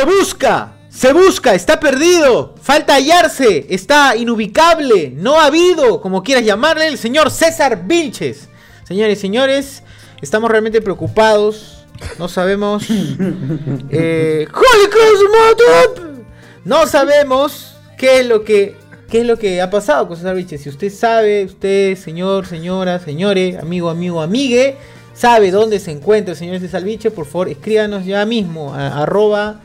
Se busca, se busca, está perdido, falta hallarse, está inubicable, no ha habido, como quieras llamarle, el señor César Vilches. Señores y señores, estamos realmente preocupados, no sabemos. eh, ¡Holy Cross Motor! No sabemos qué es lo que qué es lo que ha pasado con César Vilches. Si usted sabe, usted, señor, señora, señore, amigo, amigo, amigue, sabe dónde se encuentra el señor César Vilches, por favor, escríbanos ya mismo a arroba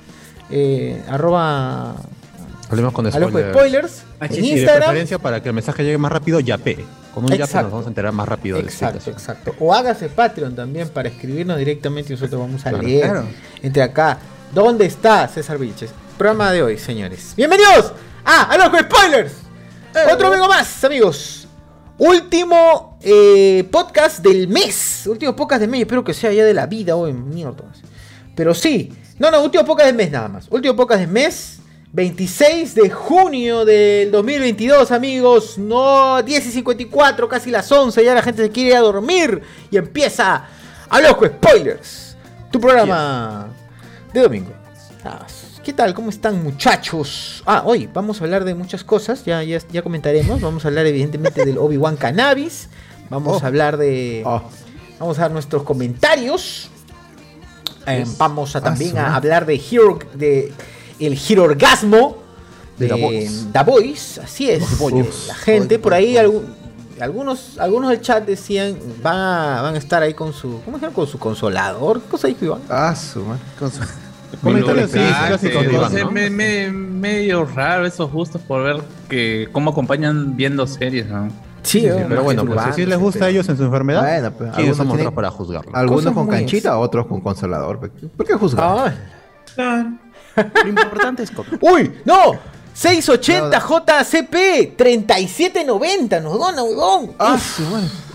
eh, arroba Hablemos con a los spoilers. spoilers Ah, en sí, de Instagram. preferencia para que el mensaje llegue más rápido, yape. Con un yape Exacto. nos vamos a enterar más rápido de Exacto, exacto. O hágase Patreon también para escribirnos directamente y nosotros vamos a Claro, leer. claro. Entre acá. ¿Dónde está César Vilches? Programa de hoy, señores. Bienvenidos a A los Spoilers. Otro amigo más, amigos. Último eh, podcast del mes. Último podcast del mes. Espero que sea ya de la vida hoy, mierda. Pero sí. No, no, último podcast del mes nada más. Último podcast del mes. 26 de junio del 2022, amigos. No, 10 y 54, casi las 11. Ya la gente se quiere ir a dormir. Y empieza a los spoilers. Tu programa de domingo. ¿Qué tal? ¿Cómo están muchachos? Ah, hoy vamos a hablar de muchas cosas, ya, ya, ya comentaremos. Vamos a hablar evidentemente del Obi-Wan Cannabis. Vamos a hablar de... Vamos a dar nuestros comentarios. Eh, vamos a también a hablar de Hero... De el Girorgasmo de De The Voice. Así es. La gente, por ahí algu- algunos, algunos del chat decían van a, van a estar ahí con su, ¿cómo se llama? Con su consolador. ¿Qué cosa dijo Iván? Ah, su man. Con su... Comentarios sí, clásicos de no Iván, sé, ¿no? me- me- medio raro esos gustos por ver que cómo acompañan viendo series, ¿no? Sí, Pero bueno, pues si les gusta a ellos en su enfermedad, Bueno, pues, ¿quiénes somos nosotros para juzgarlo? Algunos con canchita, otros con consolador. ¿Por qué juzgar? Ah. Lo importante es comer. ¡Uy! ¡No! 680 JCP 3790 nos dona, huevón. Ah.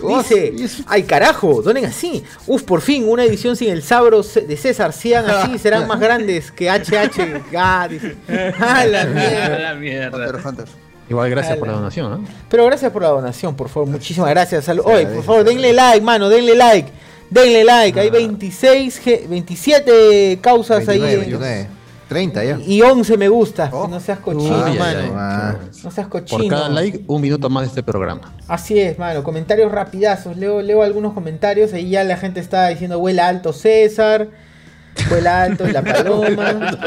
Dice, eso- ay carajo, donen así. Uf, por fin, una edición sin el sabro de César. Sean así, serán más grandes que HH. Ah, dice. Ah, la mierda. la mierda. Hunter, Hunter. Igual gracias por la donación, ¿no? Pero gracias por la donación, por favor. Muchísimas gracias. Salud. Oye, por favor, denle like, mano, denle like. Denle like. Hay 26, ge- 27 causas 29, ahí. 29, 30 ya. Y 11 me gusta. Oh. No seas cochino, mano. No seas cochino. Por cada like, un minuto más de este programa. Así es, mano. Comentarios rapidazos. Leo, leo algunos comentarios. Ahí ya la gente está diciendo vuela alto César. Vuela alto la paloma.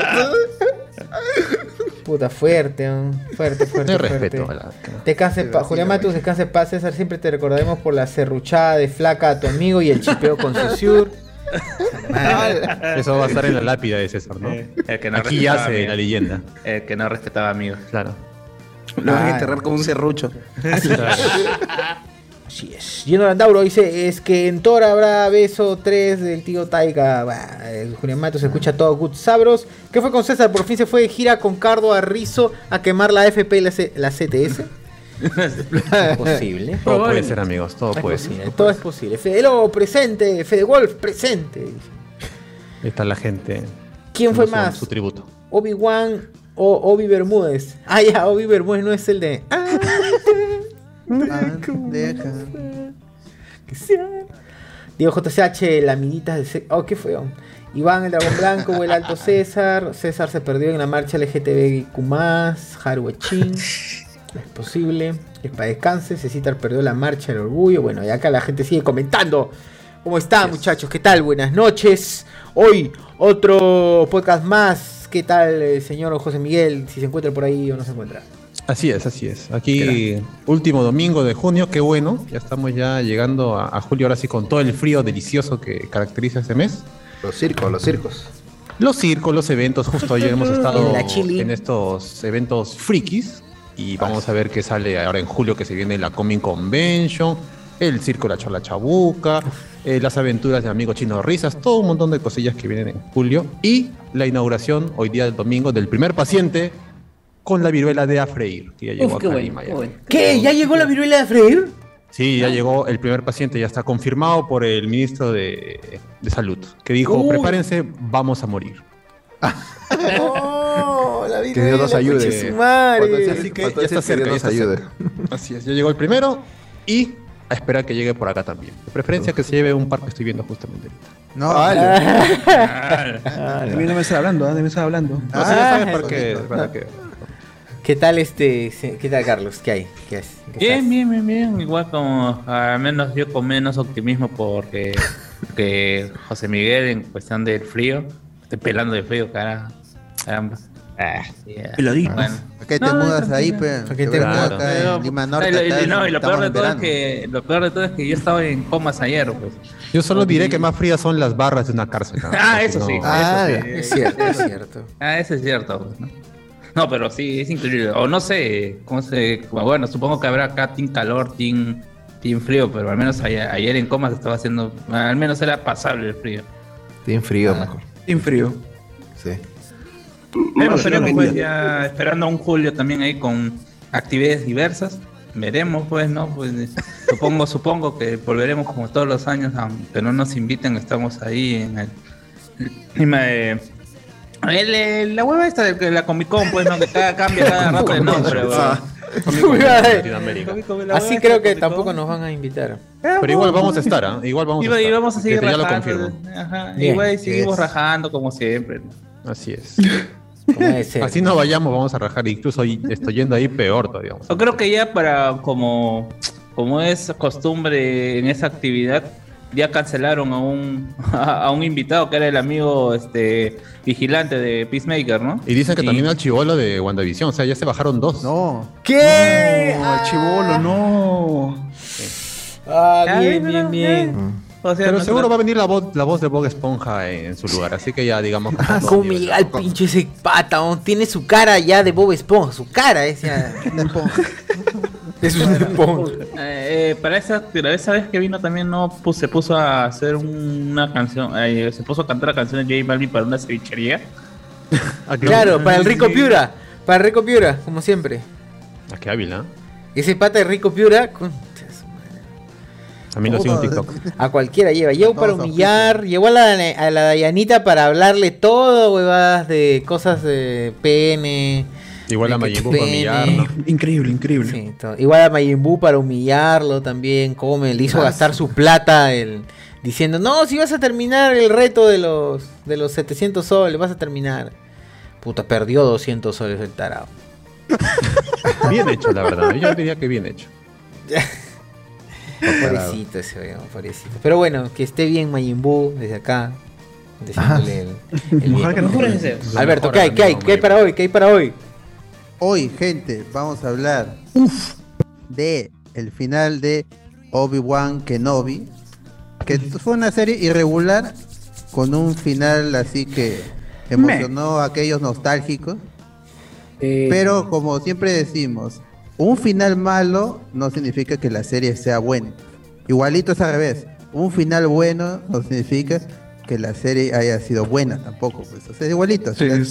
Puta, fuerte, ¿no? fuerte, fuerte, De fuerte. respeto a la- Descanse paz. Julián Matus, descanse paz. César, siempre te recordaremos por la serruchada de flaca a tu amigo y el chipeo con Susur. Eso va a estar en la lápida de César, ¿no? Eh, el que no Aquí respetaba yace amigos. la leyenda. El que no respetaba amigos. Claro. Lo van a enterrar con un serrucho. Así es. Gino Landauro dice, es que en Thor habrá beso 3 del tío Taika. Bah, Julián Matos se escucha todo good sabros. ¿Qué fue con César? Por fin se fue de gira con Cardo a Rizo a quemar la FP y la, C- la CTS. es posible. Todo puede ser, amigos. Todo Es puede posible, ser. todo es posible. Fede Lobo presente, Fede Wolf presente. Ahí está la gente. ¿Quién fue más? Su tributo. Obi-Wan o Obi Bermúdez. Ah, ya, Obi Bermúdez no es el de. Ah, Ah, deja. que sea. Diego JCH, la amiguita de. Ce- Oh, ¿qué fue? oh? Iván, el dragón blanco, o el alto César. César se perdió en la marcha LGTBQ. Haruechin. Es posible. Es para descanse. Cecitar perdió la marcha del orgullo. Bueno, y acá la gente sigue comentando. ¿Cómo están, muchachos? ¿Qué tal? Buenas noches. Hoy, otro podcast más. ¿Qué tal, eh, señor José Miguel? Si se encuentra por ahí o no se encuentra. Así es, así es. Aquí, último domingo de junio, qué bueno. Ya estamos ya llegando a, a julio, ahora sí, con todo el frío delicioso que caracteriza este mes. Los circos, los circos. Los circos, los eventos, justo ayer hemos estado En en estos eventos frikis y vamos a ver qué sale ahora en julio que se viene la Comic Convention, el circo La Chola Chabuca, eh, las aventuras de Amigo Chino Risas, todo un montón de cosillas que vienen en julio y la inauguración hoy día del domingo del primer paciente con la viruela de Afreír, que ya llegó Uf, qué acá bueno, Lima qué ya. bueno. ¿Qué? ¿Ya llegó la viruela de freír? Sí, ya llegó el primer paciente, ya está confirmado por el ministro de, de Salud, que dijo, Uy. prepárense, vamos a morir. Oh, la Que Dios nos ayude. Cuando Así que ya está que cerca, Dios nos ayude. Así es, ya llegó el primero y a esperar que llegue por acá también. De preferencia que se lleve un par que estoy viendo justamente ahorita. No, Ah, de mí no me está hablando, ¿ah? de mí está hablando. No, sí, ya sabes Ah, para qué, qué. ¿Qué tal este? ¿Qué tal Carlos? ¿Qué hay? ¿Qué es? ¿Qué Bien, estás? bien, bien, bien. Igual como, al menos yo con menos optimismo porque que José Miguel en cuestión del frío. Estoy pelando de frío, cara. Caramba. Ah, yeah. Peladito. Bueno. ¿Por qué te No, mudas no, ahí, no. pe? ¿Por qué te mudas? acá en Lima Norte. lo- y- acá no, y lo peor de todo es que lo peor de todo es que yo estaba en comas ayer, pues. Yo solo diré que más frías son las barras de una cárcel. ¿no? Ah, eso sí. Ah, eso sí. es cierto, es cierto. Ah, eso es cierto. pues, ¿no? No, pero sí, es increíble. O no sé, cómo se. Bueno, supongo que habrá acá team calor, team, team frío, pero al menos ayer, ayer en comas estaba haciendo. Al menos era pasable el frío. Bien frío, mejor. Sin frío. Sí. Pero esperemos, pues, ya esperando a un julio también ahí con actividades diversas. Veremos, pues, ¿no? Pues supongo, supongo que volveremos como todos los años, aunque no nos inviten, estamos ahí en el. Lima de- el- el- la hueva esta de que la Comic Con, pues, ¿no? Que cada, cambia cada rato de nombre. Latinoamérica. La Así creo que tampoco nos van a invitar. Pero igual vamos a estar, ¿ah? Igual vamos Y, a estar. y vamos a seguir ya lo rajando. confirmo. Ajá, Bien. igual seguimos rajando como siempre. Así es. Así no vayamos, vamos a rajar. Incluso estoy yendo ahí peor todavía. Yo creo que ya para como, como es costumbre en esa actividad, ya cancelaron a un, a un invitado que era el amigo este vigilante de Peacemaker, ¿no? Y dicen que Y- también al chivolo de WandaVision, o sea, ya se bajaron dos. No. ¿Qué? No, el chivolo, no. Ah, Ah, bien, bien, bien. O sea, Pero no- seguro va a venir la voz, la voz de Bob Esponja en, en su lugar, así que ya digamos Ah, llega el pinche ese pata, ¿no? tiene su cara ya de Bob Esponja, su cara es ya. es un esponja. Eh, eh, para esa, para esa vez que vino también no pues, se puso a hacer un- una canción, eh, se puso a cantar la canción de J Balvin para una cevichería. Ah, Claro, para el Rico Piura, para el Rico Piura, como siempre. Ah, qué hábil, ¿ah? Ese pata de Rico Piura, con- A mí lo sigo en TikTok. a cualquiera lleva. Llegó para humillar, llegó a la, a la Dayanita para hablarle todo, huevadas de cosas de pene. Igual a Majin Buu para humillarlo. Increíble, increíble. Sí, todo. Igual a Majin Buu para humillarlo también, come, le Ah, hizo gastar su plata el, diciendo, no, si vas a terminar el reto de los, de los 700 soles, vas a terminar. Puta, perdió 200 soles el tarado. Bien hecho, la verdad. Yo diría que bien hecho. Pobrecito ese weón, pobrecito. Pero bueno, que esté bien Majin Buu desde acá. El, el. Alberto, ¿qué hay? ¿Qué hay? ¿Qué hay para hoy? ¿Qué hay para hoy? Hoy, gente, vamos a hablar de el final de Obi-Wan Kenobi, que fue una serie irregular con un final así que emocionó a aquellos nostálgicos, Eh, pero como siempre decimos, un final malo no significa que la serie sea buena. Igualito es al revés, un final bueno no significa que la serie haya sido buena tampoco, pues, o sea, igualito. el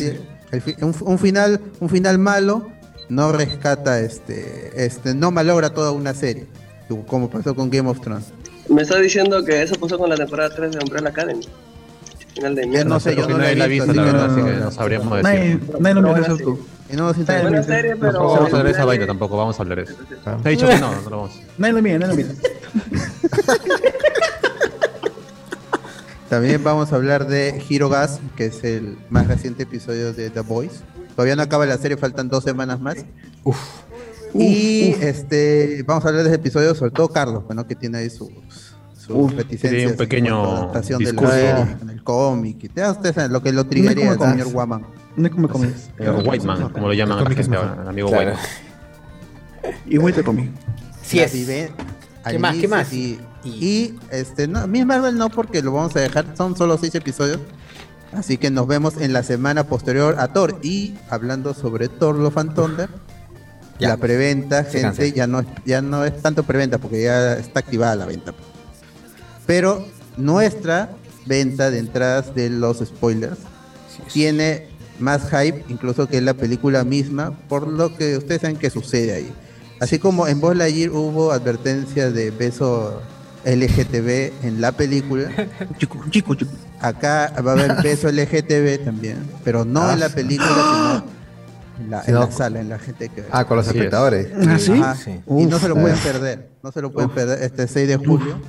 fi- un, un final, un final malo no rescata este, este, no malogra toda una serie, como pasó con Game of Thrones. Me está diciendo que eso pasó con la temporada 3 de Umbrella Academy. Final de mierda. no sé, yo no la he visto, la así que verdad, no- así que no sabríamos decir. nadie lo bueno, tú. no nos interesa. Buena serie, pero. No vamos a hablar de esa vaina tampoco, vamos a hablar de eso. He dicho que no, no lo vamos. Nadie lo mira, nadie lo mira. También vamos a hablar de Hero Gas, que es el más reciente episodio de The Boys. Todavía no acaba la serie, faltan dos semanas más. Y este vamos a hablar de ese episodio, sobre todo Carlos, bueno, que tiene ahí sus su Uf, reticencias tiene un pequeño de la discurso. serie, con el cómic. y Ya ustedes saben lo que lo triggería No como señor. Guaman. No es como. Señor Whiteman, como lo llaman a la cómic es gente mejor. ahora, el amigo Claro. Whiteman. Igual te comí. Sí es. ¿Qué más? ¿Qué más? Y este, no, Miss Marvel no, porque lo vamos a dejar, son solo seis episodios. Así que nos vemos en la semana posterior a Thor. Y hablando sobre Thor Love and Thunder, Ya. la preventa, gente, cancela. ya no, es- ya no es tanto preventa, porque ya está activada la venta. Pero nuestra venta de entradas de los spoilers tiene más hype incluso que la película misma, por lo que ustedes saben que sucede ahí. Así como en Buzz Lightyear hubo advertencia de beso LGTB en la película, Chico, chico, chico. acá va a haber beso LGTB también, pero no en la película, sino en la, en la sala, en la gente que ve. Ah, con los Así es. espectadores. ¿Ah, sí? Ajá. Sí. Y no se lo Uf. pueden perder, no se lo pueden perder este 6 de julio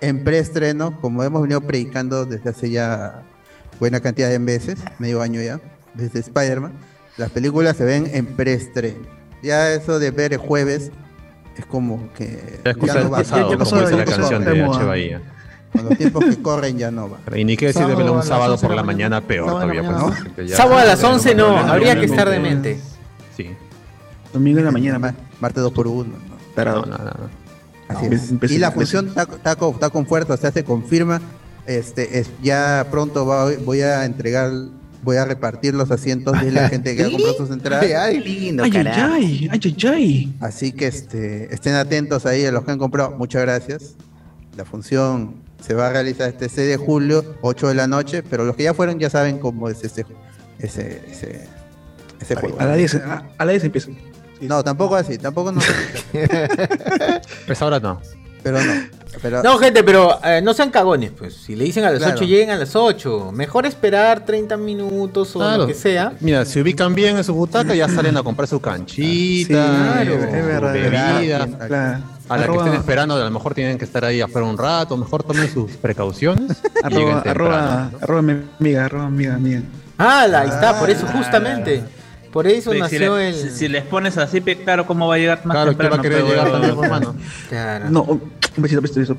en preestreno, como hemos venido predicando desde hace ya buena cantidad de veces, medio año ya, desde Spider-Man, las películas se ven en preestreno. Ya eso de ver el jueves es como que Ya excusa del va. pasado, ya pasó, como dice ya la canción de. H. Bahía. Con los tiempos que corren ya no va. Y ni qué decir de un sábado 11 de por la mañana, peor todavía. mañana, pues, ya- Sábado a las 11 no, mañana, habría que estar de mañana. mente. Sí. Domingo en la mañana, Ma- man. Martes 2 por 1 Tarado. No, no, no. Así No, es. empecé- y la función está, está con, está con fuerza, o sea, se confirma. Este, es, ya pronto va- voy a entregar, voy a repartir los asientos de la gente que ha comprado sus entradas. Ay, Ay, ay, ay, ay, ay, ay. Así que este, estén atentos ahí a los que han comprado. Muchas gracias. La función se va a realizar este 6 de julio, 8 de la noche, pero los que ya fueron ya saben cómo es ese, ese, ese, ese juego. A las 10, a, a las 10 empieza. No, tampoco así, tampoco no. Pues ahora no. pero no. Pero, No, gente, pero eh, no sean cagones, pues. Si le dicen a las Claro. 8, lleguen a las 8. Mejor esperar 30 minutos o Claro. lo que sea. Mira, si ubican bien en su butaca, ya salen a comprar su canchita, Claro, su es verdad. bebida. A la que estén esperando, a lo mejor tienen que estar ahí afuera un rato, mejor tomen sus precauciones. Arroba, temprano, arroba, ¿no? arroba mi amiga, arroba amiga mía. Ah, la- ahí está, por eso, Ah. justamente. Por eso si, nació le- el. si- si les pones así, claro, ¿cómo va a llegar más Claro, que va a temprano? querer pero- llegar también, hermano. Claro. No, un besito, besito, besito.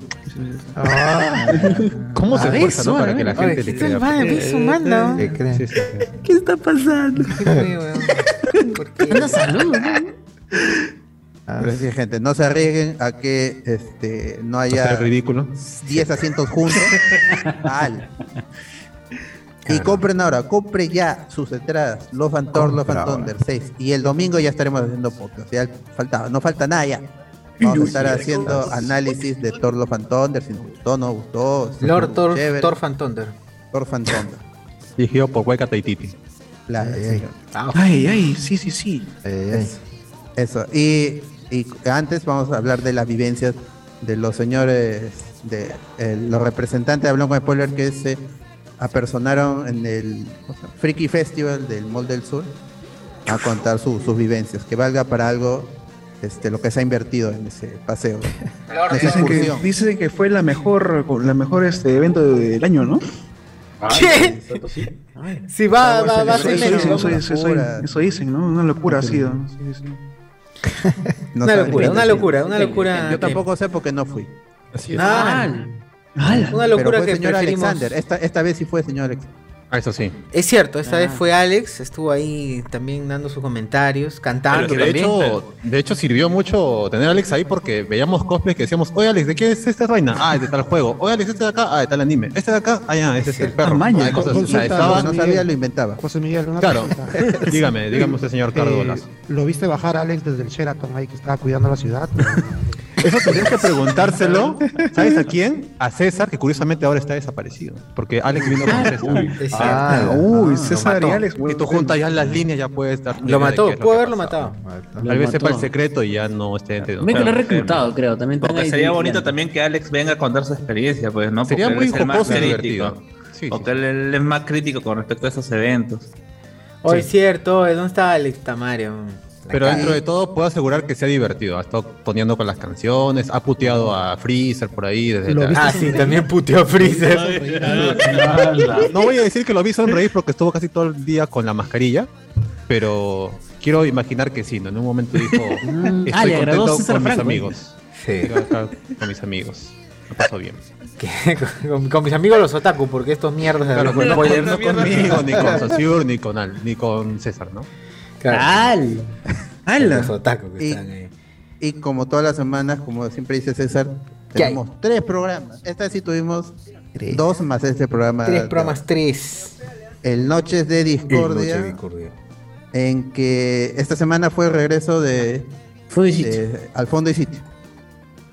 ¿Cómo se A esfuerza, eso, no? a Para ver, que la a ver, gente le ¿qué crea. manda. ¿Qué creen? Sí, sí, sí. ¿Qué está pasando? Weón. ¿Por qué? pero sí, gente, no se arriesguen a que este, no haya el ridículo. 10 asientos juntos. Al. Y compren ahora, compre ya sus entradas. Thor, Compra and ahora. Thunder 6. Y el domingo ya estaremos haciendo podcast. Ya falta, no falta nada ya. Vamos a estar haciendo análisis de Thor Love and Thunder. Si nos gustó, no gustó. si Lord Thor. Thor Fan Thunder. Thor Fan Thunder. Dirigido por Waika Taititi. Ay, ay. Ah, Ay, ay, sí, sí, sí. Ay, ay. Eso. Y, y antes vamos a hablar de las vivencias de los señores, de eh, los representantes de Hablando con Spoiler que se apersonaron en el. Freaky Festival del Mall del Sur a contar su- sus vivencias, que valga para algo este, lo que se ha invertido en ese paseo. en esa Dicen que, dicen que fue la mejor, la mejor este evento del año, ¿no? ¿Qué? Si va, va, va a Eso, ser eso dicen, eso, una eso- eso- locura. eso dicen, ¿no? Una locura ha sido. Sí, sí. No Una locura, una locura, una locura. Yo tampoco sé porque no fui. Ah, ¡Hala! una Pero locura fue que señor preferimos. Alexander. Esta, esta vez sí fue señor Alexander. Ah, eso sí. Es cierto, esta vez fue Alex, estuvo ahí también dando sus comentarios, cantando Pero de, también. hecho, de hecho sirvió mucho tener a Alex ahí porque veíamos cosplays que decíamos, oye Alex, ¿de qué es esta vaina? Ah, es de tal juego. Oye Alex, este de acá, ah, de tal anime. Este de acá, ah, ya, ese es el perro. Ah, maña. Ah, cosas así. O sea, Consulta, estaba- no sabía, lo inventaba. José Miguel, una Claro. dígame, dígame usted, señor Cardo Eh. ¿Lo viste bajar Alex desde el Sheraton ahí que estaba cuidando la ciudad? Eso tendrías que preguntárselo, ¿sabes a quién? A César, que curiosamente ahora está desaparecido. Porque Alex vino con César. Es cierto. Ah, Uy, ah, César y Alex. Y tú juntas ya las líneas, ya puedes dar. lo mató, pudo haberlo matado. Tal vez sepa el secreto y ya no esté entre También que lo he reclutado, creo. También Porque sería bonito también que Alex venga a contar su experiencia, pues, ¿no? Sería Porque muy jocoso y crítico. divertido. Sí, Porque sí. él, él es más crítico con respecto a esos eventos. Hoy es cierto, ¿dónde está Alex Tamario? Pero dentro de todo puedo asegurar que se ha divertido. Ha estado poniendo con las canciones, ha puteado a Freezer por ahí desde Lo la- Ah, sí, también puteó a Freezer. No voy a decir que lo vi sonreír porque estuvo casi todo el día con la mascarilla, pero quiero imaginar que sí, ¿no? En un momento dijo, Mm, estoy ah, agradó contento con mis amigos. Sí. Estoy con mis amigos. Me pasó bien. Con, con mis amigos los otaku, porque estos mierdas de Claro, los no, spoilers no conmigo, ni con Saussure, ni con, Al- ni con César, ¿no? Claro, ¡Al! los ¡Hala! otaku que Y- están ahí. Y como todas las semanas, como siempre dice César, tenemos tres programas. Esta sí tuvimos Tres. dos más este programa. Tres de- programas, tres. El Noches de Discordia, Noche de discordia. en que esta semana fue el regreso de, Fue de de Al Fondo y Sitio.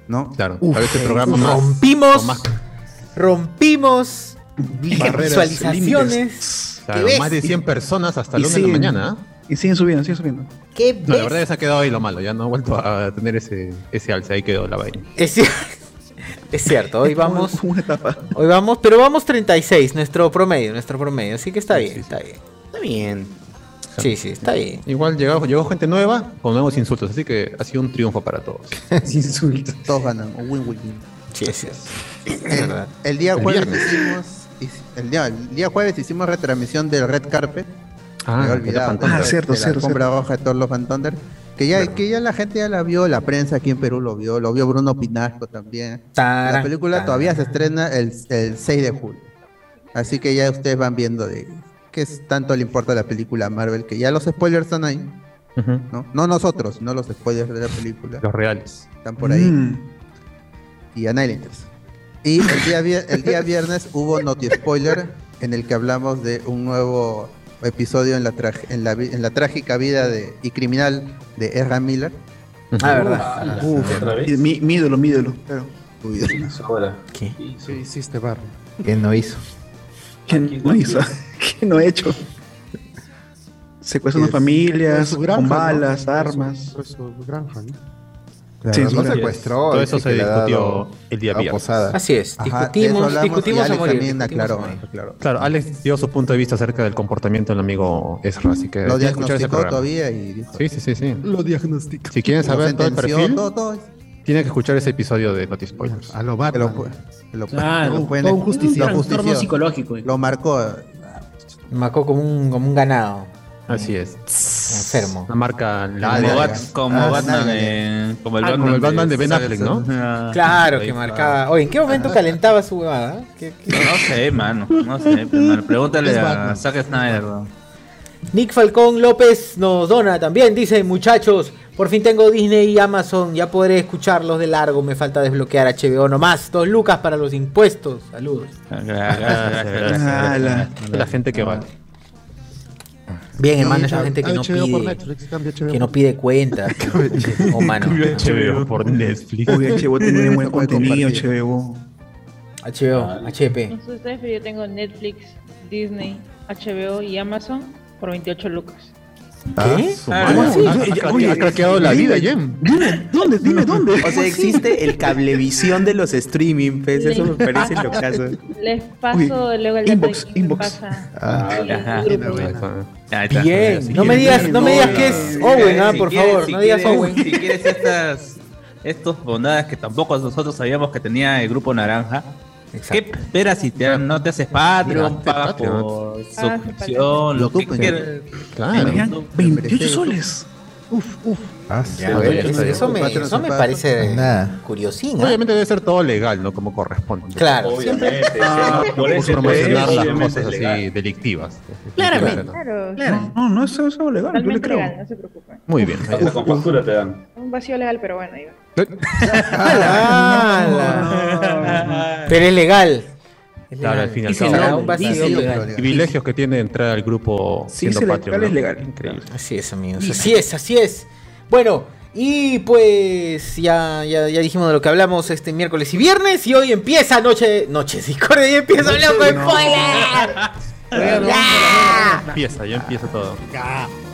¿No? Claro, a este programa más. rompimos, más- rompimos Barreras, visualizaciones. límites. claro, ¿Qué más de ves? 100 personas hasta el Y lunes de la mañana. Y siguen subiendo, siguen subiendo. ¿Qué No, la verdad ya se ha quedado ahí lo malo, ya no ha vuelto a tener ese, ese alce, ahí quedó la vaina. Es, es cierto, hoy vamos, Como una etapa. hoy vamos, pero vamos 36, nuestro promedio, nuestro promedio, así que está bien, está bien. Está bien. Sí, sí, está bien. Igual llegó, llegó gente nueva con nuevos insultos, así que ha sido un triunfo para todos. Sin insultos. Todos ganan. un Win-win. Sí, es cierto. Es El, verdad. el día jueves hicimos. hic- El día, el día jueves hicimos retransmisión del Red Carpet. Ah, me olvidado. Ah, cierto, de la cierto, alfombra roja de Thor Love and Thunder. Que ya, que ya la gente ya la vio, la prensa aquí en Perú lo vio, lo vio Bruno Pinasco también. Taran, La película todavía se estrena el, el 6 de julio. Así que ya ustedes van viendo de qué es tanto le importa la película a Marvel, que ya los spoilers están ahí. ¿no? No nosotros, no los spoilers de la película. Los reales. Están por ahí. Mm. Y a nadie le interesa. Y el día, el día viernes hubo Noti Spoiler, en el que hablamos de un nuevo episodio en la, en la, vi- en la trágica vida de, y criminal de Ezra Miller. Ah, verdad. Y Mi, mi ídolo, mi ídolo. Claro. ¿Qué? ¿Qué hiciste, Barro? ¿Quién no hizo? ¿Quién no hizo? ¿Quién no ha hecho? Familias, Su granja, con balas, armas. su granja, ¿no? Claro, Sí, no sí, sí. secuestró. Todo eso se discutió el día a viernes. posada. Así es, Ajá, discutimos, hablamos, discutimos y a Alex morir. también discutimos aclaró, a aclaró. Claro, Alex dio su punto de vista acerca del comportamiento del amigo Ezra, así que Lo diagnosticó programa. todavía y dijo. Sí, sí, sí, sí. Lo diagnostica. Si quieren saber todo el perfil, todo, todo. tienen que escuchar ese episodio de Notice Spoilers. A lo Batman. lo, Claro, lo pueden- todo un lo justiciero. Un trastorno psicológico. eh. lo marcó. Macó como un, como un ganado, Así es. enfermo. La marca la Ah, Como, Bat- Ah, Batman, eh, como el Ah, Batman, como el Batman de Ben Affleck, ¿no? Snyder. Ah, Claro, que marcaba. Oye, ¿en qué momento calentaba su huevada? ¿Qué- qué- No sé, mano. No sé, pero, pregúntale a. Zack Snyder. Nick Falcón López nos dona también, dice muchachos, por fin tengo Disney y Amazon, ya podré escucharlos de largo, me falta desbloquear HBO nomás, dos lucas para los impuestos, saludos. Gracias, gracias, gracias, Ah, la- gracias. La gente que va. Bien, hermano, esa gente que no pide, Netflix, que no pide cuentas. Oh, mano. HBO por Netflix. Uy, HBO tiene buen contenido. HBO. HBO, HP. No sé ustedes, pero yo tengo Netflix, Disney, HBO y Amazon por 28 lucas. ¿Qué? Ah, ¿Cómo así? Ha, craqueado la vida, Jem. Dime, ¿dónde? Dime dónde. O sea, existe el cablevisión de los streaming, pues, eso me parece lo caso. Les paso luego el inbox, inbox. Ah. Bien, no me digas, no me digas que es Owen, ah, por favor, no digas Owen. Si quieres estas estos bondades que tampoco nosotros sabíamos que tenía el grupo naranja, ¿qué Exacto. esperas si te, no te haces Patreon, Mira, pagas Patreon. por Ah, suscripción, lo que quieras? Claro. Claro. 28 soles. Ah, Ya, oye, eso, eso me, Patrón, eso me parece Nada. curiosín. ¿ah? Obviamente debe ser todo legal, ¿no? Como corresponde. Claro, siempre. Ah, por promocionar las obviamente cosas así legal. delictivas. Claramente. ¿no? Claro, Claro, no, no es eso es legal, yo le totalmente creo. legal, no se preocupen. Muy bien. ahí Hasta está. con factura te dan. Un vacío legal, pero bueno, ahí va. ¡Hala! Pero es legal. Es Claro, legal. al fin y al cabo. Será no, un vacío dice legal. Privilegios que tiene entrar al grupo Sí, siendo es legal, Patreon. es ¿no? legal. Increíble. Así es, amigos. Así es, así es. Bueno, y pues ya, ya, ya dijimos de lo que hablamos este miércoles y viernes. Y hoy empieza Noche. Noche Discord y empieza Blanco Spoiler. ¡Ya! Empieza, ya empieza todo. El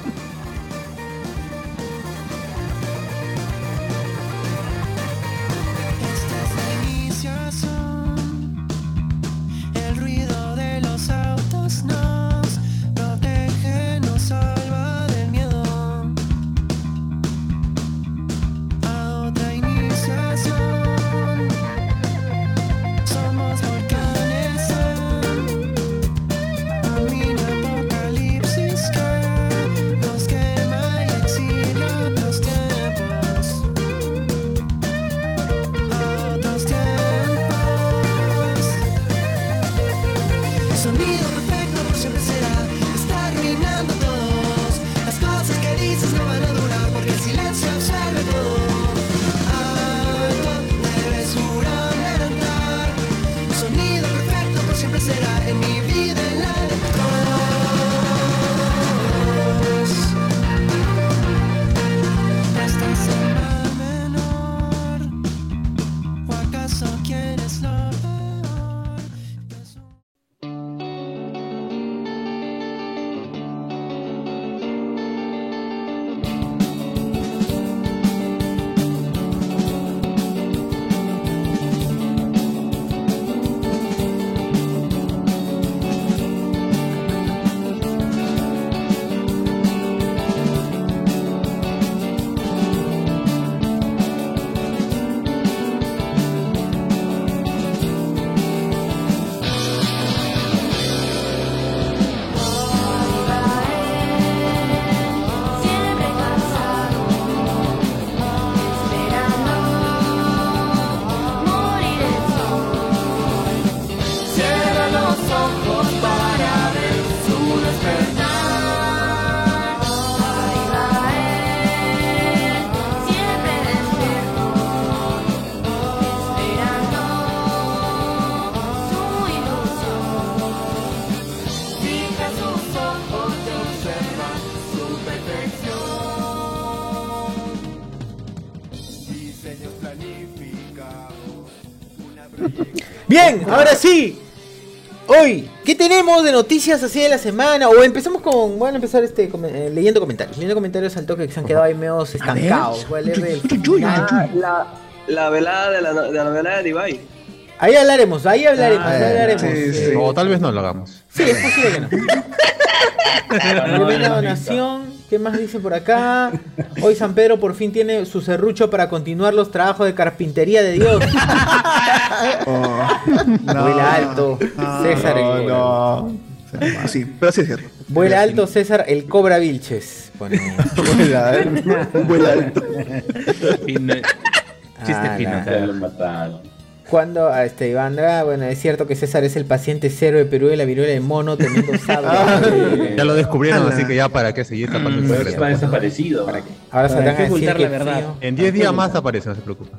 Bien, ahora sí. Hoy, ¿qué tenemos de noticias así de la semana? O empezamos con. Voy a empezar este, com- eh, leyendo comentarios. Leyendo comentarios al toque que se han quedado ahí medio estancados. Voy a leer del final. La, la velada de la, de la velada de Ibai. Ahí hablaremos, ahí hablaremos, Ah, ahí hablaremos. Sí, sí. O tal vez no lo hagamos. Sí, es posible que no. Tremenda donación. ¿Qué más dice por acá? Hoy San Pedro por fin tiene su serrucho para continuar los trabajos de carpintería de Dios. Vuela alto. César. el- no. Sí, pero sí es cierto. Vuela alto César el Cobra Vilches. Pone. Vuela, vuela alto. Fino. Chiste Ah, fino. Cuando a este Iván Andrade, bueno, es cierto que César es el paciente cero de Perú de la viruela de mono teniendo sable. Ya lo descubrieron, así que ya para qué seguir tapando el está desaparecido. ¿Para qué? Ahora saldrán a decir ocultar que la verdad? frío. En 10 días más aparece, no se preocupa.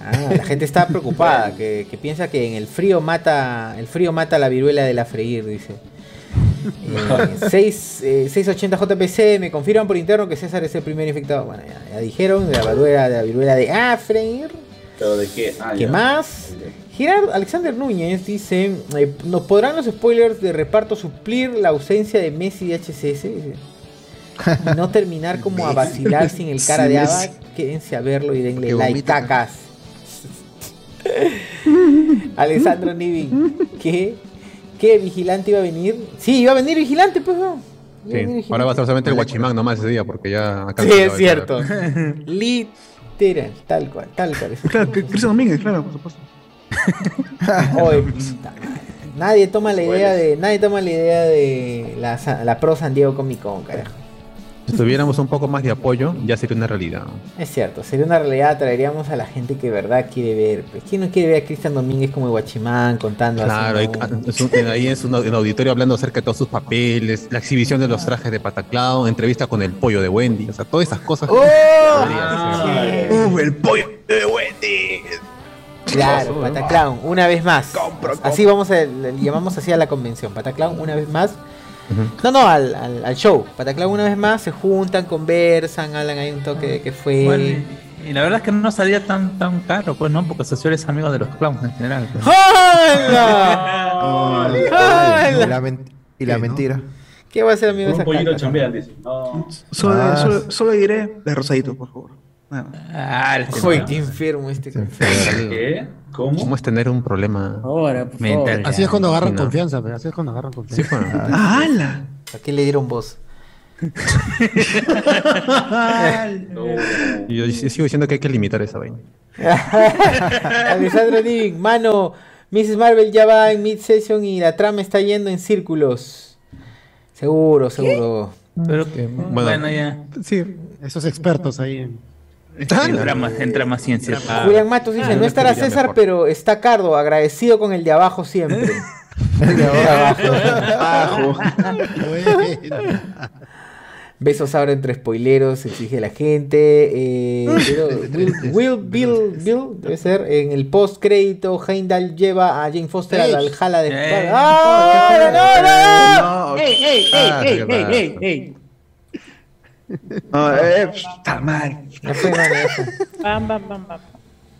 Ah, la gente está preocupada, que, que piensa que en el frío mata, el frío mata la viruela de la freír, dice. Eh, 6, eh, 680 JPC me confirman por interno que César es el primer infectado. Bueno, ya, ya dijeron de la viruela de la viruela de Afreír. ¿Pero de qué? Ah, ¿Qué ya. más? Gerard Alexander Núñez dice, eh, ¿nos podrán los spoilers de reparto suplir la ausencia de Messi de HCS? Y no terminar como a vacilar sin el cara Sí, de Messi. Ava. Quédense a verlo y denle like, cacas. Alessandro Nivi, ¿qué? ¿Qué? ¿Vigilante iba a venir? Sí, iba a venir vigilante, pues no. Sí, ahora va a estar solamente el guachimán nomás ese día, porque ya acá Sí, es cierto. Literal, tal cual, tal cual. Claro, Cristian Domínguez, claro, por supuesto. Oye, nadie toma la idea de nadie toma la idea de la, la pro San Diego Comic Con, carajo. Si tuviéramos un poco más de apoyo, ya sería una realidad. Es cierto, sería una realidad, traeríamos a la gente que de verdad quiere ver. Pues, ¿Quién no quiere ver a Cristian Domínguez como el guachimán contando Claro, así? no? es un- ahí es un, el auditorio hablando acerca de todos sus papeles, la exhibición de los trajes de Pataclao, entrevista con el pollo de Wendy, o sea, todas esas cosas. ¡Oh! Ser. ¡Uh, el pollo de Wendy! Claro, Pataclown, una vez más. Así vamos a, llamamos así a la convención. Pataclown, una vez más. No, no, al, al, al show. Una vez más, se juntan, conversan, hablan ahí un toque de que fue. Bueno, y- la verdad es que no salía tan tan caro, pues no, porque Socio es amigo de los clowns en general. pues. ¡Hala! Y ¡Hala! la, men- y la mentra. ¿Qué va a ser amigo de Un esa pollito caca? chambean, dice. No. Solo, Ah. solo, solo diré de rosadito, por favor. Ah, el Uy, qué enfermo este. ¿Qué? ¿Cómo? ¿Cómo es tener un problema? Ahora, por Mental. favor. Así es cuando agarran No. confianza, pero así es cuando agarran Sí, confianza. bueno. Ah, ¡Hala! ¿A qué le dieron voz? Yo sigo diciendo que hay que limitar esa vaina. Alessandro Living, mano, Mrs. Marvel ya va en mid-session y la trama está yendo en círculos. Seguro, seguro. Pero bueno. bueno, ya. Sí. Esos expertos ahí en... Entra más, entra más ciencia. Julián Matos dice, no estará César, mejor. pero está Cardo, agradecido con el de abajo siempre. El de abajo. Besos ahora entre spoileros, exige la gente. Eh, pero Will, Will Bill, Bill, debe ser, en el post crédito, Heimdall lleva a Jane Foster al Valhalla de Eh. ¡Ah! ¡No, no, no! No, ¡Ey, ey, Ah, ey, ey, ey, ey! No, eh, está mal. Bam, bam, bam, bam.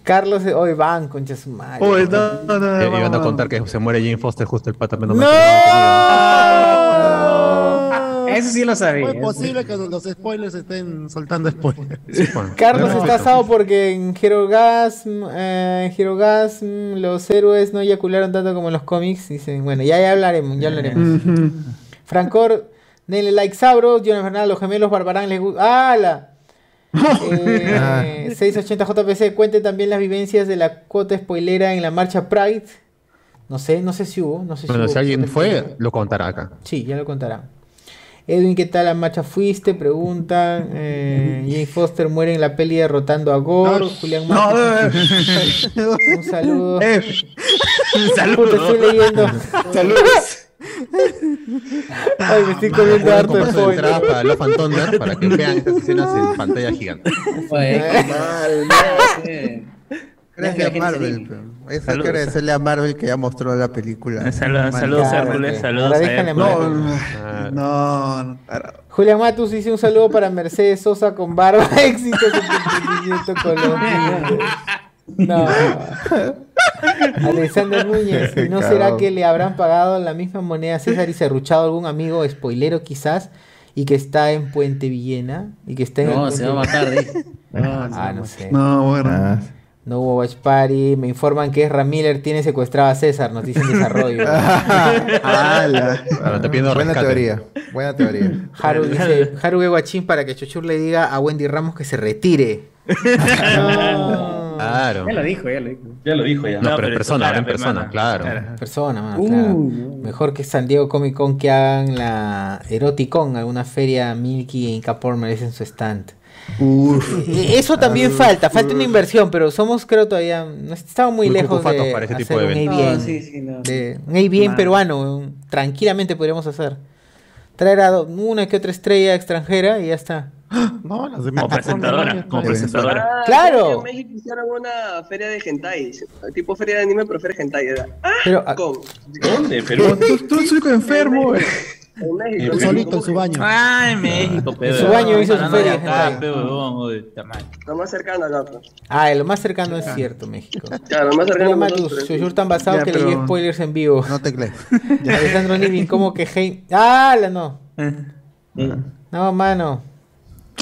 Carlos, hoy van, concha su madre. No, no, no. Eh, iban a contar que se muere Jane Foster justo el pata menos ¡No! no Ah, Eso sí lo sabía. ¿Cómo es posible que los spoilers estén soltando spoilers? tenía. Sí, bueno. Carlos está asado porque en Herogasm, eh, en Herogasm los héroes no eyacularon tanto como en los cómics. Dicen, bueno, ya, ya hablaremos, ya hablaremos. Francor, denle like sabros, Jonas Bernal, los gemelos Barbarán les gusta. ¡Hala! Eh, 680 JPC, cuente también las vivencias de la cuota spoilera en la marcha Pride. No sé, no sé si hubo. No sé si, Bueno, hubo si alguien fue, lo contará acá. Sí, ya lo contarán. Edwin, ¿qué tal la marcha fuiste? Preguntan. Eh, Jane Foster muere en la peli derrotando a Gore. Julián No, Matos. no, Un saludo. eh, Puta, estoy leyendo. saludos. Ay, me estoy comiendo Pueden harto su entrada para Love and Thunder para que vean estas escenas en pantalla gigante. Oye, qué mal, no, sí. Gracias a Marvel. pero Eso hay que Saludos. agradecerle a Marvel que ya mostró la película. Saludos, saludos a Claro, Hércules, saludos a Hércules. No, Marvel. Ah, no, no. para. Julián Matus dice un saludo para Mercedes Sosa con barba. Éxitos en tu emprendimiento. No. Alexander Núñez, ¿y no será que le habrán pagado la misma moneda a César y serruchado algún amigo spoilero quizás y que está en Puente Villena y que está en No, se va a matar, dice. ah, no sé. No, bueno. Ah, No hubo watch party. Me informan que Ezra Miller tiene secuestrado a César. Noticia en desarrollo. Ala. Ahora te pido buena rescate. teoría. Buena teoría. Haru dice, Haru guachín para que Chuchur le diga a Wendy Ramos que se retire. No. Claro. Ya lo dijo, ya lo dijo. Ya lo dijo ya. No, No, pero en persona, ahora en pe, persona, mano. claro. Persona, mano, Uh, claro. Mejor que San Diego Comic Con que hagan la Eroticon, alguna feria Milky e Inca Porn merecen su stand. Uf. Eh, Eso también falta, falta una inversión, pero somos creo todavía, estamos muy, Muy lejos de para ese tipo hacer de un. ABN, No, sí, sí, no. de- un ABN peruano, un- tranquilamente podríamos hacer. Traer a do- una que otra estrella extranjera y ya está. No, las de Como presentadora, como presentadora. Ah, Claro. En México hicieron una feria de hentai, tipo feria de anime, pero feria de hentai. ¿verdad? Ah, Pero ah. ¿Dónde? Tú, Perú. tú, tú eres único enfermo. eh. En México. Solito en su baño. Ah, en México, pero. En su baño hizo su de feria, oye, tamaño. Lo más cercano acá. pues. ah, lo más cercano es cierto, México. Claro, lo más cercano. Chuchur tan basado que le pero- dio spoilers en vivo. No te crees. Alejandro Nivin, como que Hein... ¡Ah, la no! No, mano.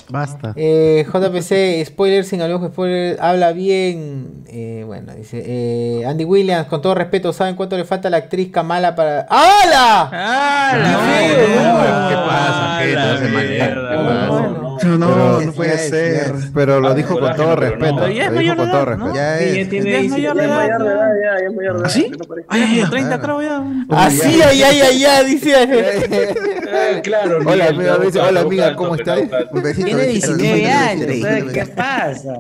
Basta. Eh, JPC, spoilers sin alojo, spoilers, habla bien. Eh, bueno, dice eh, Andy Williams, con todo respeto, ¿saben cuánto le falta a la actriz Kamala para. ¡Hala! ¡Ah, la no, ¿qué pasa, gente? ¿qué pasa? No, no, Pero- no puede ser. Pero lo Ah, dijo con todo respeto. Pero ya es mayor con de todo edad, ¿no? respeto. Ya Sí, es. ya tiene Ya es 17 mayor de edad, edad, ya, ya es mayor de edad. ¿Ah, sí? Ay, ay, ay. 30 creo ya. Así, ay, ay, ay, ya, dice. Ah, claro. Hola, Miguel, amiga, hola, amiga, ¿cómo estás? buscar. Un besito. Tiene besito, 19 besito, años, besito, ¿sabes besito. ¿qué pasa?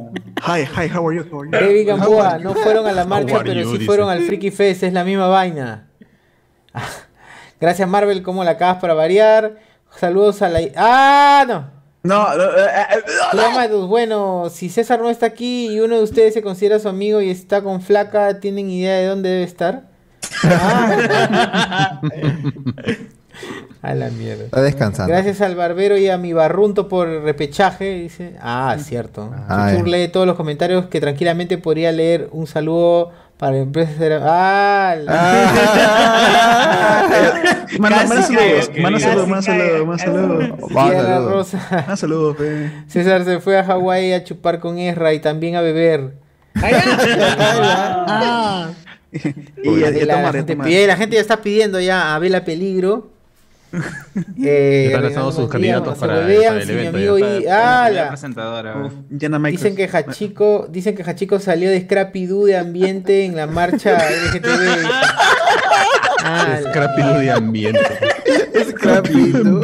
Hi, hi, how are you? How are you? David Gamboa, no fueron a la marcha, pero sí fueron al Freaky Fest, es la misma vaina. Gracias, Marvel, como la acabas para variar. Saludos a la. ¡Ah, no! No, no, eh, eh, Hola, Matus. Bueno, si César no está aquí y uno de ustedes se considera su amigo y está con flaca, ¿tienen idea de dónde debe estar? Ah. a la mierda. Está descansando. Gracias al barbero y a mi barrunto por el repechaje, dice. Ah, cierto. Ah, Chuchur lee todos los comentarios que tranquilamente podría leer un saludo para empresas. de- Ah, manda Casi saludos, casi saludos, manda cae. saludos, manda saludos. Tierra saludos. César se fue a Hawái a chupar con Ezra y también a beber. Ah, Y la gente ya está pidiendo ya a Vela Peligro. Eh, Están lanzando sus candidatos para- para el mi evento amigo ya. y- La ¡Hala! presentadora. Uf. Dicen que Hachiko, dicen que Hachiko salió de Scrappy Doo de ambiente en la marcha LGTB. Ah, Scrappy Doo de ambiente. Scrappy, ¿no?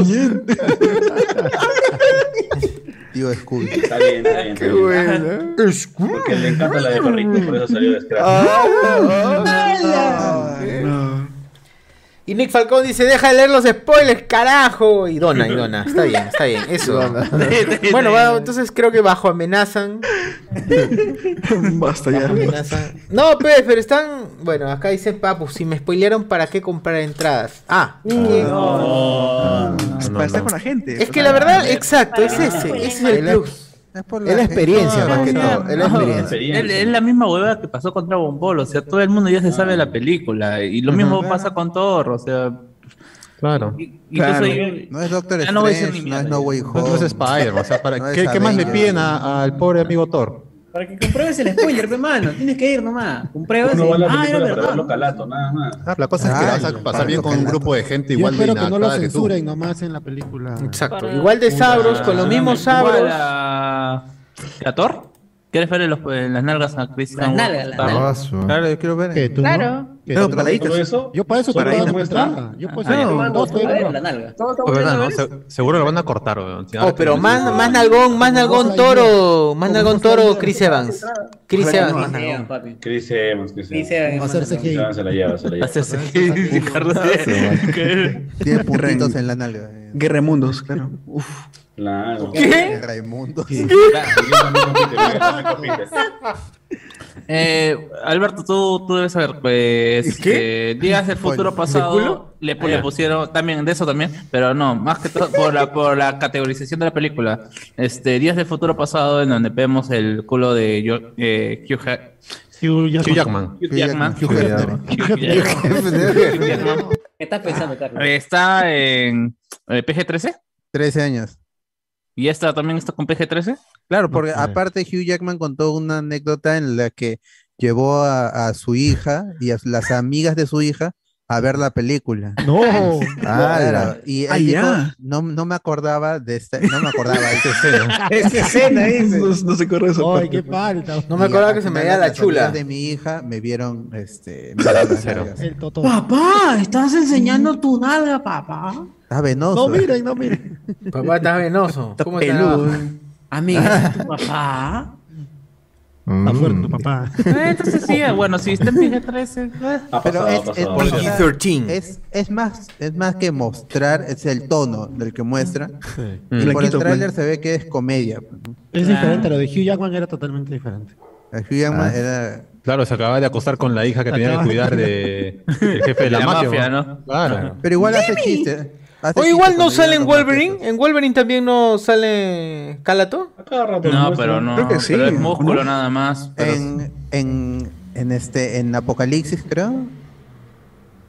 Tío Scooby. Está bien, está bien. Qué bueno. Porque le encanta la de perrito, por eso salió de Scrap. Ah, No. Y Nick Falcón dice, deja de leer los spoilers, carajo. Y dona, y dona. Está bien, está bien. Eso. Bueno, va, entonces creo que bajo amenazan. Basta bajo ya. amenazan. No, pues, pero están. Bueno, acá dice Papu, si me spoilearon, ¿para qué comprar entradas? Ah, que- No, Para estar con la gente. es que la verdad, exacto, es ese. Ese es el plus. Es por Es la experiencia, más que No, todo. Es la No, experiencia. Es, es la misma huevada que pasó con Dragon Ball, o sea, todo el mundo ya se sabe la película, y lo mismo pasa con Thor, o sea, Claro. y- Claro. incluso yo- No es Doctor Ya no voy a decir Strange, ni no es. No Way Home. No es Spider-Man, o sea, ¿para No ¿qué, qué más le piden al pobre amigo Thor? Para que compruebes el spoiler, pe mano. Tienes que ir nomás. Compruebas va la Ah, era para verdad. verlo calato, nada más. Ah, la cosa es que vas a pasar bien con un grupo de gente igual de espero que no lo censuren nomás en la película. Exacto. Para- Igual de sabros, con los mismos sabros. Thor. ¿Quieres ver en, los- en las nalgas a Chris Las nalgas, las nalgas. Ah, su- Claro, yo quiero ver. ¿Qué, tú Claro. no? ¿Qué, No, tú eso? Yo para eso ¿Solo pago una la muestra? Yo pues Ah, ya. no, dos, la nalga. ¿no? seguro lo van a cortar, weón. Oh, pero más, más nalgón, más nalgón toro, más nalgón toro Chris Evans. Chris Evans. Chris Evans, Chris Evans. Va a hacer sí. CGI. Se la- lleva, se la lleva. Haces Ricardo. Tiene puntitos en la nalga. Guerra de mundos, claro. Uf. Claro. ¿Qué? Raimundo. Compite. Eh, Alberto, tú, tú debes saber, pues, eh, Días del Futuro ¿De Pasado le, le pusieron, también de eso también, pero no, más que todo por la, por la categorización de la película. Este, Días del Futuro Pasado, en donde vemos el culo de yo, eh, Hugh, Ja- Hugh Hugh Jackman. Hugh Jackman. Hugh Jackman. ¿Qué estás pensando, Carlos? Está en eh, PG-13 13 años. Y esta también está con PG-13. Claro, porque aparte Hugh Jackman contó una anécdota en la que llevó a, a su hija y a las amigas de su hija a ver la película. No. Claro, y él Ah, dijo, ya. no, no me acordaba de esta, no me acordaba de esta escena. Esa escena, dice. No, no se corre esa Ay, qué falta. No me Y acordaba que se me veía la chula. de mi hija me vieron este me vieron. El totó. Papá, estás enseñando tu nalga, papá. Está venoso. No miren, no miren. Papá, estás venoso. ¿Cómo está? Amiga, ¿es tu papá? Está fuerte Mm. tu papá. Eh, Entonces sí, bueno, si está en PG-13. eh. Ha Pero pasado, es, ha es, pasado. por- PG-13. es, es más, es más que mostrar, es el tono del que muestra. Sí. Y por el Blanquito, tráiler blanco. se ve que es comedia. pues. Es diferente, lo de Hugh Jackman era totalmente diferente. El Hugh Jackman Ah. era Claro, se acaba de acostar con la hija que tenía que cuidar de, del jefe de la, La mafia, mafia, ¿no? ¿no? Claro. Pero igual hace chistes. Hace O igual no sale en Wolverine. En Wolverine también no sale Calato. No, pero no. Creo que sí, Pero es músculo ¿no? nada más. pero- En, en, en este, en Apocalipsis, creo.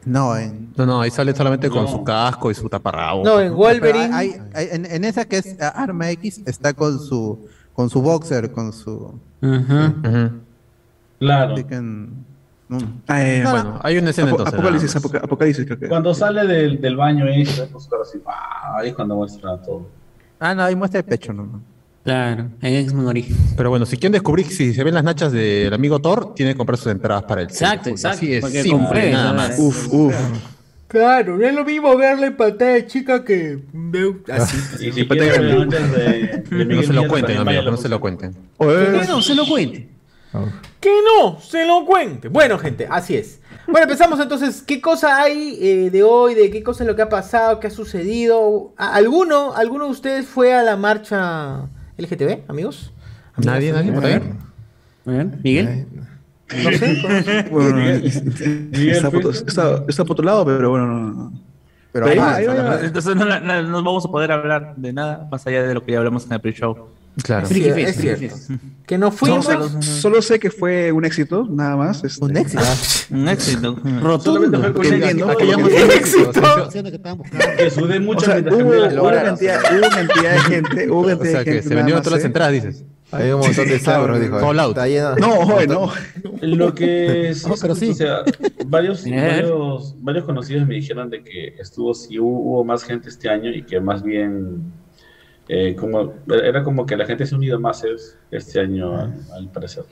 No, en. No, no, ahí sale solamente con su casco y su taparrabo. No, en Wolverine. Hay- hay- en, en esa que es Arma X está con su con su boxer, con su. Claro. que en- no. Ah, eh, No, Bueno, hay una escena entonces. Apocalipsis, Apocalipsis, creo que. Cuando sale del, del baño y se así, ¡pah! ahí es cuando muestra todo. Ah, no, ahí muestra el pecho nomás. Claro, X-Men Origen. Pero bueno, si quieren descubrir si se ven las nachas del amigo Thor, tiene que comprar sus entradas para el Exacto, cine. exacto, Así es porque simple, compré, nada ¿no? más. Uf, uf. Claro, no es lo mismo verla en pantalla chica que veo así. Y si de, de No se lo cuenten, amigo, que no se lo cuenten. No se lo Que no, se lo cuente. Bueno, gente, así es. Bueno, empezamos entonces. ¿Qué cosa hay eh, de hoy? ¿De qué cosa es lo que ha pasado? ¿Qué ha sucedido? ¿A- ¿Alguno, ¿Alguno de ustedes fue a la marcha LGTB, amigos? ¿Nadie, nadie por ahí? Miguel. No sé. Bueno, está, por, está, está por otro lado, pero bueno, no, no. Pero Ahí ah, va, ahí va, ahí va. Entonces no, no- no vamos a poder hablar de nada más allá de lo que ya hablamos en el pre-show. Claro. Sí, Friki es cierto. Que no fuimos. Solo, solo sé que fue un éxito, nada más. este. un éxito. Un éxito. Rotundo. Un éxito. Que que sudé mucho O sea, mientras hubo, una cantidad, hubo una cantidad de gente, hubo O cantidad sea de que gente. se nada vendieron todas las ¿eh? entradas, dices. Hay un montón de sabros, dijo. Fall out. Está lleno. No, no. Lo que sí, pero sí. o sea, varios, varios, varios conocidos me dijeron de que estuvo, sí hubo, hubo más gente este año y que más bien, eh, como, era como que la gente se ha unido más es- este año al, al parecer.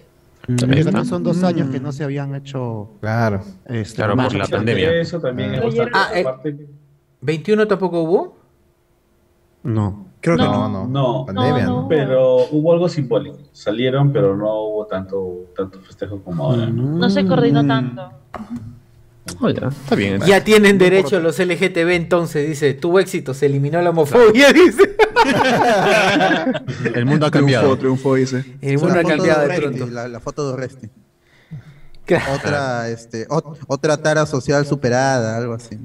Porque también son dos años que no se habían hecho. Claro. Este, Claro, por la pandemia. Eso también es Oye, bastante ah, eh, aparte. ¿21 tampoco hubo? No. Creo que No, no. no. No. Pandemia, No, ¿no? no. Pero hubo algo simbólico. Salieron, pero no hubo tanto, tanto festejo como ahora. No se coordinó Mm. tanto. Oye, está bien. Ya tienen derecho los LGTB entonces, dice. Tuvo éxito, se eliminó la homofobia, dice. El mundo ha Triunfó, cambiado. triunfó, dice. El mundo ha cambiado de Oresti, pronto. La, la foto de Oresti. Claro, Otra, este, ot- otra tara social superada, algo así.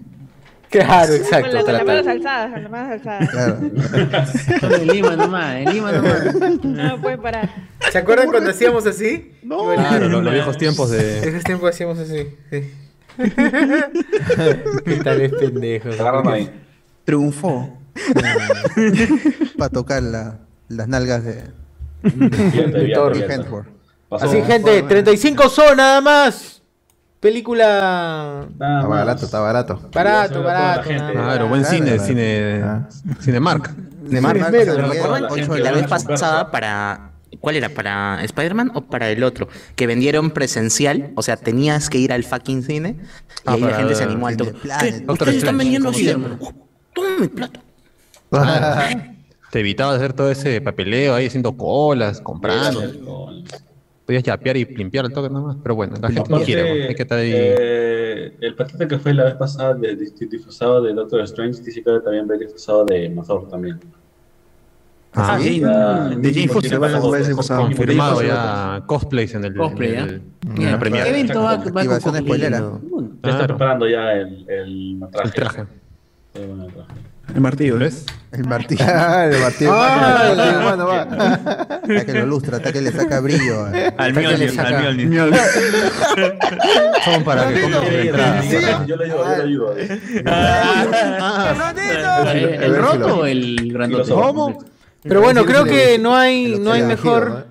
claro, Con exacto. con las manos alzadas, con las manos alzadas. Claro. En Lima nomás, en Lima nomás. No pueden parar. ¿Se acuerdan cuando hacíamos así? No. Claro, los, los viejos tiempos de. ese tiempo hacíamos así. sí. ¿Qué tal es pendejo? Agarran ahí. Triunfó. Para tocar la- las nalgas de, De Thor. Hemsworth. Así, gente, 35 son nada más. Película Nada Está más. barato, está barato. barato, barato. gente. nada Claro, buen Claro, cine, claro. cine. Ah. Cinemark. De Marvel, Marvel, Marvel, ¿se Marvel, recuerdan? la vez pasada para... ¿Cuál era? ¿Para Spider-Man o para el otro? Que vendieron presencial, o sea, tenías que ir al fucking cine y Ah, ahí la gente se animó al toque. Ustedes están vendiendo así. mi plata. Te evitaba hacer todo ese papeleo ahí haciendo colas, comprando. Podías yapear y limpiar el toque nomás. Pero bueno, la gente no quiere. Hay que estar ahí. eh, el patente que fue la vez pasada de, de- de- disfrazado de Doctor Strange, dice que también va disfrazado de Mazor también. Ah, sí. Ya, De Jane Foster, bueno, va a. Confirmado ya cosplays en el. Cosplay, en ¿ya? el- en Ya. la premiere. ¿Qué evento va, va cosplay? spoilera. Ya está preparando ya el, el El matraje. traje. El martillo. ¿Ves? El martillo. Ah, el martillo. Ah, el martillo, va. Hasta que lo lustra, hasta que le saca brillo. eh. Al Mjolnir, al Mjolnir. Son para que. Yo le ayudo, yo le ayudo. ¿El, el roto o el grandote? ¿Cómo? Pero bueno, creo que no hay, no hay mejor,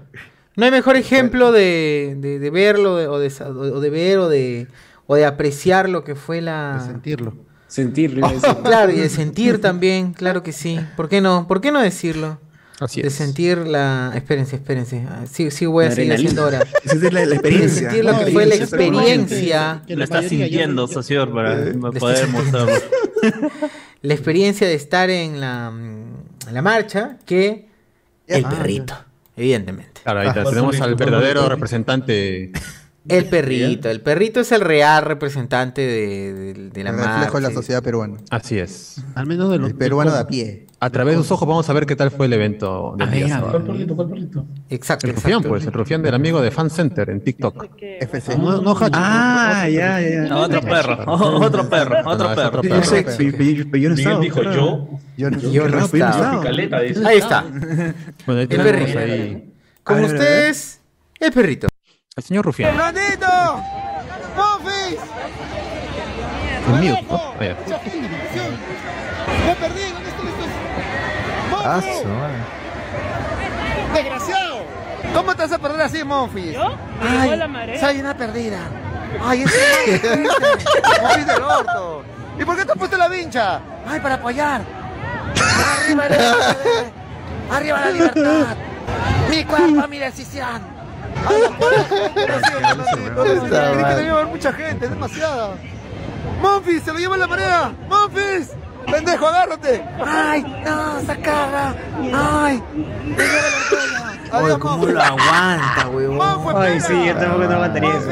no hay mejor ejemplo de, de, de verlo de- o, de, o de ver o de, o de apreciar lo que fue la... sentirlo. Sentirlo. a decir. Claro, y de sentir también, claro que sí. ¿Por qué no? ¿Por qué no decirlo? Así De es. sentir la... Espérense, espérense. Ah, Sí, sí voy a La seguir haciendo ahora. Sentir la, la De experiencia. sentir lo No, que fue la experiencia. que Lo la está sintiendo, socio, para Le poder mostrarlo. La experiencia de estar en la, la marcha que el Ah, perrito, evidentemente. Claro, ahí está. Ah, tenemos al verdadero representante. El perrito. El perrito es el real representante de, de- de la El reflejo de la sociedad peruana. Así es. Al menos de los El peruano de a pie. A través de sus ojos vamos a ver qué tal fue el evento del día sábado. ¿Cuál perrito? ¿Cuál perrito? Exacto, El rufián, exacto. pues, el rufián del amigo de Fan Center en TikTok. FC. No, no, Hachi, Ah, ya, ya. No, otro perro, otro perro, No, otro es perro. otro Yo no Miguel estaba. dijo yo. Yo no- Yo no estaba. Ahí está. Bueno, ahí El tenemos perrito. ahí ver. ustedes, el perrito. Al señor rufián. ¡Blandito! ¡Mofis! El mío. Ah, ya. ¡Me perdí! ¿Dónde están estos? Ah, ¡Monfi! su madre. ¡Desgraciado! ¿Cómo te vas a perder así, Monfis? ¿Yo? Ay, la marea. soy una perdida. Ay, es Monfis del orto. ¿Y por qué te has puesto la vincha? Ay, para apoyar. Arriba, el FD. Arriba la libertad. Mi cuerpo, mi decisión. Que mucha gente, es demasiada. ¡Monfis, se lo lleva la marea! ¡Monfis! ¡Pendejo, agárrate! ¡Ay, no, se caga! ¡Ay! Oye, ¡Adiós, ¿cómo lo aguanta? ¡Monfis, Ay, sí, yo tampoco no aguantaría eso.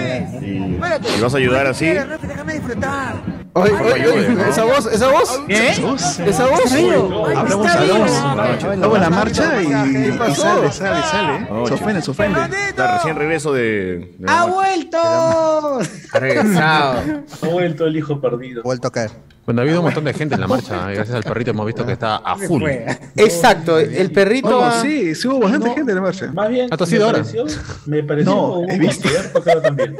¿Y vas a ayudar así? Déjame disfrutar. Oye, oye, oye, esa voz, esa voz. ¿Qué? Esa voz. Hablamos, está bien. hablamos. Luego en la marcha y, ¿Qué y sale, sale, sale. Oh, Se ofende, se ofende. Está recién regreso de. de ¡Ha vuelto! Ha regresado. Ha vuelto el hijo perdido. Vuelto a caer. Bueno, ha habido un montón de gente en la marcha. y Gracias al perrito hemos visto que está a full. Exacto, el perrito. Oh, ha- sí, sí hubo bastante gente en la marcha. Más bien, ¿Ah, tú has me ido ahora? pareció, me pareció No, un he visto. también.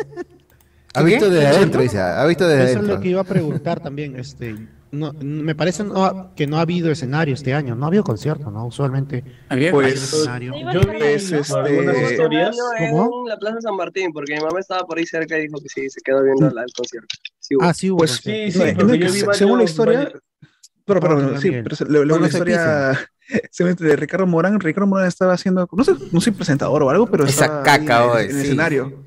Ha visto desde adentro, dice. Ha visto desde Eso es lo que iba a preguntar también. Este, no, me parece no ha- que no ha habido escenario este año. No ha habido concierto, ¿no? Usualmente Había Pues, escenario. Yo vi Pues, algunas este, historias. ¿Cómo? En la Plaza San Martín, porque mi mamá estaba por ahí cerca y dijo que sí, se quedó viendo la- el concierto. Sí. Ah, sí hubo. Pues, concierto. Sí, sí, no, no, porque que yo vi se- varios- según la historia, varios- pero, pero, No, sí, pero se- luego No la se historia de Ricardo Morán, Ricardo Morán estaba haciendo, no sé, no soy presentador o algo, pero Esa estaba caca, en, el sí. escenario.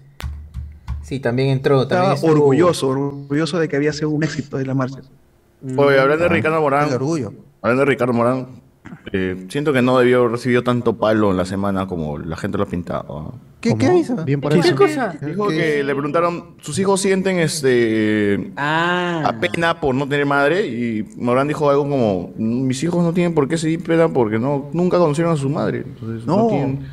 Sí, también entró. Estaba También estuvo- orgulloso, orgulloso de que había sido un éxito de la marcha. Oye, hablando de Ricardo El Morán. orgullo. Hablando de Ricardo Morán. eh, siento que no debió recibido tanto palo en la semana como la gente lo ha pintado. ¿Qué, ¿Qué hizo? Bien por ¿Qué eso. cosa? Dijo que le preguntaron, sus hijos sienten este Ah. pena por no tener madre y Morán dijo algo como mis hijos no tienen por qué sentir pena porque no nunca conocieron a su madre entonces no, No. tienen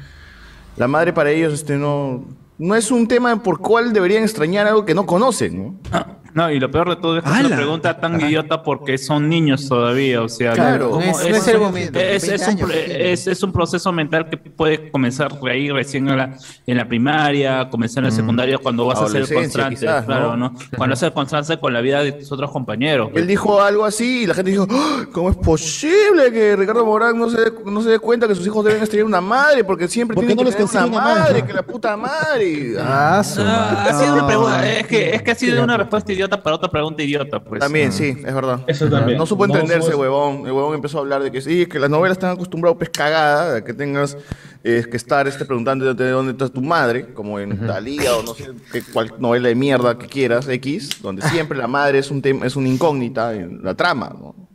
la madre para ellos este no no es un tema por cual deberían extrañar algo que no conocen ¿no? No, y lo peor de todo es que es una pregunta tan idiota porque son niños todavía, o sea, Claro, ¿cómo- no es- es el momento. es- es 20 un, años, pro- es- es un proceso mental que puede comenzar ahí recién en la, en la primaria, comenzar en la secundaria cuando vas a ser constante, quizás, claro, ¿no? ¿no? Cuando haces constante con la vida de tus otros compañeros. él dijo algo así y la gente dijo "¡Ah! ¿cómo es posible que Ricardo Morán no se dé, no se dé cuenta que sus hijos deben extrañar una madre porque siempre ¿Por tienen no que tener una madre madre? que la puta madre Ah, ha sido una pregunta, es que, es que ha sido una respuesta idiota para otra pregunta idiota, pues. También, sí, es verdad. Eso también. No supo No entenderse, huevón. El huevón empezó a hablar de que sí, que las novelas están acostumbradas, pues cagada, a que tengas eh, que estar este, preguntando de dónde está tu madre, como en Talía o no sé qué, cuál novela de mierda que quieras, X, donde siempre la madre es un tema, es una incógnita en la trama, ¿no?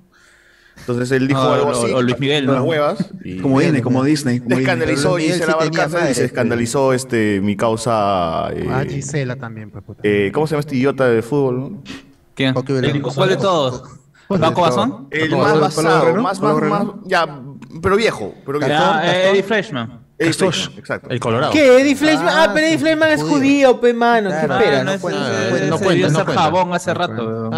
Entonces él dijo Ah, algo o- así, o Luis Miguel, las ¿no? huevas, y Como Disney, como Disney. como se Disney. escandalizó Luis y Miguel se sí la tenía Alcázar y se escandalizó este mi causa eh, Ah, Gisela también, pues, puta. eh, ¿cómo se llama este idiota de fútbol? no? ¿Quién? ¿Cuál de todos? ¿Paco Bazón? El ¿Cómo más basado, más, ¿Pablo más, más, ya, pero viejo, pero viejo. Ya, eh, Eddie Freshman. Eddie Fleischman, exacto. El Colorado. ¿Qué? Eddie Fleischman. Ah, pero Eddie Fleischman es judío, pe mano. ¿Qué Claro. esperas? no, no cuenta, no cuenta, no ser cuenta. jabón hace rato. weón.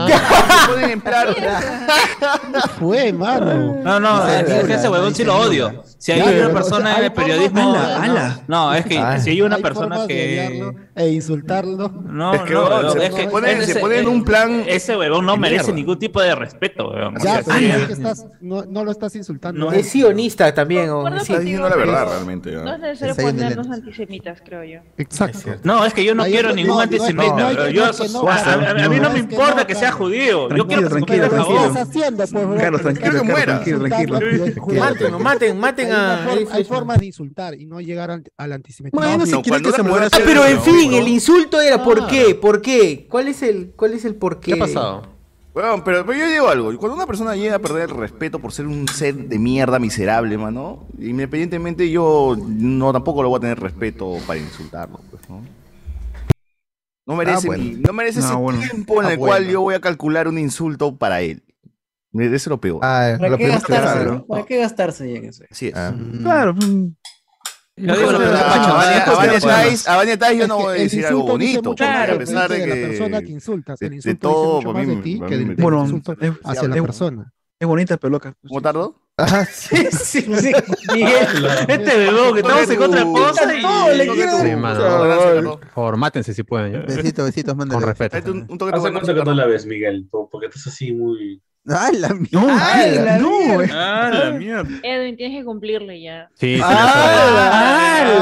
Pueden emplear. Fue, mano. No, no, es que ese huevón sí lo odio. Si hay una persona en el periodismo. no, ala, No, es que Ah. si hay una persona que. e insultarlo. No, Es que, no, es que ponen- se ponen en un plan Ese huevón no merece mierda. ningún tipo de respeto, weón. Ya, O sea, pero sí. no, es que estás, no, no lo estás insultando. No Es sionista también. o- Concuerdo sí. Está diciendo la verdad pero ¿no? No es necesario Ensayo ponernos antisemitas, creo yo. Exacto. No, es que yo no Ahí quiero es- ningún no, antisemita. no, no, Yo- no, que no, a- a- a- a mí no no, me que importa no, que sea judío. Yo quiero que se Tranquilo, convierta en Pero ¿qué jabón. estás haciendo, pues, weón? Carlos, tranquilo, estás muera. tranquilo, tranquilo. Maten, maten, maten Hay, a una forma- hay formas de insultar y no llegar al, al antisemitismo. Bueno, si No, quieres que se muera. Ah, pero en fin, el insulto era ¿por Ah. qué? ¿Por qué? ¿Cuál es el, cuál es el por qué? ¿Qué ha pasado? Bueno, pero, pero yo digo algo. Cuando una persona llega a perder el respeto por ser un ser de mierda miserable, mano, independientemente yo no tampoco lo voy a tener respeto para insultarlo, pues, ¿no? No merece, bueno. mi- no merece No, ese bueno. tiempo en Ah, el cual yo voy a calcular un insulto para él. Merece lo peor. Ah, ¿Para lo qué primero que gastarse? claro. ¿Para qué gastarse en eso? Así es. Ah. Claro. Lo que A- Vania-. Tais- yo Es no voy a decir algo bonito, más a de pesar de que la persona que insultas. El insulto todo, mucho más mí- de ti que del, insulto es- hacia la persona. Es bonita, pero loca. ¿Cómo tardo? Ajá, Sí, sí, sí. Miguel, Este huevón que estamos en otra cosa y. todo le quiero. tú. Sí, mano. Gracias, Carlos. Por favor, mátense si pueden. ¿ya? Besitos, besitos, Con mándale. respeto. Un, un toque ¿Hace cuánto que no la ves, Miguel? Porque estás así muy... ¡Ay, la No, Ay, la no, mierda. eh. Ah, la mierda. Edwin, tienes que cumplirle ya. Sí, sí, ¡Hala!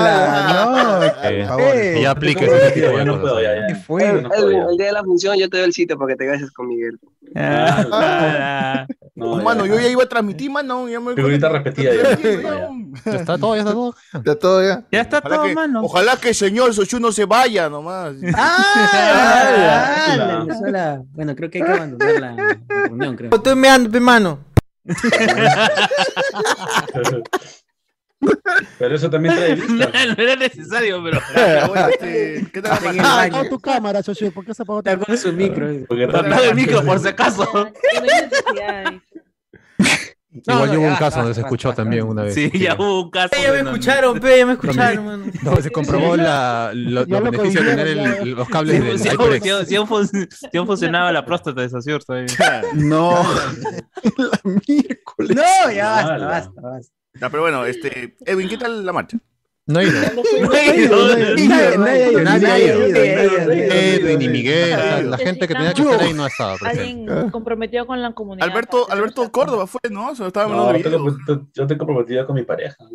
Eh, Por favor. que ya aplique ¿Cómo ese tipo de no puedo, ya, ya. ¿Qué fue? no puedo, El, ya. el día de la función yo te doy el sitio para que te cases con Miguel. Ah, ah, No, ya. mano, yo ya iba a transmitir, mano. Ya me... Figurita repetida ya. Ya está todo, ya está todo. ya todo ya. Ya está Ojalá todo, que, mano. ojalá que el señor Sochu no se vaya nomás. Ah, la. Bueno, creo que hay que abandonar la, la reunión, creo. Estoy meando, pe mano. Pero eso también trae No vista. era- no era necesario, pero. Bueno, este, ¿Qué Ah, baño. apagó tu cámara, Xochitl. ¿Por qué se apagó tu Está con su micro. Porque está Apaga el micro por si acaso. No. Igual no, yo hubo un caso donde se escuchó también una vez. Sí, ya hubo un caso. Ya me no- escucharon, pe, ya me escucharon, mano. Donde se comprobó la, lo, los lo beneficios de tener el- los cables del Si HyperX. aún- si aún si aún funcionaba la próstata de Saciur todavía. No. la miércoles. No, ya basta, basta, basta. Ya, pero bueno, este, Edwin, ¿qué tal la marcha? No ha ido. No he ido. Nadie, nadie ha ido, Nadie ha ido. Edwin y Miguel, la gente que tenía que estar ahí no ha estado presente. Alguien comprometido con la comunidad. Alberto, Córdoba fue, ¿no? Se lo estaba No, te- yo tengo comprometido con mi pareja. ¿no?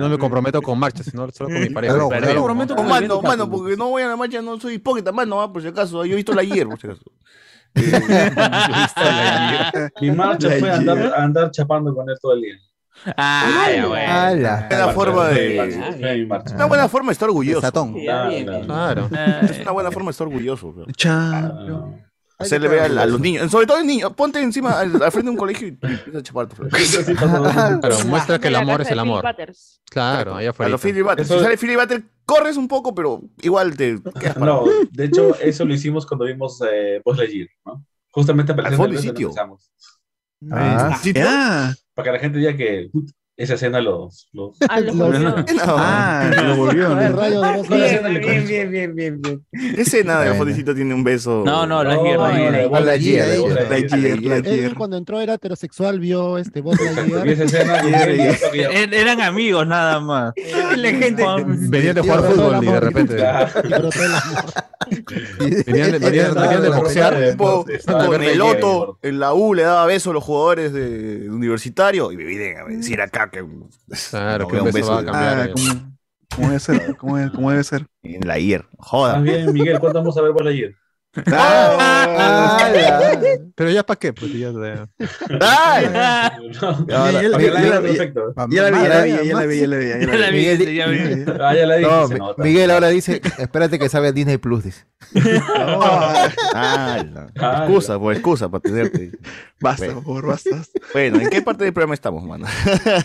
No me comprometo con marchas, sino solo con mi pareja. Aló. me comprometo con mano, mano, porque no voy a la marcha, no soy hipócrita, mano, por si acaso. Yo he visto la ayer, por si acaso. Mi marcha fue andar chapando con él todo el día. Ah, ya, bueno. Buena forma de. Marcha. Una buena forma de estar orgulloso. Claro. Es una buena forma de estar orgulloso. bro. Champion. Hacerle ver a, a los niños, sobre todo a los niños, ponte encima al, al frente de un colegio y empieza a chapar tu. Claro, muestra que el amor es el amor. Claro, allá A afuera. los Philly. Eso- Si sale Philly Battle, corres un poco, pero igual te. No, de hecho, eso lo hicimos cuando vimos eh, Buzz Lightyear, ¿no? Justamente para Al el sitio. Ah, Ah, Para que la gente diga que esa escena los... los... Ah, los los- volvió. ah, la Bien, bien, bien, bien, bien. ¿Qué escena de Fondicito tiene un beso? No, no, la guerra. Lightyear, Edwin Lightyear. cuando entró era heterosexual, vio este voz Er- Eran amigos nada más. La gente. Venían de jugar fútbol y de repente. Venían de, venían- de boxear. Con el Otto en la U le daba besos a los jugadores de universitario y me vienen a decir acá que Claro, no que un beso va a cambiar. Ah, eh. ¿cómo, cómo debe ser? ¿Cómo, es- cómo debe ser? en la IER. Más Joda. bien, Miguel, ¿cuándo vamos a ver Buzz Lightyear? Pero ya para qué, pues ya. No, Ya, para que la ya, vean ya, perfecto. Ya la vi, ya la vi, ya la vi, ya la vi. ya Ya la la vi. vi, Miguel-. Ah, ahora dice, espérate que salga Disney Plus, dice. Ah, la- excusa, pues excusa para tenerte. Basta, Bueno. por favor, basta. Bueno, ¿en qué parte del programa estamos, mano?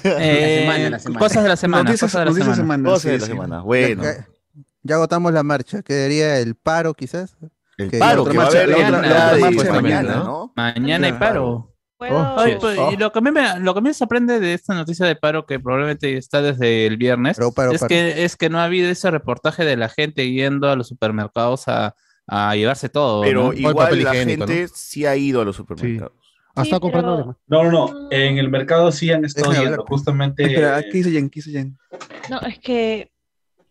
Eh, La semana, la semana. Cosas de la semana. Noticias, cosas de la semana. Cosas de la semana. Bueno, ya agotamos la marcha. Quedaría el paro, quizás. El paro que va a haber mañana, mañana, ¿no? Mañana hay paro. Ay, pues, y lo que, a mí me, lo que a mí me sorprende de esta noticia de paro, que probablemente está desde el viernes, es, paro. Que, es que no ha habido ese reportaje de la gente yendo a los supermercados a, a llevarse todo. Pero ¿no? igual la gente sí ha ido a los supermercados. Hasta comprando pero- No, no, no. En el mercado sí han estado Déjame yendo. hablar. Justamente. Espera, ¿qué dice Jen? ¿Qué dice Jen? No, es que,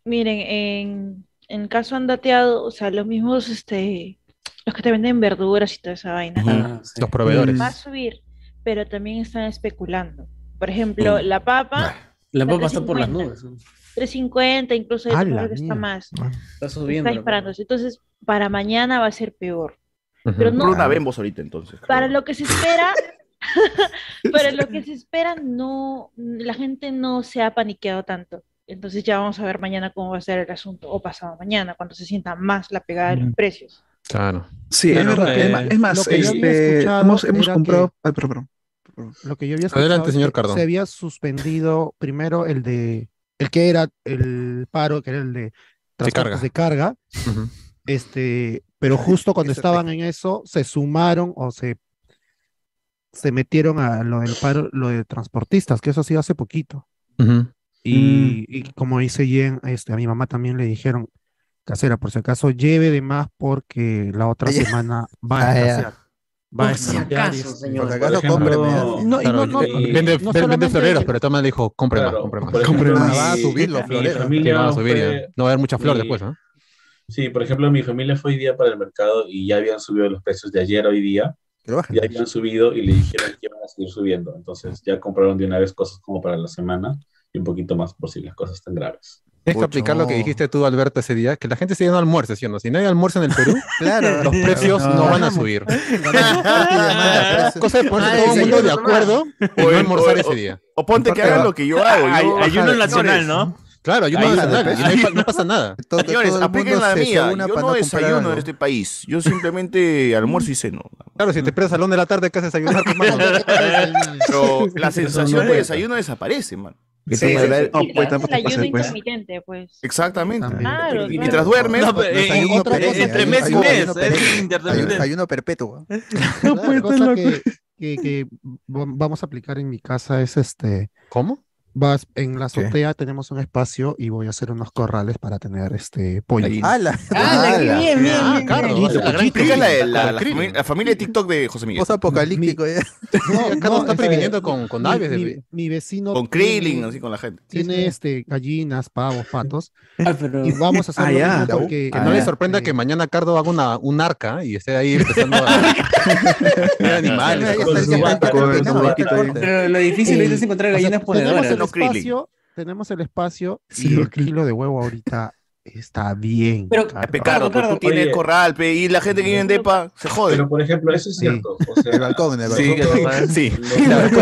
miren, en, en caso han dateado, o sea, los mismos, este, los que te venden verduras y toda esa vaina. Ujú. Los proveedores. Va a subir, pero también están especulando. Por ejemplo, la papa. La está papa está por las 3.50. nubes. 350, incluso hay ¡A otros la que está más. Está subiendo. Está disparándose. Entonces, para mañana va a ser peor. Pero Pero no, una Bembos ahorita entonces. para lo que se espera, para lo que se espera, no, la gente no se ha paniqueado tanto. Entonces ya vamos a ver mañana cómo va a ser el asunto, o pasado mañana, cuando se sienta más la pegada de los precios. Claro. Sí, Claro, es verdad. que- es más- este, hemos, hemos comprado. Ay, perdón, perdón. Lo que yo había escuchado Adelante, señor Cardón. Se había suspendido primero el de el que era el paro, que era el de transportes carga. de carga, este, pero justo cuando estaban en eso, se sumaron o se, se metieron a lo del paro, lo de transportistas, que eso ha sido hace poquito. Ujú. Y, y como dice Jen, este, a mi mamá también le dijeron, casera, por si acaso, lleve de más porque la otra semana va a Ah, escasear. Va a escasear vende, vende- floreros, pero toma le dijo, compre más, Claro, compre más. Compre más. Va a subir los mi floreros. Va a subir fue- ya. No va a haber mucha flor después, ¿no? Sí, por ejemplo, mi familia fue hoy día para el mercado y ya habían subido los precios de ayer a hoy día. Ya habían subido y le dijeron que iban a seguir subiendo. Entonces ya compraron de una vez cosas como para la semana y un poquito más por si las cosas están graves. Tienes que aplicar lo que dijiste tú, Alberto, ese día, que la gente sigue no almuerce, ¿sí o no? Si no hay almuerzo en el Perú, Claro. los precios no, van a subir. Cosa de ponerse todo el mundo de acuerdo y no almorzar ese día. O ponte que hagan lo que yo hago. Ayuno nacional, ¿no? Claro, ayuno Ahí nacional, y no, hay pa- no pasa nada. Todo- Señores, todo apliquen la mía. Yo no desayuno en este país. Yo simplemente almuerzo y ceno. Claro, si te esperas al 1 de la tarde, ¿qué haces desayunar? Pero la sensación de desayuno desaparece, man. Sí, Sí, sí, sí, no, Y pues el ayuno pues. intermitente, pues. Exactamente. Claro, Y claro. mientras duermes, No, pero, eh, otra perenne, cosa, entre mes y mes, es Ayuno- intermitente. Ayuno perpetuo. Otra cosa que, que, que va- vamos a aplicar en mi casa es este, ¿Cómo? Vas, en la azotea tenemos un espacio y voy a hacer unos corrales para tener este pollo. ¡Hala! ¡Hala, qué bien, bien! Ah, bien, claro, bien! la gran familia, la familia de TikTok de José Miguel. Post apocalíptico. ya. No, Acá no no, está este, previniendo con, con mi, aves. mi- mi vecino Con Krillin, así con la gente. tiene este gallinas, pavos, patos Ah, pero... y vamos a hacer Ah, lo ya. mismo porque Que no le Ah, sorprenda eh, que mañana Cardo haga una, un arca y esté ahí empezando a animales. Pero lo difícil es encontrar gallinas ponedoras. Espacio, tenemos el espacio Sí, y el kilo de huevo ahorita está bien. Pero- caro. Pe, Cardo, Cardo, tú tienes oye. corral, pe, y la gente que vive en Depa se jode. Pero por ejemplo, eso es Sí. cierto. O sea, El balcón, en el Sí, balcón. Sí,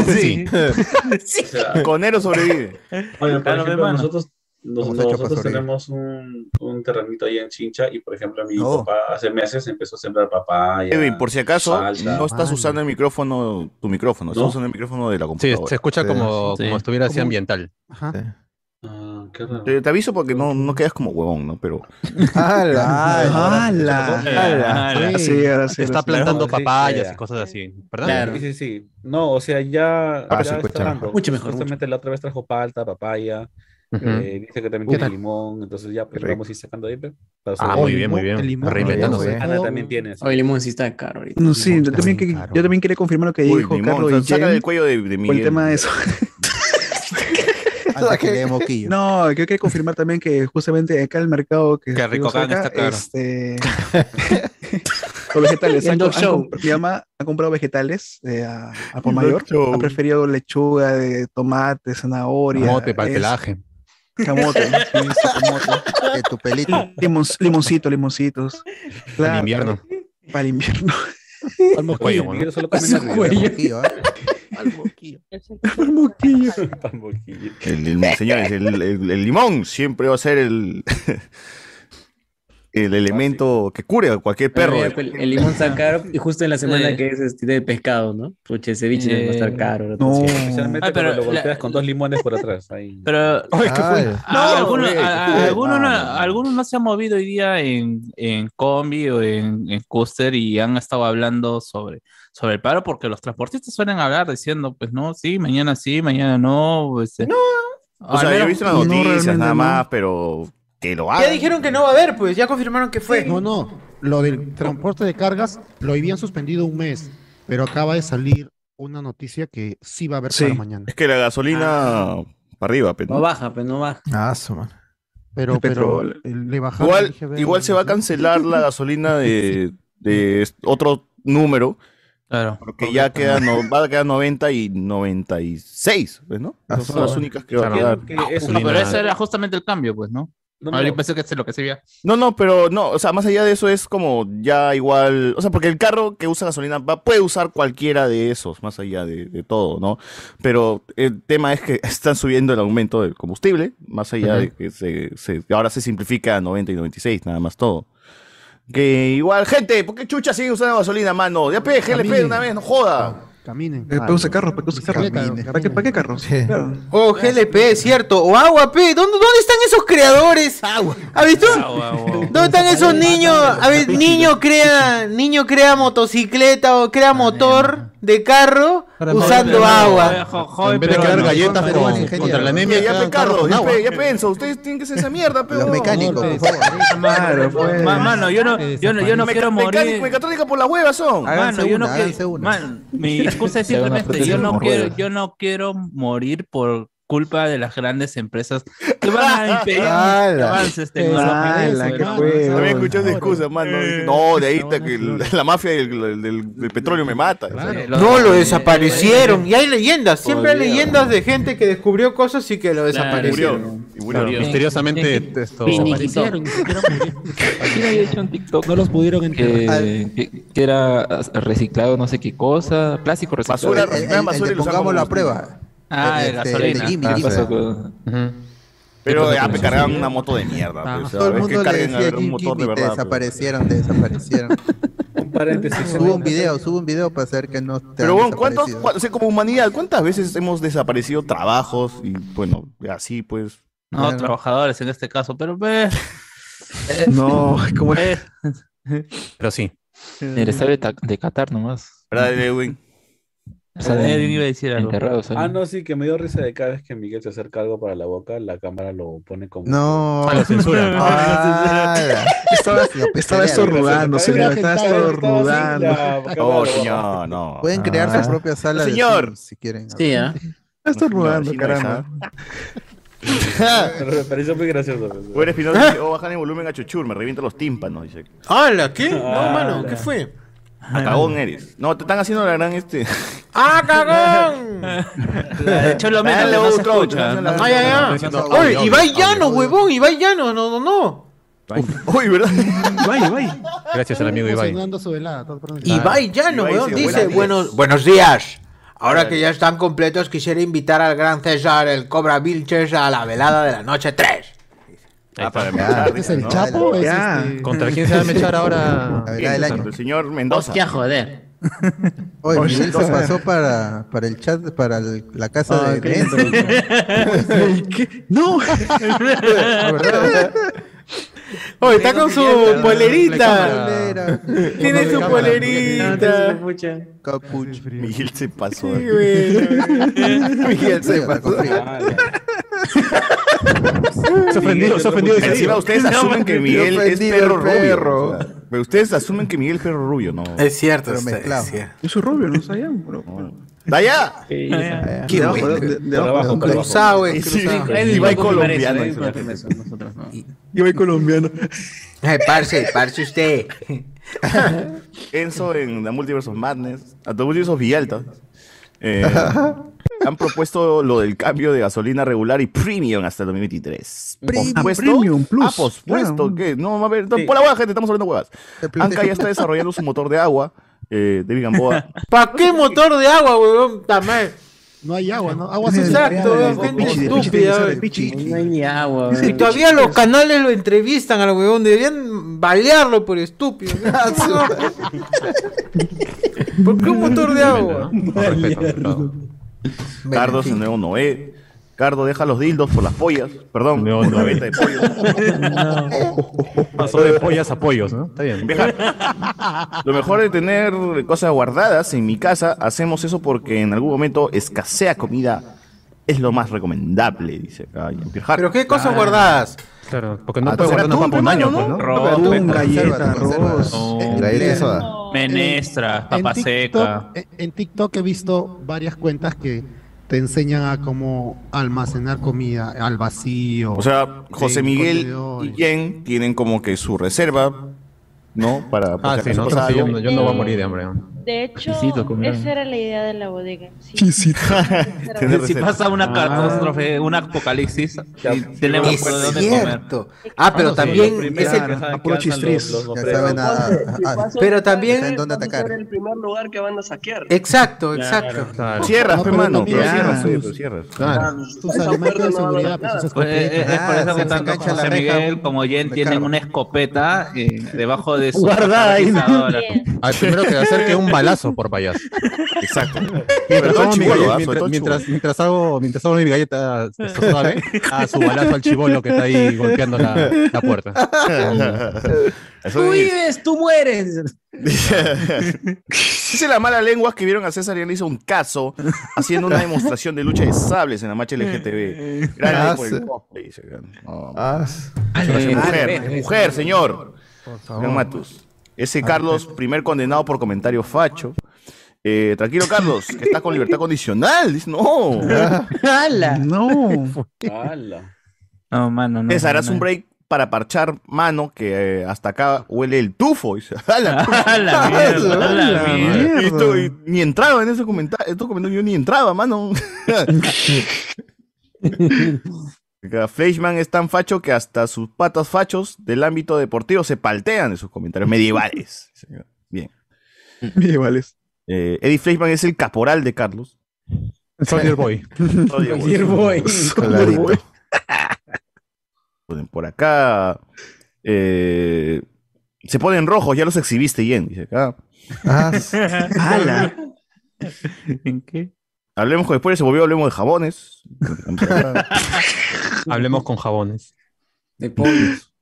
sí. o sea, Conero sobrevive. Oye, por Claro, ejemplo, nosotros, nos- nosotros tenemos un, un terrenito ahí en Chincha y, por ejemplo, mi No. papá hace meses empezó a sembrar papaya. Edwin, por si acaso, salsa. no estás usando el micrófono, tu micrófono, estás ¿No? usando el micrófono de la Sí, computadora. se escucha Sí. como, Sí. como estuviera así ambiental. Ajá. Ah, qué raro. Te, te aviso porque no, no quedas como huevón, ¿no? Pero ¡Hala! Ah, Sí. Sí, ahora sí. Está ahora sí. plantando sí, papayas ya. y cosas así, ¿verdad? Claro. Sí, sí, sí. No, o sea, ya, Ah, ya se escucha está mejor. Mucho mejor, Justamente la otra vez trajo palta, papaya. Ujú. eh, dice que también ¿Qué tiene tal? limón. Entonces ya, pues vamos a ir sacando ahí. Ah, muy bien, muy el bien. limón, Reinventándose. el limón, Ana también tiene. Hoy el limón sí está caro ahorita. No, sí, yo también, que- caro. yo también quería confirmar lo que Uy, dijo limón, Carlos y saca Jen del cuello de, de por el Miguel. tema de eso. Que le dé moquillo. No, yo quería confirmar también que justamente acá el mercado que Qué rico, acá está caro. este, los vegetales. El han- han show. comp- mi mamá ha comprado vegetales eh, a, a por mayor. Ha preferido lechuga, de tomate, zanahoria. Mote para el pelaje. Camote, ¿no? Sí, sí, camote. Que tu pelito. Limons- limoncito, limoncitos. Claro, invierno. Para el invierno. Al cuello, ¿no? Miguel solo come Su nervios. cuello. Moquillo. Pan moquillo. El, el- señores, el, el- el limón siempre va a ser el. El elemento que cure a cualquier perro. Ah, ya, pues, el limón está caro y justo en la semana Sí. que es este de pescado, ¿no? Pucha, el ceviche va a estar Eh, caro. la No. cosa. Especialmente Ah, pero cuando lo la- golpeas con dos limones por atrás. Ahí. Pero Ay, ¿qué fue? No, algunos, güey, a- ¿qué a- fue? algunos, no, Ah. algunos no se han movido hoy día en, en combi o en, en Custer y han estado hablando sobre, sobre el paro porque los transportistas suelen hablar diciendo, pues no, sí, mañana sí, mañana no. Pues, no. O sea, yo he visto las noticias nada más, pero que lo hagan. Ya dijeron que no va a haber, pues, ya confirmaron que fue. No, no. Lo del transporte de cargas lo habían suspendido un mes, pero acaba de salir una noticia que sí va a haber Sí. para mañana. Es que la gasolina para arriba, pero No baja, pues no baja. Ah, su. Pero, El pero le bajaron Igual, igual se va a cancelar la gasolina de, de otro número. Claro. Porque ya queda, no, va a quedar 90 y 96, ¿ves, ¿no? Ah, Esas son las únicas que va a Claro. quedar. Ah, no, pero ese era justamente el cambio, pues, ¿no? No, Ahora no. yo pensé que es lo que se veía. No, no, pero no, o sea, más allá de eso es como ya igual, o sea, porque el carro que usa gasolina va, puede usar cualquiera de esos, más allá de, de todo, ¿no? Pero el tema es que están subiendo el aumento del combustible, más allá de que se, se- ahora se simplifica a 90 y 96, nada más todo. Que igual, gente, ¿por qué chucha sigue usando gasolina, mano? Ya pe, GLP de una vez, no joda. Caminen. ¿Para qué usa carro? ¿Para qué usa carro? ¿Para qué, para qué carros? Claro. Oh, GLP, cierto. O agua, P. ¿Dónde, ¿Dónde están esos creadores? Agua. ¿Has visto? ¿Dónde están esos niños? A ver, niño crea, niño crea motocicleta o crea motor de carro usando agua. En vez de crear galletas Pero con- contra la anemia, Ya, ya, carros ya, pe, ya pienso, ustedes tienen que hacer esa mierda, pero. Los mecánicos, por favor. Claro, pues. Ma- Mano, yo no, yo no, yo no quiero morir. Mecatrónica por las huevas son. Mano, yo no quiero. man, mi excusa es simplemente yo no quiero, yo no quiero morir por culpa de las grandes empresas que van a impedir avances tecnológicos. Ala, qué hermano. fue, También escuché esa excusa, mano. No, de ahí está que la mafia del, del- del petróleo me mata. No, lo desaparecieron. Y hay leyendas. Siempre hay leyendas de gente que descubrió cosas y que lo desaparecieron. Y misteriosamente esto Finiquitaron. Aquí había hecho un TikTok. No los pudieron que, que, que era reciclado, no sé qué cosa. Plástico reciclado. Basura, El- el- el- el de pongámoslo a prueba. Ah, El- de este, gasolina. el de Jimmy, Ah, Jimmy. Pero ya me cargaban una moto de mierda. pues, Todo el es que mundo le a decía un motor de Jimmy, te verdad. pues. desaparecieron, te desaparecieron. Un paréntesis. Subo un video, subo un video para saber que no te Pero bueno, ¿cuántos, cua- o sea, como humanidad, ¿cuántas veces hemos desaparecido trabajos? Y bueno, así pues. No, trabajadores en este caso, pero ve. No, como Eh, Pero sí. El estadio de, Ta- de Qatar nomás. ¿Verdad, Edwin? Salen Edwin iba a decir algo. Ah, no, sí, que me dio risa de cada vez que Miguel se acerca algo para la boca, la cámara lo pone como. No. Ah, lo censura. Ah, Estaba, estaba estornudando, señor. Estaba estornudando. Oh, señor, no. Pueden crear Ah. su propia sala Señor. Si quieren. Sí, ¿ah? Está estornudando, caramba. Pero me pareció muy gracioso. Fuera Espinosa dice, oh, bajan el volumen a chuchur, me revienta los tímpanos, dice. ¡Hala! ¿Qué? No, Ah, mano, la- ¿qué fue? A cagón eres. No, te están haciendo la gran este. ¡Ah, cagón! La de Cholo Mena que no se escucha. ¡Ay, ay, ay! Oye, Ibai Llano, huevón, Ibai Llano, no, no, no. Uy, ¿verdad? Vaya, vaya. Gracias al amigo Ibai. Ibai Llano, Ibai weón, dice, dice, "Buenos buenos, buenos días. Ahora que ya están completos, quisiera invitar al gran César, el Cobra Vilches, a la velada de la noche 3. Ah, para ¿Es el ¿no? Chapo? ¿Es este- ¿Contra quién se va a mechar ahora? La verdad del año. El señor Mendoza. Hostia, joder. Oye, Oye, Miguel se pasó para, para el chat, para el- la casa Ah, de qué Enzo. ¿Qué? No. Oye, está con su polerita. Tiene su polerita. capucho. Miguel se pasó. Sí, bueno. Miguel se pasó. Ah. Se ofendió, se ofendió. Encima ustedes asumen que Miguel es perro rubio. perro. o sea, pero ustedes asumen que Miguel es perro rubio, ¿no? Es cierto, Pero mezclado. es cierto. Yo soy rubio, no sabían, bro. ¡Daya! Sí, Qué De abajo. Cruzado, Sí, cruzado. sí. Ibai colombiano. Yo voy colombiano. Ay, parce, parce usted. Enzo en The Multiverse of Madness, a The Multiverse of Villalta, eh, han propuesto lo del cambio de gasolina regular y premium hasta el 2023. Premium. ¿Pospuesto? Premium plus. Ah, pospuesto. Claro. ¿Qué? No, a ver, por la hueá, gente, estamos hablando huevas. El Anca ya está desarrollando su motor de agua, eh, David Gamboa. ¿Para qué motor de agua, huevón? Tamay. No hay agua, ¿no? Agua Exacto, De weón, gente de estúpida. de. No hay ni agua. Y todavía los canales lo entrevistan al huevón. Deberían balearlo por estúpido. ¿Por qué un motor de agua? Cardo es el nuevo Noé. Cardo deja los dildos por las pollas. Perdón, por la venta de pollos. Pasó de pollas a pollos, ¿no? Está bien. Vieja, Lo mejor de tener cosas guardadas en mi casa, hacemos eso porque en algún momento escasea comida. Es lo más recomendable, dice acá. Jean-Pierre Hart. ¿Pero qué cosas Ah. guardadas? Claro, porque no Ah, puedes guardar una atún, pampa un año, pues, ¿no? Atún, galleta, arroz. Menestra, papa en seca. TikTok, en- en TikTok he visto varias cuentas que te enseñan a cómo almacenar comida al vacío. O sea, José Miguel y. Jen tienen como que su reserva, ¿no? Para, por Ah, sí, no- yo no voy a morir de hambre. De hecho, esa era la idea de la bodega. Sí. Tener Si pasa una Ah. catástrofe, un apocalipsis, y tenemos Es por dónde cierto. comer. Ah, pero sí. también es el- que a puro que Pero también. dónde atacar. el primer lugar que van a saquear. Exacto, exacto. Cierras, No, pe, pero mano, también pero ya, cierras, cierras. Claro, sus esa elementos de puerta no va a seguridad, dar pues Pues, eh, es por Ah, eso que tanto engancha la José Miguel como Jen tienen una escopeta eh, debajo de su Guardada ahí, primero que acerque un balazo por payaso. Exacto. Mientras, todo hago mi chibolo, galleta- ah, todo mientras, mientras, hago, mientras hago mi galleta esto suave, a su balazo al chivolo que está ahí golpeando la, la puerta. Eso Tú es- vives, tú mueres. Dice la mala lengua que vieron a César y él hizo un caso haciendo una demostración de lucha de sables en la marcha LGTB. Gracias Ah, por el cosplay. No, Ah, mujer, mujer, señor. Señor Matus. Ese Carlos, primer condenado por comentario facho. Eh, tranquilo, Carlos, que está con libertad condicional. Dice, no. ¡Hala! No. ¡Hala! No, mano, no. César, no, haz un no. break para parchar mano que eh, hasta acá huele el tufo. Dice, "A la A la mierda, a la mierda. Y esto- y ni entraba en ese comentario, estos comentarios yo ni entraba, mano. Acá, Fleischmann es tan facho que hasta sus patas fachos del ámbito deportivo se paltean de sus comentarios medievales. Bien. Medievales. Eh, Eddie Fleischmann es el caporal de Carlos. Soldier Boy. Soldier Soldier Boy. Clarito. Ponen Por acá. eh, se ponen rojos, ya los exhibiste, Jen. Dice acá. Ah, ¡Hala! ¿En qué? Hablemos con después, se volvió, hablemos de jabones. Hablemos con jabones. De pollos.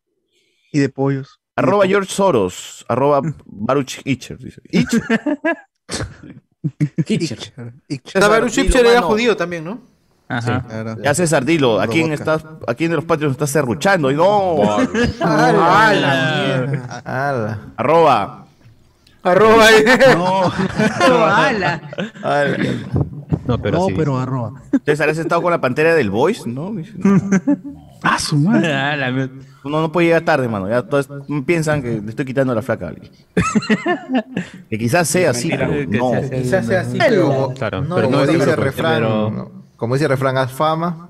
Y de pollos. arroba George Soros, arroba Baruch Itcher. Dice. Itcher. Baruch Shipcher era judío también, ¿no? Ajá. Claro. Ya César, dilo, ¿a quién Provoca. estás, a quién de los patrios estás serruchando? Y no. ¡Ah, la mierda! ala. arroba. Arroba. No. ¡Hala! No, pero no, sí. pero arroba. César, ¿has estado con la pantera del Voice? ¿No? ¡Ah, su madre! A la mierda. No, no puede llegar tarde, mano. Ya todos piensan que le estoy quitando la flaca a alguien. que quizás sea así, pero no. Quizás sea así, pero. Claro, no pero no Como es dice el refrán, pero- como dice el refrán, haz fama.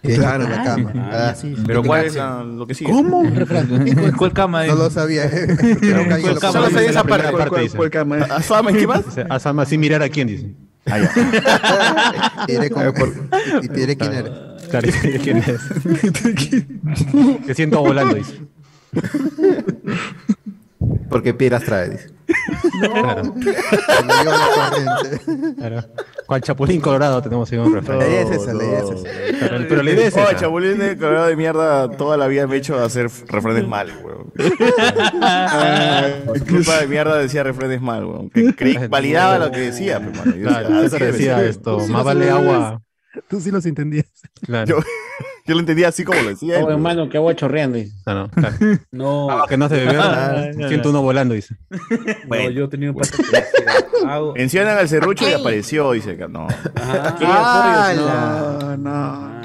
Claro. la cama. Ah, sí. Pero ¿cuál es la- lo que sigue? ¿Cómo? ¿Cuál cama? No lo sabía. Cama? Solo sabía esa parte. parte, ¿Cuál- cama? ¿Haz fama y qué más? Sin mirar a quién, dice. Ah, ya. Y diré cómo- y diré quién eres. Claro, ¿y ¿quién es? Te siento volando, dice. Porque piedras trae, dice. Claro, la corriente. claro. ¿Cuál chapulín colorado tenemos en un refrán? La idea es esa, la idea es esa. Claro, Pero la idea es Oh, esa. Chabulín de colorado de mierda, toda la vida me he hecho hacer refranes mal, weón. Mi culpa de mierda decía refranes mal, weón. Que creí, validaba lo que decía, pero, mano. Yo Claro, decía, César así es. decía esto, Sí, más sí, vale agua. Tú sí los entendías. Claro. Yo, yo lo entendía así como lo decía. Oh, hermano, que agua chorreando. dice. No, no, claro. No. Agua que no hace beber, siento uno volando, dice. No, yo tenía un hago- Mencionan al serrucho y apareció, dice que no. Ajá. No, no.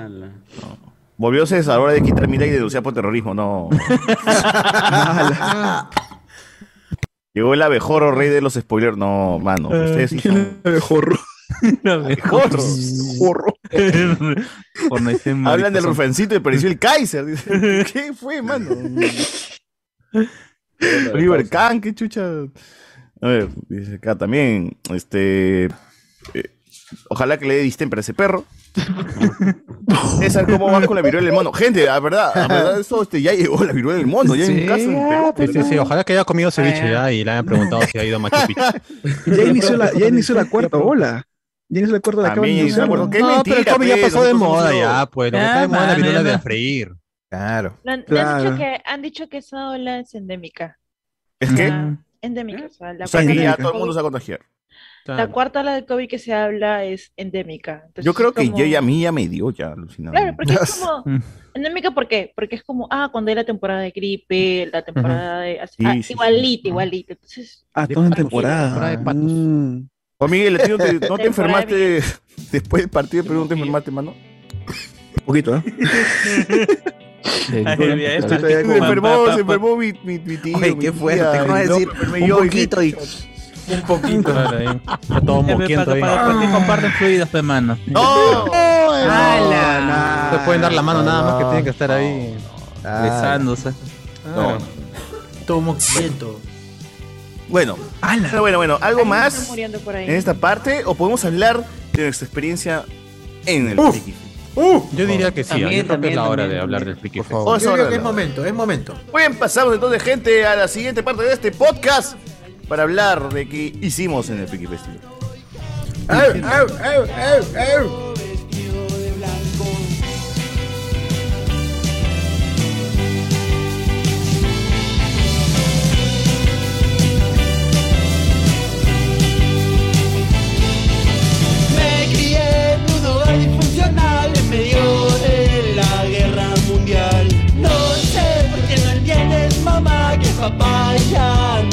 Volvió César, ahora de quitar mi ley y denunciar por terrorismo, no. Llegó el abejorro rey de los spoilers. No, mano, ustedes sí son Mejor. Jorro. Hablan del rufancito y pareció el Kaiser. ¿Qué fue, mano? Oliver Kahn, qué chucha. A ver, dice acá también, este... eh, ojalá que le dé distemper a ese perro. César, ¿cómo vas con la viruela del mono? Gente, la verdad, la verdad, eso este, ya llegó la viruela del mono, ya hay un caso en Perú. Sí, sí, sí, ojalá que haya comido ceviche ya y le hayan preguntado si ha ido a Machu Picchu. Ya inició la, ya inició la cuarta ola. Ya ola. También acaban de iniciarla. cuarta- qué No, pero el COVID ya pe, pasó de moda ya, pues. Lo que está de moda es la viruela de no. Claro. Han, Claro. dicho que, han dicho que esa ola es endémica. Es que, Ah, endémica. O sea, la, o sea, que cuarta ya ola todo el de mundo se va a COVID- contagiar. la cuarta ola de COVID que se habla es endémica. Entonces, Yo creo que como- yo ya a mí ya me dio ya alucinado. Claro, porque es como. Endémica, ¿por qué? Porque es como, ah, cuando hay la temporada de gripe, la temporada de. así- Sí, ah, sí, sí. igualito, igualito. Entonces, Ah, todo en temporada. Mm. O Miguel, ¿a ti no te, no te enfermaste después del partido de Perú? ¿No te enfermaste, mano? Un poquito, ¿eh? Ay, mira, esto- Se enfermó, se enfermó mi, mi, mi tío. Oye, qué fuerte, ¿cómo vas a decir? Un poquito y... Un poquito. Está todo moquiento ahí. para, para que comparten fluidos, pe mano. ¡No! ¡Hala! Se pueden dar la mano nada más que tienen que estar ahí. Besándose. No. Todo moquiento. Bueno, pero bueno, bueno, ¿algo más está muriendo por ahí. en esta parte? ¿O podemos hablar de nuestra experiencia en el Uf. Friki? Yo diría que sí, También, yo creo que es la hora también. de hablar del Friki Yo hora creo que es momento, es momento. Bien, pasamos entonces, gente, a la siguiente parte de este podcast para hablar de qué hicimos en el Friki Festival. Hogar disfuncional en medio de la guerra mundial. No sé por qué no entiendes, mamá, que papá ya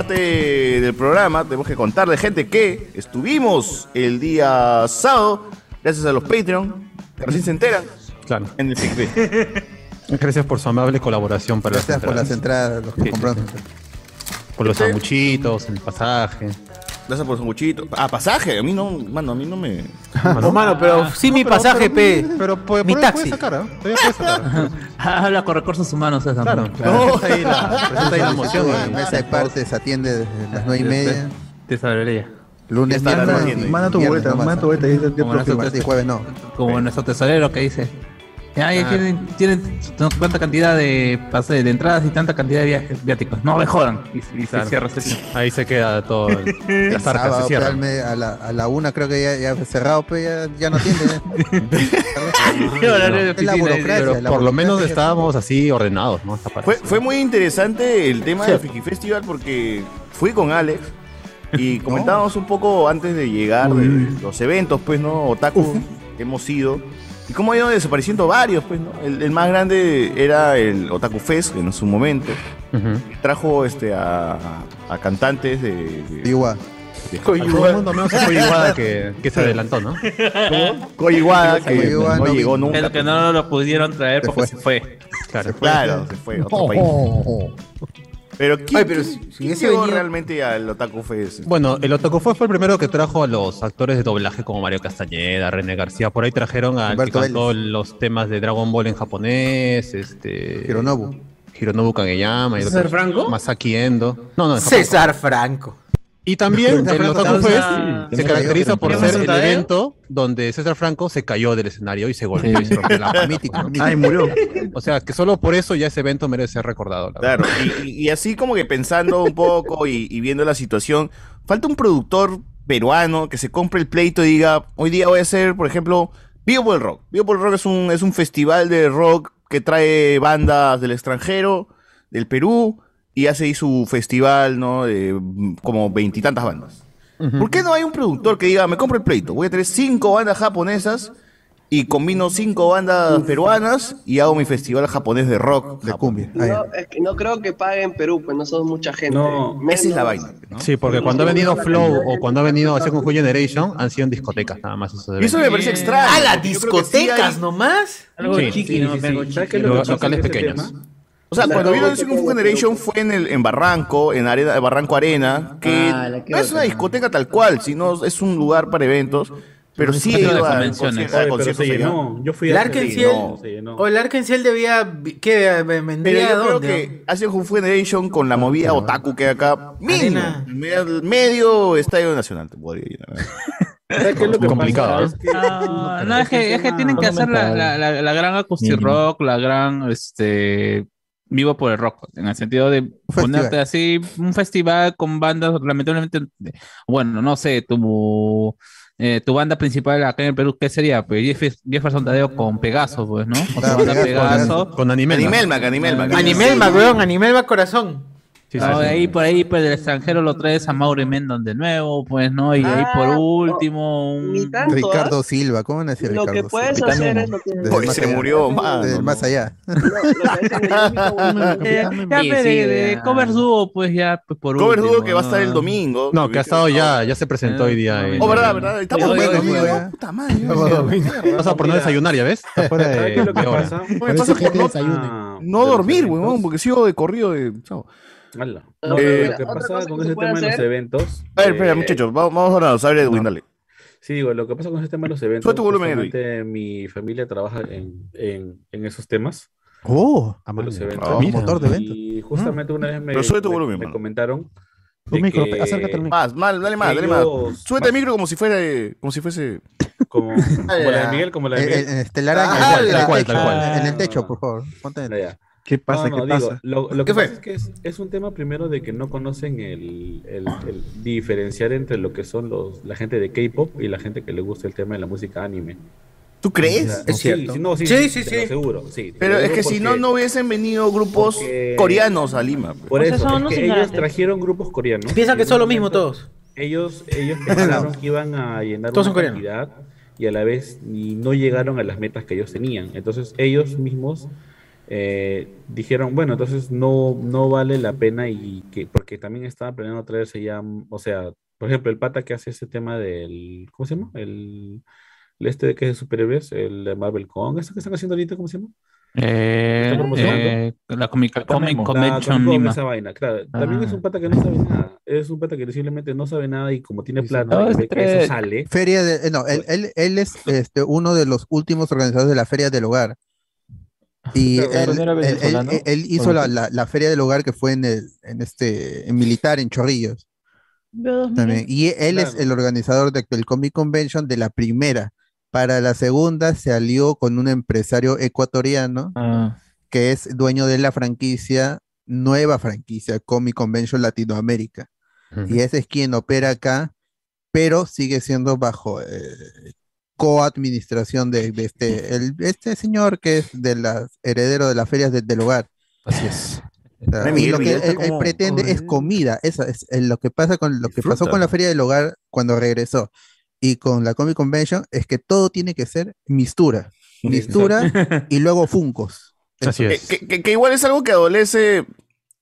parte del programa tenemos que contarle, gente, que estuvimos el día sábado, gracias a los Patreon, que recién se enteran, Claro. en el Fest. Gracias por su amable colaboración para Gracias por las entradas, los que Sí, sí, compraron. Por los sanguchitos, el pasaje. Gracias por su sanguchito. Ah, pasaje. A mí no, mano, a mí no me. No, mano, pero sí mi pasaje, pe. Pero pues, mi por ahí taxi. puedes sacar, ¿ah? Puedes sacar. Habla con recursos humanos, César. Claro, ¿no? claro. Presenta ahí la- presenta ahí la moción. La mesa de partes atiende desde las nueve y media. Tesorería. Lunes, Manda- miércoles, manda tu viernes boleta, nomás, manda tu ¿ah? boleta, Como nuestro, y jueves no. como nuestro tesorero que dice. Ya, ya Ah. tienen, tienen tanta cantidad de pase de entradas y tanta cantidad de viajes viáticos. No me jodan. Y, y Claro. se cierra Ahí se queda todo. el- Las arcas se cierran. a, la, a la una creo que ya, ya cerrado, pe, ya, ya no es la burocracia. Pero la por lo menos estábamos así ordenados, ¿no? Fue, fue muy interesante el tema del Friki Festival porque fui con Alex y comentábamos un poco antes de llegar de los eventos, pues, ¿no? Otaku que hemos ido. Y cómo ha ido desapareciendo varios, pues, ¿no? El, el más grande era el Otaku Fest en su momento. Trajo este a, a cantantes de. de Igual. de- A todo el mundo menos a Koji Iwata que, que se adelantó, ¿no? Koji Iwata, que Koji Iwata no no llegó nunca. Es que no lo pudieron traer porque se fue. Claro, Claro, se fue a otro país. Pero ¿quién, Ay, pero quién- si- si quién hubiese llegó venido- realmente al Otaku Fest? Bueno, el Otaku fue, fue el primero que trajo a los actores de doblaje como Mario Castañeda, René García. Por ahí trajeron Humberto cantó los temas de Dragon Ball en japonés, este... Hironobu. Hironobu Kageyama. y ¿César Franco? Masaki Endo. No, no. César Franco. Y también el Otaku. Fest Sí. se caracteriza por ¿Tenemos ser el un tadeo? evento donde César Franco se cayó del escenario y se golpeó y se rompió la mítico. Ay, murió. O sea, que solo por eso ya ese evento merece ser recordado. la Claro, y, y- y así como que pensando un poco y, y viendo la situación, falta un productor peruano que se compre el pleito y diga, hoy día voy a hacer, por ejemplo, Vivo por el Rock. Vivo por el Rock es un, es un festival de rock que trae bandas del extranjero, del Perú, y hace ahí su festival, ¿no? De mm, como veintitantas bandas. ¿Por qué no hay un productor que diga, me compro el pleito, voy a tener cinco bandas japonesas y combino cinco bandas peruanas y hago mi festival japonés de rock? De cumbia. No, es que no creo que pague en Perú, pues no somos mucha gente. No, Esa es la vaina. ¿no? Sí, porque cuando ha venido Flow o cuando ha venido Second Generation han sido en discotecas nada más eso eventos. me parece extraño. Ah, las que sí discotecas hay- nomás. Algo Sí, chiqui, sí, ¿no? sí, Pero sí. ¿sabes qué es Lo- lo que pasa locales pequeños. tema? O sea, La cuando vino Who de Generation fue en, el, en Barranco, en arena, Barranco Arena, que Ah, no es una discoteca tal cual, sino es un lugar para eventos, pero sí he centro de ido a convenciones. conciertos- a Oye, pero conciertos se allá. llenó. Yo fui El a Arkenciel. no. O el Arkenciel debía. ¿Qué? ¿Vendría Pero yo creo dónde? que hace Who Generation con la movida otaku que hay acá, mínimo, medio, medio estadio nacional te podría. ¿Sabes qué es lo que Complicado, pasa? Es que- Ah, no, es que, es que tienen que hacer la, la, la, la gran acoustic rock, la gran este vivo por el rock, en el sentido de ponerte así un festival con bandas lamentablemente, bueno, no sé, tu eh, tu banda principal acá en el Perú, ¿qué sería? Pues Jeff- Jefferson Tadeo con Pegaso, pues, ¿no? O sea, banda Pegaso, Pegaso. Con Animelma. Animelmac, Animelmac. Animelma, weón, Animelma Corazón. Sí, sí, No, sí. de ahí por ahí pues del extranjero lo traes a Mauri Mendon de nuevo, pues, ¿no? Y ahí por Ah, último un- tanto, Ricardo ¿ah? Silva, ¿cómo nació Lo Ricardo que puedes Silva? hacer es lo que... Hoy más se allá. murió, mano, Desde no. más allá. No, lo Eh, ya, Sí, sí, de, cover dúo, pues ya, pues por Cover último, Duo que va a estar el ¿no? domingo. No, que ha estado ya, ya se presentó hoy día. Oh, verdad, verdad. Estamos oye. Puta madre. Vas a por no desayunar, ¿ya ves? Está fuera ¿Sabes de, qué es lo que pasa? No pasa no. Ah, no dormir, weón, porque sigo de corrido de. No, No, mira, lo que pasa con que ese tema de los hacer- eventos. A ver, espera, eh, muchachos, vamos, vamos a hablar, a Edwin, dale. Sí, digo, lo que pasa con ese tema de los eventos. Tu volumen, mi familia trabaja en, en, en esos temas. Oh, de los eventos. Ah, mira. motor de eventos. Y justamente una vez me, Pero sube tu me- volumen, me mano. comentaron. Tu de micro, que acércate al micro. Más, más, dale más, dale más. ellos- Súbete el micro como si fuera, como si fuese. Como, como la de Miguel, como la de En, Miguel. en- en telaraña, Ah, en el techo, cual. en el techo, por favor. Ponte en el ya. ¿Qué pasa? No, no, ¿Qué digo, pasa? lo, lo ¿Qué que fue? pasa es que es, es un tema primero de que no conocen el, el- el diferenciar entre lo que son los la gente de K-pop y la gente que le gusta el tema de la música anime. ¿Tú O crees? sea, Es sí, cierto. sí, no, sí, Sí, sí, sí, te lo sí. Pero es que si no, no hubiesen venido grupos porque- coreanos a Lima. pues. Por O sea, eso, es que ellos trajeron grupos coreanos. Piensan que son lo mismo todos. Ellos, ellos pensaron que iban a llenar Todos una cantidad y a la vez ni no llegaron a las metas que ellos tenían. Entonces ellos mismos eh, dijeron, bueno, entonces no, no vale la pena y que, porque también estaban planeando traerse ya, o sea, por ejemplo, el pata que hace ese tema del, ¿cómo se llama? El, el este de que es de superhéroes, el de Marvel Con, ¿eso que están haciendo ahorita? ¿Cómo se llama? Eh, eh, la Comic, Comic Convention Convention Lima. esa vaina, claro. También Ah. es un pata que no sabe nada. Es un pata que simplemente no sabe nada y como tiene plata no, eso sale. Feria de, eh, no, él, él, él es este, uno de los últimos organizadores de la Feria del Hogar. Y él, ¿no era él- él- hizo ¿O la, qué? la- la Feria del Hogar que fue en el, en este, en militar, en Chorrillos. También. Y él es el organizador de- del Comic Convention de la primera. Para la segunda se alió con un empresario ecuatoriano Ah. que es dueño de la franquicia, nueva franquicia, Comic Convention Latinoamérica. Y ese es quien opera acá, pero sigue siendo bajo eh, coadministración de, de este, el- este señor que es de las heredero de las ferias de- del hogar. Así es. O sea, Ay, y Miguel lo que él, como- pretende es comida. Eso es lo que pasa con lo que pasó con la Feria del Hogar cuando regresó y con la Comic Convention es que todo tiene que ser mistura. Mistura y luego funcos. Así Que, que- que- que igual es algo que adolece.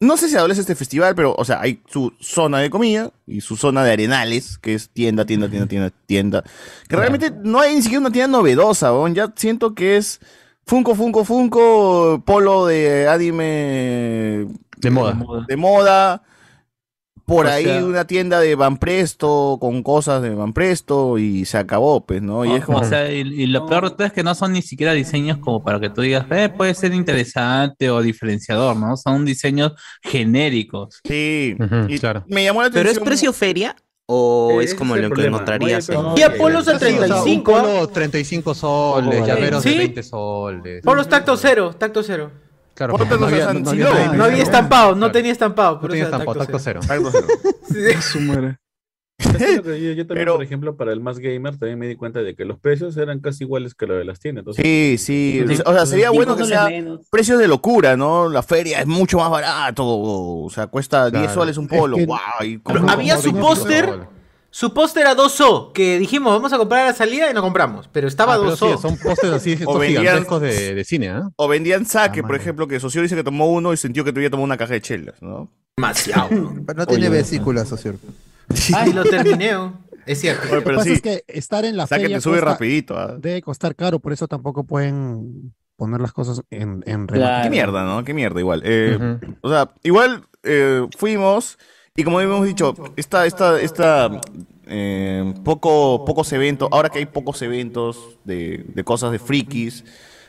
No sé si adolece este festival, pero, o sea, hay su zona de comida y su zona de arenales, que es tienda, tienda, tienda, tienda, tienda. Que realmente no hay ni siquiera una tienda novedosa, weón. Ya siento que es Funko, Funko, Funko, polo de anime. De moda. De moda. Por O ahí sea- una tienda de Van Presto con cosas de Van Presto y se acabó, pues, ¿no? Y es como. O sea, y, y lo peor de todo es que no son ni siquiera diseños como para que tú digas, eh, puede ser interesante o diferenciador, ¿no? Son diseños genéricos. Sí, y claro. Me llamó la ¿Pero es atención- precio feria? ¿O Eh, es como lo que encontrarías No Y a polos a Sí, o sea, un 35, ¿ah? Polo 35 soles, llaveros Sí. de 20 soles. Polos tacto cero, tacto cero. Claro, no los había, no, no Silo. había- No había estampado, no Claro. tenía estampado. No pero tenía era estampado, tacto cero. Tacto. Sí. Es yo, yo también, por ejemplo, para el más gamer, también me di cuenta de que los precios eran casi iguales que lo de las tiendas. Entonces, Sí, sí. O sea, sería bueno que sea menos. precios de locura, ¿no? La feria es mucho más barato. O sea, cuesta 10 Claro. soles un Es polo. que- Guau, y Pero como- había como su 25 póster. Su póster a 2O, que dijimos, vamos a comprar a la salida y no compramos, pero estaba Ah, a pero 2O. sí, son pósters así, O vendían- de, de cine, ¿ah? O vendían saque, por ejemplo, que Socio dice que tomó uno y sintió que todavía tomó una caja de chelas, ¿no? Demasiado. Pero no tiene vesícula, socio. Y lo terminé, es cierto. Oye, Lo que pasa sí. es que estar en la Saque feria te sube cuesta- rapidito. ¿ah? debe costar caro, por eso tampoco pueden poner las cosas en, en Qué mierda, ¿no? Qué mierda, igual. Eh, O sea, igual eh, fuimos y como habíamos dicho, esta, esta, esta, eh, poco, pocos eventos, ahora que hay pocos eventos de, de cosas de frikis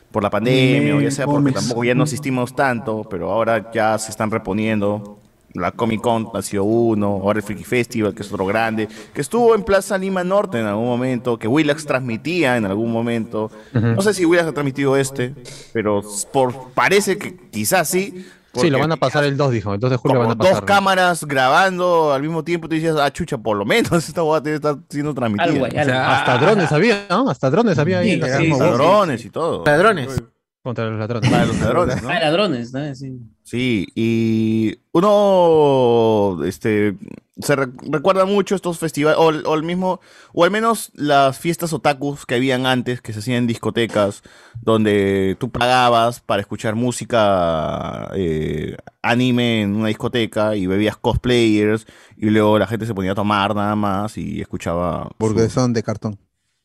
por la pandemia o ya sea porque tampoco ya no asistimos tanto, pero ahora ya se están reponiendo. La Comic Con ha sido uno, ahora el Freaky Festival, que es otro grande, que estuvo en Plaza Lima Norte en algún momento, que Willax transmitía en algún momento. No sé si Willax ha transmitido este, pero por, parece que quizás sí. Sí, lo van a pasar el 2, dijo. Entonces julio como van a dos pasar. cámaras grabando al mismo tiempo, tú dices, ah, chucha, por lo menos esta boda debe estar siendo transmitida. Algo. O sea, Hasta drones había, ¿no? Hasta drones había ahí. Sí, sí, drones y todo. Ladrones. Contra los ladrones. Para los ladrones, ¿no? Ah, ladrones, ¿no? Sí. Sí, y uno este, se re- recuerda mucho estos festivales, o, el- o el mismo, o al menos las fiestas otakus que habían antes, que se hacían en discotecas, donde tú pagabas para escuchar música eh, anime en una discoteca y bebías cosplayers, y luego la gente se ponía a tomar nada más y escuchaba su, Burguesón de cartón.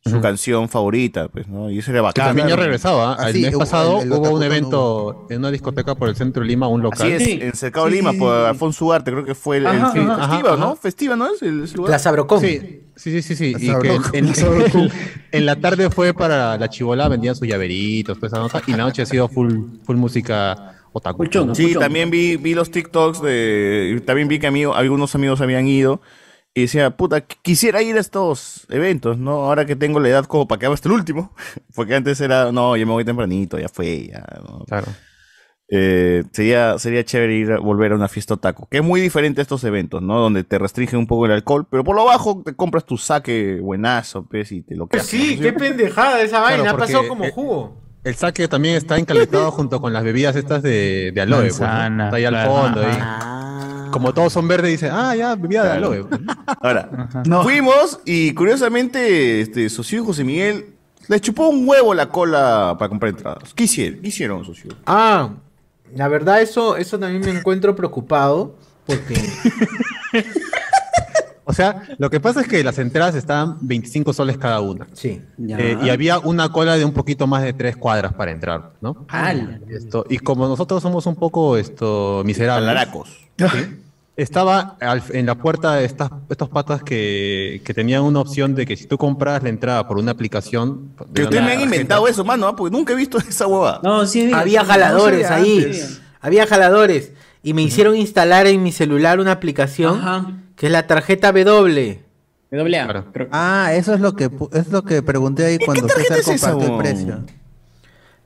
Su canción favorita, pues, ¿no? Y eso era Que bacán. también ya regresaba. Ah, el sí, mes hubo- pasado el- el hubo Otaku un no evento en una discoteca por el centro de Lima, un local. Así es, en Cercado Lima, por Alfonso Ugarte, creo que fue el, el Ajá, ajá, festiva, ajá, ¿no? ajá. Festiva, ¿no? Es el, lugar. Plaza Brocón. Sí, sí, sí, sí. sí. Y que en, en la tarde fue para la chivola, vendían sus llaveritos, toda esa nota, y la noche ha sido full, full música otaku. Sí, también vi, vi los TikToks de. También vi que amigo- algunos amigos habían ido. Y decía, puta, qu- quisiera ir a estos eventos, ¿no? Ahora que tengo la edad como para que haga hasta el último. Porque antes era, no, yo me voy tempranito, ya fue, ya. ¿no? Claro. Eh, sería, sería chévere ir a volver a una fiesta otaku. Que es muy diferente a estos eventos, ¿no? Donde te restringen un poco el alcohol, pero por lo bajo te compras tu saque buenazo, pues, y te lo quedas. Sí, qué pendejada esa Claro, vaina, ha pasado como eh, jugo. El saque también está encalentado junto con las bebidas estas de, de aloe. pues, ¿no? Está ahí al fondo. ahí. Ah. Como todos son verdes, dice, ah, ya, bebida de Claro. aloe. Ahora, fuimos y curiosamente, este, Socio y José Miguel le chupó un huevo la cola para comprar entradas. ¿Qué hicieron? ¿Qué hicieron, Socio? Ah, la verdad eso, eso también me encuentro preocupado porque O sea, lo que pasa es que las entradas estaban 25 soles cada una. Sí. Eh, y había una cola de un poquito más de tres cuadras para entrar, ¿no? Esto, y como nosotros somos un poco esto, miserables. Alaracos. ¿sí? Estaba al- en la puerta de estas, estos patas que, que tenían una opción de que si tú compras la entrada por una aplicación. Que ustedes me han inventado eso, mano, ¿ah? porque nunca he visto esa huevada. No, sí, Había jaladores ahí. Había jaladores. Y me hicieron instalar en mi celular una aplicación que es la tarjeta W. WA. Ah, eso es lo que pu- es lo que pregunté ahí cuando César es compartió el precio.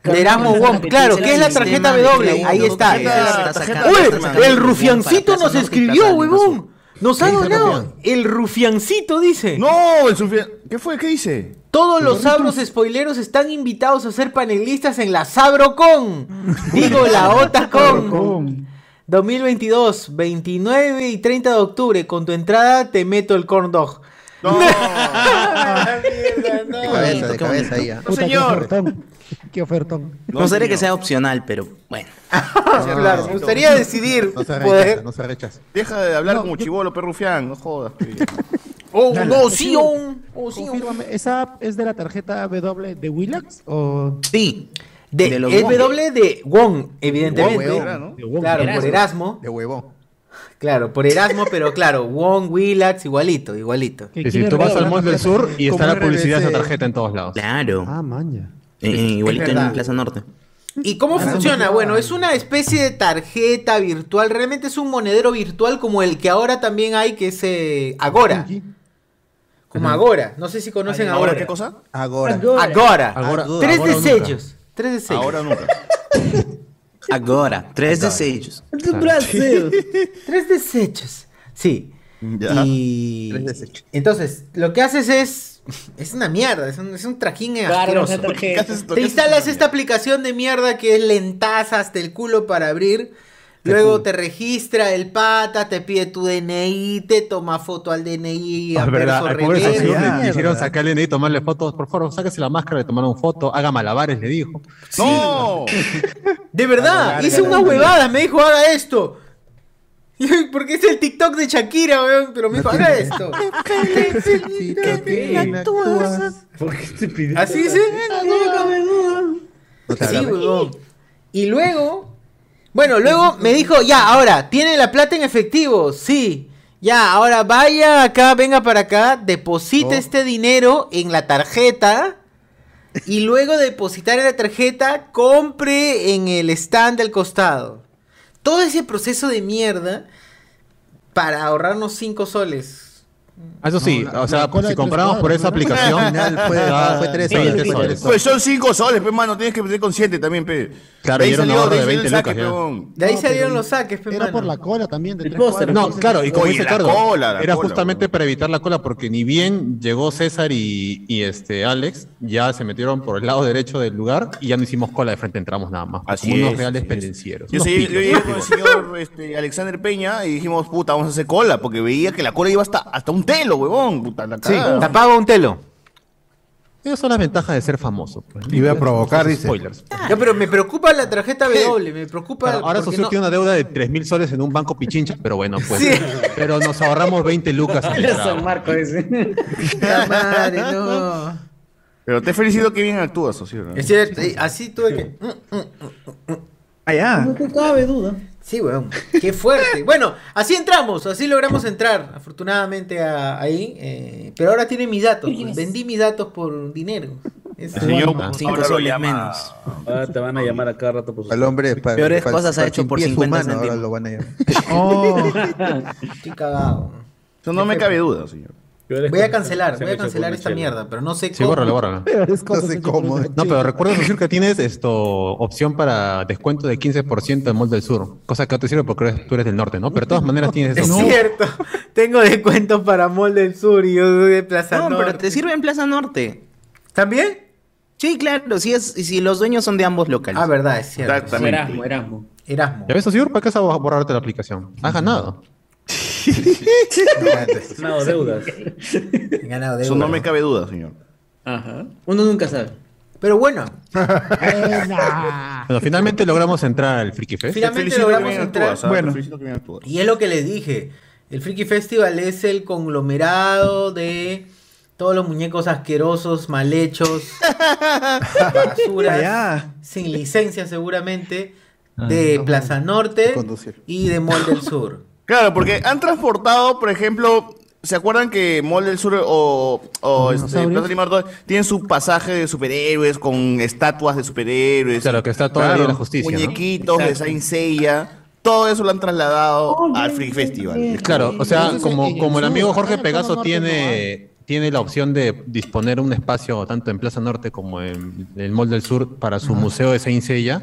De Erasmo Wong, claro, ¿qué es la tarjeta W? Ahí está. Uy, el rufiancito nos escribió, huevón. Nos ha ¿Qué dice donado. El rufiancito dice. No, el rufian. ¿Qué fue? ¿Qué dice? Todos los sabros spoileros están invitados a ser panelistas en la SabroCon. Digo, la OtaCon. 2022, 29 y 30 de octubre. Con tu entrada te meto el corn dog. De cabeza, de cabeza ahí. ah. Puta, Qué ofertón. Qué ofertón. No seré que sea opcional, pero bueno. Claro, me gustaría decidir. No se poder- rechaza, no se rechaza. Deja de hablar como chivolo, perrufián, no jodas. Oh, Dale, no, sí, oh, oh, sí, oh. ¿Esa app es de la tarjeta W de Willax? O... Sí. De, De. W de Wong, evidentemente. ¿no? De Wong. Claro, por Erasmo. Erasmo. De huevo. Claro, por Erasmo, pero claro, Wong, Willax, igualito, igualito. Sí, sí, tú vas al Mall del Sur y está la publicidad de esa tarjeta en todos lados. Claro. Ah, maña. Eh, eh, igualito en. Plaza Norte. ¿Y cómo funciona? Bueno, es una especie de tarjeta virtual, realmente es un monedero virtual como el que ahora también hay, que es eh, Agora. Como Agora, no sé si conocen ¿Ahora Agora. qué cosa? Agora. Agora. Agora. Tres Agora de nunca. sellos. Tres de sellos. Ahora nunca. Agora, tres desechos. Tres desechos. Sí. Ya. Y entonces, lo que haces es. Es una mierda, es un, es un trajín Claro. Te instalas esta aplicación de mierda que es lentaza hasta el culo para abrir. Luego te registra el pata, te pide tu DNI, te toma foto al DNI, a verdad, verso al pobre reverso. socio le Mierda. quisieron sacarle DNI y tomarle fotos. Por favor, sáquese la máscara, le tomaron foto, haga malabares, le dijo. ¡No! De verdad, hice una huevada, me dijo haga esto. Porque es el TikTok de Shakira, weón, pero me dijo haga esto. ¿Por qué te pides? Así dice. No te Sí, huevón. Y luego, bueno, luego me dijo, ya, ahora, ¿tiene la plata en efectivo? Sí. Ya, ahora vaya acá, venga para acá, deposite este dinero en la tarjeta y luego de depositar en la tarjeta, compre en el stand del costado. Todo ese proceso de mierda para ahorrarnos 5 soles. Ah, Eso sí, No, la- o sea, la cola si compramos por esa ¿no? aplicación, Al final fue- ya fue tres 20 soles, soles. Pues son 5 soles, pe, mano. Tienes que ser consciente también, pe. Claro, De ahí ahorro de de ahí salió 20 el saque, lucas. De ahí salieron los saques, pe, Era mano. por la cola también. De. No, claro, y como dice la Cardo, cola, la era cola, justamente para evitar la cola, porque ni bien llegó César y, y este Alex, ya se metieron por el lado derecho del lugar y ya no hicimos cola de frente, entramos nada más. Así como unos es, reales pendencieros. Yo, llegué con el señor este, Alexander Peña y dijimos, puta, vamos a hacer cola, porque veía que la cola iba hasta, hasta un telo, huevón. Puta, la Sí, cagada. pago un telo. Esas son las ventajas de ser famoso. Pues. Y voy a provocar, dice. Spoilers. Ya, pero me preocupa la tarjeta W, me preocupa. Claro, ahora porque Socio no- tiene una deuda de 3 mil soles en un banco pichincha, pero bueno, pues. Sí. Pero nos ahorramos 20 lucas. en el San trago. Marco ese. La madre, no. Pero te felicito que bien actúas, socio. ¿no? Es cierto, así tuve que. Allá. No te cabe duda. Sí, weón. Qué fuerte. Bueno, así entramos, así logramos entrar, afortunadamente, a- ahí. eh, pero ahora tiene mis datos. pues, vendí mis datos por dinero. Es- El Cinco soles menos. Ahora te van a llamar a cada rato por su Al hombre pa- Peores cosas ha hecho por pie 50 humano, ahora lo van a llamar. Oh, estoy cagado. Eso no me cabe duda, señor. Voy a cancelar, voy a cancelar esta mierda, pero no sé Sí, cómo. bórralo, bórralo. Peores No sé cómo. No, pero recuerda decir que tienes esto opción para descuento de 15% en Mall del Sur, cosa que no te sirve porque tú eres del norte, ¿no? Pero de todas maneras tienes Es esa opción. cierto, tengo descuentos para Mall del Sur y yo soy de Plaza No, Norte. pero te sirve en Plaza Norte. ¿También? Sí, claro, si, es, si los dueños son de ambos locales. Ah, verdad, es cierto. Exactamente. Erasmo, Erasmo. Erasmo. ¿Ya ves, Socio? ¿Para qué vas a borrarte la aplicación? Has ganado. No, deudas. He ganado de Eso no me cabe duda, señor. Ajá. Uno nunca sabe. Pero bueno. Bueno, finalmente logramos entrar al Friki Fest. finalmente Felicito que logramos entrar. actúas, ¿ah? Bueno. Y es lo que les dije. El Freaky Festival es el conglomerado de todos los muñecos asquerosos, mal hechos, basuras, Allá. sin licencia seguramente, de Plaza Norte y de Mall del Sur. Claro, porque han transportado, por ejemplo, ¿se acuerdan que Mall del Sur o, o este? Plaza Animador tienen su pasaje de superhéroes con estatuas de superhéroes? Claro, que está toda de la Justicia, ¿no? Muñequitos de. Saint Seiya. Todo eso lo han trasladado al Free Festival. Claro, o sea, como, el amigo Jorge Pegaso tiene, tiene la opción de disponer un espacio tanto en Plaza Norte como en el Mall del Sur para su museo de Saint Seiya,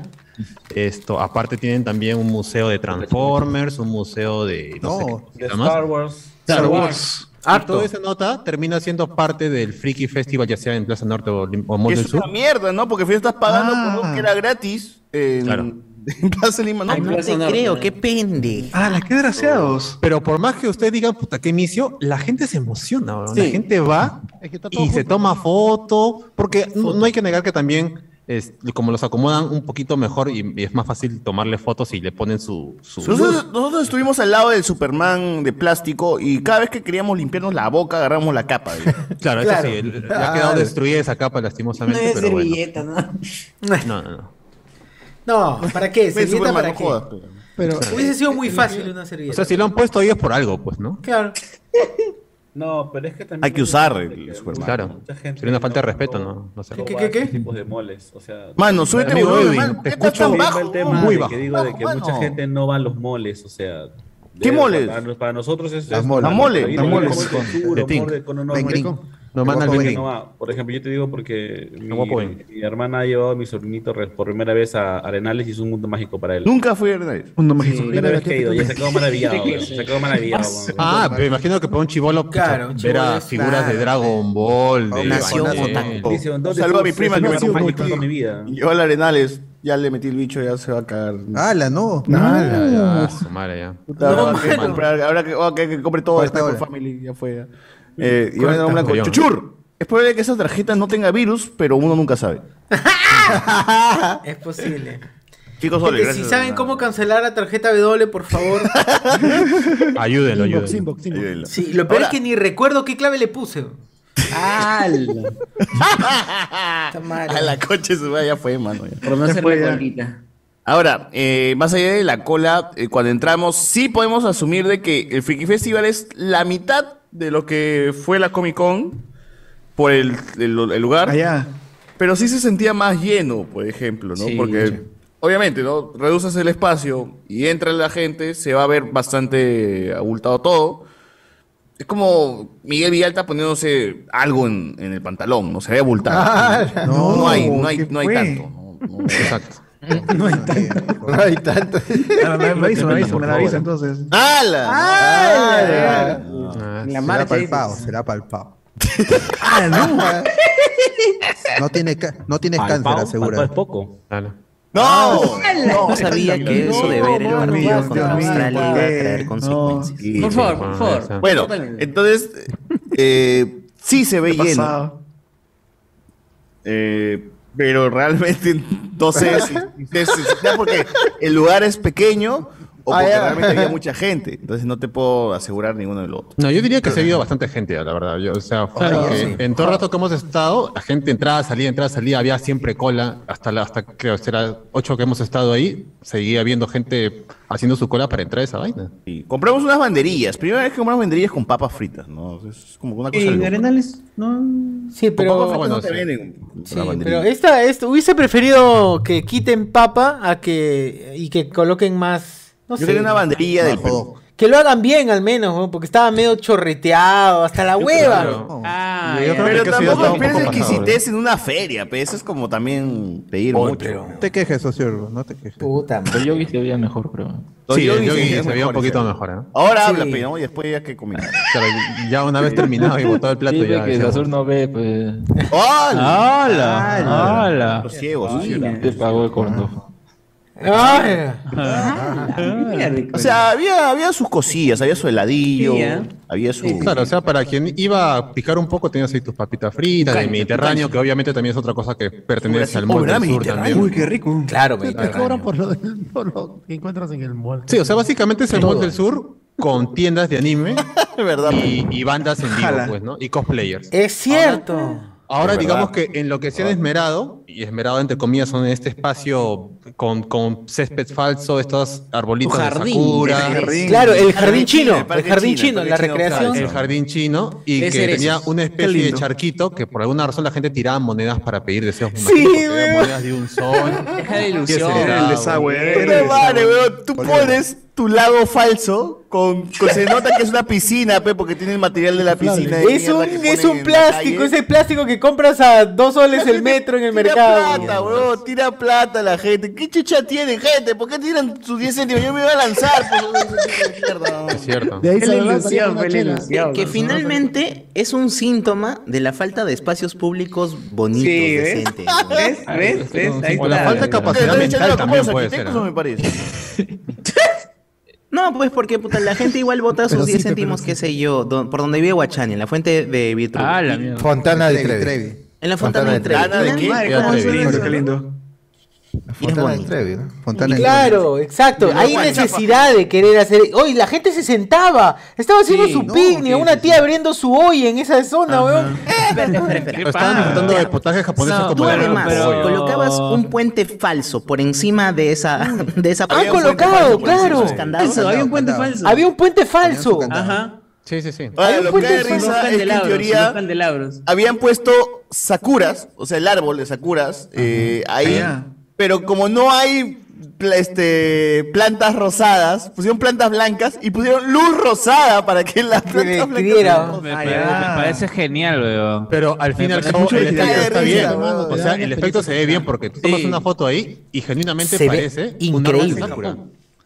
esto, aparte tienen también un museo de Transformers, un museo de no, sé qué de cosa más. Star Wars. Star Wars. Y Harto. toda esa nota termina siendo parte del Freaky Festival, ya sea en Plaza Norte o, o Mall del es Sur. una mierda, ¿no? Porque al final estás pagando por algo Ah. que era gratis en, Claro. en Plaza Lima. No, no te creo, qué pende. Ah, la qué desgraciados. Pero por más que ustedes digan, puta, qué inicio, la gente se emociona. La gente va y se toma foto, porque no, no hay que negar que también, es, como los acomodan un poquito mejor y, y es más fácil tomarle fotos y le ponen su... su- Nosotros, nosotros estuvimos al lado del Superman de plástico y cada vez que queríamos limpiarnos la boca agarramos la capa. Claro, eso sí, el- le ha quedado destruida esa capa lastimosamente, pero bueno. ¿no? No, no, no. No, ¿para qué? ¿Servilleta Superman, para no qué? jodas, Pero- Hubiese sido muy fácil una O servilleta. sea, si lo han puesto ahí es por algo, pues, ¿no? Claro. No, pero es que también. Hay que usar el Superman. Claro. Mucha gente Sería una falta de respeto, no- ¿no? No sé. ¿Qué, qué, qué? tipos de moles, o sea, Mano, súbete volumen, Edwin, te ¿Qué estás escucho bajo? el tema Muy de bajo. que digo de que mucha gente no va a los moles, o sea. ¿Qué moles? Para, para nosotros es Las es- moles. Las moles, las moles. De de- no, no, no, No manda el no, no. Por ejemplo, yo te digo porque mi, guapo Ben. mi hermana ha llevado a mi sobrinito por primera vez a Arenales y es un mundo mágico para él. Nunca fui a Arenales. Mundo Sí, mágico. primera vez que he ido, ya se quedó maravillado. ¿Qué weón, Se quedó maravillado. weón. Ah, me imagino que para un chivolo Claro, un ver a figuras de claro. Dragon Ball, de Nació Evangelion. otaku. Dice, ¿dónde Saludo a mi prima que me acompañó mi vida? Yo al Arenales, ya le metí el bicho, ya se va a cagar. ¡Hala, no! Ah, ya, su madre, ya. Puta, ahora que comprar- ahora que, ahora que, que compre todo está con. Family, ya fue. Eh, y van a blanco. Millón. Chuchur. Es probable que esa tarjeta no tenga virus, pero uno nunca sabe. Es posible. Chicos, Gente, Ole, si saben cómo cancelar la tarjeta W, por favor. Ayúdenlo, Inbox, ayúdenlo. inbox, inbox. Ayúdenlo. Sí, lo peor Ahora- es que ni recuerdo qué clave le puse. Madre. A la coche se va, ya fue, mano. ya. Por no hacerle colita. Ahora, eh, más allá de la cola, eh, cuando entramos, sí podemos asumir de que el Freaky Festival es la mitad de lo que fue la Comic Con por el, el- el lugar. Allá. Pero sí se sentía más lleno, por ejemplo, ¿no? Sí, Porque sí. obviamente, ¿no? Reduces el espacio y entra la gente, se va a ver bastante abultado todo. Es como Miguel Villalta poniéndose algo en, en el pantalón, ¿no? Se ve abultado. Ah, no, no hay, no hay, ¿qué no hay tanto. no, no. Exacto. No hay tanto. No hay tanto. Me me avisa, me avisa, me la avisa entonces. ¡Hala! ¡Hala! Ah, la Será palpado, será palpado. Ah, no. No, tiene no tienes cáncer, asegura. es poco. ¡No! No sabía que eso de ver el partido contra Australia iba a traer no. consecuencias. Sí, Por favor, por favor. Bueno, entonces, eh, sí se ve ¿Qué lleno. pasado? Eh, pero realmente no sé si, si- porque el lugar es pequeño o Ah, porque realmente había mucha gente. Entonces no te puedo asegurar ninguno del otro. No, yo diría que se ha ido bastante gente, la verdad. Yo, o sea, porque en todo el rato que hemos estado, la gente entraba, salía, entraba, salía, había siempre cola. Hasta, la, hasta creo, será ocho que hemos estado ahí, seguía habiendo gente haciendo su cola para entrar a esa vaina. Y compramos unas banderillas. Primera vez que compramos banderillas con papas fritas, ¿no? Es como una cosa En loca. Arenales, no. Sí, papas pero. bueno, no te sí. Sí, pero esta, esta, hubiese preferido que quiten papa a que y que coloquen más. No Yo sé. quería una banderilla del Perú. Que lo hagan bien al menos, ¿no? porque estaba medio chorreteado, hasta la hueva. ¿no? Ah, creo Pero tampoco pasado, exquisitez en una feria, pero eso es como también pedir Oye, mucho. pero- No te quejes, socio, no te quejes. Puta Pero madre. Yogi se veía mejor, creo. Sí, el yogi se veía un poquito ese. mejor, ¿eh? Ahora Sí. habla, pero después ya que comimos. Claro, ya una vez terminado y botado el plato Sí, ya. que Sazur no ve, pues. ¡Hola! ¡Hala! ¡Hala! Los ciegos. Te pagó el corno. Ay. O sea, había, había sus cosillas, había su heladillo, Sí, ¿eh? había su... Claro, o sea, para quien iba a picar un poco, tenías ahí tus papitas fritas, del Mediterráneo, que obviamente también es otra cosa que pertenece al mundo ¿verdad? del sur también. Uy, qué rico. claro, Te, te cobran por lo, por lo que encuentras en el mall. Sí, o sea, básicamente es el Todo. mall del sur con tiendas de anime ¿Verdad? y, y bandas en vivo, pues, ¿no? Y cosplayers. Es cierto. Ahora Es digamos verdad. que en lo que se han esmerado, y esmerado entre comillas son en este espacio con, con césped falso, estos arbolitos Tu de jardín. sakura. El jardín. Claro, el jardín Jardín chino, el jardín chino, la recreación. El jardín chino y que tenía una especie de charquito que por alguna razón la gente tiraba monedas para pedir deseos Sí, monedas de un sol. Deja de ilusión. el desagüe. Tú pones tu lago falso con, con- se nota que es una piscina, pe, porque tiene el material de la piscina. de Es un, es un plástico, ese plástico que compras a dos soles el metro en el Tira mercado. plata, weón, tira plata la gente. ¿Qué chucha tienen, gente? ¿Por qué tiran sus 10 céntimos? Yo me iba a lanzar, pues. Es cierto. De ahí se ilusión, ilusión. Que finalmente es un síntoma de la falta de espacios públicos bonitos, Sí, ¿ves? decentes. ¿Ves? ¿Ves? ¿Ves? Ahí O la falta de capacidad mental también puede ser. arquitectos, me parece. No, pues porque puta, la gente igual vota sus sí, 10 pero céntimos, sí. qué sé yo, don- por donde vive Guachani, en la fuente de Vitru. Ah, la mierda. Fontana de Trevi, Trevi. Trevi. en la fontana de Fontana de Trevi. Trevi. ¿Qué? Madre, ¿cómo Qué suena Lindo, eso? qué lindo. La Fontana de. Trevi, ¿no? Fontana de Claro, exacto. Hay necesidad de querer hacer. Oye, la gente se sentaba. Estaba haciendo Sí, su no, picnic. Una sí, tía abriendo su olla en esa zona, weón. Pero Estaban disfrutando del potaje japonés No, como Tú de además pero- colocabas un puente falso por encima de esa de esa Han colocado, claro. Eso, había un puente falso. Había un puente falso. Ajá. Sí, sí, sí. Ahora, lo que puente da falso. Unos risa es que en teoría habían puesto sakuras, o sea, el árbol de sakuras, eh, ahí. Ah, Pero como no hay este, plantas rosadas, pusieron plantas blancas y pusieron luz rosada para que las plantas blancas diera. se- Me, Ah, me parece genial, weón. Pero al fin y al parece cabo mucho el efecto está bien. O sea, el efecto se ve bien porque tú tomas Sí. una foto ahí y genuinamente Se ve parece increíble. una.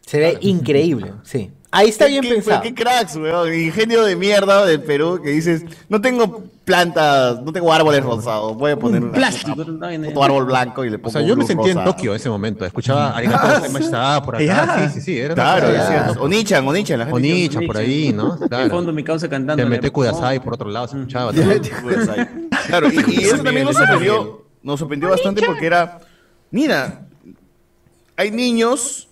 Se ve increíble, sí. Ahí está bien ¿Qué- pensado. Qué cracks, weón. Ingenio de mierda del Perú que dices, no tengo plantas, no tengo árboles rosados. Voy a poner una- Plástico. otro árbol blanco y le O pongo sea, yo me luz sentí en. Tokio en ese momento. Escuchaba arigato gozaimashita por acá. Ya. Sí, sí, sí. Era Claro, decías, Onichan, Onichan, la gente. Onichan por ahí, ¿no? Claro. fondo mi causa cantando. Te mete Kudasai por otro lado, se escuchaba. Pues ahí. Claro, y, y eso también nos sorprendió, nos sorprendió bastante porque era, mira, hay niños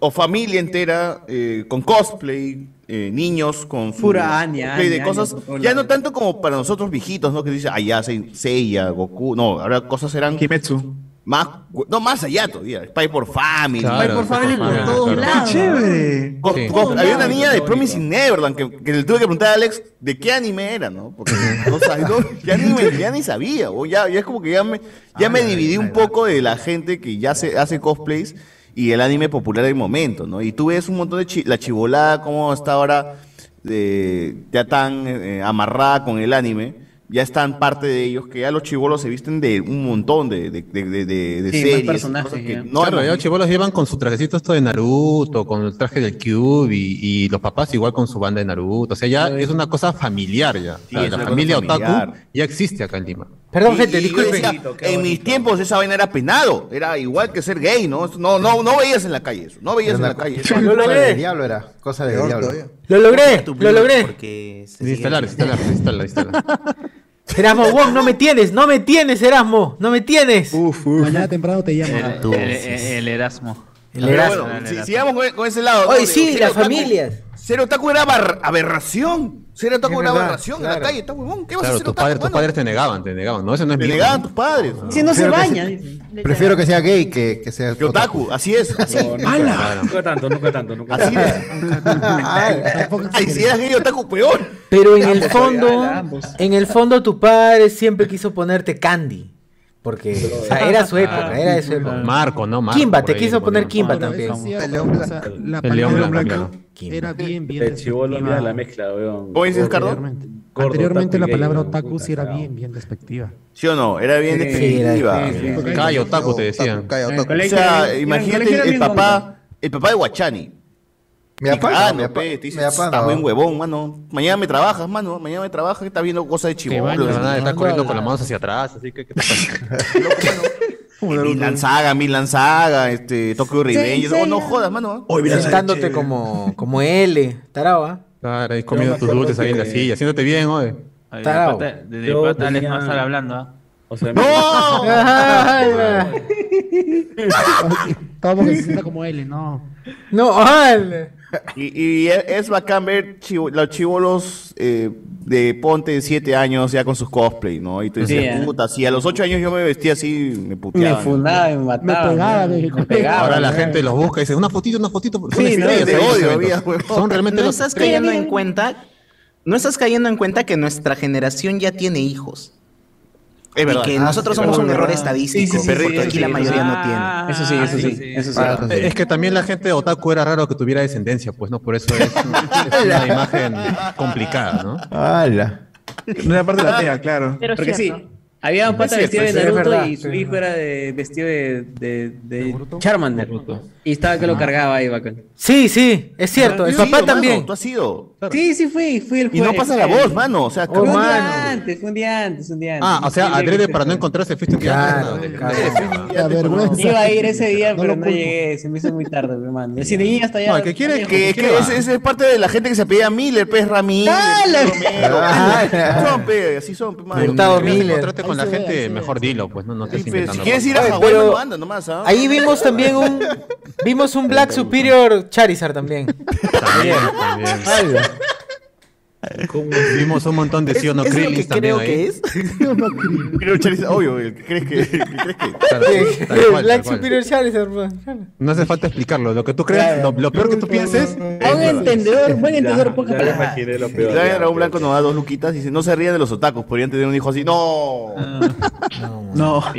o familia entera eh, con cosplay, eh, niños con su Pura cosplay de cosas, ya no tanto como para nosotros viejitos, ¿no? Que dice, ah, ya, Se- Seiya, Goku, no, ahora cosas eran Kimetsu. más, no, más allá todavía, Spy por Family. Claro, Ay, por favor, por todos claro. lados. Chévere. Co- Sí. co- había una niña de. Promising Neverland que, que le tuve que preguntar a Alex de qué anime era, ¿no? Porque no sabía, no, ya, ni, me- ya ni sabía, o ya, ya es como que ya me, ya me dividí un poco de la gente que ya se hace cosplays y el anime popular del momento, ¿no? Y tú ves un montón de chi- la chivolada, cómo está ahora eh, ya tan eh, amarrada con el anime. Ya están parte de ellos, que ya los chivolos se visten de un montón de, de, de, de- de- de Sí, más series. personajes, que no claro, ya los chibolos llevan con su trajecito esto de Naruto, con el traje del Cube y, y los papás igual con su banda de Naruto. O sea, ya es una cosa familiar ya. Sí, O sea, es la familia familiar. otaku ya existe acá en Lima. Perdón, Y- gente, disculpen. en mis tiempos esa vaina era penado, era igual que ser gay, ¿no? No, no, no veías en la calle eso, no veías en la calle eso. Cosa del diablo era. Cosa del diablo. Lo logré, lo logré. Instalar, instalar, instalar, instalar. Erasmo, Wong, no me tienes, no me tienes, Erasmo, no me tienes. Uf, uf. Mañana temprano te llamo. El Erasmo. El Pero Erasmo. bueno, si- sigamos con, con ese lado. ¿no? Oye, sí, las otaku- familias. Ser otaku era aberración. Ser otaku Es era aberración en claro. la calle, está huevón. ¿Qué vas a Claro, hacer tus padres, tus padres te negaban, te negaban. No, eso no es Te negaban tus padres. Si no se Prefiero que baña. se- dice. Prefiero que sea gay que, que sea Que otaku, así es. Así, Nunca, nunca tanto, nunca tanto, nunca así tanto. es. Ay, si eras gay otaku, peor. Pero en el fondo, en el fondo tu padre siempre quiso ponerte Candy. Porque o sea, era su época, era de su época. Marco, ¿no? Marco, Kimba, te quiso poner. Kimba también. El león o sea, la El león blanco, Kimba. era bien, bien El chivolo despectiva. mira la mezcla, weón. ¿Cómo dices, Cardo? Anteriormente, Gordo, Anteriormente otaku la palabra otaku sí era bien, bien despectiva. ¿Sí o no? Era bien sí. Calla, otaku, te decían. Otaku. O sea, imagínate el papá, el papá de Guachani. Ah, mi no, papá- pe, te no. buen huevón, mano. Mañana me trabajas, mano. Mañana me trabajas, que estás viendo cosas de nada, estás corriendo con las manos hacia atrás, así que ¿qué te pasa? Milan Saga, Milan Saga, este, Tokyo Revenge. Oh, no jodas, mano. Sentándote como, como L, tarao, ¿ah? Claro, ahí comiendo me tus dulces ahí en la silla, haciéndote bien, oye. Tarao. pata, de, de Yo pata a estar hablando, ¿ah? O sea, ¡No! Sienta como L, no. No, ¡hala! Y, y es es bacán ver chivo- los chivolos eh, de ponte de 7 años ya con sus cosplay, ¿no? Y tú Sí, dices, ¿eh? puta, si a los 8 años yo me vestía así, me Me puteaban. fundaba, me mataba. pegaba, me, me pegaba. Ahora la gente los busca y dice, una fotito, una fotito. Son Sí, no, ahí, odio. Son realmente no los estás cayendo en cuenta, no estás cayendo en cuenta que nuestra generación ya tiene hijos. Es verdad. Y que Ah, nosotros sí, somos un error estadístico, Sí, sí, sí, porque sí, aquí sí, la sí. mayoría no tiene. Eso sí, eso sí, eso sí. Ah, Es que también la gente de otaku era raro que tuviera descendencia, pues, ¿no? Por eso es, es una imagen complicada, ¿no? ¡Hala! No era parte de la tía, claro. Pero Porque sí, cierto. Había un pata vestido de sí, es Naruto verdad, y su hijo era de, vestido de, de, de Charmander. Y estaba que lo cargaba ahí, bacán. Sí, sí, es cierto. El papá también. mano, Tú has ido. Sí, sí fui, fui el Y no pasa la voz, mano. O sea, Fue un mano. día antes, fue un día antes, un día antes. Ah, o sea, Sí, adrede para no encontrarse fuiste un día Claro, antes. Iba a ir ese día, No pero no llegué, se me hizo muy tarde, mi hermano. Si de hasta allá. No, que quiere-. Que, es, es- es parte de la gente que se apellida Miller, pues Ramírez. Ah, así son, Miller. Con la gente, mejor dilo, pues, no, no estés Sí, pe, inventando Si quieres ir a Hawái, pero- mano, anda nomás, ¿ah? Ahí vimos también un. Vimos un Black Superior Charizard también. También, también. Vimos un montón de sí o no ¿Es lo Krillins que también creo ahí. que es? Creo Charizard, obvio, el que crees que, el que crees que. Claro, tal cual, tal Black cual. Superior Charizard. claro. No hace falta explicarlo. Lo que tú crees, lo, lo peor que tú pienses. A un entendedor, buen entendedor, poca Ya palabra. imaginé lo peor. Ya, Blanco nos da dos luquitas y dice, no se ríen de los otakus, podrían tener un hijo así. No. No.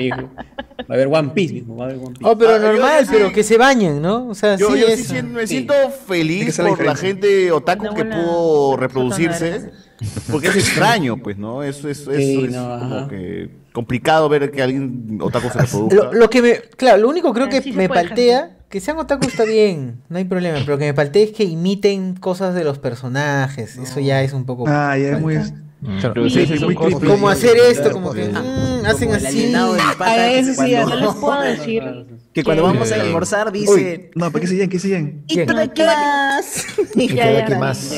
Va a haber One Piece mismo, va a haber One Piece. Oh, pero Ah, yo- normal, yo pero sí- que se bañen, ¿no? O sea, Yo, sí yo sí es. siento- me Sí. siento feliz la por la diferencia. gente otaku que pudo reproducirse. Porque es extraño, pues, ¿no? Eso es, eso Sí, es no, como ajá. que complicado ver que alguien otaku se reproduzca. Lo, lo que me. Claro, lo único creo que sí se me puede, paltea. Que sean otaku está bien, no hay problema. Pero que me paltea es que imiten cosas de los personajes. Eso ya es un poco. Ah, ya es muy. Claro, Sí, sí, muy creepy. Como hacer esto, como que. mm, hacen Como así. pata Ah, eso sí, No les puedo decir. Que cuando vamos a almorzar Uy, dice... no, ¿para qué siguen? ¿Qué siguen? "Itra class". Ya, ya, aquí ya. más.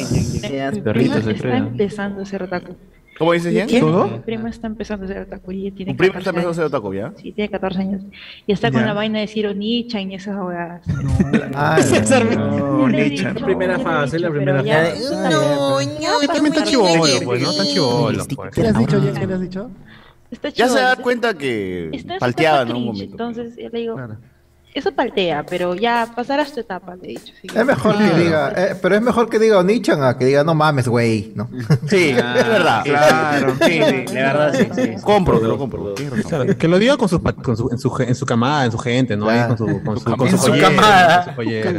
Perritos se está empezando a ser otaku. ¿Cómo dices, Jen? ¿Quién? ¿Todo? Mi prima está empezando a ser otaku y tiene Un primo 14 está empezando a ser otaku, ¿ya? Sí, tiene 14 años. Y está con Ya. la vaina de decir Onichan y esas abogadas. Ah, No, Nichan. La primera fase, la primera fase. no, no, También está chivolo, pues, ¿no? Está chivolo, pues. ¿Qué le has dicho, Jen? ¿Qué le has dicho? Está Ya se da cuenta que palteaba en un momento. Entonces yo le digo, eso paltea, pero ya pasarás tu etapa, le he dicho. así que- Es mejor que diga, eh, pero es mejor que diga Onichan a que diga no mames, güey, ¿no? Sí, es verdad. Claro. Sí, sí, de verdad, sí, sí. Compro, te lo compro. Claro, que lo diga con, pa- con su, en, su, en su camada, en su gente, ¿no? Ahí con su, con su, con En su joyera, camada. con su joyera.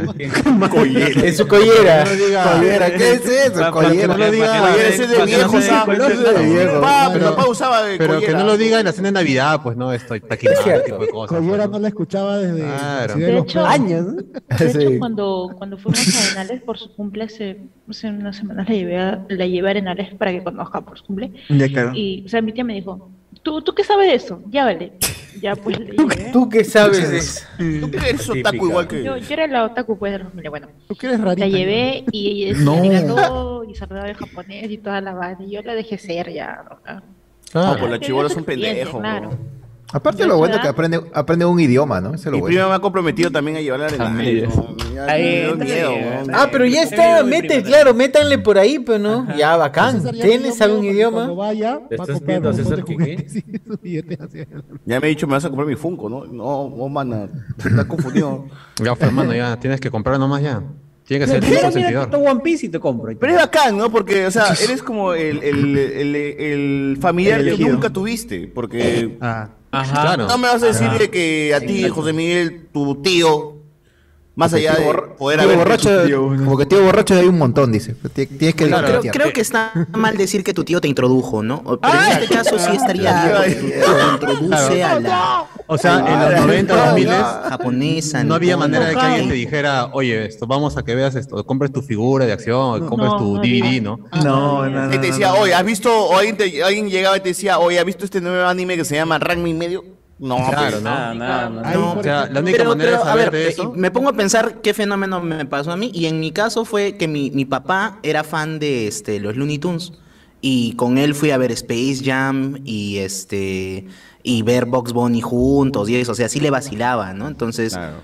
En su collera. No diga- Collera, ¿qué es eso? Collera. no lo diga- Collera, ese de viejo, de viejo. Papá usaba de Pero que collera. no lo diga en la cena de Navidad, pues no, estoy taquilado, Es cierto. tipo de cosas. Collera no la escuchaba desde. Claro. De hecho. Años. ¿no? De hecho, Sí. cuando, cuando fuimos a Arenales por su cumple, hace, hace unas semanas la llevé, a, la llevé a Arenales para que conozca por su cumple. Ya, claro. Y, o sea, mi tía me dijo, ¿tú, ¿tú qué sabes de eso? Ya vale. Ya pues le llevé. ¿Tú qué sabes de eso? ¿Tú que eres otaku igual que Yo, yo era la otaku pues de la familia, bueno. Tú que eres rarita. La llevé y ella No. y saludaba en japonés y toda la vaina. Y yo la dejé ser ya. ¿no? No, Ah, pues chibolos su son pendejos. claro. Aparte lo bueno que aprende, aprende un idioma, ¿no? Eso es lo Mi bueno. prima me ha comprometido también a llevarla a También. Arenales. ¿no? Ya Ahí me dio está miedo, bien. weón. Ah, pero ya está, mete, claro, métanle por ahí, pues, ¿no? Ya, bacán. César ya ¿Tienes algún miedo idioma? Cuando vaya, ¿Te va a estás comprar viendo a un montón de César Quique? juguetes y su billete hacia él. Ya me he dicho, me vas a comprar mi Funko, ¿no? No, no, mana. Estás confundido. Ya, hermano, ya tienes que comprar nomás ya. Tiene que ser el Mira, mira, One Piece y te compro. Pero es bacán, ¿no? Porque, o sea, eres como el, el, el, el familiar El que elegido. nunca tuviste. Porque Ah, Ajá. Claro. no me vas a decir de que a ti, José Miguel, tu tío, más allá de poder Tío haber... borracho, tío, ¿no? como que tío borracho hay un montón, dice. Ti- Tienes que Creo, diferenciar. creo que está mal decir que tu tío te introdujo, ¿no? Pero en este caso sí estaría introduce a la O sea, en los 90, 2000 japonesa. no había manera de que alguien te dijera, oye, esto, vamos a que veas esto, compres tu figura de acción, compres tu DVD, había. ¿no? No, no, no. Y te decía, oye, ¿has visto? O alguien, te- alguien llegaba y te decía, oye, ¿has visto este nuevo anime que se llama Ranma y medio? No, Claro, pues. ¿no? Nada, nada, nada. ahí, No, por o sea, ejemplo, la única Pero, manera pero, de a saber ver, de eh, eso. me pongo a pensar qué fenómeno me pasó a mí. Y en mi caso fue que mi, mi papá era fan de este, los Looney Tunes. Y con él fui a ver Space Jam y este y ver Box Bunny juntos y eso. O sea, sí le vacilaba, ¿no? Entonces, Claro.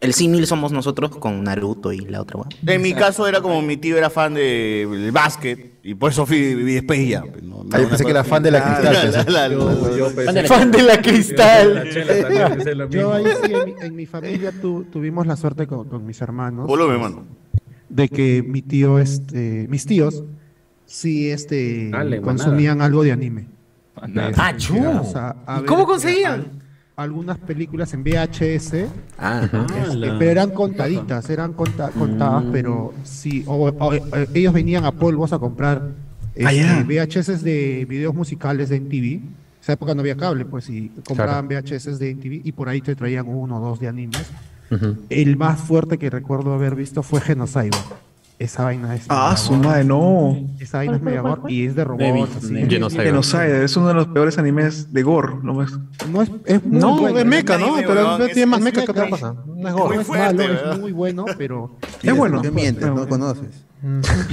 El símil somos nosotros con Naruto y la otra weá. En mi caso era como mi tío era fan del básquet y por eso fui vi Space Jam. pues, no- Ah, yo pensé que era fan de la Cristal, la- pensé. la- la- Yo- yo pensé- Fan de la Cristal. Yo ahí sí, en mi, en mi familia tu- tuvimos la suerte con, con mis hermanos. Volumen, mano. De que mi tío, este, mis tíos, sí, este, Ale, consumían algo de anime. Ah. O sea, a ¿Y ver, cómo conseguían? Al- algunas películas en VHS, Ah, este, pero eran contaditas, eran conta- contadas, Mm. pero sí, o- o- eh, ellos venían a polvos a comprar Ah, este. VHS de videos musicales de MTV. Esa época no había cable, pues, y compraban VHS de MTV y por ahí te traían uno o dos de animes. El más fuerte que recuerdo haber visto fue Genocide. Esa vaina es. Ah, su madre, no. Esa vaina es mega gore y es de robots. Genocide. Genocide es uno de los peores animes de gore. No me... No es, es muy No, bueno. es meca, ¿no? Anime, Pero tiene es- más es meca que otra cosa. No es gore. Muy es malo, ¿verdad? es muy bueno, pero. Es bueno. ¿Qué mientes? No conoces.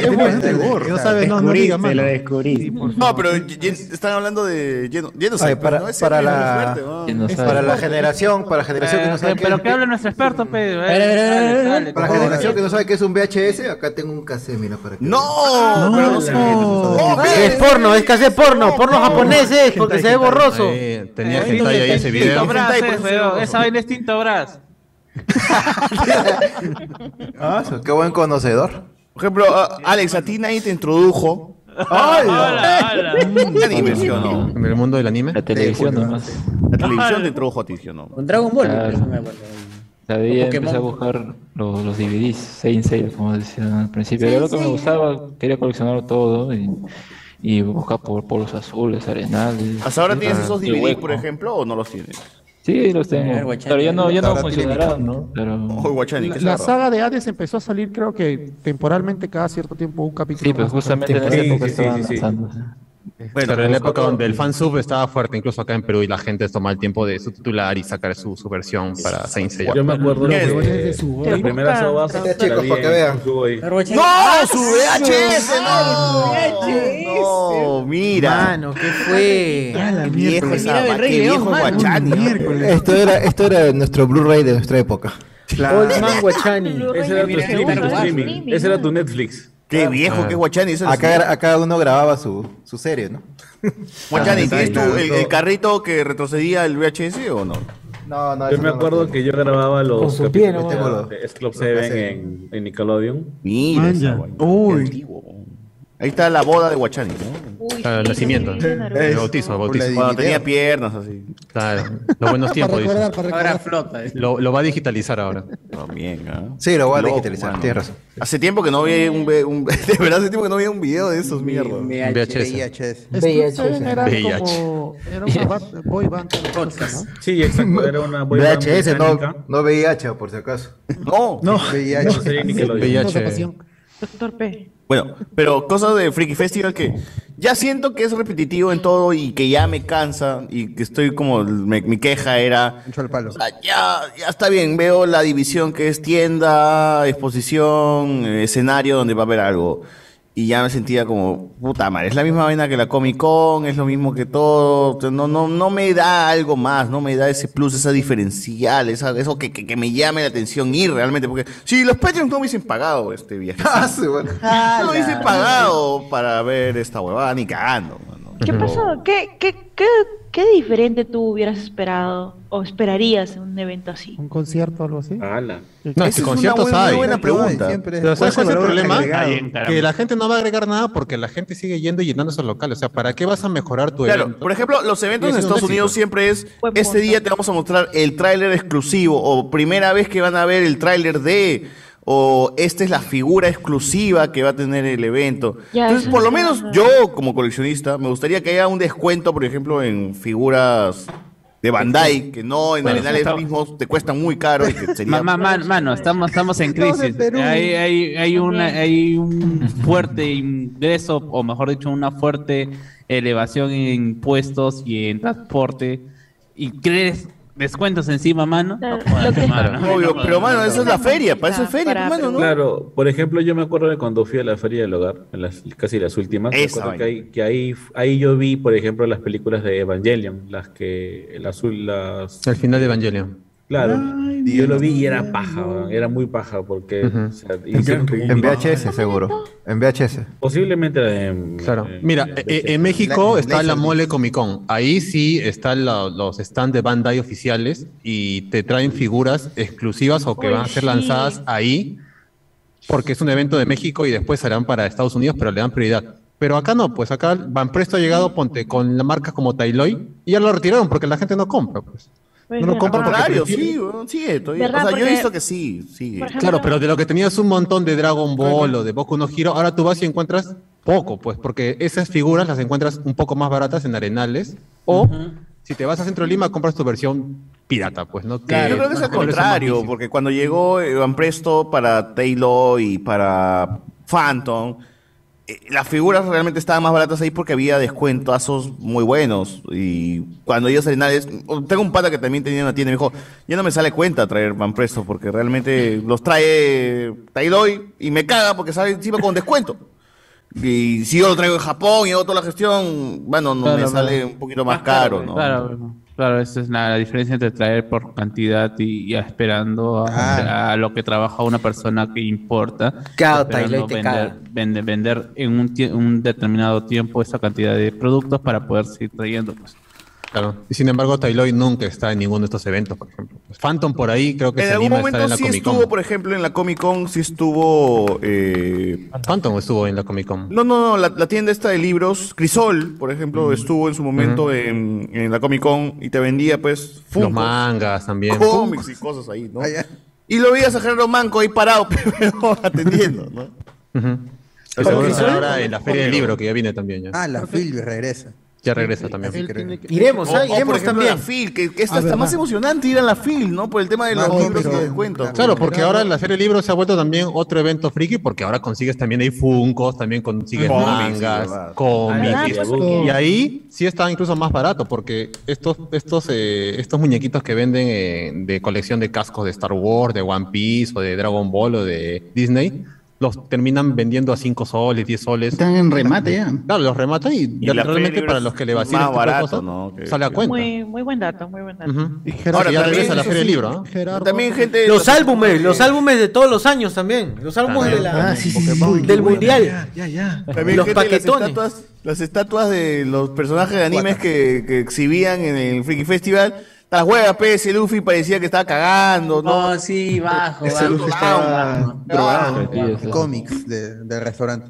es bueno. de gore. No sabes, no, no digas más. Lo descubriste. Sí, No, pero están hablando de Geno- Genocide. Pues, para, ¿no? Ese para es la, muy fuerte, weón. ¿Quién no sabe? para la generación, para la generación que no sabe qué pero es- que hable nuestro experto, pe. ver, a ver, a ver, a ver. para la generación que no sabe qué es un VHS, acá tengo un cassette, mira, para que No, no. Es porno, es que hace porno, porno japoneses, porque se ve borroso. Eh, tenía hentai ahí ese video. Eh, favor. Esa vaina es Tinto Brass. Ah, qué buen conocedor. Por ejemplo, Alex, a ti nadie te introdujo. Hola, hola. ¿Qué anime, sí o no? En el mundo del anime. La televisión nomás. La televisión te introdujo a ti, ¿sí o no? Con Dragon Ball, Claro. eso me acuerdo. O empecé a buscar los, los DVDs, Saint Seiya, como decía al principio. Era lo que me gustaba, quería coleccionar todo y, y buscar por polos azules, arenales. ¿Hasta ahora tienes Ah, esos el DVDs, por ejemplo, o no los tienes? Sí, los A ver, tengo. Guachani, Pero ya no, ya no funcionarán, ¿no? Pero... Guachani, La, ¿qué la es saga de Hades empezó a salir, creo que temporalmente, cada cierto tiempo, un capítulo. Sí, pues justamente en esa época sí, sí, estaban sí, sí. lanzándose. Bueno, Pero en la época donde el fansub estaba fuerte, incluso acá en Perú, y la gente tomaba el tiempo de subtitular y sacar su, su versión para Saint Seiya. Yo me acuerdo. Desde que su las boy. primeras ovas Este, la chicos, para que vean. ¡No! ¡Su VHS! ¡No! No, mira. Mano, ¿qué fue? Qué viejo esa, qué. Guachani. Esto era, esto era nuestro Blu-ray de nuestra época. Old Man Guachani. Ese era tu streaming. Ese era tu Netflix. Qué viejo, qué Guachani. Eso Acá, acá uno grababa su, su serie, ¿no? Guachani, Ah, ¿tienes tú el, el carrito que retrocedía el VHS o no? No, no, Yo me acuerdo que yo grababa Con los su pie, ¿no? capítulos de los- Club los 7 cassettes. en, en Nickelodeon. Mira vaina. Uy. Antiguo. Ahí está la boda de Guachani, ¿no? Uy, Claro, el nacimiento. El bautizo, el bautizo. Cuando tenía piernas así. Claro, los buenos tiempos, dice. Ahora flota. eh. Lo, lo va a digitalizar ahora. También, ¿ah? Sí, lo voy a digitalizar, tienes razón. Hace tiempo que no vi un, un- de verdad hace tiempo que no veía un video de esos mierdas. VHS. VHS. Eran VIH. como. Era una boy band. Podcast. Sí, exacto. Era una boy band VHS, no, no VIH, por si acaso. No, No. VIH. Nickelodeon. VIH. Doctor P. Bueno, pero cosas de Freaky Festival que ya siento que es repetitivo en todo y que ya me cansa y que estoy como, me- mi queja era, Mucho al palo. ya, ya está bien, veo la división que es tienda, exposición, eh, escenario donde va a haber algo. Y ya me sentía como, puta madre, es la misma vaina que la Comic Con, es lo mismo que todo, no, no, no me da algo más, no me da ese plus, esa diferencial, esa, eso que, que, que me llame la atención ir realmente, porque si los Patreons no me hubiesen pagado este viaje. Ah, sí, bueno. No me hubiesen pagado para ver esta huevada ni cagando. mano. ¿Qué pasó? ¿Qué, qué, qué, qué diferente tú hubieras esperado o esperarías en un evento así? Un concierto o algo así. Ala. No, es que una conciertos muy- muy hay. buena pregunta. Siempre. Pero ¿sabes cuál es el problema? agregado. Que la gente no va a agregar nada porque la gente sigue yendo y llenando esos locales. O sea, ¿para qué vas a mejorar tu Claro, evento? por ejemplo, los eventos en Estados. Unidos siempre es, este día te vamos a mostrar el tráiler exclusivo o primera vez que van a ver el tráiler de o esta es la figura exclusiva que va a tener el evento. Ya, Entonces, por lo menos yo como coleccionista me gustaría que haya un descuento, por ejemplo, en figuras de Bandai, que no en Bueno, arenales está- mismos te cuestan muy caro y que sería Ma- ma- man- mano, estamos, estamos en crisis. Hay, hay, hay, una, hay un fuerte ingreso, o mejor dicho, una fuerte elevación en impuestos y en transporte. ¿Y crees descuentos encima, mano? No jodas, que- mano. Obvio, pero mano, eso es la feria, para eso es feria, Para mano, ¿no? Claro, por ejemplo, yo me acuerdo de cuando fui a la Feria del Hogar, en las, casi las últimas, Esa que, ahí, que ahí, ahí yo vi, por ejemplo, las películas de Evangelion, las que, el azul, las... El final de Evangelion. Claro, y yo lo vi y era paja, era muy paja porque o sea, hicieron como un- En VHS, seguro. En VHS. Posiblemente la de- Claro. eh, Mira, de- eh, en México La- está la. Mole Comic Con. Ahí sí están la- los stands de Bandai oficiales y te traen figuras exclusivas o que van a ser lanzadas ahí porque es un evento de México y después serán para Estados Unidos, pero le dan prioridad. Pero acá no, pues acá Van Presto ha llegado, ponte, con la marca como Tailoy y ya lo retiraron porque la gente no compra, pues. Pues, No lo contrario, sí, yo he visto que sí, sigue. Ejemplo, Claro, pero de lo que tenías un montón de Dragon Ball o de Boku no Hero, ahora tú vas y encuentras poco, pues, porque esas figuras las encuentras un poco más baratas en arenales o si te vas a Centro de Lima compras tu versión pirata, pues, ¿no? Yo creo que es al contrario, porque cuando llegó eh, Van Presto para Taylor y para Phantom, las figuras realmente estaban más baratas ahí porque había descuentazos muy buenos. Y cuando ellos arenales, tengo un pata que también tenía una tienda y me dijo, ya no me sale cuenta traer Van Presto porque realmente los trae Taylor y me caga porque sale encima con descuento. Y si yo lo traigo en Japón y hago toda la gestión, bueno, no Claro, me sale un poquito más caro, ¿no? Claro, claro, esa es la, la diferencia entre traer por cantidad y, y esperando a, a lo que trabaja una persona que importa. Claro, vender, vender, vender en un, un determinado tiempo esa cantidad de productos para poder seguir trayendo. Pues. Claro. Y sin embargo, Tailoy nunca está en ninguno de estos eventos, por ejemplo. Phantom por ahí creo que En se algún anima a estar momento en la sí Comic Con. estuvo, por ejemplo, en la Comic Con, sí estuvo... eh, Phantom estuvo en la Comic Con. No, no, no, la, la tienda esta de libros, Crisol, por ejemplo, estuvo en su momento en, en la Comic Con y te vendía, pues, Los Funkos, mangas también. cómics y cosas ahí, ¿no? Y lo veías a Gerardo Manco ahí parado, pero atendiendo, ¿no? Ahora en la Feria del Libro, que ya viene también. Ya, Ah, la Phil regresa. Ya regresa también. Iremos, ¿ah? O- o, Iremos por ejemplo, también. la FIL, que, que es hasta verdad. más emocionante ir a la FIL, ¿no? Por el tema de los No, libros pero- y de descuento. Claro, porque ahora la Feria del Libro se ha vuelto también otro evento friki, porque ahora consigues también ahí Funkos, también consigues mangas, cómics. Ah, y- pues, y ahí sí está incluso más barato, porque estos, estos, eh, estos muñequitos que venden eh, de colección de cascos de Star Wars, de One Piece, o de Dragon Ball, o de Disney, los terminan vendiendo a 5 soles, 10 soles. Están en remate ya. Claro, los rematan y, Y realmente para los que le más vacilan este tipo de barato, cosas, ¿no? Que- sale a cuenta. Muy, muy buen dato, muy buen dato. Ahora, ya también, regresa a la Feria del sí, Libro, ¿no? También gente... Los álbumes, los álbumes de todos los años también. Los álbumes de la, Ah, sí, sí, sí. del bueno. mundial. Ya, ya. También Los gente, paquetones. Las estatuas, las estatuas de los personajes de animes que, que exhibían en el Freaky Festival. Las huevas, pe, ese Luffy parecía que estaba cagando, ¿no? Oh, sí, bajo, Ese bajo. Luffy estaba drogado. drogado. Cómics de- del restaurante.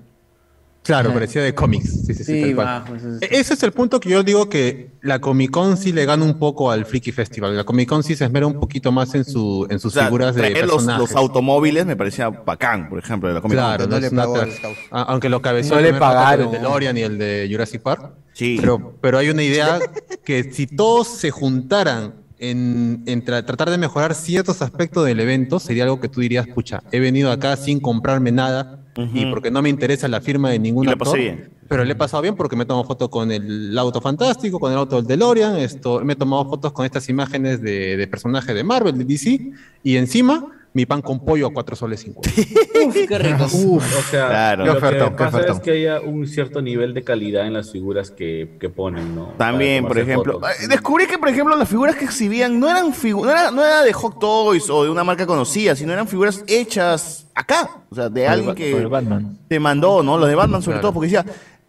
Claro, parecía de cómics. Sí, sí, sí, Sí, tal cual. bajo, eso es- E- Ese es el punto que yo digo que la Comic Con sí le gana un poco al Freaky Festival. La Comic Con sí se esmera un poquito más en, su, en sus O sea, figuras de traer los, personajes. los automóviles me parecía bacán, por ejemplo, de la Comic Con. Claro, no es una tra- aunque lo cabeció No el le pagaron. El de DeLorean y el de Jurassic Park. Sí. Pero, pero hay una idea que si todos se juntaran en, en tra- tratar de mejorar ciertos aspectos del evento, sería algo que tú dirías, pucha, he venido acá sin comprarme nada y porque no me interesa la firma de ningún Y actor. pasé bien. Pero le he pasado bien porque me he tomado foto con el auto fantástico, con el auto del DeLorean, esto, me he tomado fotos con estas imágenes de, de personajes de Marvel, de DC, y encima mi pan con pollo a 4 soles 50. Uf, qué rico. o sea, Claro. lo ofertón, que qué pasa es que haya un cierto nivel de calidad en las figuras que, que ponen, ¿no? También, por ejemplo. fotos. Descubrí que, por ejemplo, las figuras que exhibían no eran figu- no era, no era de Hot Toys o de una marca conocida, sino eran figuras hechas acá. O sea, de alguien que Batman. te mandó, ¿no? Los de Batman, sobre Claro. todo, porque decía,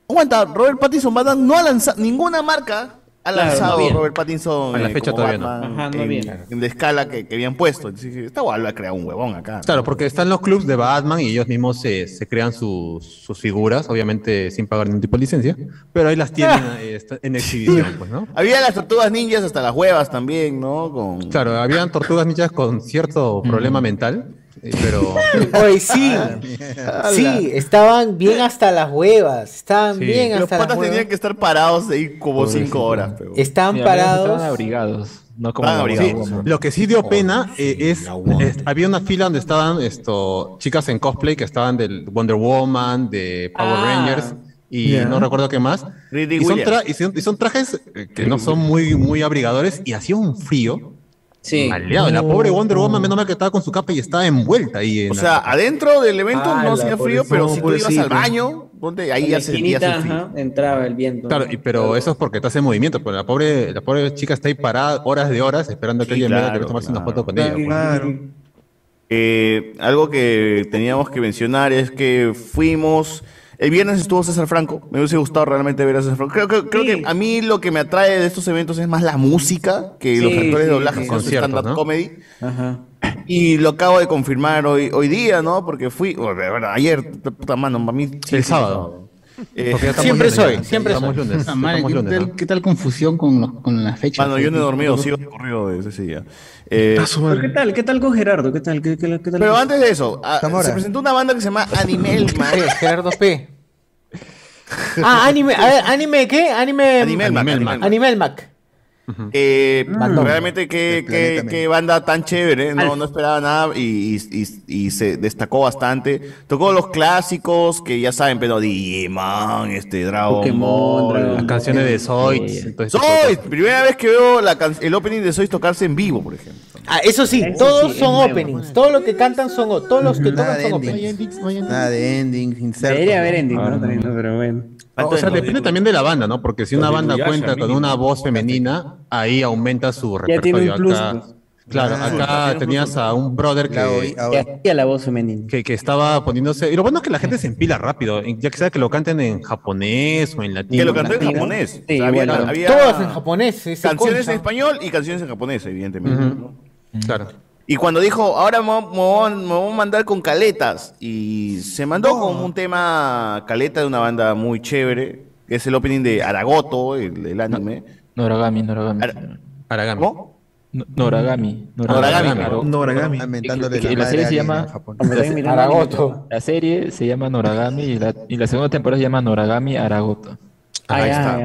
aguanta, Robert Pattinson Batman no ha lanzado, ninguna marca ha Claro, lanzado no había. Robert Pattinson A la eh, fecha como todavía no. Batman Ajá, no en, había. en la escala que, que habían puesto. Esta guay va a crear un huevón acá. Claro, porque están los clubs de Batman y ellos mismos se, se crean sus, sus figuras, obviamente sin pagar ningún tipo de licencia, pero ahí las tienen eh, está- en exhibición, pues, ¿no? Había las tortugas ninjas hasta las huevas también, ¿no? Con... Claro, habían tortugas ninjas con cierto problema mental, pero... Oye, sí. Sí, estaban bien hasta las huevas. Estaban Sí. bien Los hasta las patas huevas. tenían que estar parados ahí como cinco horas. pero- Estaban parados. Estaban abrigados. No como Woman. Lo que sí dio pena eh, es, es- había una fila donde estaban esto chicas en cosplay que estaban del Wonder Woman, de Power Ah. Rangers y no recuerdo qué más. Son, y son- y son trajes eh, que no son muy, muy abrigadores y hacía un frío. Sí. Maleado. La pobre Wonder Woman, menos mal que estaba con su capa y estaba envuelta ahí. En O la- sea, adentro del evento Ah, no hacía frío, pero si tú ibas al baño, ponte, ahí ya la se sentía esquinita, ese frío. ajá, entraba el viento. Claro, y- pero eso es porque estás en movimiento, pero la pobre, la pobre chica está ahí parada horas de horas esperando a que Sí, alguien venga que claro, tomarse una foto con ella. pues. Eh, algo que teníamos que mencionar es que fuimos. El viernes estuvo César Franco. Me hubiese gustado realmente ver a César Franco. Creo, que- creo que a mí lo que me atrae de estos eventos es más la música que los Sí, actores de doblaje Conciertos, stand-up ¿no? comedy. Ajá. Y lo acabo de confirmar hoy, hoy día, ¿no? Porque fui. bueno, ayer, puta mano, para mí. El sábado. Eh, Siempre lunes soy, siempre Estamos soy. lunes. Ah, madre, ¿qué, lunes, tal, ¿no? qué tal confusión con, los- con la fecha? Mano, yo no he dormido, sigo corrido desde ese día. Eh, ¿Qué tal? ¿Qué tal con Gerardo? ¿Qué tal? ¿Qué, qué, qué tal? pero antes de eso, ah, se presentó una banda que se llama Animelman. Gerardo P. Ah, anime, a ver, anime, ¿qué? Anime. Animelmac, Eh, realmente qué, qué, qué banda tan chévere, no, no esperaba nada y, y- y- y se destacó bastante. Tocó los clásicos que ya saben, pero Digimon, este, Dragon Pokémon, Ball. Dragon Las canciones de Zoids, entonces, Zoids, primera vez que veo la can- el opening de Zoids tocarse en vivo, por ejemplo. Ah, eso sí, Eso todos sí, son openings. Todos los que cantan son todos los que Nada tocan son endings. openings. Nada de ending, inserto. Debería haber ending, ¿no? También, ¿no? Pero bueno. O sea, depende también de la banda, ¿no? Porque si una banda cuenta con una voz femenina, ahí aumenta su repertorio. acá, pues. claro, Ah, acá tenías a un brother que, hacía la voz femenina. que, que estaba poniéndose... Y lo bueno es que la gente se empila rápido, ya que sea que lo canten en japonés o en latino. Que lo cantó en japonés. Sí, O sea, había- bueno. había Todos en japonés. Canciones concha. en español y canciones en japonés, evidentemente. Ujú. Claro. Y cuando dijo, ahora me, voy- a- me voy a mandar con caletas. Y se mandó con un tema caleta de una banda muy chévere. Que es el opening de Aragoto, el, el anime. Noragami, Noragami. Aragami. ¿Cómo? No- Noragami. Noragami. Noragami. Que la serie se llama Aragoto. la serie se llama Noragami y la, y la segunda temporada se llama Noragami Aragoto. Ahí está.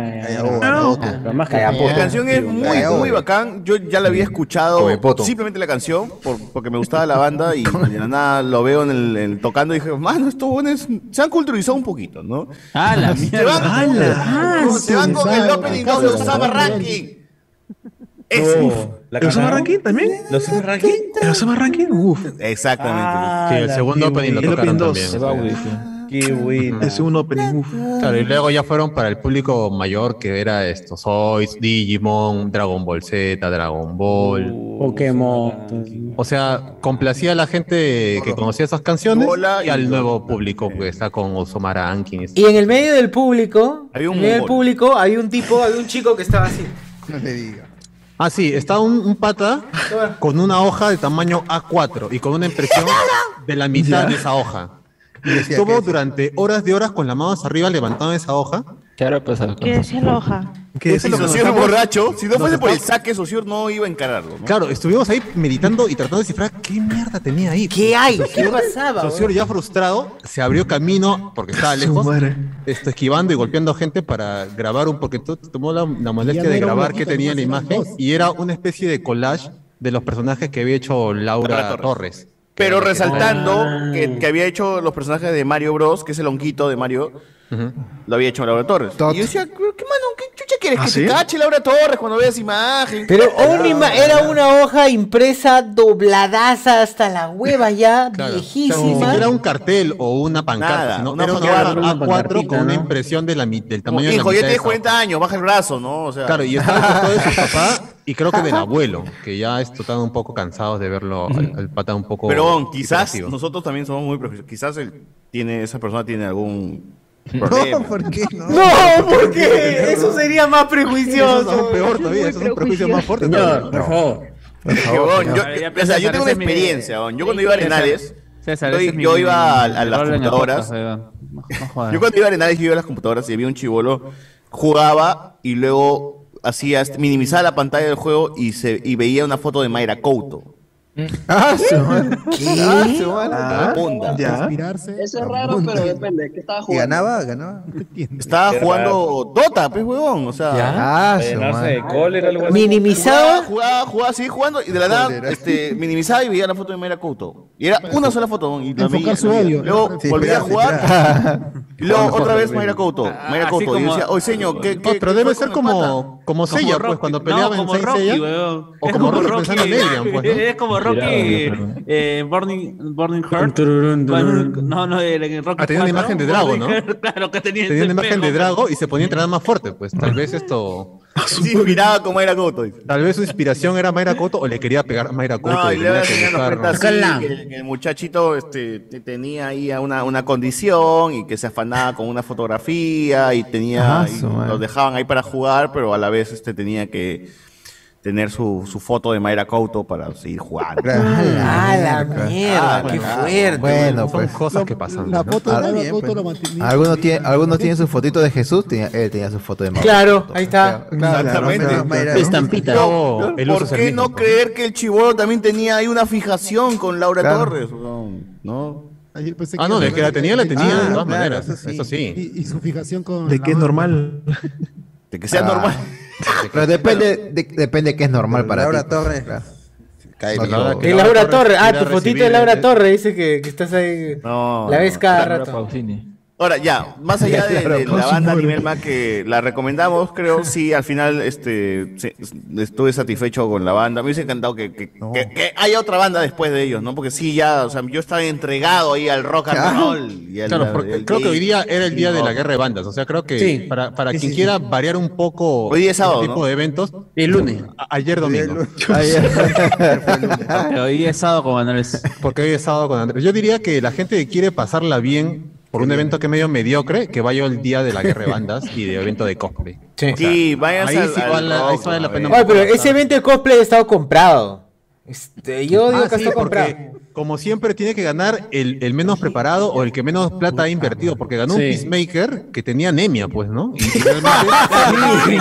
La canción es muy, muy bacán. Yo ya la había escuchado simplemente la canción por- porque me gustaba la banda y de la nada lo veo en el, en el tocando y dije, mano, estos buenos se han culturizado un poquito, ¿no? Ah, la Se van, mierda. se van con el opening 2 de Osama Ranking. Ese. Uf. ¿El Osama Ranking también? ¿Los Osama Ranking? ¿El Osama Ranking? Uf. Exactamente. Sí, el segundo opening lo tocaron también. Qué bueno. El segundo opening, uf. Claro, y luego ya fueron para el público mayor que era estos Zoids, Digimon, Dragon Ball Z, Dragon Ball. Pokémon. O sea, complacía a la gente que conocía esas canciones Hola, y al nuevo público que está con Osama Rankin. Y en el medio del público, Había un en medio del mongol. público, había un tipo, había un chico que estaba así. No le diga. Ah, sí, está un, un pata con una hoja de tamaño A4 y con una impresión de la mitad de esa hoja. Y decía estuvo durante horas de horas con las manos arriba levantando esa hoja. ¿Qué habrá pasado? ¿Qué decía la hoja? ¿Qué Si que nos Socior estamos- borracho, si no fuese por el saque, Socior no iba a encararlo. ¿no? Claro, estuvimos ahí meditando y tratando de descifrar qué mierda tenía ahí. ¿Qué hay? ¿Qué pasaba? Socior ya frustrado se abrió camino porque estaba lejos, esto, esquivando y golpeando gente para grabar un porque to- tomó la, la molestia de grabar loquito, tenía en la imagen dos. y era una especie de collage de los personajes que había hecho Laura, Laura Torres. Pero resaltando que, que había hecho los personajes de Mario Bros, que es el honguito de Mario, lo había hecho Laura Torres. Tot. Y yo decía, ¿qué mano? ¿Qué chucha quieres? ¿Ah, que sí? te cache Laura Torres cuando veas imagen. Pero una ima- era una hoja impresa dobladaza hasta la hueva ya, Claro. viejísima. Ni siquiera un cartel o una pancarta, sino una era una pancarta, hoja una A4 pancartita, con una ¿no? impresión de la, mi- del Como, tamaño de la Hijo, ya tienes esa hoja. 40 años, baja el brazo, ¿no? O sea, Claro, y estaba con todo de su papá y creo que del abuelo, que ya están un poco cansados de verlo al, al pata un poco. Pero quizás nosotros también somos muy prejuiciosos. Quizás él tiene, esa persona tiene algún problema. No, ¿por qué no? No, porque eso sería más Eso prejuicioso. es peor todavía, eso es un prejuicio más fuerte. Todavía. por favor. Yo, ver, ya, o sea, yo tengo una experiencia. bon. Yo cuando iba a Arenales, César, yo, iba a, las computadoras. No- no. Yo cuando iba a Arenales, yo iba a las computadoras y había un chivolo, jugaba y luego hacía, minimizaba la pantalla del juego y, se, y veía una foto de Mayra Couto. Ah, su. Ah, su. Ah. Ya. Eso es raro, pero depende. ¿Qué estaba jugando? ganaba, ganaba. Estaba Qué jugando Dota, pues, huevón. O sea. Ah, su Llenarse madre. de cólera, algo así. Minimizado. Jugaba, jugaba, seguía jugando y de la nada este, minimizaba y veía la foto de Mayra Couto. Y era una sola foto. Y la veía, su odio. Luego Sí, volvía a jugar. Y luego otra vez. Mayra Couto. Mayra así Couto. Y decía, oye, señor, ¿qué, qué, No, pero qué debe ser con el pata?" como, como Seiya, pues, cuando peleaba no, en weón. O Es como Rocky pues. Es como Rocky eh, Burning, Burning Heart. No, no, el, el Rocky Ah, tenía una 4, imagen de Drago, ¿no? Heart, Claro, que tenía, Tenía una imagen de Drago y se ponía a entrenar más fuerte, pues tal vez esto... Sí, miraba con Mayra Couto. dice. Tal vez su inspiración era Mayra Couto o le quería pegar a Mayra Couto No, y tenía que así, que, que el muchachito este, te- tenía ahí una, una condición y que se afanaba con una fotografía y tenía Ah, y los dejaban ahí para jugar, pero a la vez este tenía que tener su, su foto de Mayra Couto para seguir jugando. Ah, la mierda, Ah, qué fuerte. Bueno, Son pues. cosas que pasan. La ¿no? foto de Ah, Mayra bien, Couto pues. lo mantenía. Algunos tienen, algunos tienen su fotito de Jesús, tenía- él tenía su foto de Mauro. Claro, ahí está. Exactamente. Claro, Mayra, ¿no? Estampita. ¿Por es el qué mismo, no creer que el chivolo también tenía ahí una fijación con Laura Claro. Torres? ¿No? Ayer pensé Ah, no, de que la tenía, la tenía, Ah, de todas claro, maneras. eso sí. Eso sí. Y, y su fijación con. De que es normal. De que sea Ah. normal. Pero depende, de, depende de qué es normal para Laura ti. Torres. Cae No, bien. Laura, que Torres Torres. Ah, tu fotito de Laura Torres dice que, que estás ahí. No, La ves no. cada Laura rato. Pausini. Ahora ya, más allá de, la banda a nivel más que la recomendamos, creo, sí, al final este, se- estuve satisfecho con la banda. Me hubiese encantado que, que, que- que haya otra banda después de ellos, ¿no? Porque sí, ya, o sea, yo estaba entregado ahí al rock and Claro. roll. Y al, Claro, porque creo que hoy día era el día de la No. guerra de bandas. O sea, creo que Sí. para, para Sí, quien sí, quiera variar un poco Hoy día es sábado, este tipo ¿no? de eventos, El lunes. a- ayer domingo. Pero hoy es sábado con Andrés. Porque hoy es sábado con Andrés. Yo diría que la gente que quiere pasarla bien por un evento que es medio mediocre, que vaya el día de la guerra de bandas y de evento de cosplay. Sí. O sea, Sí, váyanse ahí al- sí al vale, ahí rock, sí vale la pena. Oye, pero ese evento de cosplay ha estado comprado. Este, yo digo Ah, que sí, está porque comprado. Como siempre tiene que ganar el, el menos preparado o el que menos plata ha invertido, porque ganó un Sí. Peacemaker que tenía anemia, pues, ¿no? Y, y realmente,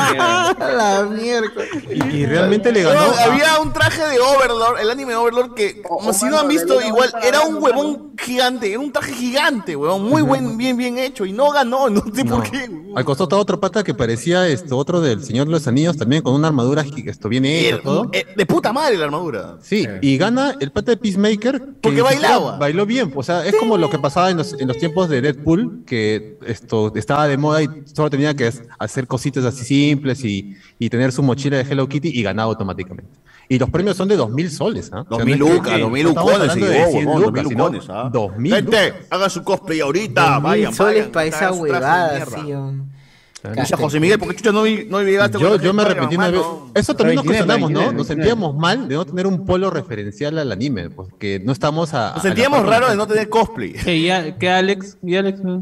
la mierda. y- y realmente le ganó. No, había un traje de Overlord, el anime Overlord, que como si no han visto, igual era un huevón gigante, era un traje gigante, huevón, muy buen, bien, bien hecho, y no ganó, no sé por qué. Al costado estaba otro pata que parecía esto, otro del Señor de los Anillos, también con una armadura esto bien hecha, todo. eh, de puta madre la armadura. Sí, y gana el pata de Peacemaker. Que Porque bailaba. Bailó bien. O sea, es como lo que pasaba en los, en los tiempos de Deadpool, que esto estaba de moda y solo tenía que hacer cositas así simples y, y tener su mochila de Hello Kitty y ganaba automáticamente. Y los premios son de 2.000 soles. ¿ah? O sea, 2000 no es que- lucas, 2000 no estamos lucones, hablando sí, de oh, 100 huevón, lucas, 2000 sino lucones, ¿ah? 2000 Gente, hagan su cosplay ahorita, 2000 vayan, soles para esa huevada, sí, un- Pucha, José Miguel, ¿por qué chucha no, vi- no llegaste Yo, yo me arrepentí una vez. Eso también nos 29, cuestionamos, ¿no? 29. Nos sentíamos mal de no tener un polo referencial al anime, porque no estamos a. Nos sentíamos raros de no tener cosplay. ¿Qué, ya- qué Alex? ¿Y Alex? No,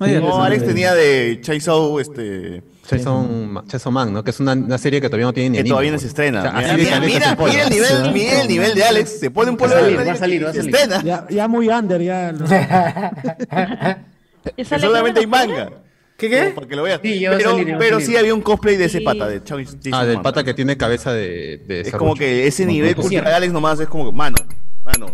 Alex, No, Alex tenía de Chainsaw, este... Chainsaw Man, ¿no? Que es una, una serie que todavía no tiene ni Que anime, todavía no pues. se estrena. O sea, Mira, mira, el polo. mira el nivel, mira el nivel de Alex. Se pone un polo Va a salir, de va a salir, va a se salir. estrena. Ya, ya muy under, ya. lo- ¿Y Que solamente hay manga. ¿Qué qué? Para que lo veas. Sí, pero salir, sí había un cosplay de ese pata, de Chainsaw Ah, del pata que tiene cabeza de. de Es como que ese nivel cultural de Alex nomás es como que, mano, mano.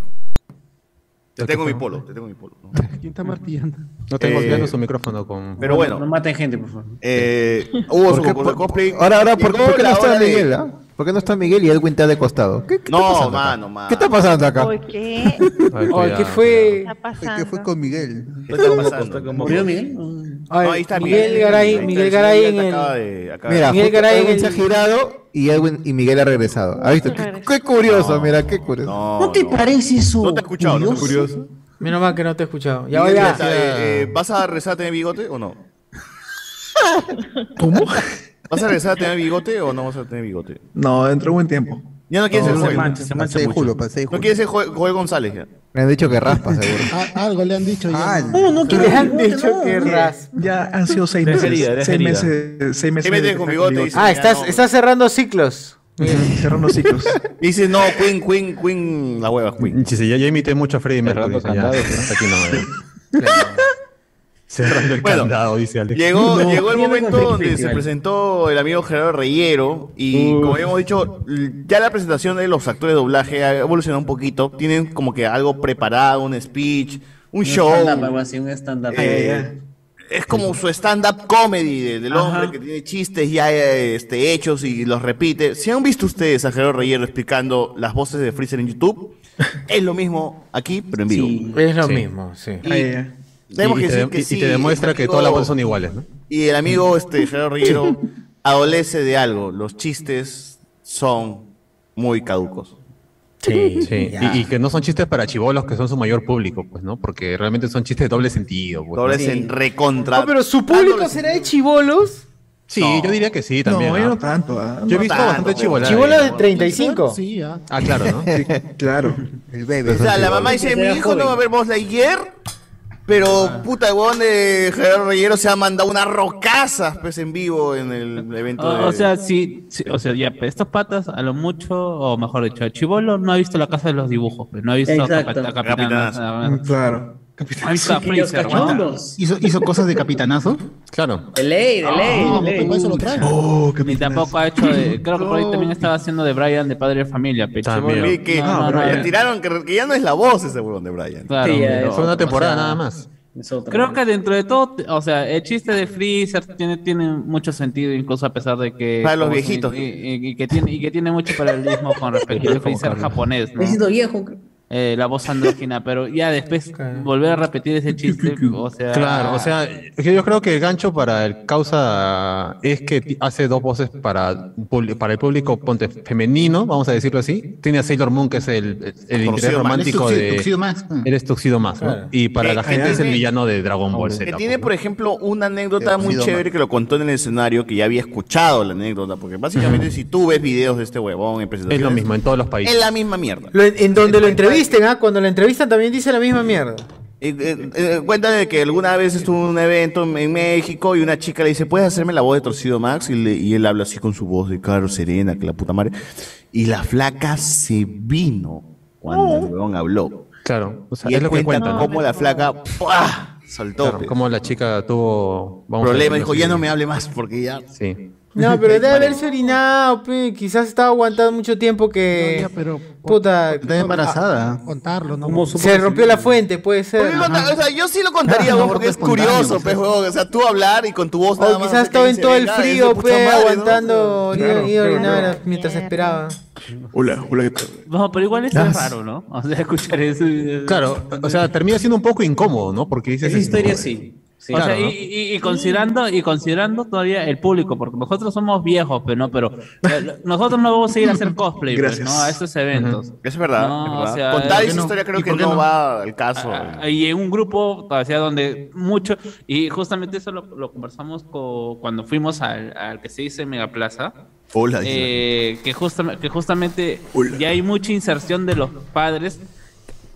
Te ¿Qué tengo mi polo, te tengo mi polo. ¿no? ¿Quién está martillando? No tengo Eh, su micrófono con. Pero No, bueno, No maten gente, por favor. eh, hubo su ¿Por qué- concurso de cosplay. Ahora, ahora, ¿por, por qué no la está hora de- Miguel? ah? ¿Por qué no está Miguel y Edwin está de costado? ¿Qué, qué No, está pasando acá? mano, mano. ¿Qué está pasando acá? ¿Por qué? Ay, ¿qué fue? está pasando? ¿Qué fue con Miguel? ¿Qué está pasando? ¿Murió Miguel? No, ahí está Miguel Garay, Miguel el Garay señor en ya te el. acaba de- acaba Mira, de- Miguel Garay en Edwin se ha girado y Edwin y Miguel ha regresado. ¿Has visto? Qué, qué curioso, No. mira, qué curioso. No, ¿No te no. parece eso? No te he escuchado, no te he curioso? Menos mal que no te he escuchado. Ya voy Miguel, a. ya, eh, eh, ¿Vas a rezar a tener bigote o no? ¿Cómo? ¿Vas a regresar a tener bigote o no vas a tener bigote? No, dentro de buen tiempo. Ya no quieres ser se mancha, se mancha mucho. Julio, No quieres ser Joel, Joel González ya. Me han dicho que raspa, seguro. Ah, algo le han dicho ya. Ah, ¿no? No, no quiero. Le han no, dicho no, que no. ras. Ya han sido seis Deja meses. herida, deja seis herida. meses. Seis meses. ¿Qué metes de- con bigote? Dice, Ah, ya estás, no. estás cerrando ciclos. Cerrando ciclos. Dice, no, Queen, Queen, Queen, la hueva, Queen. Sí, sí, ya, ya imité mucho a Freddie Mercury. Cerrando dice, ya, candados, ¿no? hasta aquí no. Cerrando el Bueno, candado, dice Alex. Llegó, No. llegó el momento donde se presentó el amigo Gerardo Reyero y como habíamos dicho, ya la presentación de los actores de doblaje ha evolucionado un poquito. Tienen como que algo preparado, un speech, un show. stand-up, algo así, un stand-up. Eh, es como su stand-up comedy de- del Ajá. hombre que tiene chistes ya eh, este, hechos y los repite. Si han visto ustedes a Gerardo Reyero explicando las voces de Freezer en YouTube, es lo mismo aquí, pero en vivo. Es lo Sí. mismo, sí. Y tenemos Y- que y te- decir que y- y sí, te demuestra el que todas las amigo- voces son iguales, ¿no? Y el amigo este, Gerardo Rillero adolece de algo. Los chistes son muy caducos. Sí, Sí, y, y que no son chistes para chivolos que son su mayor público, pues, ¿no? Porque realmente son chistes de doble sentido. Pues, Doble ¿no? sen- recontra. No, pero su público será de chivolos. Sí, yo diría que sí también. No, yo ¿ah? no tanto. ah. Yo he No visto tanto. bastante chivola. Chivolos de 35. Sí, ya. Ah, claro, ¿no? Claro. El bebé. O sea, la mamá dice, mi hijo no va a ver Buzz Lightyear, pero puta, el huevón de Gerardo Reyero se ha mandado unas rocazas pues en vivo en el evento de... O, o sea, sí, sí, o sea, ya, pues, estos patas, a lo mucho, o mejor dicho, Chivolo no ha visto la casa de los dibujos, pues, no ha visto a a Capitán. Claro. Cachondos. ¿Hizo, hizo cosas de capitanazo? Claro. De ley, de ley, de ley. eso lo trae. Oh, qué Ni tampoco ha hecho de. Creo que por ahí también estaba haciendo de Brian de padre de familia. Pero También. Que no, no, no, le tiraron que, que ya no es la voz ese huevón de Brian. claro, Sí, ya. Fue una temporada o sea, nada más. Creo que dentro de todo, o sea, el chiste de Freezer tiene, tiene mucho sentido, incluso a pesar de que. Para los viejitos. Y, y- y que tiene, y que tiene mucho paralelismo con respecto al Freezer japonés, ¿no? Siento viejo. Eh, la voz andrógina, pero ya después volver a repetir ese chiste, o sea. Claro, o sea, es que yo creo que el gancho para el causa es que hace dos voces para, para el público ponte femenino, vamos a decirlo así. Tiene a Sailor Moon, que es el, el interés romántico Es de. Tuxedo Mask. Eres Tuxedo más, ¿no? Claro. Y para Eh, la gente es el villano de Dragon Ball Que Z. tiene, pues, ¿no? por ejemplo, una anécdota muy chévere que lo contó en el escenario, que ya había escuchado la anécdota, porque básicamente si tú ves videos de este huevón en Es presentaciones, lo mismo en todos los países. es la misma mierda. Lo- en donde lo entrevisten, ¿ah? Cuando lo entrevistan también dice la misma mierda. Eh, eh, eh, cuenta de que alguna vez estuvo en un evento en, México y una chica le dice, ¿puedes hacerme la voz de Torcido Max? Y, le- y él habla así con su voz de caro, serena, que la puta madre. Y la flaca se vino cuando el huevón habló. Claro, o sea, y es él lo que cuenta cuentan. ¿no? cómo la flaca ¡pua! saltó. Claro, pues. como la chica tuvo. vamos Problema, dijo, ya no me hable más porque ya... Sí. No, pero debe haberse orinado, pe. quizás estaba aguantando mucho tiempo que... Ya, pero Puta, Está embarazada. contarlo, ¿no? ¿Cómo supo se rompió la fuente, puede ¿Por ser. contar? O sea, yo sí lo contaría, Ah, vos, porque es curioso, huevón. O sea, tú hablar y con tu voz nada O quizás estaba en todo el "Venga, es de frío, pe, madre", ¿no? aguantando y- Claro, y claro, orinar claro. mientras esperaba. Hola, hola, ¿qué tal? No, pero igual eso es raro, ¿no? O sea, escuchar eso. Claro, o sea, termina siendo un poco incómodo, ¿no? Porque dices. Esa historia sí. Sí. o sea, Claro, y, ¿no? y- y considerando y considerando todavía el público, porque nosotros somos viejos, pero no, pero eh, nosotros no vamos a ir a hacer cosplay, pues. ¿no? A estos eventos. Es verdad, No, es verdad. o sea, Contar ¿por qué esa historia creo ¿Y que no, va al caso. Ah, y en un grupo, o sea, donde mucho, y justamente eso lo, lo conversamos co- cuando fuimos al, al que se dice Mega Plaza, Hola, eh, que, justamente que justamente Hola. ya hay mucha inserción de los padres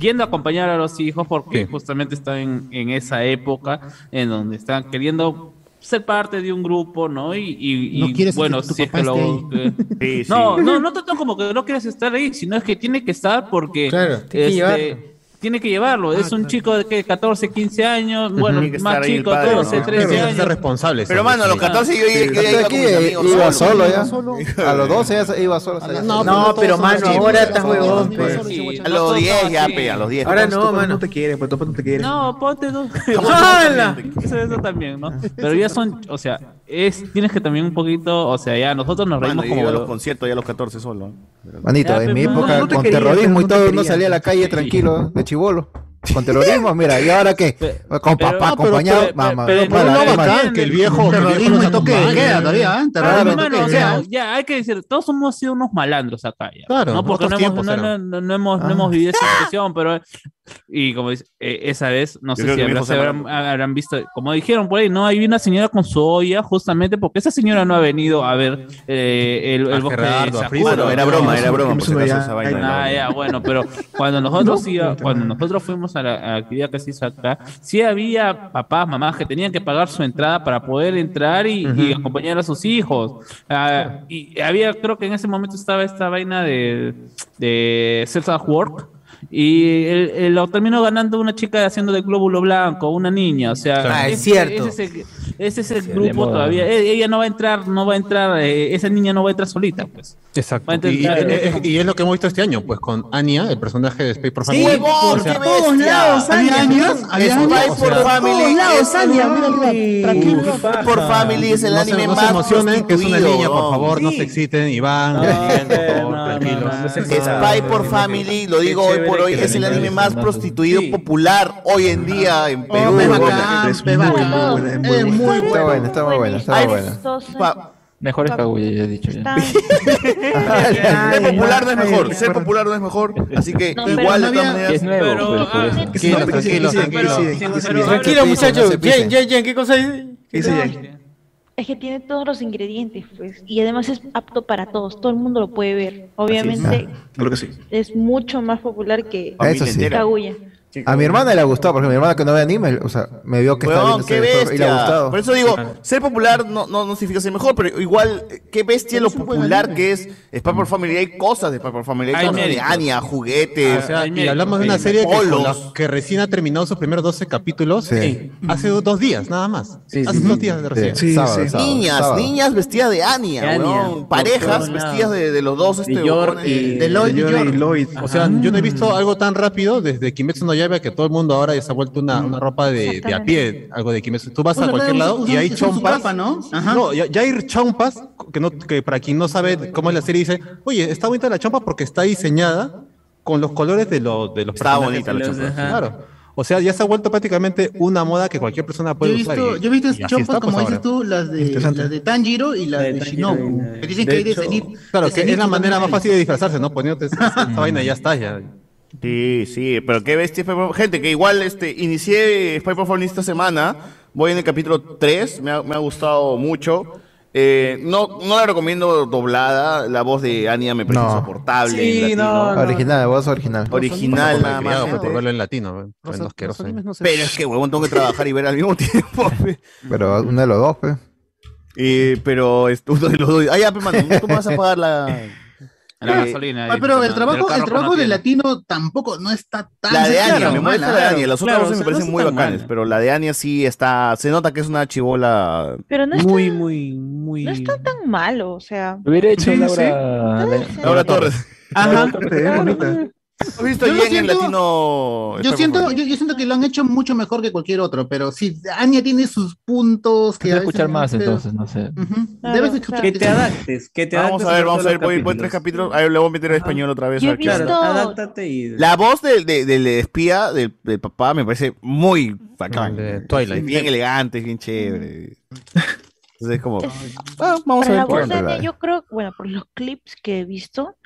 yendo a acompañar a los hijos porque Sí. justamente están en, en esa época en donde están queriendo ser parte de un grupo, ¿no? Y, y- y, No quieres bueno, si es que lo... esté que- Sí, sí. no, no, no tanto como que no quieres estar ahí, sino es que tiene que estar porque Claro, este. Tiene que llevarlo. es un chico de que 14, 15 años, bueno, Tiene que estar más ahí el chico, padre, 12, ¿no? 13 Tiene que años. responsable. Pero, mano, a los Sí. 14 yo, yo, yo Estoy iba aquí, con mis amigos iba solo. solo ya. A los 12 ya iba solo. salía. No, No, pero mano, ahora estás huevón, somos A los todos 10 ya, pe, a los 10. Ahora no, mano. No te quiere, pues papá no te quiere. No, ponte dos. ¡Hala! Eso, eso también, ¿no? Pero ya son, o sea, es, tienes que también un poquito, o sea, ya nosotros nos Mano, reímos yo iba a los como... conciertos ya a los 14 solo. ¿eh? Manito, Ya, en mi no, época no te con terrorismo y todo, no salía a la calle tranquilo, de chivolo. Con terrorismo, mira, ¿y ahora qué? Con pero- papá pero- acompañado, pero- mamá. pero- para no, bacán, que el viejo. Terrorismo y toque de queda todavía, ¿eh? Terrorismo y toque de queda. ya hay que decir, todos hemos sido unos malandros acá ya. Claro, no porque no hemos, no, no, eran. no- no hemos, no hemos vivido esa situación, pero y como dice, eh, esa vez, no Yo sé si habrá- se habrán, habrán visto, como dijeron por ahí, no, hay una señora con su olla justamente porque esa señora no ha venido a ver eh, el, el bosque Gerardo, de. Sakura. Bueno, era broma, era broma, por si Eso acaso ya- esa vaina. Ah, ya, bueno, pero cuando nosotros iba- cuando nosotros fuimos a la, a la actividad que se hizo acá, sí había papás, mamás que tenían que pagar su entrada para poder entrar y, y acompañar a sus hijos. Ah, y había, creo que en ese momento estaba esta vaina de, de y él, él lo terminó ganando una chica haciendo de glóbulo blanco, una niña, o sea... Ah, es, es cierto. Ese, ese, es el sí, grupo todavía. E, ella no va a entrar, no va a entrar, eh, esa niña no va a entrar solita, pues. Exacto. Entrar, y, eh, eh y, es lo que hemos visto este año, pues, con Anya, el personaje de Space for Family. Sí, por, todos lados, Anya. Space for Family. lados, Anya. Tranquilo. por Family es el no anime se, no más se emocionen, que es una niña, por favor, sí. no se exciten, Iván. No, no, tranquilos. Spy por Family, lo digo hoy es el anime más prostituido popular hoy en día en Perú. Oh, muy buena. Está muy buena, está buena. Mejor es Kaguya, ya he dicho. Ya. ser popular no es mejor, ser popular no es mejor, así que igual de todas maneras. Es nuevo, Tranquilo, muchachos. ¿qué cosa dice? ¿Qué dice que tiene todos los ingredientes, pues, y además es apto para todos, todo el mundo lo puede ver. Obviamente, es. Mucho más popular que Eso sí. A mi hermana le ha gustado, porque mi hermana que no ve anime, o sea, me vio que weón, está viendo y le ha gustado. Por eso digo, ser popular no, no, significa ser mejor, pero igual, qué bestia lo popular que es Spy por Family. Hay cosas de Spy por Family, hay, cosas de Anya, juguetes. Ah, o sea, y hablamos de una serie que, recién ha terminado sus primeros 12 capítulos eh, hace dos días, nada más. Hace dos días de recién. Niñas, niñas vestidas de Anya, weón. parejas vestidas de, de, los dos, este, de, y, Lloyd. O sea, yo no he visto ah. algo tan rápido desde Kimetsu no llave que todo el mundo ahora ya se ha vuelto una, una ropa de, de, a pie, algo de Kimetsu. Tú vas pues a cualquier lado y hay chompas. ¿no? Ajá. no ya, ya, hay chompas que, no, que para quien no sabe cómo es la serie, dice, oye, está bonita la chompa porque está diseñada con los colores de, los de los Está bonita la chompa. Claro. O sea, ya se ha vuelto prácticamente una moda que cualquier persona puede yo he visto, usar. yo he visto chompas, pues, como ahora. dices tú, las de, las de Tanjiro y las de, de, Shinobu. Que dicen de que hay de Claro, de que es la manera más fácil de disfrazarse, ¿no? Poniéndote esa, esa vaina y ya está, ya. Sí, sí, pero qué bestia Spy Gente, que igual este, inicié Spy Phone esta semana. Voy en el capítulo 3, me ha, me ha gustado mucho. Eh, no, no la recomiendo doblada, la voz de Anya me parece no. insoportable. Sí, en. Original, voz original. Original, nada más. Por verlo en latino, Pero es que, huevón, tengo que trabajar y ver al mismo tiempo. Pero uno de los dos, pe. Eh, pero uno de los dos. Ah, ya, pe, mano, tú vas a pagar la. Ah, pero el trabajo, el, trabajo de latino tampoco no está tan. La de Ania, me molesta la de Ania. Las otras voces me parecen muy bacanes, pero la de Ania sí está. Se nota que es una chivola muy, muy, muy. No está tan malo, o sea. Lo hubiera hecho Laura Torres. Ajá. Yo siento. Yo siento, que lo han hecho mucho mejor que cualquier otro, pero si Anya tiene sus puntos que. Debes escuchar más, entonces, no sé. Debes escuchar. Que te adaptes, que te Vamos adaptes a ver, vamos a ver, voy, voy tres capítulos. Ahí le voy a meter en español otra vez. Yo y... La voz del, del, del espía, del, papá, me parece muy bacán. Bien elegante, bien chévere. Entonces es como, ah, vamos a ver. La voz de Anya, yo creo, bueno, por los clips que he visto,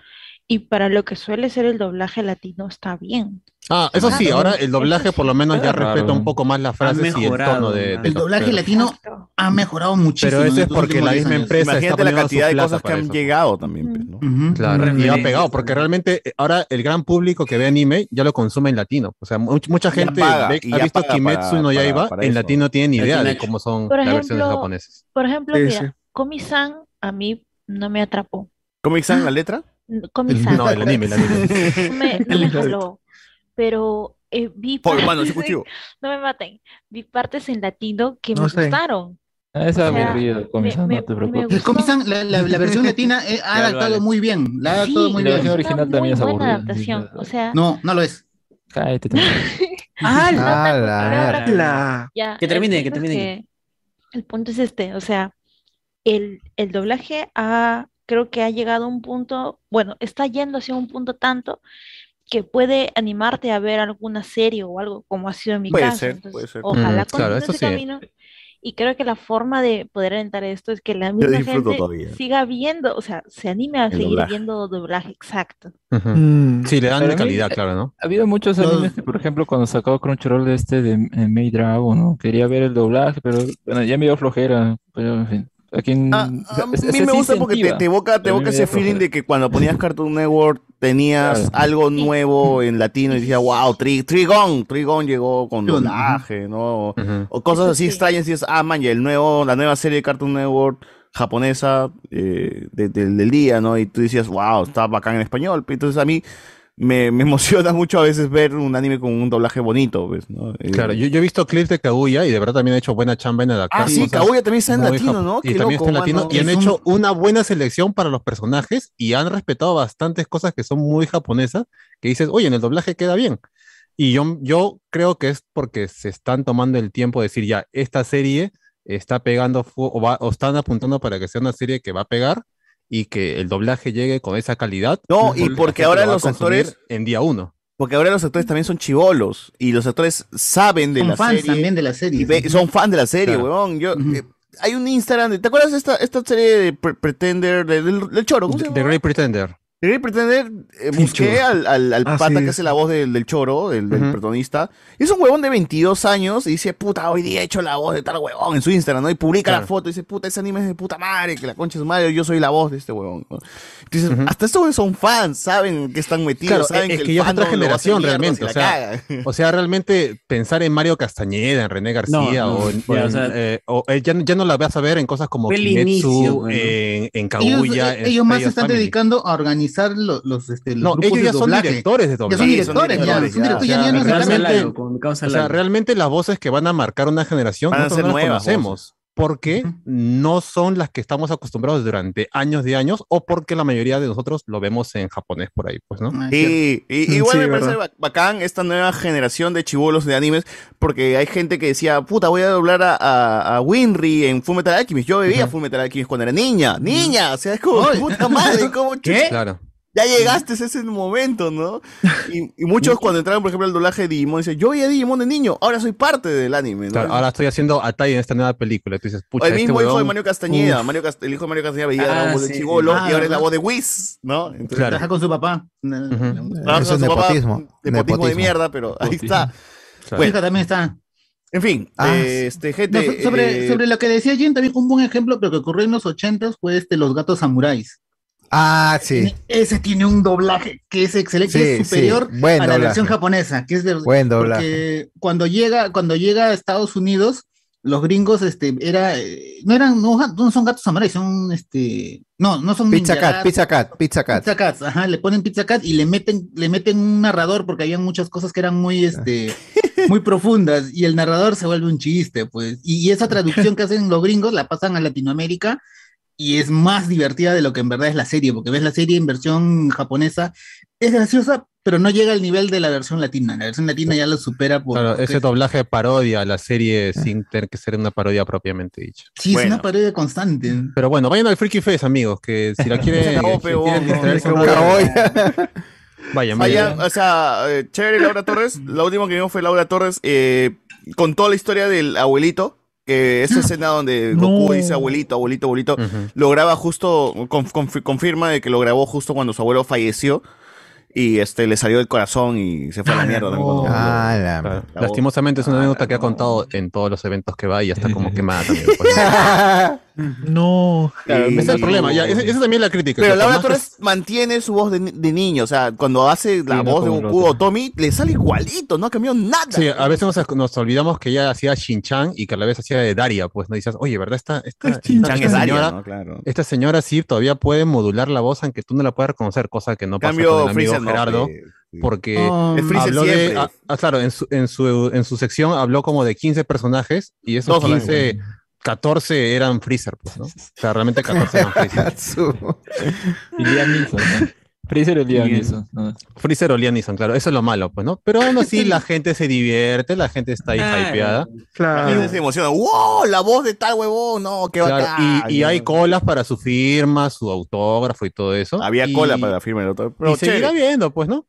y para lo que suele ser el doblaje latino está bien. Ah, eso sí, ahora el doblaje por lo menos ya respeta un poco más las frases y el tono de, El doblaje latino ha mejorado muchísimo. Pero eso es porque la misma empresa Imagínate la cantidad de cosas que han llegado también, pues, ¿no? Claro, y ha pegado porque realmente eh, ahora el gran público que ve anime ya lo consume en latino. O sea, mucha gente ha visto Kimetsu no Yaiba para, para en latino tienen ni idea de cómo son las versiones japonesas. Por ejemplo, mira, Komi-san a mí no me atrapó. ¿Komi-san la letra? Comisando. No, el anime, el anime. No me, no jaló, pero eh, vi partes, no me maten, vi partes en latino que me gustaron. Ah, esa o sea, Comisan, no te preocupes. Comisan, la, versión latina eh, ha adaptado muy bien. La ha adaptado sí, muy la bien. Versión original también es aburrida. Adaptación, o sea... No, no lo es. Cállate también. ¡Hala! ah, que termine, que termine. El punto es este, o sea, el, el doblaje ha creo que ha llegado a un punto, bueno, está yendo hacia un punto tanto que puede animarte a ver alguna serie o algo, como ha sido en mi puede caso. Ser, Entonces, puede ser. Mm, ojalá mm, claro, ese sí. camino. Y creo que la forma de poder alentar esto es que la misma gente todavía. siga viendo, o sea, se anime a El seguir doblaje. viendo doblaje exacto. Uh -huh. Mm, sí, le pues, dan la calidad, mí, claro, ¿no? Ha habido muchos animes que, por ejemplo, cuando sacaba Crunchyroll de este de, de May Dragon, ¿no? Quería ver el doblaje, pero bueno, ya me dio flojera, pero en fin. A, quien, ah, a, a mí me gusta porque te, te evoca, te evoca ese feeling de que cuando ponías Cartoon Network tenías claro. algo nuevo en latino y decías, wow, tri, Trigón, Trigón llegó con doblaje, ¿no? Uh -huh. O cosas así sí. extrañas y dices, ah, man, y el nuevo, la nueva serie de Cartoon Network japonesa eh, de, de, del día, ¿no? Y tú decías, wow, está bacán en español. Entonces a mí me, me emociona mucho a veces ver un anime con un doblaje bonito, pues, ¿no? Eh, Claro, yo, yo he visto clips de Kaguya y de verdad también ha hecho buena chamba en adaptar. Ah, sí, Kaguya también está en latino, ¿no? Y Qué también loco, está en latino. mano. Y han Es un- hecho una buena selección para los personajes y han respetado bastantes cosas que son muy japonesas, que dices, oye, en el doblaje queda bien. Y yo, yo creo que es porque se están tomando el tiempo de decir, ya, esta serie está pegando o, va- o están apuntando para que sea una serie que va a pegar y que el doblaje llegue con esa calidad. No, y porque ahora los actores- En día uno. Porque ahora los actores también son chivolos y los actores saben de Son la fans serie. también de la serie, y ve- sí. son fan de la serie, Claro. weón. Yo, eh, hay un Instagram, de- ¿te acuerdas de esta, esta serie de Pre- Pretender, de- del, del choro? ¿Cómo se llama? The Great Pretender. Great Pretender, eh, busqué al, al, al Ah, pata sí. que hace la voz del, del choro, del, del Ujú. protagonista. Y es un huevón de 22 años y dice, puta, hoy día he hecho la voz de tal huevón en su Instagram, ¿no? Y publica la Claro. foto y dice, puta, ese anime es de puta madre, que la concha es su madre, yo soy la voz de este huevón. ¿no? Entonces, hasta estos son fans, saben que están metidos, Claro, saben es que, que el es otra generación realmente. O la sea, o sea, realmente pensar en Mario Castañeda, en René García, No, no, o, en, ya, o sea- eh, o, eh, ya, ya no la vas a ver en cosas como Kimetsu, inicio, bueno. en, en Ellos, Kaguya. eh, en ellos más se están Family. dedicando a organizar lo- los, este, los No, grupos ellos de ya son doblaje. directores de Ya doblaje. son Sí, directores, ya, son directores, ya, ya no Causa están Lalo, con causa O sea, realmente las voces que van a marcar una generación Van a nosotros no las nuevas conocemos. Porque no son las que estamos acostumbrados durante años de años o porque la mayoría de nosotros lo vemos en japonés por ahí, pues, ¿no? Y, y- igual Sí, me parece verdad. bacán esta nueva generación de chivolos de animes, porque hay gente que decía, puta, voy a doblar a, a, a Winry en Fullmetal Alchemist. Yo veía Fullmetal Alchemist cuando era niña, niña, o sea, es como, puta madre, ¿cómo chucha? Claro. Ya llegaste a ese momento, ¿no? Y, y muchos cuando entraron, por ejemplo, al doblaje de Digimon, dicen, yo veía Digimon de niño, ahora soy parte del anime, ¿no? Claro, ahora estoy haciendo Atai en esta nueva película. y Tú dices, pucha, el este mismo hijo de Mario Castañeda. Mario Cast- el hijo de Mario Castañeda veía Ah, Ball de sí, sí. y Ah, ahora es la voz de Whis, ¿no? Entonces, Trabaja con su papá. Trabaja Eso con es su papá, nepotismo, Nepotismo de nepotismo. mierda, pero ahí está. Su Bueno, también está. en fin, Ah, eh, este, gente. No, so- sobre, eh, sobre lo que decía Jen, también un buen ejemplo, pero que ocurrió en los ochentas fue este Los Gatos Samuráis. Ah, sí. Ese tiene un doblaje que es excelente, Sí, es superior sí, a la doblaje. versión japonesa, que es de, Buen doblaje. porque cuando llega, cuando llega a Estados Unidos, los gringos, este, era, eh, no eran, no, no son gatos samuráis, son, este, no, no son Pizza Cat, Pizza Cat, Pizza Cat. Pizza Cats, ajá, le ponen Pizza Cat y le meten, le meten un narrador porque habían muchas cosas que eran muy, este, muy profundas y el narrador se vuelve un chiste, pues. Y, y esa traducción que hacen los gringos la pasan a Latinoamérica y es más divertida de lo que en verdad es la serie, porque ves la serie en versión japonesa, es graciosa, pero no llega al nivel de la versión latina. La versión latina ya lo supera por... Claro, ese doblaje de parodia a la serie sin tener que ser una parodia propiamente dicha. Sí, es una parodia constante. Pero bueno, vayan al Freaky Face, amigos, que si la quieren, Vayan, vayan. o sea, eh, chévere Laura Torres. La última que vimos fue Laura Torres. Eh, contó la historia del abuelito. Que esa escena donde Goku dice abuelito, abuelito, abuelito, lo graba justo, conf- conf- confirma de que lo grabó justo cuando su abuelo falleció y este le salió del corazón y se fue a la mierda. ¿no? Cuando- Ah, la Claro. Lastimosamente es una anécdota que ha contado en todos los eventos que va y ya está como quemada también. No. Claro, ese es el problema. Ya, esa, esa también es la crítica. Pero Laura Torres mantiene su voz de, ni- de niño. O sea, cuando hace la voz de Goku o Tommy, le sale igualito, no ha cambiado nada. Sí, a veces nos, nos olvidamos que ella hacía Shin-Chan y que a la vez hacía de Daria, pues no dices, oye, ¿verdad? Esta, esta, esta, esta es Daria, señora, ¿no? Claro. esta señora sí todavía puede modular la voz aunque tú no la puedas reconocer, cosa que no pasa Cambio, con el amigo Gerardo, porque Freezer habló de, ah, ah, claro, en su, en, su, en su sección habló como de 15 personajes y esos Todos son 15, 14 eran Freezer, pues, ¿no? O sea, realmente 14 eran Freezer. Y Liam Neeson, ¿no? Freezer o Liam Neeson. ¿no? Freezer o Liam Neeson, claro, eso es lo malo, pues, ¿no? Pero aún así la gente se divierte, la gente está ahí Claro. hypeada. La gente se emociona. ¡Wow! La voz de tal huevón, no, qué Claro, bacán. y, y hay colas para su firma, su autógrafo y todo eso. Había Y- cola para la firma del otro. Pero y seguirá chévere. viendo, pues, ¿no?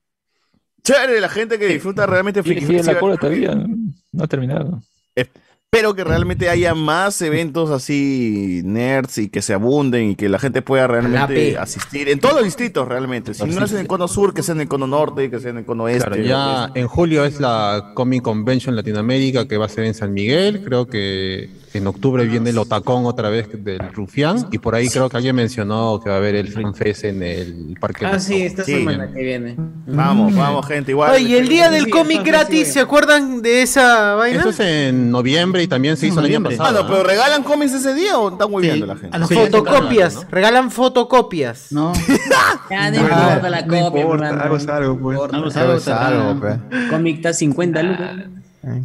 Chévere, la gente que disfruta realmente sigue en la cola todavía. No ha terminado. Espero que realmente haya más eventos así nerds y que se abunden y que la gente pueda realmente asistir en todos los distritos realmente. Si no es en el cono sur, que sea en el cono norte, que sea en el cono. Claro, ya en julio es la Comic Convention Latinoamérica que va a ser en San Miguel, creo que en octubre viene el Otacón otra vez del Rufián, y por ahí creo que alguien mencionó que va a haber el FanFest en el Parque. Ah, sí, esta Sí. semana que viene. Vamos, vamos, gente, igual. Oye, y el día del Sí, cómic gratis. ¿se acuerdan de esa vaina? Eso es en noviembre y también se hizo el año Ah, pasado. no, pero ¿regalan cómics ese día o están muy bien la gente? fotocopias, regalan fotocopias. No. Ya, no importa la No copia, algo es algo, pues. Algo es Algo algo, es algo, pe. Cómic está 50 lucas.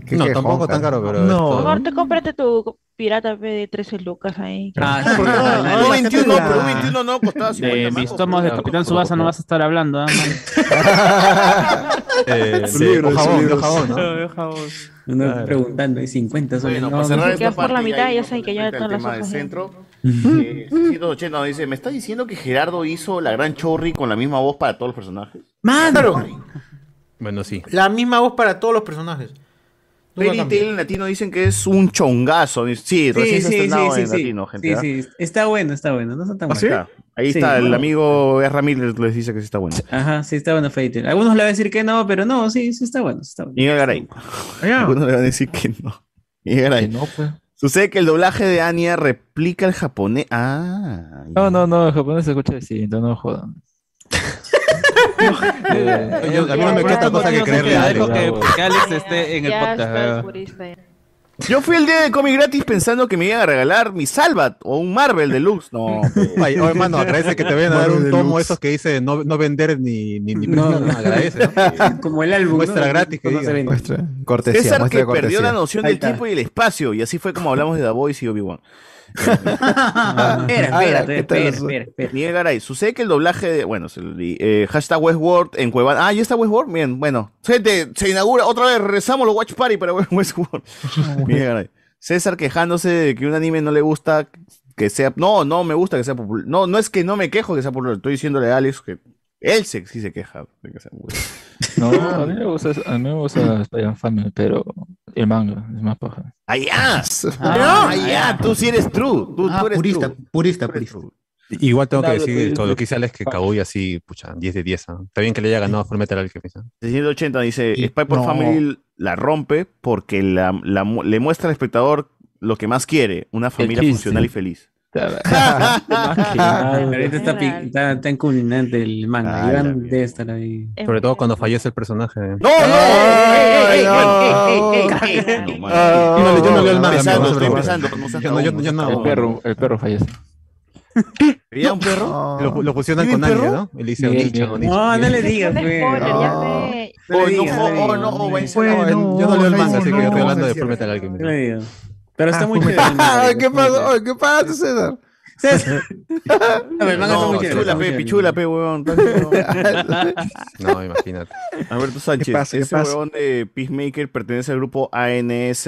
Qué No, quejón, tampoco tan caro, pero. No. Mejor te cómprate tu pirata de 13 lucas ahí. Ah, No, porque- sí. no, 21 no, la- pero 21 no costaba 50 De mis tomos de Capitán Subasa no vas a estar hablando, ¿ah, Eh, Su de libro, jabón, libro. de jabón, ¿no? man? Uno Claro. preguntando, ¿y 50 soles? Bueno, No, para cerrar no. esta por la mitad, ahí ya saben que yo no al las tema del hojas centro. Eh, 180 dice, ¿me está diciendo que Gerardo hizo la gran Chorri con la misma voz para todos los personajes? Claro, Bueno, sí. la misma voz para todos los personajes. Fairy. Tail en latino dicen que es un chongazo. Sí, Sí, recién sí, se ha sí, estrenado sí, en sí. latino, gente. Sí, ¿ah? sí, está bueno, está bueno, no está tan Ahí bueno. está. Ahí Sí. está, el amigo Ezra Miller les dice que sí está bueno. Ajá, sí está bueno Fate. Algunos le van a decir que no, pero no, sí, sí está bueno, está bueno. Miguel Garay. Algunos le van a decir que no. Miguel Garay. No, pues. Sucede que el doblaje de Anya replica el japonés. Ah. No, no, no, el japonés se escucha distinto, no jodan. Eh, Yo- a mí no me queda otra cosa que creerle a Alex. que, que Alex esté en el podcast. Yo fui el día de cómic gratis pensando que me iban a regalar mi Salvat o un Marvel Deluxe. No. Ay, oh, hermano, agradece que te vayan a dar un tomo esos que dice no, no vender ni, ni, ni No. no, agradece, ¿no? Como el álbum. Muestra ¿no? gratis que diga. Muestra, cortesía, César muestra que de perdió la cortesía. noción del tiempo y el espacio. Y así fue como hablamos de The Voice y Obi-Wan. Espera, Ala, espera, ¿qué espera, tal espera, eso? espera, espera. Miguel Garay, sucede que el doblaje de. Bueno, eh, hashtag Westworld en Cuevana. Ah, ¿ya está Westworld? Bien, bueno. Gente, se inaugura otra vez. Rezamos los Watch Party para Westworld. Miguel Garay. César quejándose de que un anime no le gusta que sea. No, no me gusta que sea popular. No, no es que no me quejo que sea popular. Estoy diciéndole a Alex que él se, sí se queja de que sea popular. No, a mí me gusta, a mí me gusta Spider-Man Family, pero el manga es más paja. ¡Allá! Ah, ¡No! ¡Allá! Tú sí eres true. Tú, Ah, tú eres purista, true. purista, purista. true. Igual tengo que Claro, decir pues, con lo que dice Alex que Kaguya así, pucha, 10 de 10. ¿ah? Está bien que le haya ganado Full Metal Alchemist. ¿ah? 680 dice, Y- Spy por no. Family la rompe porque la, la le muestra al espectador lo que más quiere, una familia funcional y feliz. Ahorita está, está, el manga. Ah, estar ahí. Sobre todo cuando fallece el personaje. ¡No, no! ¡Ey, ey, Bueno, ey, ey, ey, ey! no, man. Yo no, leo el manga. Yo no, El perro, el perro fallece. ¿Veía un perro? Lo, lo fusionan ¿Vive con? Anya, ¿no? Y le Onicha. No, no le digas, ya No. No Oh, oh, oh, yo no leo el manga, así que yo estoy hablando de no, Full Metal Alchemist. Pero está Ah, muy chévere. ¿Qué pasó? ¿Qué pasa, César? César. No, está No, muy pe, pichula, pe, huevón. No, imagínate. Alberto Sánchez, ¿Qué pasa, ese pasa? huevón de Peacemaker pertenece al grupo ANS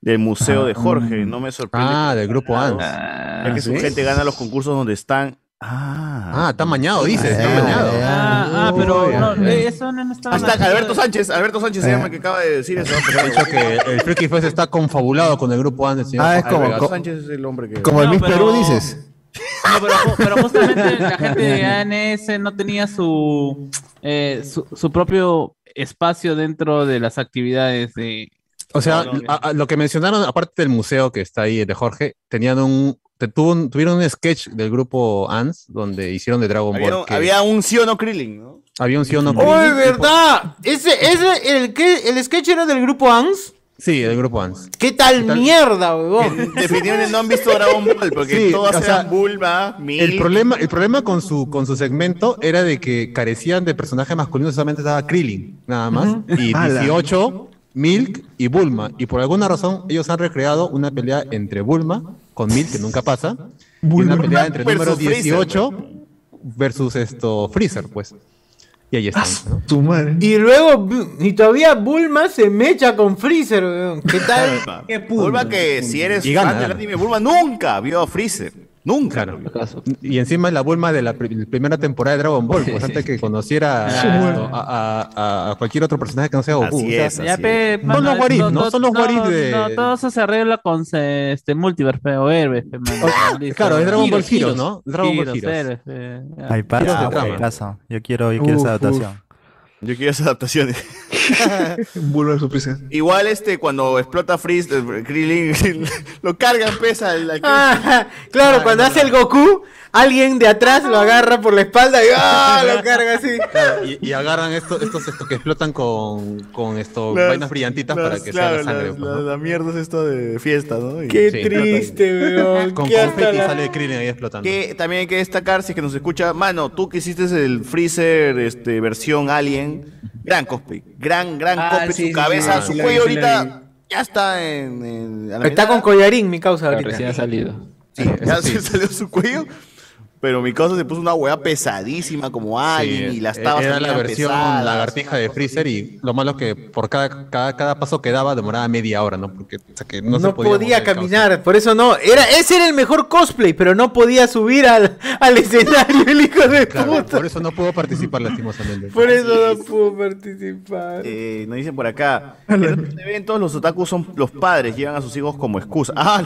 del Museo de Jorge. No me sorprende. Ah, del grupo ANS. Ya que su ¿sí? gente gana los concursos donde están. Ah, Ah, está mañado, dices, está Ah, mañado. Ah, ah, pero no, eh, eso no la- Hashtag Alberto Sánchez, Alberto Sánchez se llama que acaba de decir eso. Ha dicho que el Freaky Fest está confabulado con el grupo ANS. señor Ah, es como-. Alberto Sánchez es el hombre que. Como el No, Miss pero- Perú, dices. No, pero, pero justamente la gente de ANS no tenía su, eh, su, su propio espacio dentro de las actividades de... O sea, No, no. a- a- lo que mencionaron, aparte del museo que está ahí de Jorge, tenían un, te- tuvo un- tuvieron un sketch del grupo ANS donde hicieron de Dragon Había, Ball. que había un sí o no Krillin, ¿no? había un sí o no. ¡Oh, verdad! Ese, ese, el, que, el sketch era del grupo ANS. Sí, del grupo ANS. ¿Qué tal, tal? mierda, huevón? Definitivamente no han visto Dragon Ball porque Sí, todas o sea, eran Bulma, Milk. El problema, el problema con su, con su segmento era de que carecían de personajes masculinos, solamente estaba Krillin, nada más. Y Ala. 18, Milk y Bulma. Y por alguna razón, ellos han recreado una pelea entre Bulma con Milk, que nunca pasa, y una pelea entre el número Freezer, 18 versus esto Freezer, pues. Y ahí están, ¿no? Tu madre. Y luego, y todavía Bulma se mecha con Freezer, weón. ¿Qué tal? Qué. Bulma que si eres Y gana, fan del gana. anime, Bulma nunca vio a Freezer. Nunca. Claro. Y encima es la Bulma de la pri- primera temporada de Dragon Ball, pues antes que conociera a, a- a- a cualquier otro personaje que no sea Goku. Así O sea, es, así es. Son los what if, ¿no? to- Son los what if no, de- no, todo eso se arregla con eh, este multiverse, o héroes. Listo. claro, es Dragon Ball Heroes, ¿no? Dragon Ball Heroes. héroes, pe, ya. Ay, Quiero pasa, ese trama. caso. Yo quiero, yo quiero esa Uf, adaptación. Yo quiero esas adaptaciones. Vuelve a su. Igual este, cuando explota Freeze, eh, Krillin lo cargan, pesa Ah, claro, cuando hace el Goku, alguien de atrás lo agarra por la espalda y ¡ah! lo carga así. Claro, y, y agarran estos, estos, estos que explotan con, con esto, Las- vainas brillantitas para que claro, sea la sangre. las- pues, ¿no? la, mierda es esto de fiesta, ¿no? Y- Qué Sí. triste, weón. Con confeti la- sale Krillin ahí explotando. Que también hay que destacar, si es que nos escucha, mano, tú que hiciste el Freezer este, versión Alien, gran cosplay, gran, gran Ah, cosplay, sí, su sí, cabeza, sí, su sí, cuello sí, ahorita ya está en... en- a la Está mitad. con collarín, mi causa ahorita. Recién ha salido. Sí, ya se salió su cuello. Pero mi causa se puso una hueá pesadísima como Alien Sí, y las tabas era la versión pesadas. lagartija de Freezer y lo malo es que por cada, cada, cada paso que daba demoraba media hora, ¿no? Porque o sea, que no, No, se podía, podía, caminar, por eso no. Era, ese era el mejor cosplay, pero no podía subir al, al escenario, el hijo de Claro, puta. por eso no pudo participar lastimosamente. Por eso no pudo participar. Eh, nos dicen por acá, en otros eventos los otakus son los padres, llevan a sus hijos como excusa. Ah,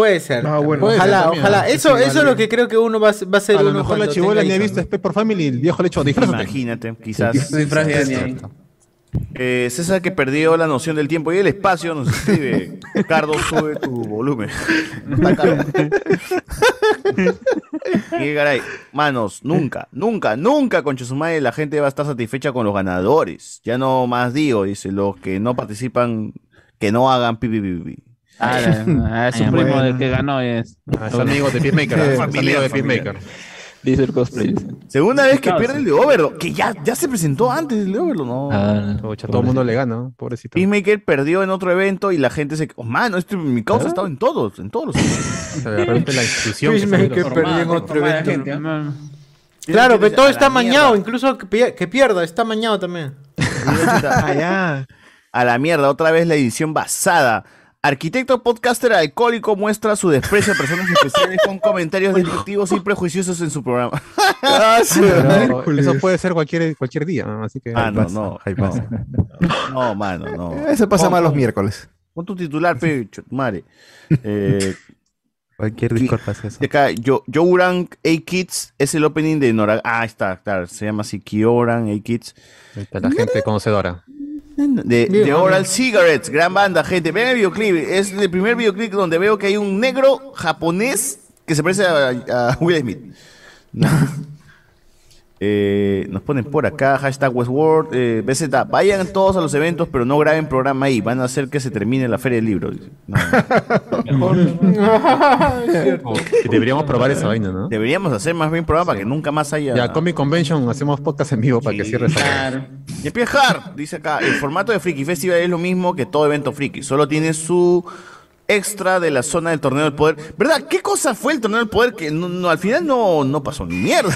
Puede ser. Ah, bueno. Puede ser ojalá, también, ojalá. Eso, Sí, eso es lo que creo que uno va, a ser- va a ser A lo uno mejor la chivola ni ha visto Spec por Family y el viejo le echó disfrazate. imagínate, quizás. Eh, César que perdió la noción del tiempo y el espacio nos escribe, Cardo, sube tu volumen. Está caro. Y caray, manos, nunca, nunca, nunca, con madre la gente va a estar satisfecha con los ganadores. Ya no más digo, dice, los que no participan, que no hagan pipi pipi. Ah, ah, es un primo del que ganó. Es, Ah, es amigo de Peacemaker, Sí, es amigo de. Peacemaker. Dice el cosplay. Segunda vez que pierde el de Overlord, que ya, ya se presentó antes el de Overlord, ¿no? Ah, todo el mundo le gana, pobrecito. Peacemaker perdió en otro evento y la gente se... Oh, mano, este, mi causa ha estado en todos, en todos los la institución. Peacemaker perdió en otro evento. gente, ¿ah? Claro, pero todo está mierda. mañado, incluso que, pi- que pierda, está mañado también. A la mierda, otra vez la edición basada. Arquitecto podcaster alcohólico muestra su desprecio a personas especiales con comentarios destructivos y prejuiciosos en su programa. Pero Eso puede ser cualquier, cualquier día, ¿no? así que. Ah, no, pasa, no, ahí no. pasa. No, mano, no. Eso pasa más los miércoles. Pon tu titular, pe, madre. Eh, Cualquier Discord pasa eso. de acá, Yo, Youran A-Kids es el opening de Nora. Ah, está, claro, se llama así Kioran A-Kids. La gente conocedora. De, Bien, de ok. Oral Cigarettes, gran banda, gente. Vean el videoclip. Es el primer videoclip donde veo que hay un negro japonés que se parece a, a Will Smith. No. Eh, nos ponen por acá, hashtag Westworld, eh, BZ, vayan todos a los eventos, pero no graben programa ahí, van a hacer que se termine la feria del libro. No. Deberíamos probar esa vaina, ¿no? Deberíamos hacer más bien programa para que nunca más haya... Ya, Comic Convention, hacemos podcast en vivo para que cierre esa. Claro. Y empieza Hard, dice acá, el formato de Freaky Festival es lo mismo que todo evento Freaky, solo tiene su extra de la zona del torneo del poder. ¿Verdad? ¿Qué cosa fue el torneo del poder que no, no, al final no, no pasó ni mierda?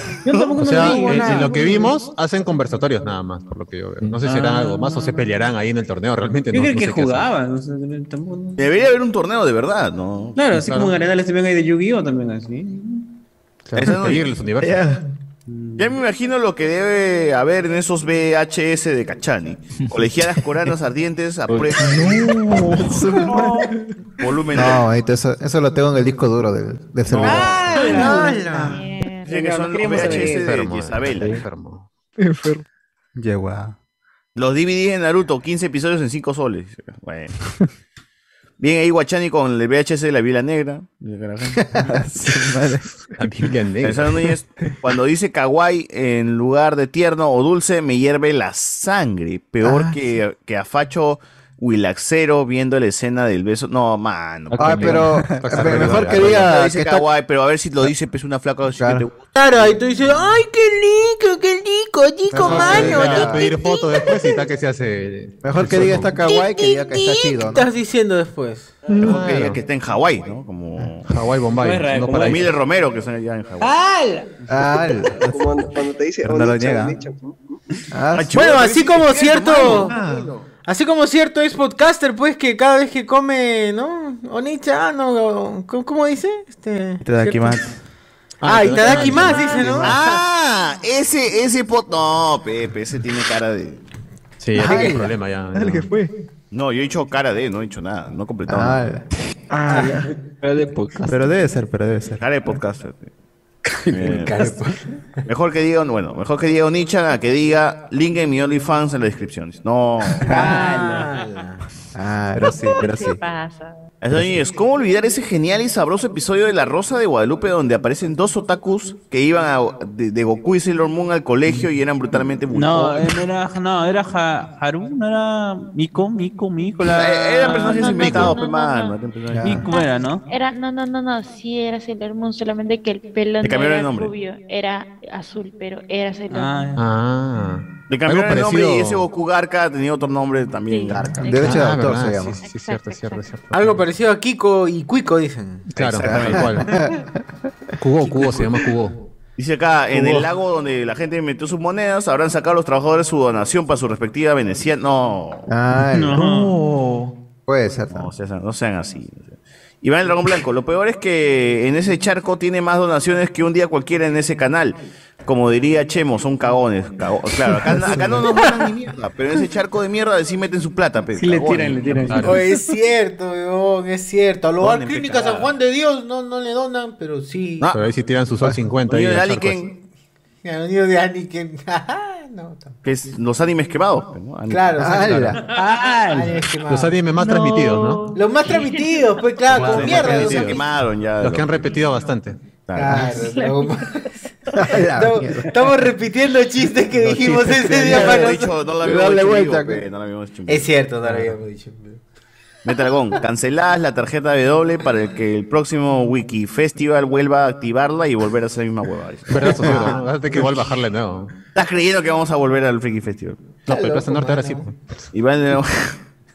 O sea, en, en lo que vimos, hacen conversatorios nada más, por lo que yo veo. No sé si será algo más o se pelearán ahí en el torneo, realmente Yo no, creo no que jugaban. o sea, tampoco- Debería haber un torneo de verdad, ¿no? Claro, así como en Arenales también hay de Yu-Gi-Oh! también así. No- Seguir los universos. Ya me imagino lo que debe haber en esos VHS de Cachani. Colegiadas coreanas ardientes a prueba. Volumen No, eso, eso lo tengo en el disco duro del, del celular. Dicen que son los VHS de Enfermo, Isabela. enfermo. Llegó Los DVDs de Naruto, 15 episodios en 5 soles. Bueno. Bien ahí Guachani con el VHS de la Biblia Negra. La Biblia negra. Alessandro Núñez, cuando dice kawaii en lugar de tierno o dulce, me hierve la sangre. Peor Ah, que, que a Facho Wilaxero viendo la escena del beso. No, mano. Ah, pero me- mejor que diga dice que está- kawaii, pero a ver si lo dice, pues una flaca. así que te- Claro, ahí tú dices, ay, qué rico, qué rico, rico, mano. Voy a ¿Qué, pedir fotos después y está que se hace. Mejor que diga está kawaii que diga que está chido, ¿no? estás diciendo después? Mejor que diga que está en Hawái, ¿no? Como. Hawái, Bombay. Como Miller Romero, que están allá en Hawái. Ah, Como cuando, cuando te dice, no lo "Onichan, niega. Onichan". ah, chibola, Bueno, así como cierto. Así como cierto es podcaster, pues que cada vez que come, ¿no? Onicha, no, ¿cómo, cómo dice? Este, Itadakimasu. ¿cierto? Ah, Itadaki más, dice, ¿no? Ah, ese, ese pot. No, Pepe, ese tiene cara de. Sí, ya tiene problema ya. Dale, ¿qué fue? No, yo he dicho cara de, no he dicho nada, no he completado nada. Ah, Ah, ya. Pero de podcast. pero debe ser, pero debe ser. Cara de podcast. Eh, mejor que diga, bueno, mejor que diga Onichan a que diga link en mi OnlyFans en la descripción. No. Ah, pero sí, pero sí. ¿Qué pasa? ¿Cómo olvidar ese genial y sabroso episodio de La Rosa de Guadalupe donde aparecen dos otakus que iban a- de, de Goku y Sailor Moon al colegio y eran brutalmente No, eh, no era, no, era Ha- Haru, no era Miko, Miko, Miko. La... Eh, eran personajes no, inventados, no, eran personajes- Miko era, ¿no? Era, no, no, no, no, sí era Sailor Moon, solamente que el pelo no era el nombre. rubio, era azul, pero era Sailor Moon. Ah. Le cambiaron el Algo nombre y parecido- ese Goku Garca tenía otro nombre también, Garca. Derecho de Ah, autor se llama. Sí, sí, sí, cierto, cierto, cierto. Algo parecido a Kiko y Cuico, dicen. Claro, tal cual. Cubo, Cubo, se llama Cubo. Dice acá, en el lago donde la gente metió sus monedas, habrán sacado los trabajadores su donación para su respectiva venecía. No. Ay, no. Puede ser. No, sean- no sean así. Iván el Dragón Blanco, lo peor es que en ese charco tiene más donaciones que un día cualquiera en ese canal. Como diría Chemo, son cagones. cago- Claro, acá, acá no nos donan ni mierda, pero en ese charco de mierda sí meten su plata. Pe, Sí le tiran, le tiran. Oye, es cierto, weón, es cierto. A lo Donen, Clínica pe, San Juan de Dios no, no le donan, pero sí. Ah. Pero ahí sí tiran su sol 50. ahí Niño de charco los no, que es los animes quemados. pe, ¿no? Anime. Claro, sí, Ala. claro. Ay, es que Los animes más No. transmitidos, ¿no? Los más transmitidos, pues claro, con los mierda. quemaron ya. Los que han repetido bastante. Claro. La Estamos, repitiendo chistes que Los dijimos chistes ese que día para nosotros. no vivo. Es cierto, no lo habíamos dicho. Metalgón, canceladas la tarjeta W para el que el próximo Wiki Festival vuelva a activarla y volver a hacer la misma hueva. ¿Verdad? ¿no? Vas a tener que igual bajarle nuevo. ¿Estás creyendo que vamos a volver al Freaky Festival? No, pero Plaza Norte ahora sí. pues. De nuevo.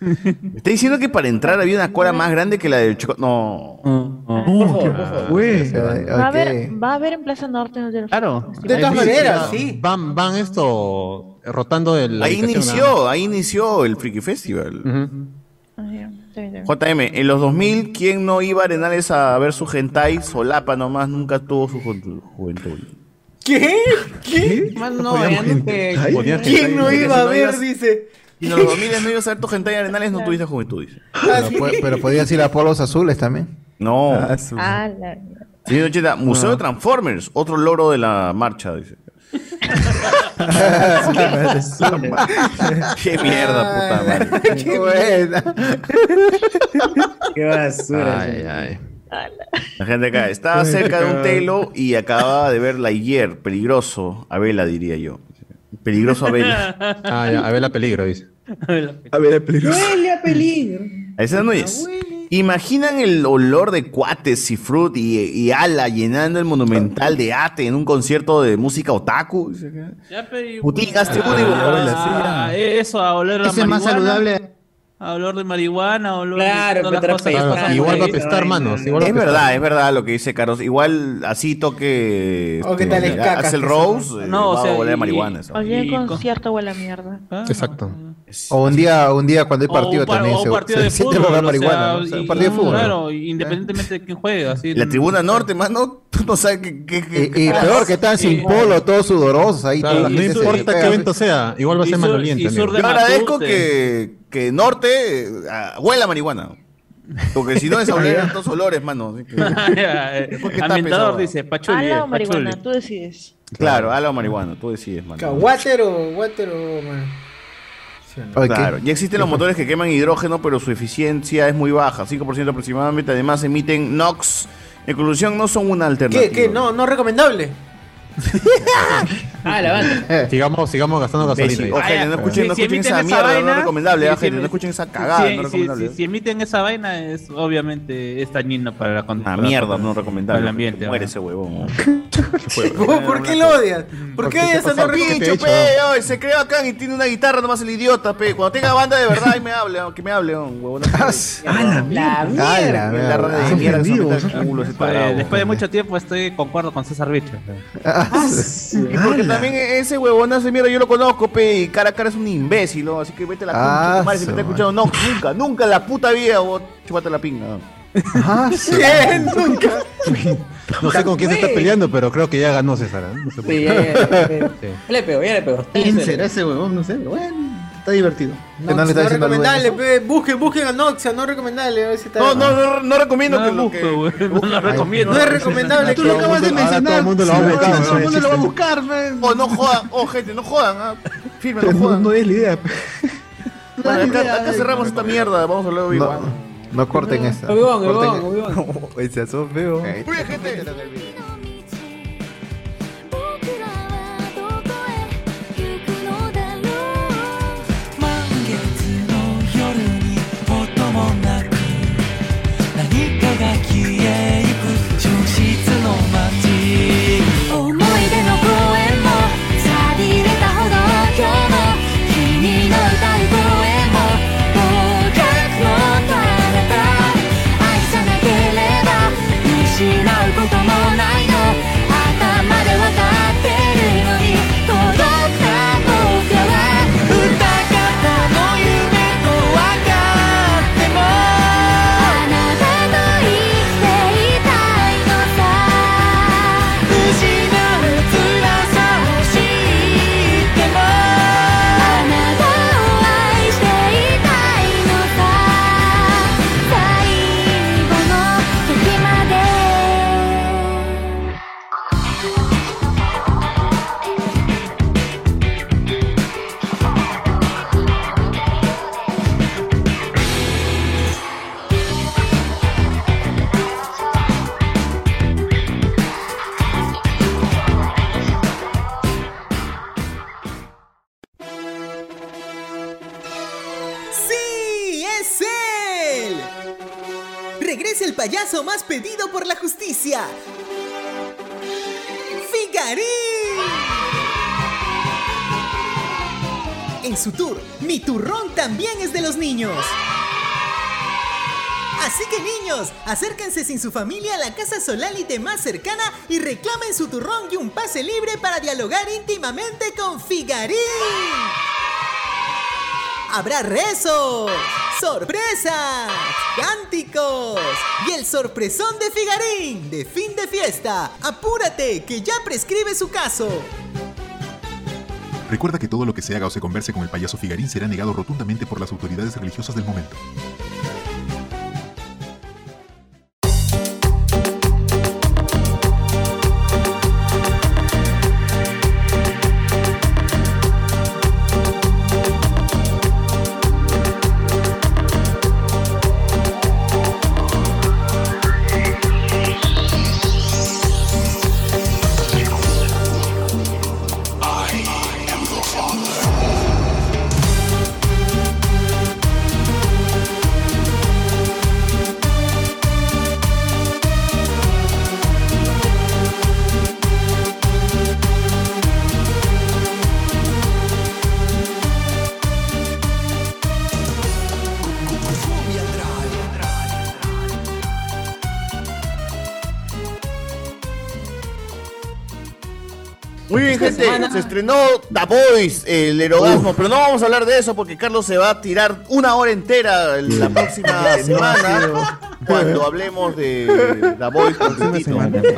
Me está diciendo que para entrar había una cola más grande que la del Choco. No. Güey. Va a haber, va a haber en Plaza Norte. ¿no? Claro. De todas maneras, sí. Van, van esto rotando el. Ahí inició, ahí inició el Freaky Festival. JM, en los 2000, ¿quién no iba a Arenales a ver su hentai? Solapa nomás, nunca tuvo su ju- juventud. ¿Qué? ¿Qué? Más no, ya no te- Ponían ¿Quién no iba a ver? Dice. Y en los 2000 no ibas a ver tu hentai en Arenales, no tuviste juventud, dice. Pero, pu- pero podías ir a polos azules también. No. Ah, Ah, la- Señor Ocheta, Museo de Transformers, otro logro de la marcha, dice. Qué mierda, puta madre. Qué buena. Qué basura. Ay, ay. La gente acá estaba cerca de un telo y acababa de ver Lightyear, peligroso, Abela diría yo. Peligroso Abela. Ah, ya, a ver la peligro, dice. A ver, el peligro. Huele a peligro. Esa no es. ¿Imaginan el olor de cuates y fruit y, y ala llenando el monumental de Ate en un concierto de música otaku? Putin, hazte un dibujo. Ah, eso, a oler a Ese es más saludable. A olor de marihuana, a olor Claro, de todas las cosas. igual va a ahí. pescar manos. Igual Es verdad, es verdad lo que dice Carlos. Igual así toque O que este, tal es caca, Axel que Rose, se- eh, No, o va sea, a oler marihuana. eso. Oye, el Y con- concierto huele a mierda. Exacto. O un día, un día cuando hay O partido un par- también o un se, partido se de siente fútbol, o. O un partido de fútbol. Claro, independientemente de quién juega. Así, La tribuna norte, mano, tú no sabes qué. qué- qué- Y, y peor que están sin polo, todos sudorosos ahí. La no importa qué evento sea, igual va a ser maloliente. Yo agradezco que, que norte eh, ah, huela a marihuana. Porque si no es oler estos olores, mano. así que- dice, pachuli. Ala o marihuana, pachuli. tú decides. Claro, ala o marihuana, tú decides, mano. Water o water o man. Sí, ¿no? Oye, ¿qué? Claro, ya existen los motores que queman hidrógeno, pero su eficiencia es muy baja, 5% aproximadamente. Además, emiten NOx. En conclusión, no son una alternativa. ¿Qué? ¿Qué? No, no recomendable. Ah, la banda. Sigamos, sigamos gastando gasolina. Ojalá, no escuchen, no Si- si escuchen emiten esa esa mierda, no vaina, es recomendable, si- ah, no escuchen esa cagada, si, no es si- recomendable. si- si emiten esa vaina, es obviamente es dañino para la con- Una para- mierda, no recomendable. para el ambiente. Muere ¿no? ese huevón. ¿Por, por qué lo odias? ¿Por qué odias a no Pincho, pe, se creó acá y tiene una guitarra nomás el idiota, pe. Cuando tenga banda de verdad, ahí me hable, que me hable, huevón. La Ah, mierda. la La mierda culo, ese Después, de mucho tiempo estoy concuerdo con César Bicho. Ah, Y porque también ese huevón hace mierda, yo lo conozco, pe, y cara a cara es un imbécil, ¿no? Así que vete a la Ah, concha, tu madre, si me está escuchando, no, nunca, nunca en la puta vida, vos, chúpate la pinga. Ah, sí. ¿Quién? Nunca. No sé con quién se está peleando, pero creo que ya ganó César. ¿eh? No sé por Sí, qué. ya, ya, ya, ya. Le pegó, ya le pegó. ¿Quién será ese huevón? No sé, bueno. Está divertido. No, no, recomendable, pe, busquen, busquen a Noxia, no recomendable. A ver si está No, no, no, no recomiendo que lo que. No lo recomiendo. No es recomendable. Tú lo acabas de mencionar. todo el mundo lo va a buscar, Todo el ¿no? mundo lo va a buscar, fe. Oh, no jodan, oh, gente, no jodan. ah. Firme, no no, jodan. no es la idea. acá, acá cerramos esta mierda. Vamos a hablar de Obi-Wan. No corten esta. Obi-Wan, Corten- Obi-Wan, Obi-Wan. Oye, se asó feo. Oye, gente. Payaso más pedido por la justicia. ¡Figarín! En su tour, Mi Turrón también es de los niños. Así que niños, acérquense sin su familia a la casa Solalite más cercana y reclamen su turrón y un pase libre para dialogar íntimamente con Figarín. Habrá rezos, sorpresas, cánticos y el sorpresón de Figarín de fin de fiesta. Apúrate, que ya prescribe su caso. Recuerda que todo lo que se haga o se converse con el payaso Figarín será negado rotundamente por las autoridades religiosas del momento. Estrenó The Voice, el erogasmo. Pero no vamos a hablar de eso porque Carlos se va a tirar una hora entera la próxima semana cuando hablemos de The Voice.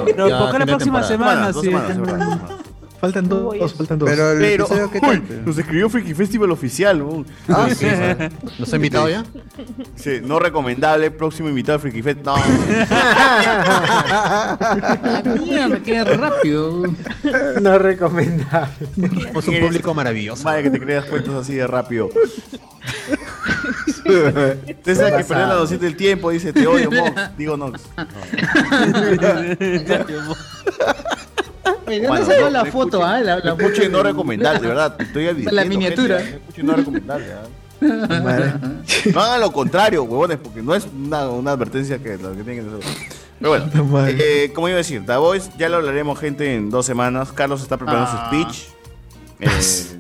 Pero Ya, ¿por qué la próxima semana? sí? semanas, dos semanas. Faltan dos, faltan dos. Pero el nos escribió Freaky Festival oficial. ¿no? Ah, Sí. ¿Nos ha invitado ya? Sí, no recomendable, próximo invitado a Freaky Fest. No. Me queda rápido. No recomendable. Somos un público maravilloso. Vaya que te creas cuentos así de rápido. Usted sabe que perdió la noción del tiempo, dice te odio, Mox. Digo Nox. Oye, ¿de Bueno, ¿Dónde salió no, la foto? ah? La, la foto no de- recomendable, de verdad. Estoy advirtiendo, La miniatura. gente, escuchen no recomendable. ¿ah? No hagan lo contrario, huevones, porque no es una, una advertencia que, que tienen que hacer. Pero bueno, eh, como iba a decir, The Voice, ya lo hablaremos, gente, en dos semanas. Carlos está preparando Ah. su speech. Eh,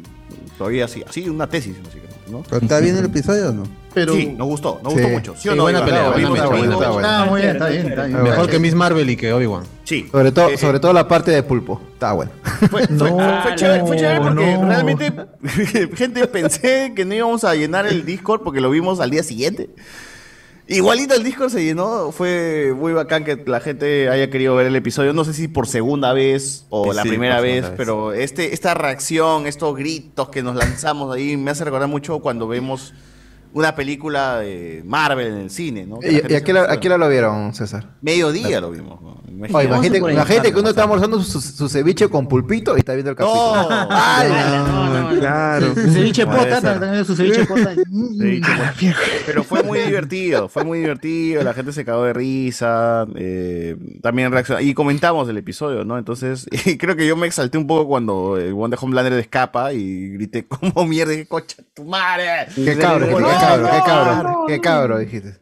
todavía así, así, una tesis, básicamente, ¿no? ¿Pero ¿Está bien el episodio o no? Pero... Sí, nos gustó, nos Sí. gustó mucho. ¿Sí o no? buena pelea, buena buena, vivo. está. Ah, muy bien, está bien, está bien. Mejor que Miss Marvel y que Obi-Wan. Sí. Sobre todo, Eh, sobre todo la parte de pulpo. Está bueno. Fue, fue- fue chévere, fue chévere porque realmente, gente, pensé que no íbamos a llenar el Discord porque lo vimos al día siguiente. Igualito el Discord se llenó, fue muy bacán que la gente haya querido ver el episodio, no sé si por segunda vez o Sí, la primera vez, vez. pero este, esta reacción, estos gritos que nos lanzamos ahí, me hace recordar mucho cuando vemos una película de Marvel en el cine, ¿no? ¿Y, a qué, la- emociona. a qué hora lo vieron, César? Mediodía lo vimos. ¿no? Imagínate, imagínate que uno está almorzando su, su ceviche con pulpito y está viendo el capítulo. No, claro. Su ceviche pota, también su ceviche pota. Sí, tipo, pero fue muy divertido, fue muy divertido, la gente se cagó de risa, eh, también reaccionó, y comentamos el episodio, ¿no? Entonces, y creo que yo me exalté un poco cuando el One de Homelander escapa y grité, como mierda, qué cocha tu madre! Qué No, cabro, qué cabro, qué cabro, dijiste.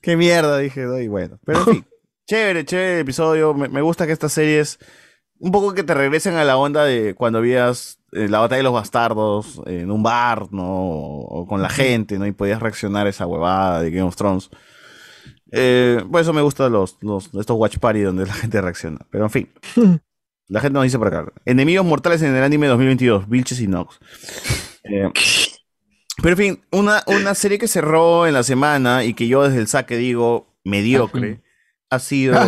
Qué mierda, dije, ¿no? y bueno, pero en fin, chévere, chévere el episodio, me, me gusta que estas series, un poco que te regresen a la onda de cuando vías eh, la batalla de los bastardos en un bar, ¿no? O, o con la gente, ¿no? Y podías reaccionar a esa huevada de Game of Thrones. Eh, por eso me gustan los, los, estos watch party donde la gente reacciona. Pero en fin. La gente nos dice por acá. Enemigos mortales en el anime 2022. Vilches y Nox. Eh, pero en fin, una, una serie que cerró en la semana y que yo desde el saque digo mediocre. Ha sido Ah,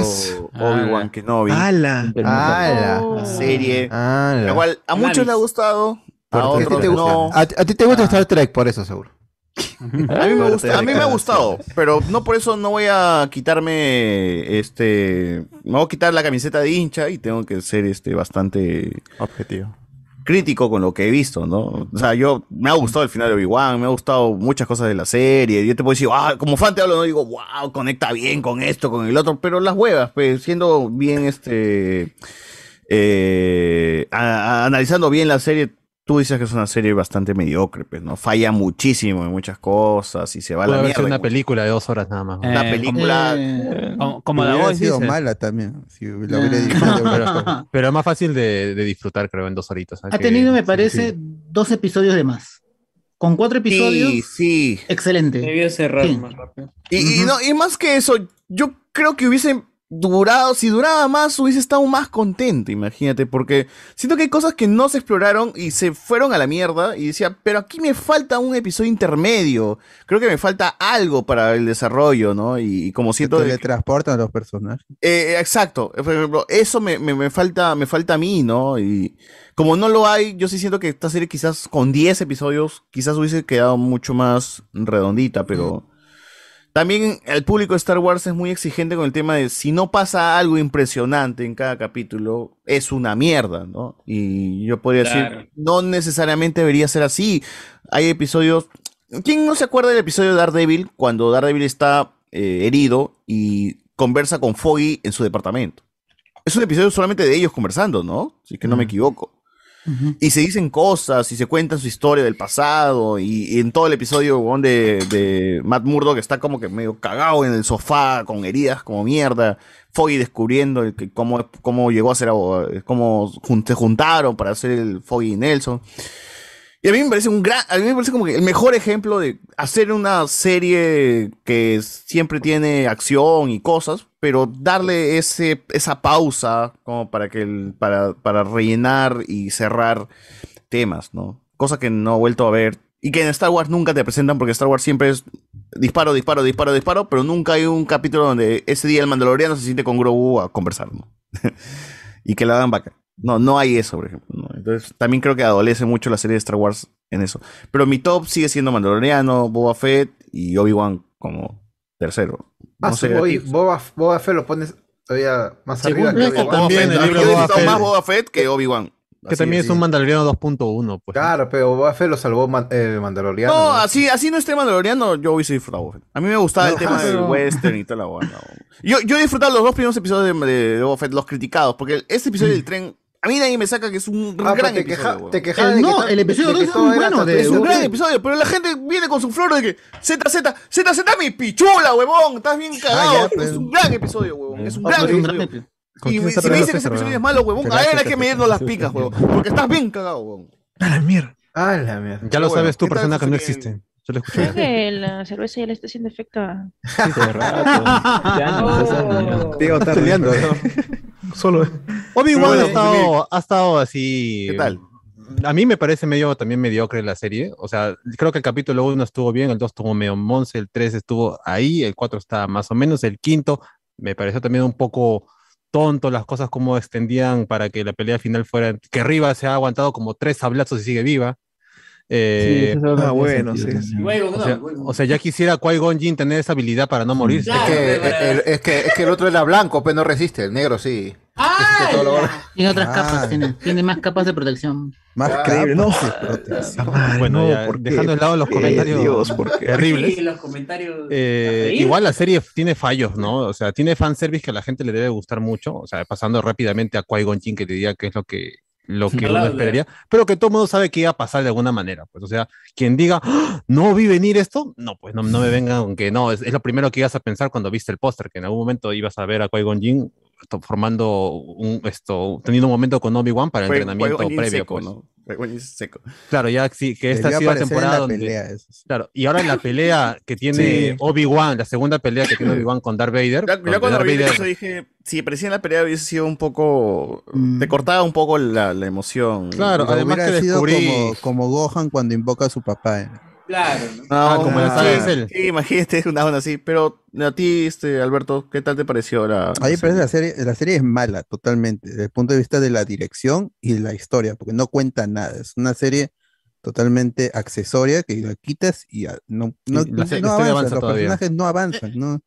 Obi-Wan ala. Kenobi. Ala. Ala. La serie. Ala. La cual a muchos les ha gustado, a Porque a ti otros te gusta- no. A, a ti te gusta Star Trek, por eso seguro. A mí, me gusta- a mí me ha gustado, pero no por eso no voy a quitarme este. Me voy a quitar la camiseta de hincha y tengo que ser este bastante objetivo. Crítico con lo que he visto, ¿no? O sea, yo me ha gustado el final de Obi-Wan, me ha gustado muchas cosas de la serie. Yo te puedo decir, ah, como fan te hablo, no digo, wow, conecta bien con esto, con el otro, pero las huevas, pues, siendo bien este. eh, analizando bien la serie, tú dices que es una serie bastante mediocre, pues, ¿no? Falla muchísimo en muchas cosas y se va a la mierda. en una película de dos horas nada más. Una película. Eh, como, como la Hubiera voz sido mala también. Si lo hubiera dirigido. pero, pero es más fácil de, de disfrutar, creo, en dos horitas. Ha tenido, me parece, dos episodios de más. Con cuatro episodios. Sí, sí. Excelente. Debió cerrar Sí. más rápido. Y, y no, y más que eso, yo creo que hubiese durado, si duraba más, hubiese estado más contento, imagínate, porque siento que hay cosas que no se exploraron y se fueron a la mierda y decía, pero aquí me falta un episodio intermedio, creo que me falta algo para el desarrollo, ¿no? Y, y como siento... que- Teletransportan a los personajes. eh, exacto, por ejemplo, eso me, me- me falta, me falta a mí, ¿no? Y como no lo hay, yo sí siento que esta serie quizás con 10 episodios, quizás hubiese quedado mucho más redondita, pero también el público de Star Wars es muy exigente con el tema de si no pasa algo impresionante en cada capítulo, es una mierda, ¿no? Y yo podría Claro. decir, no necesariamente debería ser así. Hay episodios... ¿Quién no se acuerda del episodio de Daredevil cuando Daredevil está eh, herido y conversa con Foggy en su departamento? Es un episodio solamente de ellos conversando, ¿no? Si es que no me equivoco. Y se dicen cosas y se cuentan su historia del pasado. Y, en todo el episodio de, de Matt Murdock está como que medio cagado en el sofá, con heridas como mierda. Foggy descubriendo que- cómo, cómo llegó a ser abogado, cómo se juntaron para hacer el Foggy y Nelson. Y a mí me parece un gran, a mí me parece como que el mejor ejemplo de hacer una serie que siempre tiene acción y cosas, pero darle ese, esa pausa como para que el, para, para rellenar y cerrar temas, ¿no? Cosa que no he vuelto a ver. Y que en Star Wars nunca te presentan porque Star Wars siempre es disparo, disparo, disparo, disparo, pero nunca hay un capítulo donde ese día el mandaloriano se siente con Grogu a conversar, ¿no? y que la hagan vaca. No, no hay eso, por ejemplo. Entonces, también creo que adolece mucho la serie de Star Wars en eso. Pero mi top sigue siendo Mandaloriano, Boba Fett y Obi-Wan como tercero. No Ah, sé, ti. Boba, Boba Fett lo pones todavía más arriba que Boba Obi-Wan. Fett. el libro yo he Boba disfrutado Fett. más Boba Fett que Obi-Wan. Que Así también es, es un. Mandaloriano 2.1, pues. Claro, pero Boba Fett lo salvó Man- eh, Mandaloriano. No, así, así no esté Mandaloriano, yo hubiese disfrutado. Boba Fett. A mí me gustaba No, el tema del pero- western y toda la buena. Yo, yo he disfrutado los dos primeros episodios de, de, de Boba Fett, los criticados, porque este episodio del tren, a mí nadie me saca que es un Ah, gran te episodio. queja- te quejaba de que to- de que todo era hasta Es un gran episodio, pero la gente viene con su flor de que Z, Z, Z, Z, mi pichula, huevón. Estás bien cagado. es un gran episodio, huevón. Es un gran episodio. ¿Con Y si me dicen que ese César, episodio es malo, huevón, a ver, hay que medirnos las picas, huevón. Porque estás bien cagado, huevón. A la mierda. A la mierda. Ya lo Bueno, sabes tú, ¿qué tal persona que no existe. Yo lo escuché. Creo que la cerveza ya le está haciendo efecto a... Diego está Peleando, Solo. Obi-Wan Bueno, ha estado, ha estado así. ¿Qué tal? a mí me parece medio también mediocre la serie. O sea, creo que el capítulo 1 estuvo bien, el 2 estuvo medio monce, el 3 estuvo ahí, el 4 está más o menos, el quinto me pareció también un poco tonto las cosas como extendían para que la pelea final fuera, que Riva se ha aguantado como tres sablazos y sigue viva. Eh, eso es Ah, bueno, sí. sentido sí. o, sea, o sea, ya quisiera Qui-Gon Jinn tener esa habilidad para no morirse. Es que, el, es, que, es que el otro era blanco, pero no resiste, el negro sí. Todo lo- Tiene otras Ah. capas, tiene, tiene más capas de protección. Más Increíble, no. Bueno, no, ya, ¿por qué? dejando de lado los ¿Por qué, comentarios Dios, ¿por qué? terribles. Sí, los comentarios. Eh, igual la serie tiene fallos, ¿no? O sea, tiene fanservice que a la gente le debe gustar mucho. O sea, pasando rápidamente a Qui-Gon Jinn que te diga qué es lo que, lo que uno Claro, esperaría. Pero que todo el mundo sabe que iba a pasar de alguna manera. Pues, o sea, quien diga, "¡Ah! no vi venir esto, no, pues no, no me vengan, aunque no, es, es lo primero que ibas a pensar cuando viste el póster, que en algún momento ibas a ver a Qui-Gon Jinn formando un, esto, teniendo un momento con Obi-Wan para el entrenamiento previo. seco, pues. Claro, ya sí, que esta Debió ha sido la temporada la donde. pelea. Claro, y ahora en la pelea que tiene Sí. Obi-Wan, la segunda pelea que tiene Obi-Wan con Darth Vader. Ya, cuando Darth vi Vader- eso dije, si aparecía en la pelea hubiese sido un poco... Te cortaba un poco la, la emoción. Claro, Pero además que sido descubrí- como, como Gohan cuando invoca a su papá. ¿eh? Claro. ¿no? No, Ah, como la sí, saga de Cell. Sí, imagínate una onda así. Pero a ti, este, Alberto, ¿qué tal te pareció la... A mí me parece la serie, la serie es mala totalmente, desde el punto de vista de la dirección y la historia, porque no cuenta nada. Es una serie totalmente accesoria que la quitas y no, no, la no la historia avanza, avanza los todavía. personajes no avanzan, no,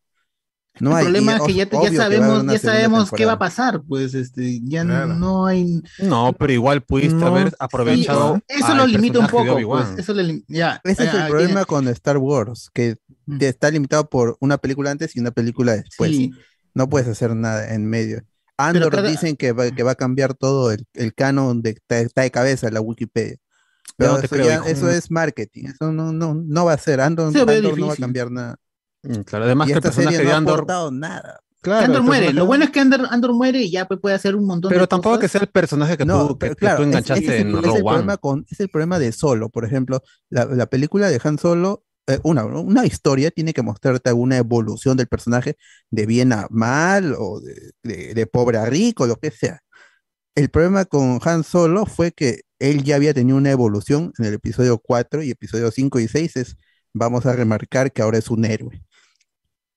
no el hay. problema y es que ya, ya que sabemos, qué va a pasar, pues este, ya Claro. no hay. No, pero igual pudiste No, haber sí, aprovechado. eso lo limita un poco, pues, eso lo lim- ya, Ese es ah, el ah, problema con Star Wars, que te está limitado por una película antes y una película después. Sí. No puedes hacer nada en medio. Andor cada- dicen que va, que va a cambiar todo el, el canon de está, está de cabeza la Wikipedia. Pero no eso, creo, ya- hijo. eso es marketing, eso no, no, no va a ser. Andor, Sí, Andor no va a cambiar nada. Mm, Claro, además y que el personaje serie de no ha Andor. nada. Claro, Andor muere. personaje- Lo bueno es que Andor, Andor muere y ya pues, puede hacer un montón Pero de tampoco que sea el personaje que, No, tú, que, pero que claro, tú es- enganchaste es, en el- es Rogue el problema con, es el problema de Solo. Por ejemplo, la, la película de Han Solo, eh, una, una historia tiene que mostrarte alguna evolución del personaje de bien a mal o de, de- de pobre a rico, lo que sea. El problema con Han Solo fue que él ya había tenido una evolución en el episodio 4 y episodio 5 y 6 es, vamos a remarcar que ahora es un héroe.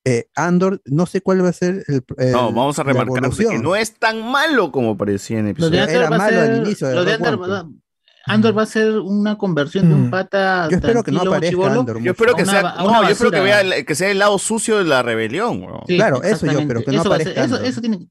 Eh, Andor, no sé cuál va a ser el, No, vamos a remarcar que no es tan malo como parecía en el episodio. Andor Era malo ser- al inicio de lo de Rogue Andor, va- Andor va a ser una conversión de un pata. Yo espero que no aparezca chibolo, Andor Yo espero que una sea, no, yo espero que vea el- que sea el lado sucio de la rebelión, weón. Sí, Claro, eso yo, exactamente. pero que no Eso ser- aparezca eso- eso tiene-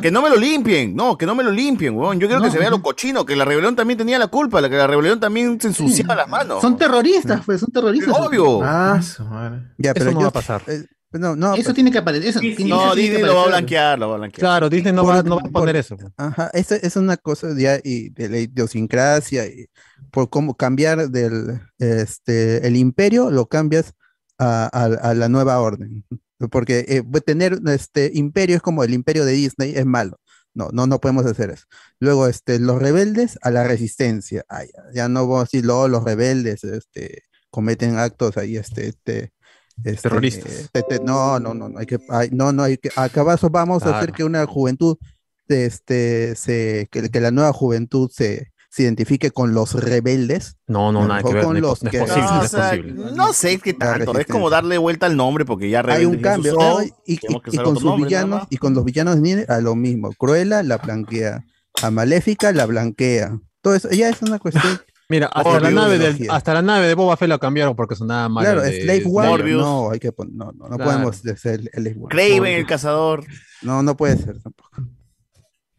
Que no me lo limpien, no, que no me lo limpien, weón. Yo quiero que No, se vea lo cochino, que la rebelión también tenía la culpa, la que la rebelión también se ensuciaba las manos. Son terroristas, pues, son terroristas. Obvio. Ah, su madre. Ya, Eso pero no yo- va a pasar. eh, no, no, Eso tiene que aparecer. Eso, tiene- No, eso Disney lo va a blanquear, lo va a blanquear. Claro, Disney no, Por- va, no va a por- poner eso. Ajá, esa es una cosa ya y de la idiosincrasia y por cómo cambiar del este el imperio lo cambias a, a- a la nueva orden. Porque eh, tener este imperio es como el imperio de Disney, es malo. No, no, no podemos hacer eso. Luego, este, los rebeldes a la resistencia. Ah, ya, ya no vamos a decir, luego los rebeldes este, cometen actos ahí, este, este, este, Terroristas. te- te- no, no, no, no hay que, ay, no, no hay que, acabazo vamos a hacer Claro. que una juventud, este, se, que, que la nueva juventud se, se identifique con los rebeldes. No, no, nada que ver. con No es, los es que- posible, No, no o es sea, posible. no sé qué tanto, es como darle vuelta al nombre porque ya Hay un cambio, y, con sus nombre, villanos, y con los villanos de Disney, a lo mismo. Cruella la blanquea, a Maléfica la blanquea. Todo eso ya es una cuestión. Mira, hasta la, nave del, hasta la nave de Boba Fett la cambiaron porque sonaba mal. Claro, de Slave One, no, hay que no, no, no Claro. podemos hacer el. Craven el cazador. No, no puede ser tampoco.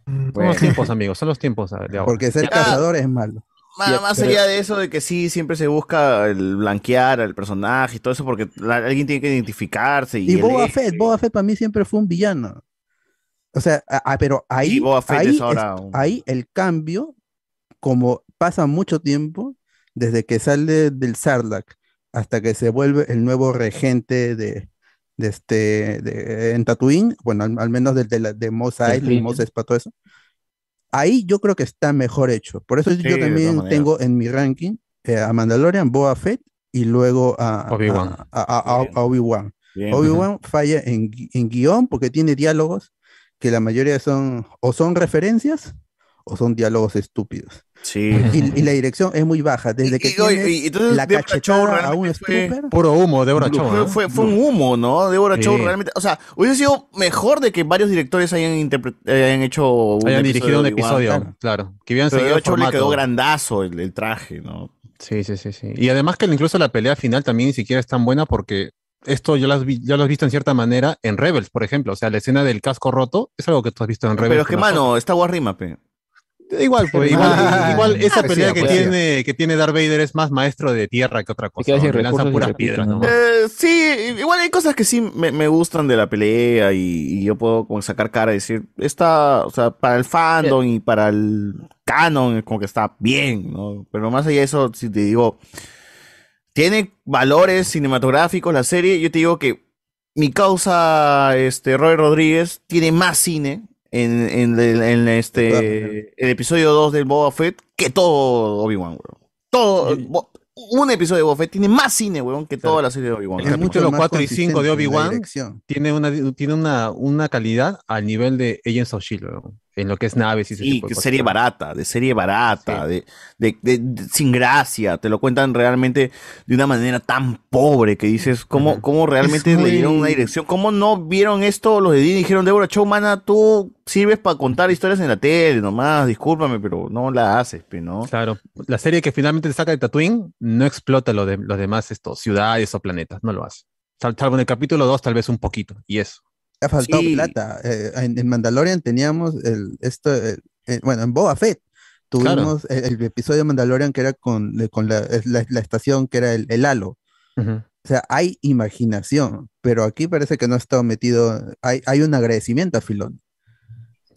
Son los tiempos, amigos, son los tiempos de ahora. Porque ser Ya. cazador es malo. Más, más allá de eso, de que sí, siempre se busca el blanquear al personaje y todo eso, porque la- alguien tiene que identificarse. Y, Boba. Fett, Boba Fett para mí siempre fue un villano. O sea, a- a- pero ahí, Y Boba Fett ahí, es ahora es- un- ahí el cambio, como pasa mucho tiempo, desde que sale del Sarlacc hasta que se vuelve el nuevo regente de, de este, de, en Tatooine, bueno, al, al menos de, de, la- de Mos Del Eisley. Mos Espa, todo eso. Ahí yo creo que está mejor hecho. Por eso Sí, yo también tengo en mi ranking eh, a Mandalorian, Boba Fett y luego a, Obi-Wan. a- a- a- a Obi-Wan. Obi-Wan falla en, en guion porque tiene diálogos que la mayoría son o son referencias o son diálogos estúpidos. Sí. Y, y la dirección es muy baja. Desde que Y- oye, tienes y entonces la Deborah Chow cachetada a realmente un stripper, Puro humo, Deborah Chow. Fue, ¿no? fue, fue un humo, ¿no? Deborah Sí. Chow realmente. O sea, hubiese sido mejor de que varios directores hayan, hecho. un Hayan episodio dirigido un episodio, claro. Que hubieran Pero seguido Chow le quedó grandazo el, el traje, ¿no? Sí, sí, sí, sí. Y además que incluso la pelea final también ni siquiera es tan buena porque esto ya lo has, vi- ya lo has visto en cierta manera en Rebels, por ejemplo. O sea, la escena del casco roto es algo que tú has visto en Rebels. Pero es que, mano, está Guarrima, pe. Igual, pues, igual, Ah, igual esa poesía, pelea que poesía. tiene, que tiene Darth Vader es más maestro de tierra que otra cosa. ¿no? Le puras piedras. Eh, sí, igual hay cosas que sí me, me gustan de la pelea y, y yo puedo como sacar cara y decir, esta, o sea, para el fandom y para el canon, como que está bien, ¿no? Pero más allá de eso, si te digo, tiene valores cinematográficos la serie, yo te digo que mi causa, este, Roy Rodríguez, tiene más cine en, en el, en este, el episodio 2 del Boba Fett que todo Obi-Wan, weón. Todo, bo- un episodio de Boba Fett tiene más cine, weón, que toda la serie de Obi-Wan. El capítulo 4 y 5 de Obi-Wan tiene una, tiene una, una calidad al nivel de Agents of Shield, weón, en lo que es naves y ese Sí, tipo de cosas. serie barata, de serie barata, de, de- de- de- sin gracia, te lo cuentan realmente de una manera tan pobre que dices, ¿cómo, cómo realmente muy- le dieron una dirección? ¿Cómo no vieron esto los de Disney? Dijeron, Deborah Chow, mana, tú sirves para contar historias en la tele nomás, discúlpame, pero no la haces, ¿no? Claro, la serie que finalmente te saca de Tatooine no explota lo de, los demás estos, ciudades o planetas, no lo hace. Sal- Salvo en el capítulo 2 tal vez un poquito, y eso. Ha faltado Sí. plata. Eh, en, en Mandalorian teníamos el, esto, el- eh, bueno, en Boba Fett tuvimos el, el episodio de Mandalorian que era con, con la, la- la estación que era el, el halo. O sea, hay imaginación, pero aquí parece que no ha estado metido, hay, hay un agradecimiento a Filón.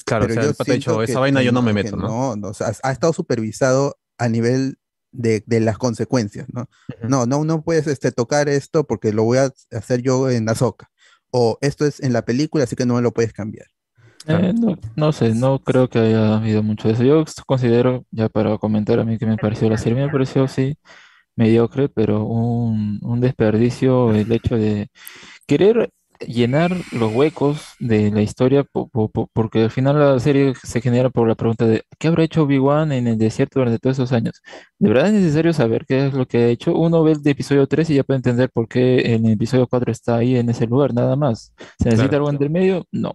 Claro, o sea, el pata ha dicho, esa vaina yo no me meto, ¿no? No, no, o sea, ha estado supervisado a nivel de, de las consecuencias, ¿no? No, no, no puedes este, tocar esto porque lo voy a hacer yo en Azoka. O esto es en la película, así que no me lo puedes cambiar. Eh, no, no sé, no creo que haya habido mucho de eso. Yo considero, ya para comentar a mí que me pareció la serie, me pareció sí mediocre, pero un, un desperdicio el hecho de querer llenar los huecos de la historia, po- po- po- porque al final la serie se genera por la pregunta de ¿qué habrá hecho Obi-Wan en el desierto durante todos esos años? ¿De verdad es necesario saber qué es lo que ha hecho? Uno ve el de episodio 3 y ya puede entender por qué en el episodio 4 está ahí en ese lugar, nada más. ¿Se necesita Claro. algo entre medio? No.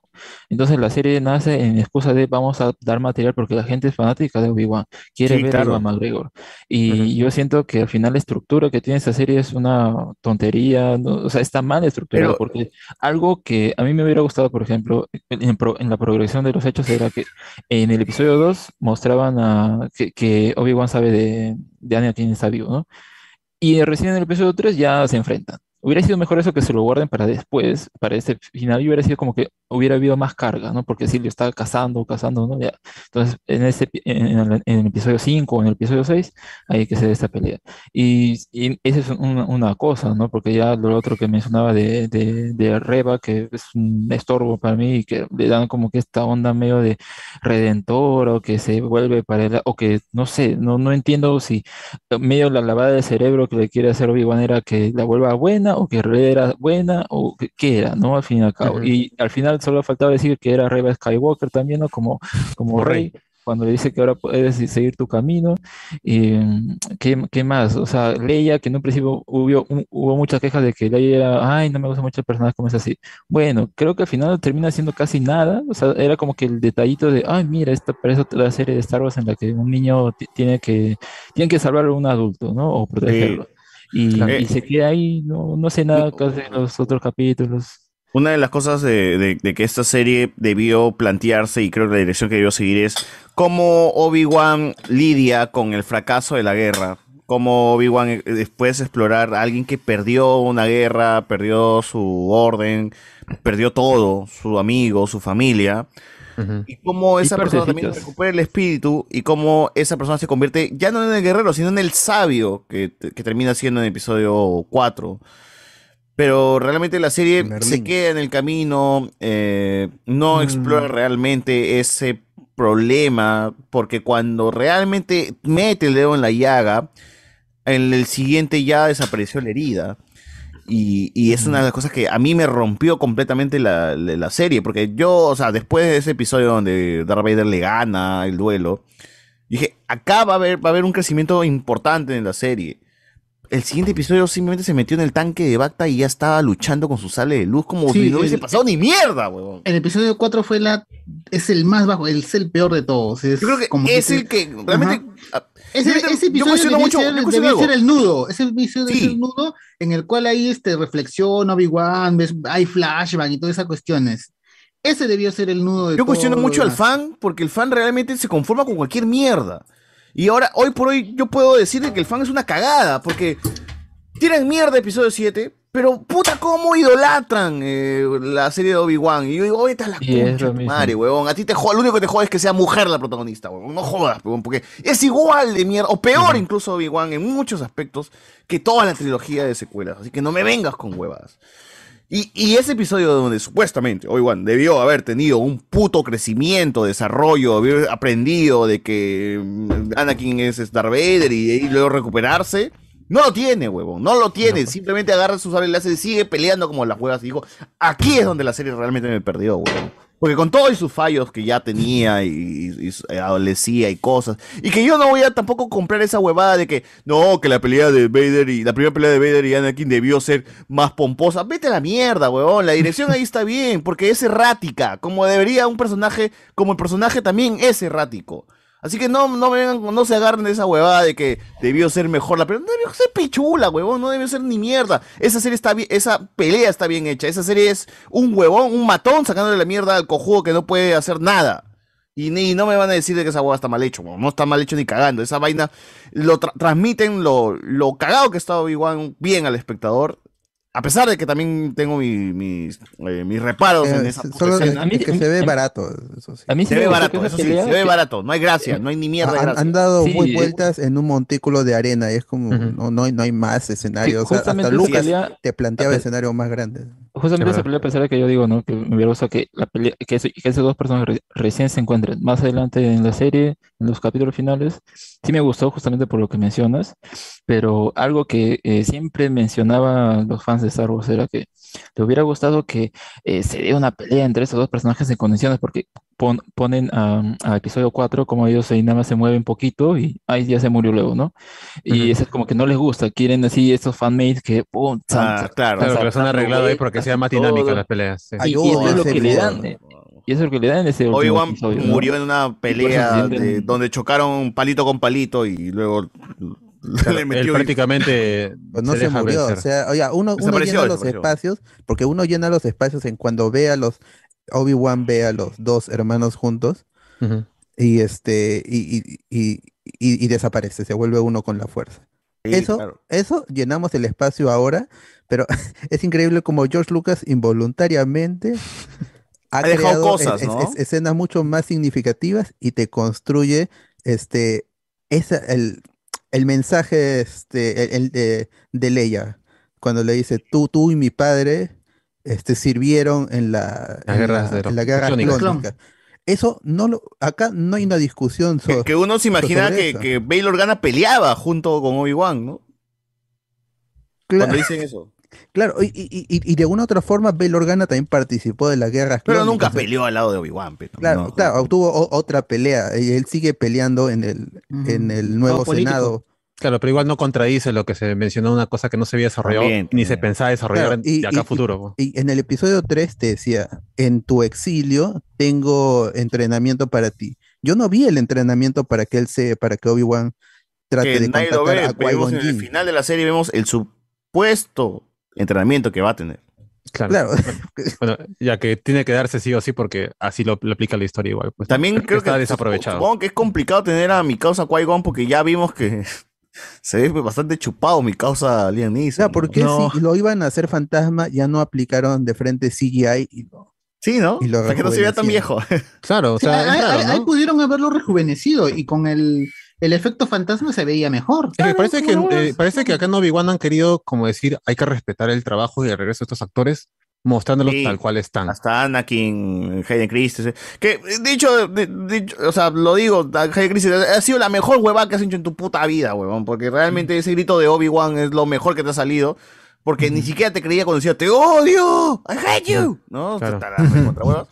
Entonces la serie nace en excusa de vamos a dar material porque la gente es fanática de Obi-Wan, quiere Sí, ver claro. a McGregor. Y yo siento que al final la estructura que tiene esta serie es una tontería, ¿no? O sea, está mal estructurada porque algo que a mí me hubiera gustado, por ejemplo, en, pro- en la progresión de los hechos era que en el episodio 2 mostraban a, que, que Obi-Wan sabe de, de Anakin está vivo, ¿no? Y recién en el episodio 3 ya se enfrentan. Hubiera sido mejor eso que se lo guarden para después, para este final, y hubiera sido como que hubiera habido más carga, ¿no? Porque si lo estaba cazando, cazando, ¿no? Ya. Entonces, en, ese, en, el, en el episodio 5 o en el episodio 6, hay que hacer esta pelea. Y, y esa es una, una cosa, ¿no? Porque ya lo otro que mencionaba de, de, de Reba, que es un estorbo para mí, y que le dan como que esta onda medio de redentor, o que se vuelve para él, o que no sé, no, no entiendo si medio la lavada de cerebro que le quiere hacer Obi-Wan era que la vuelva buena o que era buena o que, qué era, ¿no? Al fin y al cabo. Y al final solo faltaba decir que era Reba Skywalker también, ¿no? Como, como Rey, cuando le dice que ahora puedes seguir tu camino. Y, mm, ¿qué, qué más? O sea, Leia, que en un principio hubo, hu- hubo muchas quejas de que Leia era, ay, no me gusta mucho el personaje como es así. Bueno, creo que al final termina siendo casi nada. O sea, era como que el detallito de, ay, mira, esta parece otra serie de Star Wars en la que un niño ti- tiene que, tiene que salvar a un adulto, ¿no? O protegerlo. Y, se queda ahí, no, no sé nada casi en los otros capítulos. Una de las cosas de, de- de que esta serie debió plantearse y creo que la dirección que debió seguir es cómo Obi-Wan lidia con el fracaso de la guerra. Cómo Obi-Wan eh, después explorar a alguien que perdió una guerra, perdió su orden, perdió todo, su amigo, su familia. Y cómo esa persona también recupera el espíritu y cómo esa persona se convierte ya no en el guerrero, sino en el sabio que, que termina siendo en el episodio 4. Pero realmente la serie se queda en el camino, eh, no explora realmente ese problema, porque cuando realmente mete el dedo en la llaga, en el siguiente ya desapareció la herida. Y, y es una de las cosas que a mí me rompió completamente la, la- la serie, porque yo, o sea, después de ese episodio donde Darth Vader le gana el duelo, dije, acá va a haber, va a haber un crecimiento importante en la serie. El siguiente episodio simplemente se metió en el tanque de Bacta y ya estaba luchando con su sale de luz como Sí, si no hubiese pasado ni mierda, huevón. El episodio 4 fue la. Es el más bajo, es el peor de todos. Es Yo creo que como es el que realmente... Ajá. Ese, ese yo episodio cuestiono debió, mucho- ser, debió ser el nudo. Ese episodio Sí. es el nudo en el cual hay este, reflexión, Obi-Wan, hay flashback y todas esas cuestiones. Ese debió ser el nudo de Yo cuestiono mucho al fan porque el fan realmente se conforma con cualquier mierda. Y ahora, hoy por hoy, yo puedo decir que el fan es una cagada porque tiran mierda episodio 7, pero puta, cómo idolatran eh, la serie de Obi-Wan. Y yo digo, oye, esta es la Y concha tu madre, huevón. A ti te joda, lo único que te jode es que sea mujer la protagonista, huevón. No jodas, huevón, porque es igual de mierda, o peor incluso Obi-Wan en muchos aspectos que toda la trilogía de secuelas. Así que no me vengas con huevas. Y, y ese episodio donde supuestamente Obi-Wan debió haber tenido un puto crecimiento, desarrollo, haber aprendido de que Anakin es Darth Vader y, y luego recuperarse, no lo tiene, huevón, no lo tiene. Simplemente agarra su sable láser y sigue peleando como las huevas. Y digo, aquí es donde la serie realmente me perdió, huevón. Porque con todos sus fallos que ya tenía y, y- y eh, adolecía y cosas. Y que yo no voy a tampoco comprar esa huevada de que no, que la pelea de Vader y la primera pelea de Vader y Anakin debió ser más pomposa. Vete a la mierda, huevón. La dirección ahí está bien, porque es errática. Como debería un personaje, como el personaje también es errático. Así que no, no, vengan- no se agarren de esa huevada de que debió ser mejor la pelea. No debió ser pichula, huevón. No debió ser ni mierda. Esa serie está bien, esa pelea está bien hecha. Esa serie es un huevón, un matón sacándole la mierda al cojudo que no puede hacer nada. Y ni no me van a decir de que esa hueá está mal hecho, no está mal hecho ni cagando. Esa vaina lo tra- transmiten lo, lo cagado que está Obi-Wan bien al espectador. A pesar de que también tengo mi- mis, eh, mis reparos en Eh, esa puta solo escena. es que se ve barato. Eso sí. A mí Se ve barato, eso sí, se ve que- barato. No hay gracia, no hay ni mierda Han, dado Sí, muy eh. vueltas en un montículo de arena y es como, no, no, hay, no hay más escenarios. Sí, O sea, hasta Lucas pelea- te planteaba escenarios más grandes. Justamente Es esa pelea, de que yo digo, ¿no? Que me hubiera gustado que la pelea, que, ese- que esos dos personajes re- recién se encuentren más adelante en la serie, en los capítulos finales. Sí me gustó justamente por lo que mencionas, pero algo que eh, siempre mencionaban los fans de Star Wars era que te hubiera gustado que eh, se dé una pelea entre esos dos personajes en condiciones, porque pon- ponen a, a episodio 4 como ellos ahí nada más se mueven poquito y ahí ya se murió luego, ¿no? Y eso es como que no les gusta, quieren así estos fanmates que, pum, Ah, san- claro. Claro, que lo han arreglado ahí porque sea más todo. dinámica las peleas. sí. Y, y eso es lo que le dan. eh, Y eso es lo que le dan en ese Obi-Wan episodio, ¿no? murió en una Y pelea de- donde chocaron palito con palito y luego le Él metió. prácticamente Pues no se se, murió, vencer. o sea, oye, uno, uno llena los espacios, porque uno llena los espacios en cuando ve a los, Obi-Wan ve a los dos hermanos juntos, y este, y, y, y, y- y desaparece, se vuelve uno con la fuerza. Sí, eso, claro. eso llenamos el espacio ahora, pero es increíble como George Lucas involuntariamente ha, Ha dejado creado cosas, es- ¿no? es- escenas mucho más significativas y te construye este esa, el, el mensaje este, el, el de, de Leia, cuando le dice tú, tú y mi padre este, sirvieron en la, en la- de en la guerra clónica. Eso no lo, acá no hay una discusión Que, so- que uno se imagina sobre que, eso. que Bail Organa peleaba junto con Obi-Wan, ¿no? Claro. Cuando dicen eso. Claro, y, y, y- y de una u otra forma, Bail Organa también participó de las guerras Pero clónicas. nunca peleó al lado de Obi-Wan. pero Claro, no. claro, tuvo o- otra pelea y él sigue peleando en el, en el nuevo. Senado. Claro, pero igual no contradice lo que se mencionó, una cosa que no se había desarrollado También, ni se pensaba desarrollar Claro, en- de acá a futuro. Y en el episodio 3 te decía, en tu exilio tengo entrenamiento para ti. Yo no vi el entrenamiento para que él se, para que Obi-Wan trate que de contactar ve. a Qui-Gon en el final de la serie vemos el supuesto entrenamiento que va a tener. Claro. Claro. Bueno, ya que tiene que darse sí o sí porque así lo, lo aplica la historia igual. pues, También creo está que desaprovechado. Supongo que es complicado tener a mi causa Qui-Gon porque ya vimos que se ve bastante chupado mi causa Liam Neeson. Claro, porque ¿no? si lo iban a hacer fantasma, ya no aplicaron de frente CGI y lo, Sí, ¿no? y lo Para que no se vea tan viejo. Claro, o Sí, sea, ahí, es raro, ahí- ¿no? ahí pudieron haberlo rejuvenecido y con el, el efecto fantasma se veía mejor. Es que parece que eh, parece que acá en Obi-Wan han querido como decir hay que respetar el trabajo y el regreso de estos actores mostrándolos Sí. tal cual están. Hasta Anakin, Hayden Christensen. Que, dicho, dicho, o sea, lo digo, Hayden Christensen ha sido la mejor huevada que has hecho en tu puta vida, huevón. Porque realmente ese grito de Obi-Wan es lo mejor que te ha salido. Porque ni siquiera te creía cuando decía, te odio, I hate you. ¿No? Claro. Está la recontra huevas.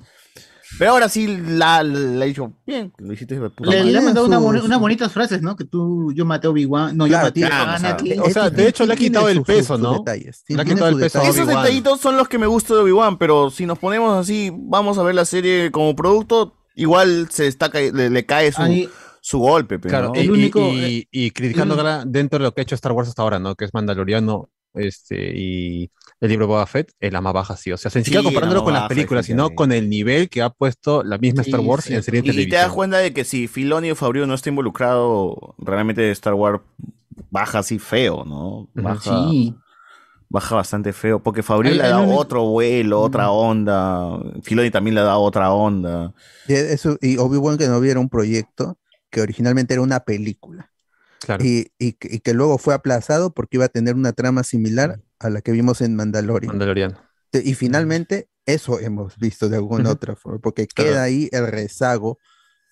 Pero ahora sí la, la he dicho, bien, lo hiciste de puta Le, madre. le ha mandado boni- unas bonitas frases, ¿no? Que tú, yo maté a Obi-Wan. No, Claro, yo maté claro, a o sea, Anakin. O sea, de hecho le ha quitado el peso, ¿no? Le ha quitado el peso a Esos Obi-Wan. detallitos son los que me gustan de Obi-Wan, pero si nos ponemos así, vamos a ver la serie como producto, igual se está ca- le, le cae su, Ahí- su golpe. pero, Claro, ¿no? y, y- eh, y- y criticando ahora dentro de lo que ha hecho Star Wars hasta ahora, ¿no? Que es Mandaloriano este, y el libro Boba Fett, es la más baja, sí. O sea, se siquiera Sí, comparándolo la con las películas, sino con el nivel que ha puesto la misma Star Wars sí. en serie de Y te das cuenta de que si Filoni o Fabio no está involucrado, realmente Star Wars baja así feo, ¿no? Baja, Sí. baja bastante feo, porque Fabio El- le ha dado otro vuelo, otra onda, Filoni también le ha dado otra onda. Y, eso, y Obi-Wan que no hubiera un proyecto que originalmente era una película. Y, y y que luego fue aplazado porque iba a tener una trama similar a la que vimos en Mandalorian. Y finalmente eso hemos visto de alguna otra forma, porque Claro. queda ahí el rezago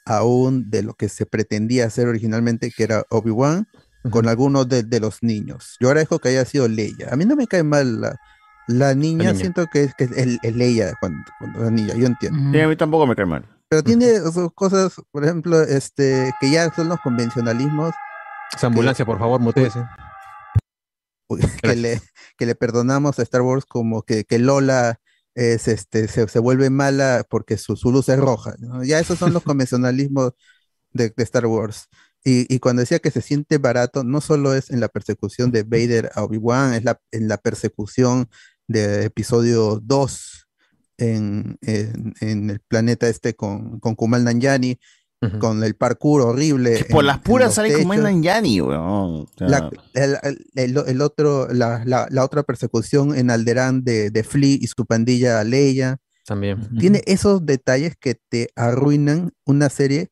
aún de lo que se pretendía hacer originalmente, que era Obi-Wan, con algunos de, de los niños. Yo agradezco que haya sido Leia. A mí no me cae mal la, la niña, niña. siento que es, que es, es Leia cuando, cuando era niña, yo entiendo. Sí, a mí tampoco me cae mal. Pero tiene sus cosas, por ejemplo, este, que ya son los convencionalismos. Esa ambulancia, por favor, mutéese. Uy, que le, que le perdonamos a Star Wars como que, que Lola es, este, se, se vuelve mala porque su, su luz es roja. ¿no? Ya esos son los convencionalismos de, de Star Wars. Y, y cuando decía que se siente barato, no solo es en la persecución de Vader a Obi-Wan, es la, en la persecución de episodio 2 en, en, en el planeta este con, con Kumal Con el parkour horrible. Por en- las puras sale como en Yanni, weón. La, el, el- el- el otro, la, la- la otra persecución en Alderaan de, de Flea y su pandilla Leia. También. Tiene esos detalles que te arruinan una serie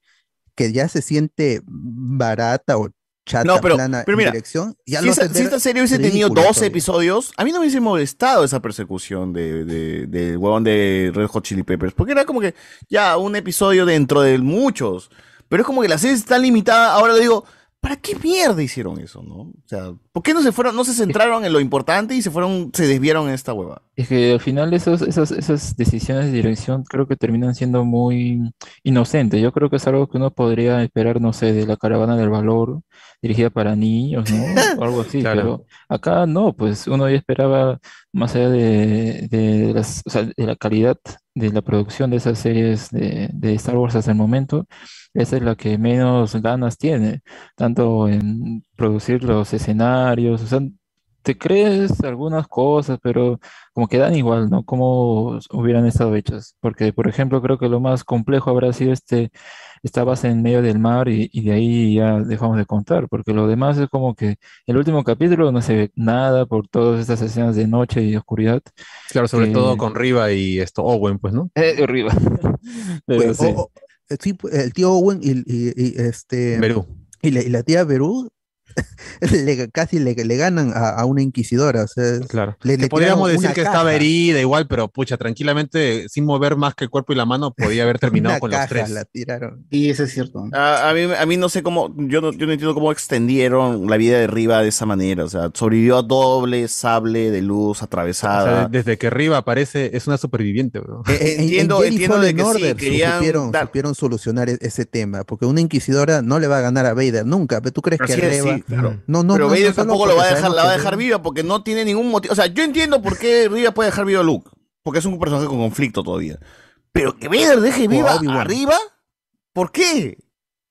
que ya se siente barata o chata, No, pero, plana pero en mira, dirección. si, lo esa- esta serie hubiese tenido ridículo 12 todavía. episodios, a mí no me hubiese molestado esa persecución de, de, del huevón de Red Hot Chili Peppers, porque era como que ya un episodio dentro de muchos, pero es como que la serie está limitada, ahora digo, ¿para qué mierda hicieron eso, no? O sea, ¿por qué no se fueron, no se centraron en lo importante y se fueron, se desviaron en esta hueva? Es que al final esos, esas, esas decisiones de dirección creo que terminan siendo muy inocentes. Yo creo que es algo que uno podría esperar, no sé, de la caravana del valor, dirigida para niños, ¿no? O algo así, Claro. pero acá no, pues uno ya esperaba más allá de, de las, o sea, de la calidad de la producción de esas series de, de Star Wars hasta el momento, esa es la que menos ganas tiene, tanto en producir los escenarios, o sea, te crees algunas cosas, pero como que dan igual, ¿no? Como hubieran estado hechas. Porque, por ejemplo, creo que lo más complejo habrá sido este, esta base en medio del mar y, y de ahí ya dejamos de contar, porque lo demás es como que el último capítulo no se ve nada por todas estas escenas de noche y oscuridad. Claro, sobre que- todo con Riva y esto Owen, pues, ¿no? Eh, Riva. Pero Pues, sí. o- o- eh, sí, el tío Owen y, y- y, este Berú. y la, y la tía Berú le- casi le, le ganan a, a una inquisidora. o sea, Claro. le- podríamos decir que estaba caja. herida igual, pero pucha, tranquilamente, sin mover más que el cuerpo y la mano, podía haber terminado Una con los tres. la tiraron. Y eso es cierto. A, a mí, a mí no sé cómo, yo no, yo no entiendo cómo extendieron la vida de Riva de esa manera. O sea, sobrevivió a doble sable de luz O sea, atravesada. desde que Riva aparece, es una superviviente, bro. Eh, eh, en- Entiendo- en entiendo de que sí, Order su- querían supieron, dar- supieron solucionar e- ese tema, porque una inquisidora no le va a ganar a Vader nunca. ¿Tú crees que Así Reva? sí, claro. No, no, pero no, Vader no tampoco lo va a dejar, la va a dejar viva porque no tiene ningún motivo. O sea, yo entiendo por qué Riva puede dejar vivo a Luke, porque es un personaje con conflicto todavía. Pero que Vader deje viva arriba, ¿por qué?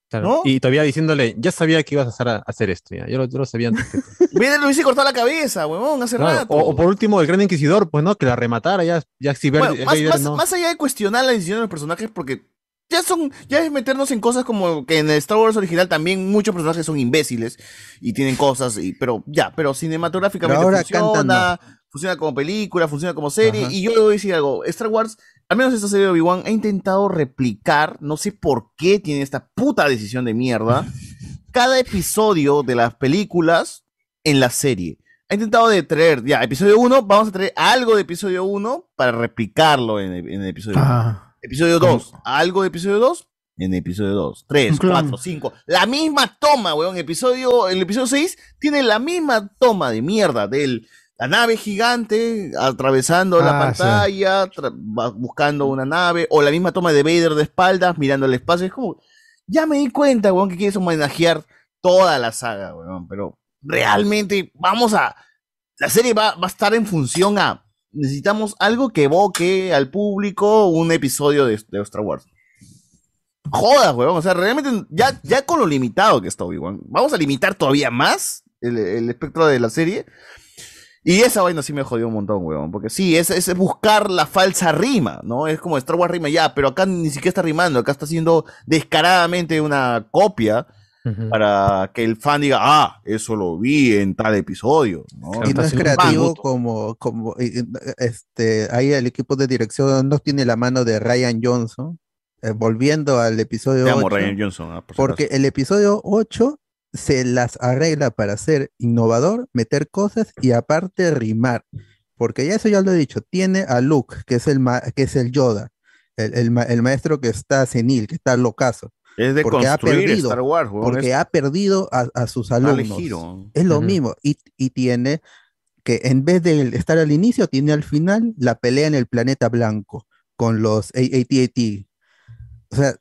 Claro. ¿no? Y todavía diciéndole, ya sabía que ibas a hacer, a hacer esto, ya. Yo lo, yo lo sabía antes. Vader le hubiese cortado la cabeza, huevón, hace Claro, rato. O, o por último, el gran inquisidor, pues, ¿no? Que la rematara, ya, ya si Vader- Bueno, más, Vader más- no. más allá de cuestionar la decisión de los personajes, porque ya son, ya es meternos en cosas como que en el Star Wars original también muchos personajes son imbéciles y tienen cosas, y, pero ya, pero cinematográficamente Pero ahora funciona, cantan funciona como película, funciona como serie, Ajá. y yo le voy a decir algo, Star Wars, al menos esta serie de Obi-Wan, ha intentado replicar, no sé por qué tiene esta puta decisión de mierda, cada episodio de las películas en la serie. Ha intentado de traer, ya, episodio 1, vamos a traer algo de episodio 1 para replicarlo en el, en el episodio 1. Episodio 2, algo de episodio 2 en episodio 2. 3, Un clon. 4, 5. La misma toma, weón. Episodio, el episodio 6 tiene la misma toma de mierda del, la nave gigante atravesando la Ah, pantalla, buscando una nave, o la misma toma de Vader de espaldas, mirando el espacio. Es como, ya me di cuenta, weón, que quieres homenajear toda la saga, weón, pero realmente vamos a. La serie va, va a estar en función a. Necesitamos algo que evoque al público un episodio de, de Star Wars. Jodas, weón. O sea, realmente ya, ya con lo limitado que está Obi-Wan, vamos a limitar todavía más el, el espectro de la serie. Y esa vaina sí me jodió un montón, weón. Porque sí, es, es buscar la falsa rima, ¿no? Es como Star Wars rima ya, pero acá ni siquiera está rimando. Acá está haciendo descaradamente una copia para que el fan diga, ah, eso lo vi en tal episodio, ¿no? Y no es creativo como, como este, ahí el equipo de dirección no tiene la mano de Ryan Johnson. Eh, volviendo al episodio Te amo, 8, Ryan Johnson. ah, por porque el episodio 8 se las arregla para ser innovador, meter cosas y aparte rimar. Porque ya eso ya lo he dicho, tiene a Luke, que es el, ma- que es el Yoda, el, el ma- el maestro que está senil, que está locazo. Es de porque ha perdido, Star Wars, weón, porque es- ha perdido a, a sus Dale alumnos. giro. Es lo mismo. Y, y tiene que en vez de estar al inicio, tiene al final la pelea en el planeta blanco con los AT&T. O sea,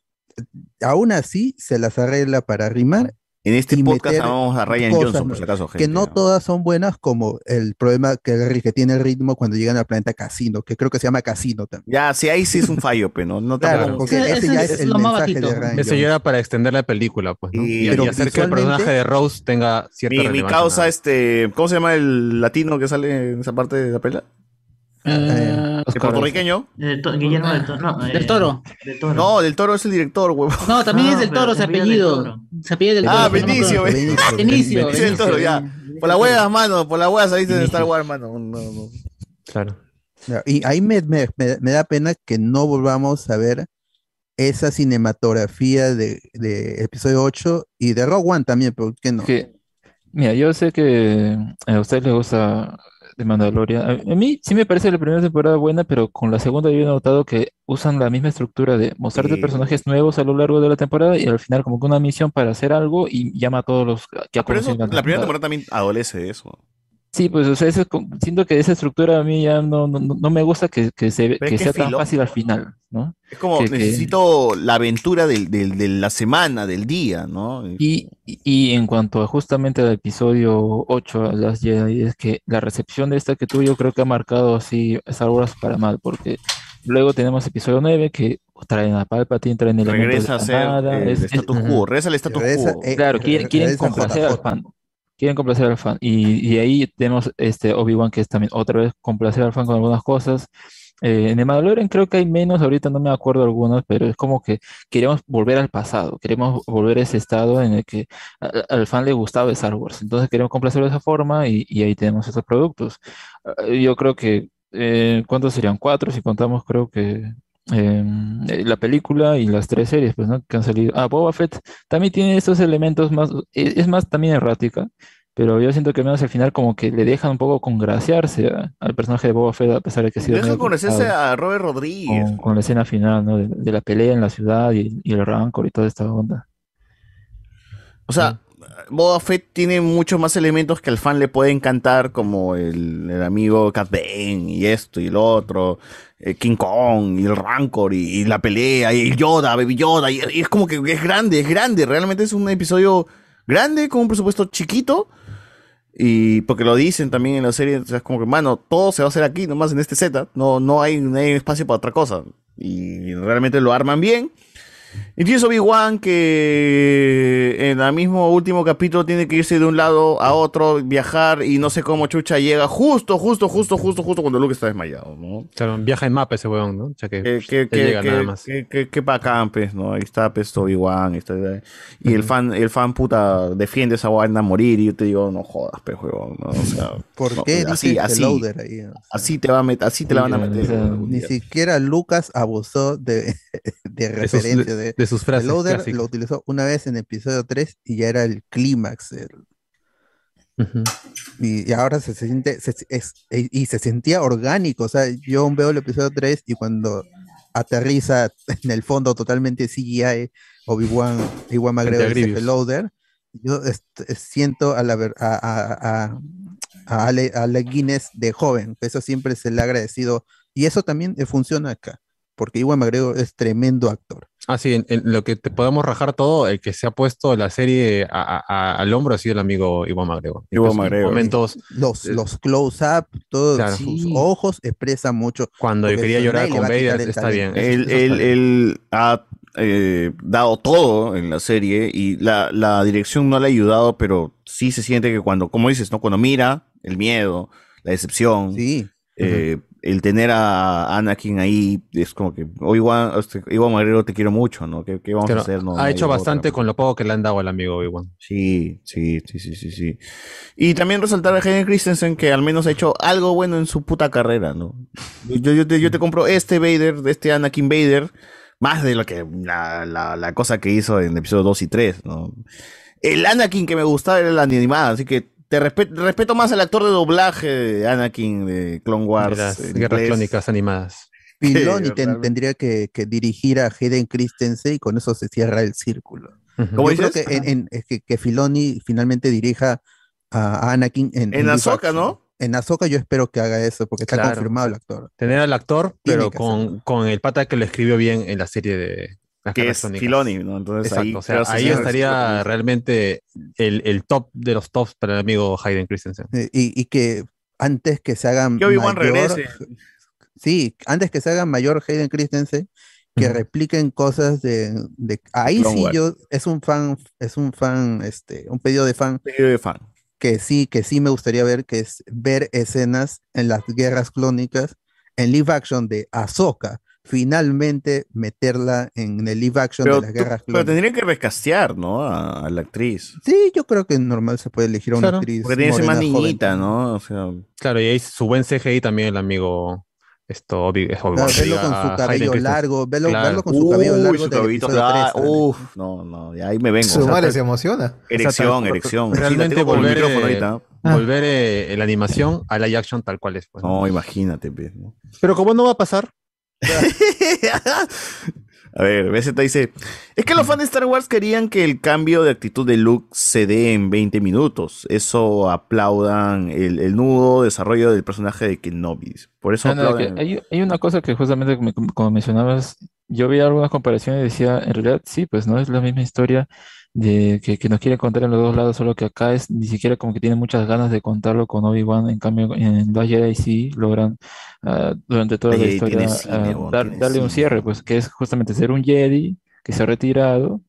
aún así se las arregla para rimar. En este podcast amamos a Ryan cosas Johnson, por si acaso, Que gente, no ¿no? todas son buenas, como el problema que, que tiene el ritmo cuando llegan al planeta Casino, que creo que se llama Casino también. Ya, si ahí sí es un fallo, pero no, no Claro, tampoco- porque ese Ese ya es es el lo más mensaje de. Ryan Eso ya era para extender la película, pues, ¿no? Y- Y, Pero y hacer que el personaje de Rose tenga cierta Mi, causa, este, ¿cómo se llama el latino que sale en esa parte de la pela? Eh, ¿El puertorriqueño? Del to- Guillermo del Toro. No, Del eh, Toro. Del Toro. No, del toro es el director, huevo. No, también No, es del pero toro, se del apellido. Se apellida del Ah, toro. me Benicio. Benicio. Benicio. Del Toro, ya. Por la hueá, mano, por la hueá saliste de Star Wars, mano. No, no. Claro. Y ahí me, me- me- me da pena que no volvamos a ver esa cinematografía de, de episodio 8 y de Rogue One también, ¿por qué no? Que, mira, yo sé que a ustedes les gusta de Mandalorian. A, a mí sí me parece la primera temporada buena, pero con la segunda yo he notado que usan la misma estructura de mostrarte Sí. personajes nuevos a lo largo de la temporada y al final como que una misión para hacer algo y llama a todos los que ha Pero eso, la primera temporada también adolece de eso. Sí, pues o sea, eso es como- siento que esa estructura a mí ya no, no, no me gusta que, que, se, que sea tan fácil al final, ¿no? Es como, Que- que- necesito la aventura del, del- de la semana, del día, ¿no? Y, y- en cuanto a justamente al episodio 8, a las Jedi, es que la recepción de esta que tuvo yo creo que ha marcado así Star Wars para mal, porque luego tenemos episodio 9 que traen a Palpatine, traen elementos Regresa de a la ser nada, el es- status quo, regresa al status Regresa, quo. eh, Claro, quieren, complacer al fan. Quieren complacer al fan. Y, ahí tenemos este Obi-Wan que es también otra vez complacer al fan con algunas cosas. Eh, en el Mandalorian creo que hay menos, ahorita no me acuerdo algunos, pero es como que queremos volver al pasado, queremos volver a ese estado en el que al fan le gustaba Star Wars. Entonces queremos complacerlo de esa forma y, y ahí tenemos estos productos. Ah, Yo creo que, eh, ¿cuántos serían? Cuatro, si contamos, creo que eh, la película y las tres series, pues, ¿no? Que han salido. Ah, Boba Fett también tiene estos elementos más, e- es más también errática, pero yo siento que al menos al final como que le dejan un poco congraciarse a- al personaje de Boba Fett, a pesar de que ha sido Deja medio conocerse a Robert Rodríguez. con, con la escena final, ¿no? De, de la pelea en la ciudad y, y el rancor y toda esta onda. O sea, Boba Fett tiene muchos más elementos que al fan le puede encantar, como el, el amigo Cat Bane y esto y lo otro, eh, King Kong y el Rancor y, la pelea y Yoda, Baby Yoda, y, es como que es grande, es grande, realmente es un episodio grande con un presupuesto chiquito. Y porque lo dicen también en la serie, es como que, mano, todo se va a hacer aquí, nomás en este Z, no, no, hay, no hay espacio para otra cosa. Y realmente lo arman bien. Y tienes Obi-Wan que en el mismo último capítulo tiene que irse de un lado a otro, viajar y no sé cómo Chucha llega justo, justo, justo, justo, justo cuando Luke está desmayado, ¿no? Claro, viaja en mapa ese weón, ¿no? O sea que, Que, que, que, llega que- nada más. que- que- que bacán, pues, ¿no? Ahí está, pues, Obi-Wan, está- y el fan, el fan puta defiende esa vaina a morir y yo te digo, no jodas, pues, huevón, ¿no? O sea, ¿Por no, qué así, dice así, Loader ahí? así te va a meter, así te la van a meter. algún Ni día. siquiera Lucas abusó de, de referencia de- de, sus frases Loader lo utilizó una vez en episodio 3 y ya era el clímax. el- y, y ahora se, siente se- es- e- y se sentía orgánico. O sea, yo veo el episodio 3 y cuando aterriza en el fondo totalmente CGI, Obi-Wan, Iwan McGregor. Stephen Loader, yo siento a la a, a- a- a Ale, a Alec Guinness de joven. Eso siempre se le ha agradecido. Y eso también funciona acá, porque Iwan McGregor es tremendo actor. Ah, sí, en, en lo que te podemos rajar todo, el que se ha puesto la serie a- a- a- al hombro ha sido el amigo. Iwan Incluso en McGregor. Momentos, Los, los close-up, todos Claro. sus ojos expresan mucho. cuando yo quería llorar con Vader, está bien. Él, él- bien. él ha eh, dado todo en la serie y la, la dirección no le ha ayudado, pero sí se siente que cuando, como dices, ¿no? Cuando mira el miedo, la decepción, eh, el tener a Anakin ahí es como que, o Iwan, Iwan McGregor te quiero mucho, ¿no? ¿Qué, qué vamos Pero a hacer? No, ha hecho otra. bastante con lo poco que le han dado al amigo Iwan. Sí, sí, sí, sí, sí, sí. Y también resaltar a Hayden Christensen que al menos ha hecho algo bueno en su puta carrera, ¿no? Yo, yo, te, yo te compro este Vader, este Anakin Vader, más de lo que la, la, la cosa que hizo en episodio 2 y 3, ¿no? El Anakin que me gustaba era la animada, así que te respe- respeto más al actor de doblaje de Anakin de Clone Wars. De las en guerras inglés. clónicas animadas. Filoni ten- tendría que, que dirigir a Hayden Christensen y con eso se cierra el círculo. ¿Cómo Yo creo dices? que, en- en- es que, que Filoni finalmente dirija a, Anakin en, En live Ahsoka. ¿no? En Ahsoka yo espero que haga eso porque está Claro. confirmado el actor. Tener al actor, pero con, con el pata que lo escribió bien en la serie de Que es. Filoni, ¿no? Entonces Exacto, ahí, o sea, estaría realmente el, el top de los tops para el amigo Hayden Christensen. Y, y que antes que se hagan Que mayor, regrese. sí, antes que se haga mayor Hayden Christensen, que repliquen cosas de, de- ahí sí yo es un fan, es un fan, este, un pedido de fan Pedido de fan. que sí, que sí me gustaría ver, que es ver escenas en las guerras clónicas en live action de Ahsoka, finalmente meterla en el live action Pero, de las tú- guerras pero clónicas. tendría que recastear, ¿no? A, a la actriz. Sí, yo creo que normal se puede elegir a una Claro, actriz. Porque tiene que ser más morena, joven. niñita, ¿no? O sea, Claro, y ahí su buen CGI también el amigo esto es Obi-Wan, Claro, diga con su cabello largo, verlo, Claro. verlo con su cabello Uy, largo su del cabellito, episodio ah, 3, también. Uf, no, no, ya ahí me vengo. Su madre se emociona. Erección, erección. Sí, la Realmente el volver, eh, ahorita. volver eh, la animación a live action tal cual es. pues, ¿no? No, imagínate, pues, ¿no? Pero como no va a pasar, A ver, BZ dice, es que los fans de Star Wars querían que el cambio de actitud de Luke se dé en 20 minutos. Eso aplaudan el, el nudo desarrollo del personaje de Kenobi. Por eso Ah, no, que aplauden. hay, hay una cosa que justamente como, como mencionabas, yo vi algunas comparaciones y decía, en realidad sí, pues no es la misma historia de que, que nos quiere contar en los dos lados, solo que acá es ni siquiera como que tiene muchas ganas de contarlo con Obi-Wan, en cambio en Last Jedi sí logran ah, durante toda la Jedi historia tiene cine, ah, weón, dar- darle un cine. cierre, pues que es justamente ser un Jedi que se ha retirado,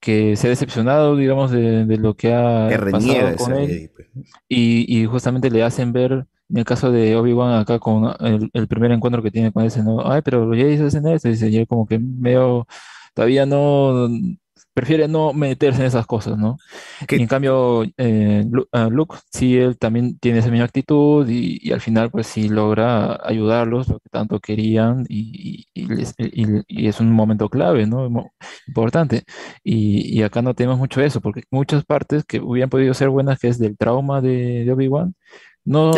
que se ha decepcionado, digamos, de, de lo que ha Que pasado con él. Jedi, pues. Y, y justamente le hacen ver, en el caso de Obi-Wan acá con el, el primer encuentro que tiene con ese, ¿no? Ay, pero los Jedi hacen esto, y dice, y él como que medio, todavía no, prefiere no meterse en esas cosas, ¿no? Y en cambio, eh, Lu- Luke, sí, él también tiene esa misma actitud y, y al final, pues sí logra ayudarlos, lo que tanto querían, y, y- y les- y- y es un momento clave, ¿no? Importante. Y, acá no tenemos mucho eso, porque muchas partes que hubieran podido ser buenas, que es del trauma de, de Obi-Wan, no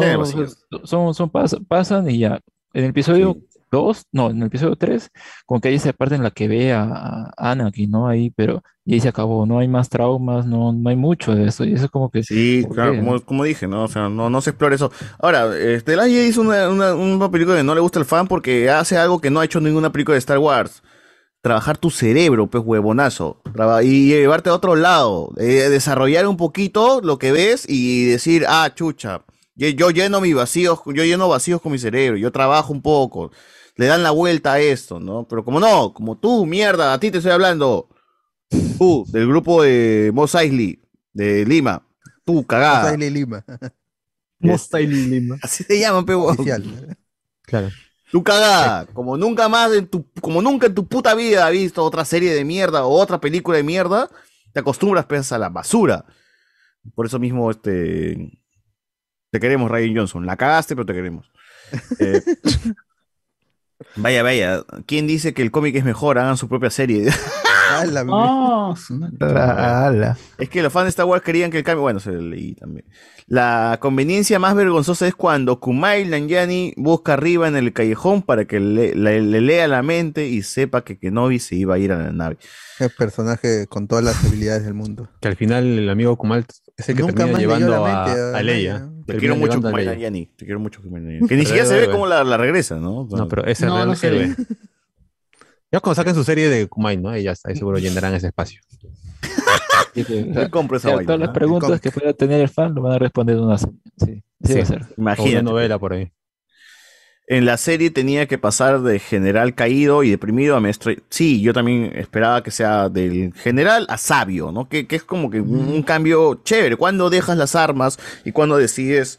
son, son pas- pasan y ya. En el episodio 2, no, en el episodio 3, como que hay esa parte en la que ve a, a Anakin, ¿no? Ahí, pero y ahí se acabó, no hay más traumas, no, no hay mucho de eso, y eso es como que... Sí, ¿por claro, como, como dije, ¿no? O sea, no, no se explora eso. Ahora, este, la Jedi hizo una, una, una película que no le gusta al fan porque hace algo que no ha hecho ninguna película de Star Wars. Trabajar tu cerebro, pues, huevonazo. Y llevarte a otro lado. Eh, desarrollar un poquito lo que ves y decir, ah, chucha, yo, yo lleno mis vacíos, yo lleno vacíos con mi cerebro, yo trabajo un poco. Le dan la vuelta a esto, ¿no? Pero como no, como tú, mierda, a ti te estoy hablando. Tú, del grupo de Mos Eisley, de Lima. Tú, cagada. Mos Eisley Lima. Mos Lima. Así se llaman, pe huevón. Oficial. Claro. Tú cagada, como nunca más en tu, como nunca en tu puta vida has visto otra serie de mierda o otra película de mierda, te acostumbras pues, a la basura. Por eso mismo, este, te queremos, Ryan Johnson. La cagaste, pero te queremos. Eh, vaya, vaya. ¿Quién dice que el cómic es mejor? Hagan su propia serie. Oh, Es que los fans de Star Wars querían que el cambio. Bueno, se lo leí también. La conveniencia más vergonzosa es cuando Kumail Nanjiani busca arriba en el callejón para que le, le- le lea la mente y sepa que Kenobi se iba a ir a la nave. El personaje con todas las habilidades del mundo. que al final el amigo Kumal es el que Nunca termina llevando la a, mente a a Leia. Te quiero mucho, ley. Nanjiani. Te quiero mucho, Kumail Nanjiani. Que ni siquiera se ve cómo la, la regresa, ¿no? O sea, No, pero ese No, real no se ve. Ya cuando saquen su serie de Kumail, ¿no? Y ya está, ahí seguro llenarán ese espacio. O sea, compro esa o sea, vaina, Todas las preguntas que pueda tener el fan lo van a responder en una. Sí, sí, Sí. va a ser. O una novela por ahí. En la serie tenía que pasar de general caído y deprimido a maestro. Sí, yo también esperaba que sea del general a sabio, ¿no? Que, que es como que un, un cambio chévere. Cuando dejas las armas y cuando decides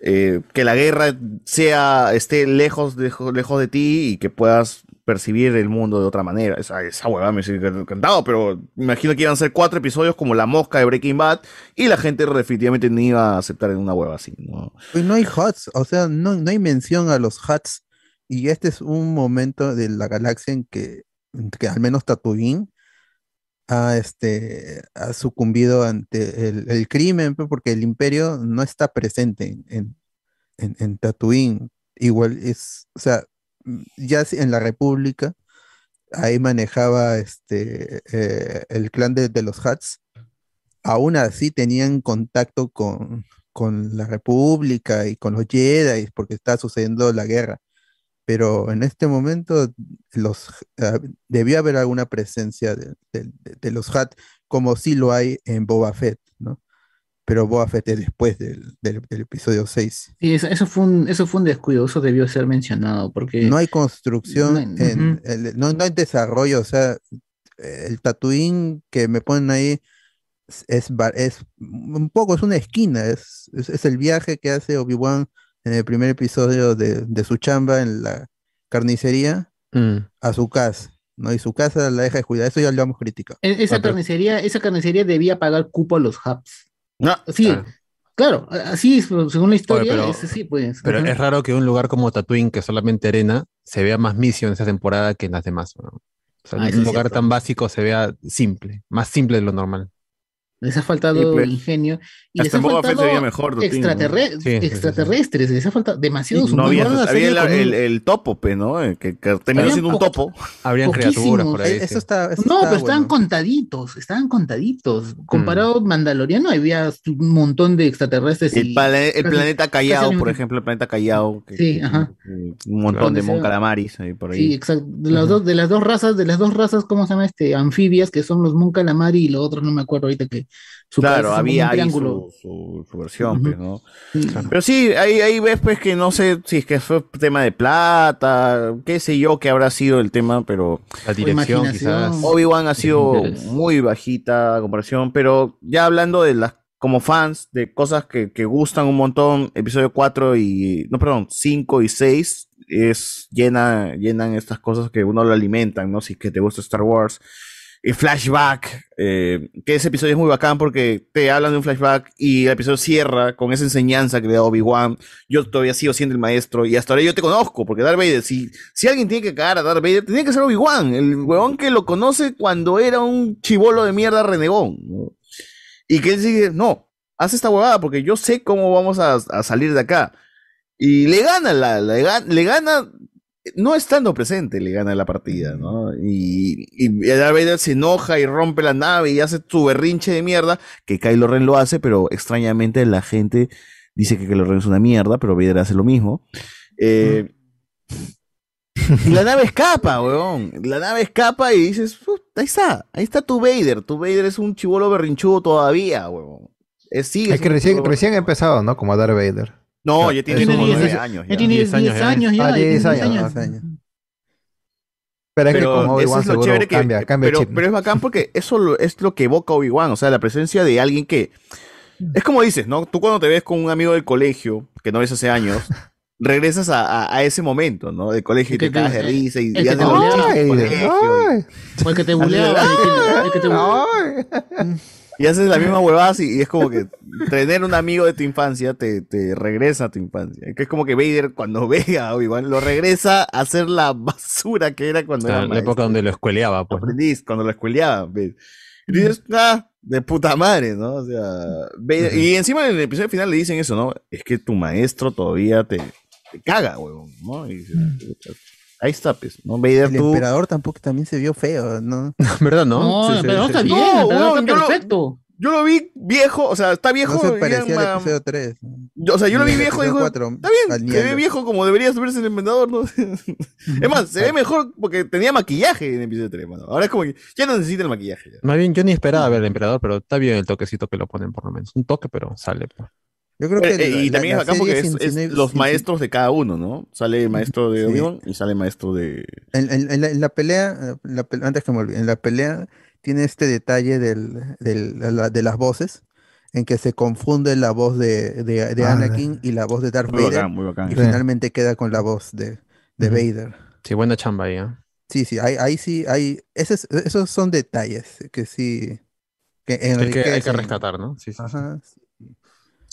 eh, que la guerra sea esté lejos, lejos, lejos de ti y que puedas percibir el mundo de otra manera. Esa, esa huevada me sigue encantado, pero imagino que iban a ser cuatro episodios como La Mosca de Breaking Bad y la gente definitivamente no iba a aceptar en una hueva así, ¿no? Pues no hay HUTs, o sea, no, no hay mención a los HUTs. Y este es un momento de la galaxia en que, que al menos Tatooine ha, este, ha sucumbido ante el, crimen, pues, porque el imperio no está presente en, en, en, Tatooine. Igual es, o sea, ya en la República, ahí manejaba este, eh, el clan de, de los Huts. Aún así tenían contacto con, con la República y con los Jedi, porque está sucediendo la guerra. Pero en este momento los, ah, debió haber alguna presencia de, de- de- los Hutt, como sí lo hay en Boba Fett, ¿no? Pero Boba Fett es después del, del- del episodio 6. Sí, eso, eso fue un, eso fue un descuido, eso debió ser mencionado, porque No hay construcción, no hay- en- ujú. el- no, no hay desarrollo, o sea, el Tatooine que me ponen ahí es, es un poco, es una esquina, es, es, es el viaje que hace Obi-Wan en el primer episodio de, de su chamba en la carnicería Mm. a su casa, ¿no? Y su casa la deja de cuidar, eso ya lo hemos criticado. e- esa carnicería, esa carnicería debía pagar cupo a los hubs. Sí, claro, así es, según la historia, pero- es así, pues. Pero Ajá. es raro que un lugar como Tatooine, que es solamente arena, se vea más misio en esta temporada que en las demás. ¿no? O sea, Ah, un lugar cierto. tan básico se vea simple, más simple de lo normal. Les ha faltado Sí, pues. ingenio. Y les Hasta ha faltado veía mejor, Tatooine, ¿no? extraterre- Sí, sí, sí, sí. extraterrestres, les ha faltado demasiados No había, el, el- el topo, pe, ¿no? Eh, Que, que terminó siendo un po- topo. Habrían criaturas por ahí. Eso está, eso No, está pero estaban bueno. contaditos, estaban contadiditos. Mm. Comparado Mandaloriano, había un montón de extraterrestres. El, y plane- el casi- planeta Callao, por ejemplo, el planeta Callao. que- Sí, ajá. Un montón de mon calamaris ahí por ahí. Sí, exacto. De las dos, de las dos razas, de las dos razas, ¿cómo se llama este? Anfibias, que son los Mon Calamari y los otros no me acuerdo ahorita que su Claro, había ahí su, su- su versión, pues, ¿no? Pero sí, ahí, ahí ves pues que no sé si es que fue tema de plata, qué sé yo que habrá sido el tema, pero... La dirección, quizás. Obi-Wan ha sido muy bajita a comparación, pero ya hablando de las como fans de cosas que, que gustan un montón, episodio 4 y, no, perdón, 5 y 6 es llena, llenan estas cosas que uno lo alimentan, ¿no? Si es que te gusta Star Wars. Flashback, eh, que ese episodio es muy bacán porque te hablan de un flashback y el episodio cierra con esa enseñanza que le da Obi-Wan. Yo todavía sigo siendo el maestro y hasta ahora yo te conozco, porque Darth Vader, si, si alguien tiene que cagar a Darth Vader, tenía que ser Obi-Wan, el huevón que lo conoce cuando era un chivolo de mierda renegón. ¿no? Y que él sigue, no, haz esta huevada porque yo sé cómo vamos a, salir de acá. Y le gana, la, le, le gana, no estando presente, le gana la partida, ¿no? Y, y Darth Vader se enoja y rompe la nave y hace su berrinche de mierda, que Kylo Ren lo hace, pero extrañamente la gente dice que Kylo Ren es una mierda, pero Vader hace lo mismo. Eh, y la nave escapa, weón. La nave escapa y dices, "Uf, ahí está, ahí está tu Vader. Tu Vader es un chivolo berrinchudo todavía, weón. Es, que recién, recién empezado, ¿no? Como Darth Vader. No, ya tiene Es como un- nueve es- años. ya tiene 10 años ya. Ah, ya 10 tiene 10 años. años. Pero es que como Obi-Wan es lo seguro chévere que, cambia, cambia el pero, chip. pero es bacán porque eso lo- es lo que evoca Obi-Wan, o sea, la presencia de alguien que es como dices, ¿no? Tú cuando te ves con un amigo del colegio que no ves hace años, regresas a, a- a ese momento, ¿no? Del colegio y te cagas de risa y, el y que haces te los bulea. chistes del Ay, colegio y- O el que te buleaba. Y haces la misma huevada y, y es como que tener un amigo de tu infancia te, te regresa a tu infancia. Que es como que Vader cuando ve a Obi-Wan lo regresa a hacer la basura que era cuando Ah, era la época donde lo escueleaba, pues. cuando lo escueleaba. ¿ves? Y dices, ah, de puta madre, ¿no? O sea, Vader- y encima en el episodio final le dicen eso, ¿no? Es que tu maestro todavía te, te caga, huevón, ¿no? Y dices, "Puta, ahí está, pues, ¿no? Vader, El tú... emperador tampoco también se vio feo, ¿no? ¿Verdad, No, el emperador está bien, el emperador está perfecto. Yo lo vi viejo, o sea, está viejo. No se parecía al episodio 3. Yo- o sea, yo lo vi viejo digo, cuatro, está bien, se ve viejo como debería verse en el Inventador, ¿no? es más, se ve mejor porque tenía maquillaje en el episodio 3, mano. Ahora es como que ya no necesita el maquillaje. ya. Más bien, yo ni esperaba ver al emperador, pero está bien el toquecito que lo ponen por lo menos. Un toque, pero sale. pues. Yo creo Eh, que eh, la- y también la es acá porque es, los sin- maestros de cada uno, ¿no? Sale el maestro de Sí. Obi-Wan y sale el maestro de... En, en- en la, en la pelea, pe- antes que me olvide, en la pelea tiene este detalle del, del- de, la- de las voces, en que se confunde la voz de, de, de Ah, Anakin y la voz de Darth Muy Vader, bacán, muy bacán. y Sí. finalmente queda con la voz de, de. Vader. Sí, buena chamba ahí, ¿eh? Sí, sí, ahí, ahí sí, hay, esos, esos son detalles que sí, que hay que, hay que enriquecen. rescatar, ¿no? Sí, sí, sí.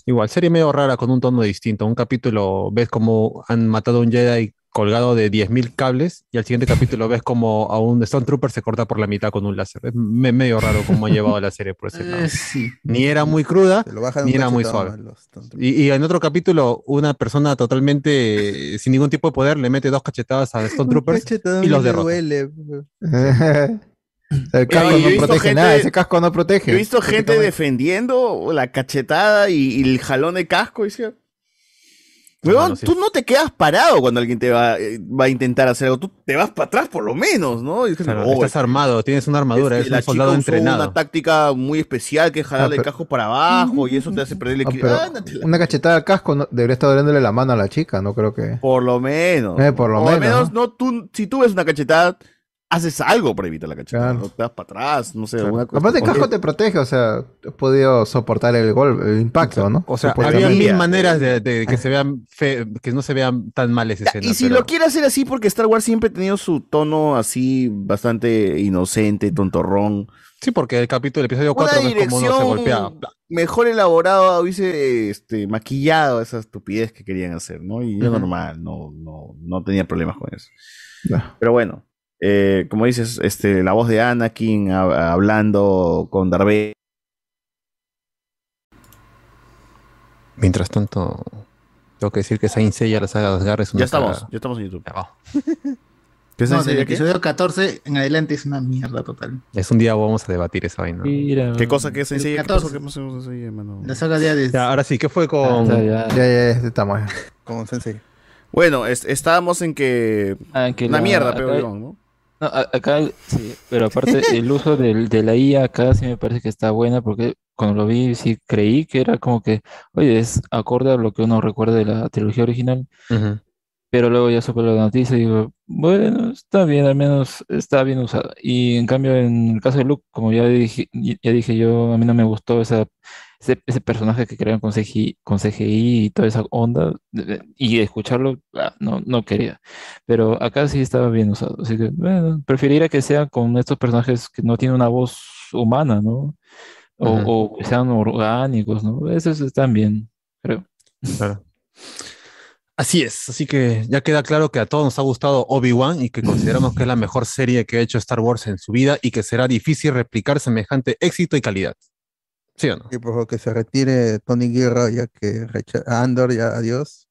Igual, serie medio rara con un tono distinto. Un capítulo ves como han matado a un Jedi colgado de 10.000 cables y al siguiente capítulo ves como a un Stormtrooper se corta por la mitad con un láser. Es me- medio raro cómo ha llevado la serie por ese lado. Eh, sí. Ni era muy cruda, ni era muy suave. Y, y en otro capítulo, una persona totalmente eh, sin ningún tipo de poder le mete dos cachetadas a Stormtroopers y los derrota. El casco Oye, no protege gente- nada, ese casco no protege. Yo he visto gente defendiendo la cachetada y, y el jalón de casco. Y Weón, sí. tú no te quedas parado cuando alguien te va, eh, va a intentar hacer algo. Tú te vas para atrás por lo menos, ¿no? Y dices, Claro, "Oh, estás armado, tienes una armadura, es que eres un soldado chica usó entrenado. una táctica muy especial que es jalarle Ah, el casco para abajo y eso te hace perder el Ah, equilibrio. la- una cachetada al casco no- debería estar doliéndole la mano a la chica, no creo que. Por lo menos. Eh, por lo menos, no, tú, si tú ves una cachetada, haces algo para evitar la cachetada. No te vas para atrás, no sé, alguna cosa. Aparte, el casco te protege, o sea, has podido soportar el golpe, el impacto, ¿no? O sea, había mil maneras de, de que se vean fe- que no se vean tan mal esa escena. Y si pero- lo quiere hacer así, porque Star Wars siempre ha tenido su tono así bastante inocente, tontorrón. Sí, porque el capítulo, el episodio Una 4 ves cómo uno se golpea. dirección mejor elaborado hubiese este, maquillado esa estupidez que querían hacer, ¿no? Y yo Ujú. normal, no, no, no tenía problemas con eso. Pero bueno, eh, como dices, este, la voz de Anakin hab- hablando con Darth Vader. Mientras tanto, tengo que decir que Saint Seiya, la saga de Asgard es una Ya estamos, saga- ya estamos en YouTube. Ya va. ¿Qué No, qué? episodio 14 en adelante es una mierda total. Es un día vamos a debatir esa vaina. ¿Qué cosa que es El Sensei? ¿Qué 14. pasó? ¿Qué pasó hermano? La saga de Hades. Ya, ahora sí, ¿qué fue con...? Ah, ya, Ya, ya, ya, estamos. Con Sensei. Bueno, es- estábamos en que... Ah, que una la- mierda, pero ¿no? No, acá sí, pero aparte el uso del, de la IA acá sí me parece que está buena porque cuando lo vi sí creí que era como que, oye, es acorde a lo que uno recuerda de la trilogía original, pero luego ya supe la noticia y digo, bueno, está bien, al menos está bien usada. Y en cambio en el caso de Luke, como ya dije, ya dije yo, a mí no me gustó esa, ese, ese personaje que crearon con CGI, con CGI y toda esa onda, y escucharlo, ah, no, no quería. Pero acá sí estaba bien usado. Así que, bueno, preferiría que sea con estos personajes que no tienen una voz humana, ¿no? O, Ujú. o que sean orgánicos, ¿no? Esos están bien, creo. Claro. Así es, así que ya queda claro que a todos nos ha gustado Obi-Wan y que consideramos que es la mejor serie que ha hecho Star Wars en su vida y que será difícil replicar semejante éxito y calidad. ¿Sí o no? Y por favor, que se retire Tony Guerra, ya que Andor ya adiós.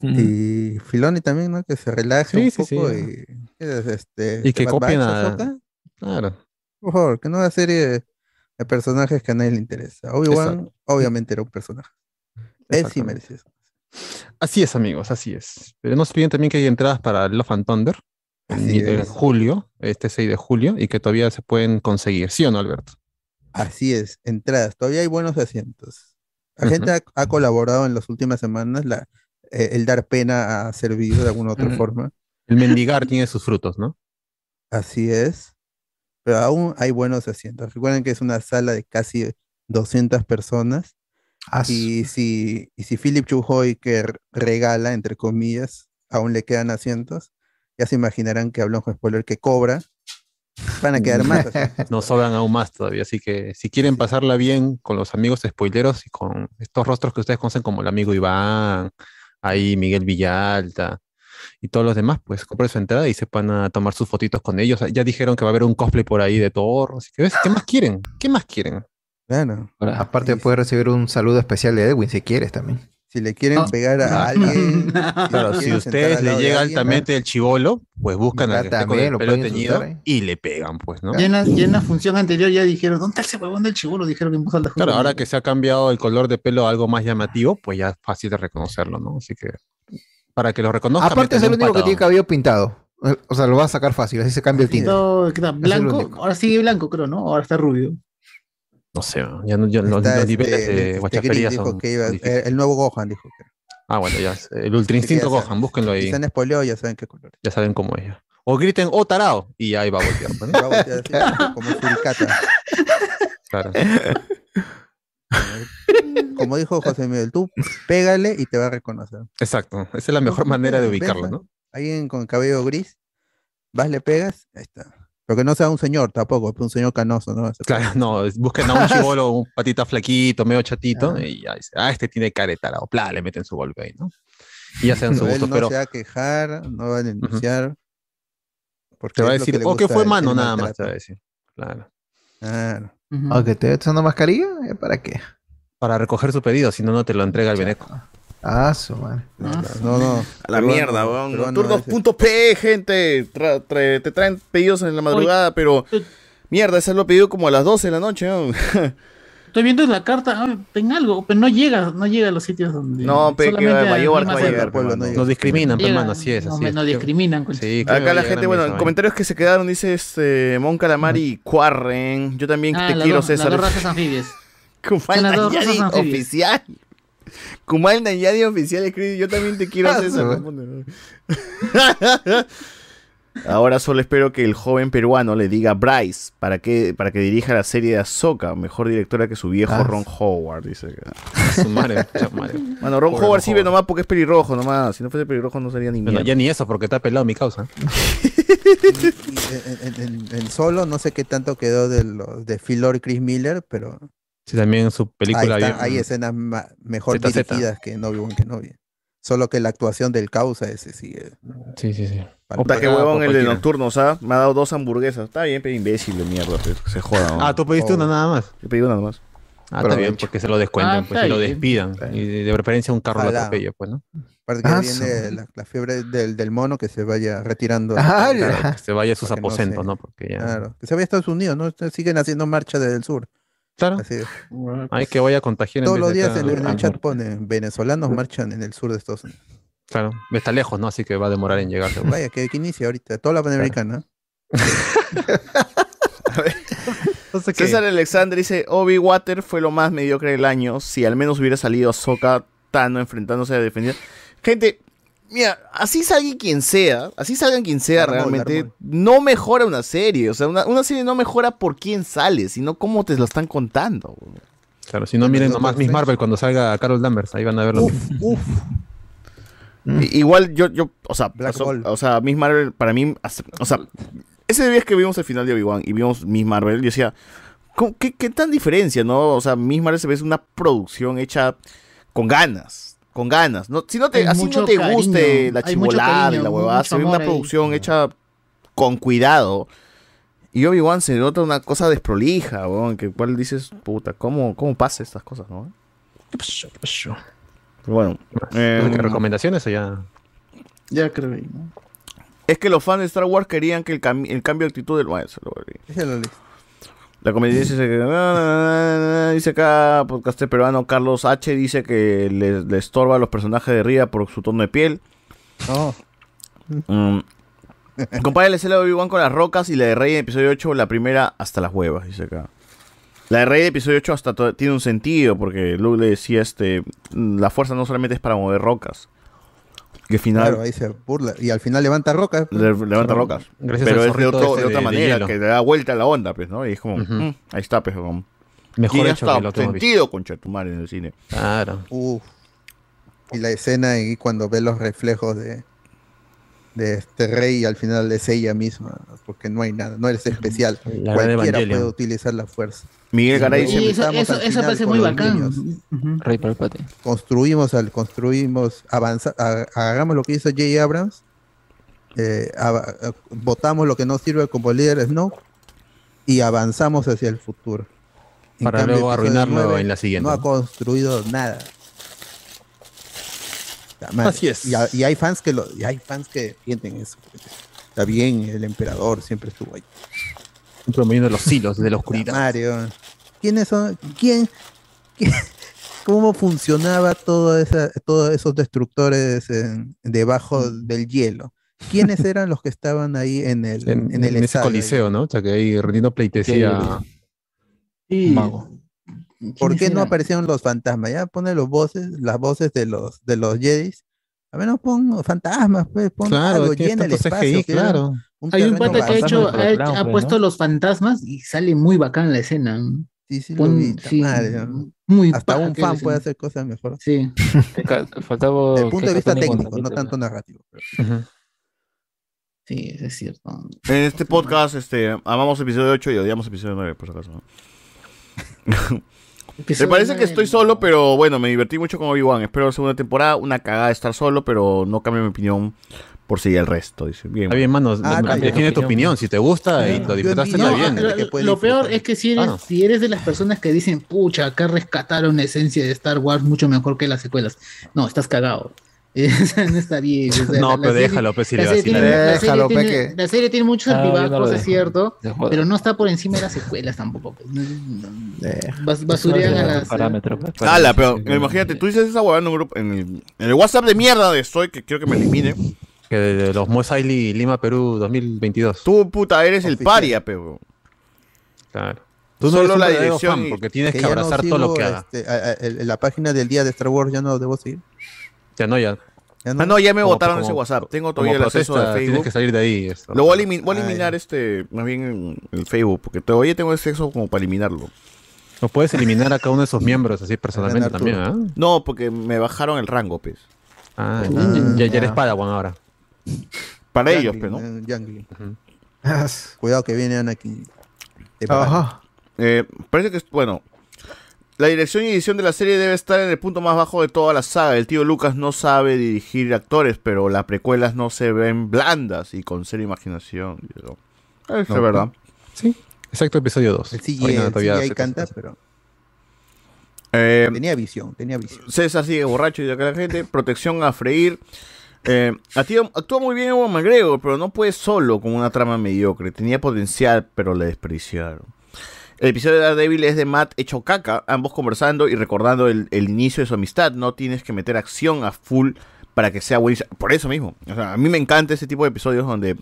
Y Filoni también, ¿no? Que se relaje Sí, un sí, poco ya. y, ¿qué es este, Y que copien a-? Claro. Por favor, que no una serie de personajes que a nadie le interesa. Obi-Wan, obviamente, era un personaje. Él sí merecía eso. Así es, amigos, así es. Pero no se olviden también que hay entradas para Love and Thunder Así en es. julio, este 6 de julio, y que todavía se pueden conseguir, ¿sí o no, Alberto? Así es, entradas. Todavía hay buenos asientos. La gente ha, ha colaborado en las últimas semanas. La, eh, el dar pena ha servido de alguna otra forma. El mendigar tiene sus frutos, ¿no? Así es. Pero aún hay buenos asientos. Recuerden que es una sala de casi 200 personas. Y si, y si Philip Chujoy, que regala, entre comillas, aún le quedan asientos, ya se imaginarán que hablamos con spoiler que cobra. Van a quedar más. Nos sobran aún más todavía, así que si quieren pasarla bien con los amigos spoileros y con estos rostros que ustedes conocen como el amigo Iván, ahí Miguel Villalta y todos los demás, pues compren su entrada y se van a tomar sus fotitos con ellos. Ya dijeron que va a haber un cosplay por ahí de Thor, así que ¿ves? ¿qué más quieren? ¿Qué más quieren? Bueno. Aparte, puedes recibir un saludo especial de Edwin si quieres también. Si le quieren No. pegar a alguien. Claro, si ustedes le llega alguien, altamente el chivolo, pues buscan al que con el lo pelo teñido ¿eh? y le pegan, pues, ¿no? Ya en, la, ya en la función anterior ya dijeron, ¿dónde está ese huevón del chibolo? Dijeron que en voz alta. Claro, ahora que se ha cambiado el color de pelo a algo más llamativo, pues ya es fácil de reconocerlo, ¿no? Así que para que lo reconozcan. Aparte es el único que tiene cabello pintado. O sea, lo va a sacar fácil, así se cambia el tinte. No, Blanco, ahora sigue blanco, creo, ¿no? Ahora está rubio. No sé, ya no, ya los, Está los niveles este- de este guachafería son que iba- eh, el nuevo Gohan dijo que. Ah, bueno, ya. El Ultra Instinto Gohan, búsquenlo Si ahí. se han spoileado, ya saben qué color. Ya saben cómo es. O griten, oh tarao, y ya ahí va a voltear. ¿no? Va a voltear así, como suricata. Claro. Como dijo José Miguel, tú pégale y te va a reconocer. Exacto. Esa es la mejor manera de ubicarlo, ¿no? Alguien con cabello gris, vas, le pegas, ahí está. Pero que no sea un señor tampoco, un señor canoso, ¿no? Claro, no, busquen a un chivolo, un patita flaquito, medio chatito, y ya dice, ah, este tiene cara de tarao, pla, le meten su golpe ahí, ¿no? Y ya sean su Pero gusto, no pero se va a quejar, no va a denunciar. Porque te va a lo que decir, le oh, que fue mano nada más, te va a decir. Claro. Claro. ¿O que te estás usando mascarilla? ¿Eh, ¿Para qué? Para recoger su pedido, si no, no te lo entrega el Beneco. Ah, su madre. No, no. A la mierda, weón. peruano Nocturnos.p, gente. Tra- tra- te traen pedidos en la madrugada, pero. Mierda, ese lo pedido como a las 12 de la noche, weón. Estoy viendo la carta, ah, en algo, pero no llega, no llega a los sitios donde. No, pe, que va- a llegar, va a. Nos discriminan, Llega, hermano, así es, no, así me- es. Nos discriminan. Sí, que Acá la gente, bueno, en comentarios que se quedaron, dice este Mon Calamari Cuarren. Yo también Ah, te quiero, dos- César. las dos razas anfibias. oficial. Kumal Nayadi oficial escribe, yo también te quiero, Ah, César. su- Ahora solo espero que el joven peruano le diga a Bryce para que, para que dirija la serie de Ahsoka, mejor directora que su viejo Ah. Ron Howard, dice acá. Su madre. Bueno, Ron Pobre Howard Ron sí ve nomás porque es pelirrojo nomás. Si no fuese pelirrojo no sería ni Bueno, mierda. ya ni eso, porque está pelado mi causa. Y en, en- en- en solo, no sé qué tanto quedó de los de Phil Lord y Chris Miller, pero Sí, también su película ahí está- hay escenas mejor ZZ. dirigidas que no Obi-Wan Kenobi. Solo que la actuación del causa ese sigue. Sí, sí, sí. Puta, qué huevón el de nocturnos, ¿ah? Me ha dado dos hamburguesas. Está bien, pero imbécil de mierda, que se joda. ¿no? Ah, tú pediste una nada más. Yo pedí una nomás. Ah, está bien, porque se lo descuentan, Ah, pues se lo despidan. Y de preferencia un carro lo atropella, pues, ¿no? Aparte que Ah, viene la, la fiebre del, del mono que se vaya retirando. Ah, Claro, que se vaya a sus que no aposentos, se- ¿no? Porque ya. Claro, que se vaya a Estados Unidos, ¿no? Siguen haciendo marcha desde el sur. Claro. Así es. Hay que vaya a contagiar en Todos los días acá en, el chat ponen venezolanos marchan en el sur de Estados Unidos. Claro, está lejos, ¿no? Así que va a demorar en llegar. seguro. Vaya, que, que inicia ahorita, toda la panamericana. César Alexander dice, Obi Water fue lo más mediocre del año. Si al menos hubiera salido Ahsoka Tano enfrentándose a defender. Gente, mira, así salga quien sea, así salgan quien sea Armol, realmente, Armol. no mejora una serie. O sea, una, una serie no mejora por quién sale, sino cómo te lo están contando. Claro, si no miren nomás Miss Marvel cuando salga Carol Danvers, ahí van a ver lo mismo. Uf, I- Igual yo, yo, o sea, o sea, Miss Marvel para mí, o sea, ese día que vimos el final de Obi-Wan y vimos Miss Marvel, yo decía, ¿cómo- qué, ¿qué tan diferencia, no? O sea, Miss Marvel se ve es una producción hecha con ganas, con ganas. No, si no te, Hay así no te cariño, guste la chivolada y la huevada, se ve una ahí. producción hecha con cuidado. Y Obi-Wan se nota una cosa desprolija, weón, que cual dices, puta, ¿cómo, cómo pasa estas cosas, no? ¿Qué pasó? ¿Qué pasó? Pero bueno. ¿Qué em, recomendaciones o ya? Ya creo. ¿no? Es que los fans de Star Wars querían que el, cam- el cambio de actitud del bueno, se lo. La comedia dice que na, na, na, na, dice acá podcaster peruano Carlos H dice que le, le estorba a los personajes de Ría por su tono de piel. No. Mm. La escena de Obi-Wan con las rocas y la de Rey en episodio 8, la primera hasta las huevas, dice acá. La de Rey de episodio 8 hasta tiene un sentido porque Luke le decía este la fuerza no solamente es para mover rocas. Que al final Claro, ahí se burla. Y al final levanta rocas. pues. le- levanta rocas. Gracias pero es de, otro- otra de- manera, hielo. que le da vuelta a la onda, pues, ¿no? Y es como, mm, ahí está, pues, como. Mejor hecho que visto. sentido, tu madre, en el cine. Claro. Uf. Y la escena ahí cuando ve los reflejos de, de este rey y al final es ella misma, porque no hay nada, no eres especial. La Cualquiera puede utilizar la fuerza. Miguel Garay Y eso, eso, eso parece muy los bacán. Rey Palpate. construimos, al, construimos, avanza, a- agarramos lo que hizo J. Abrams, eh, votamos lo que no sirve como líder Snow y avanzamos hacia el futuro. En Para cambio, luego arruinarlo en la siguiente, No ha ¿no? construido nada. Así es. Y, a- y hay fans que lo, y hay fans que sienten eso. Está bien, el emperador siempre estuvo ahí. Siempre moviendo los hilos de la oscuridad. Mario. ¿Quiénes son? ¿Quién? quién- ¿Cómo funcionaba todo esa, todos esos destructores en- debajo del hielo? ¿Quiénes eran los que estaban ahí en el, En, en el en ese coliseo, ¿no? O sea, que ahí rendiendo pleitesía. Sí. Mago. ¿Por qué ¿Quiénes no aparecieron los fantasmas? Ya pone los voces, las voces de los de los Jedis. A menos pon fantasmas, pues, pon Claro, algo, llena el espacio. CGI, que era claro. Un Hay un pata que ha hecho, ha, hecho- ha puesto los fantasmas y sale muy bacán la escena. Sí, sí, Pon- vi, ta sí, madre. muy Hasta un fan puede hacer cosas mejor. Sí. Faltaba Desde el punto de vista técnico, no tanto narrativo. pero- Sí, es cierto. En este podcast, este, amamos episodio 8 y odiamos episodio 9, por si acaso. ¿no? Me parece que estoy solo, pero bueno, me divertí mucho con Obi-Wan. Espero la segunda temporada. Una cagada estar solo, pero no cambio mi opinión por seguir el resto. Dice, bien. Está bien, manos. Ah, define tu opinión. Si te gusta y lo disfrutaste, no, está bien. lo, lo peor es que si eres, Claro. si eres de las personas que dicen, pucha, acá rescataron la esencia de Star Wars mucho mejor que las secuelas. No, estás cagado. No está bien. o sea, No, la- la pero serie- déjalo, pues, si la le serie vacila. tiene- la serie Déjalo, tiene- que- La serie tiene muchos Ah, altibajos, es dejo. cierto, pero no está por encima de las secuelas tampoco. pues. Bas- Basurean a las... Parámetro, pues, Ala, pero imagínate, tú dices esa huevada en un grupo, en el, en el WhatsApp de mierda de estoy, que quiero que me elimine. Que de, de los Eisley Lima, Perú 2022. Tú, puta, eres el paria, pero. Claro. Tú no Solo la dirección fan porque tienes que, no abrazar todo lo que haga. este, a- a- la página del día de Star Wars ya no debo seguir. Ya no, ya. Ah, no, ya me Como- como- ese WhatsApp. Tengo todavía el acceso de protesta, Facebook. Tienes que salir de ahí. esto. Lo voy a, voy a eliminar este, más bien en el Facebook, porque todavía tengo acceso como para eliminarlo. No puedes eliminar a cada uno de esos miembros así personalmente también, ¿ah? No, porque me bajaron el rango, pues. Ah, Uh, ya, ya ya. eres Padawan ahora. Para ellos, pues, ¿no? eh, Yangli. Cuidado que viene Anakin. Te Ajá. Eh, parece que, es- bueno, la dirección y edición de la serie debe estar en el punto más bajo de toda la saga. El tío Lucas no sabe dirigir actores, pero las precuelas no se ven blandas y con cero imaginación. Eso es No, verdad. Sí, exacto, episodio 2. El CGI, el CGI canta, pero Eh, tenía visión, tenía visión. César sigue borracho y de acá la gente. Protección a freír. Eh, actúa, muy bien Ewan McGregor, pero no puede solo con una trama mediocre. Tenía potencial, pero le desperdiciaron. El episodio de Daredevil es de Matt hecho caca, ambos conversando y recordando el, el inicio de su amistad. No tienes que meter acción a full para que sea buenísimo. Por eso mismo. O sea, a mí me encanta ese tipo de episodios donde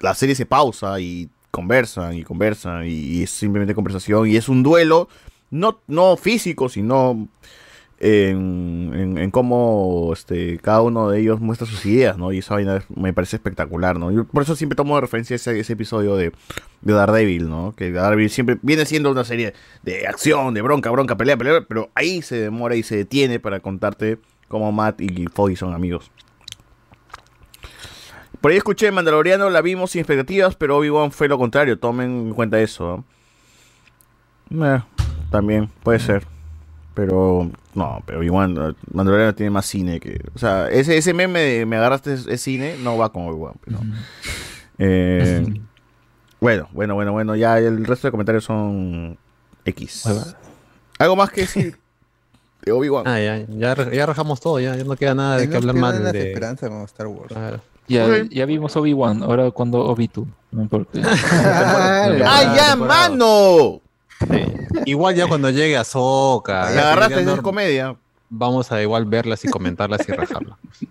la serie se pausa y conversan y conversan y, y es simplemente conversación y es un duelo no, no físico, sino en, cómo este, cada uno de ellos muestra sus ideas, ¿no? Y esa vaina me parece espectacular, ¿no? Yo por eso siempre tomo de referencia ese, ese episodio de, de Daredevil, ¿no? Que Daredevil siempre viene siendo una serie de acción, de bronca, bronca, pelea, pelea, pero ahí se demora y se detiene para contarte cómo Matt y Foggy son amigos. Por ahí escuché Mandaloriano, la vimos sin expectativas, pero Obi-Wan fue lo contrario, tomen en cuenta eso. Eh, también, puede ser. Pero, no, pero Obi-Wan, eh, Mandaloriano tiene más cine que... O sea, ese, ese meme de me agarraste es cine, no va con Obi-Wan. pero- Eh, bueno, bueno, bueno, bueno, ya el resto de comentarios son X. ¿Algo más que decir de Obi-Wan? Ah, ya, ya, ya rajamos todo, ya, ya no queda nada de No que hablar las de... esperanzas con Star Wars. Ya, ya vimos Obi-Wan, ahora cuando Obi-Tu. No importa. ¡Ah, ya, mano! Igual ya cuando llegue a Soca. La agarraste, es comedia. Vamos a igual verlas y comentarlas y rajarlas.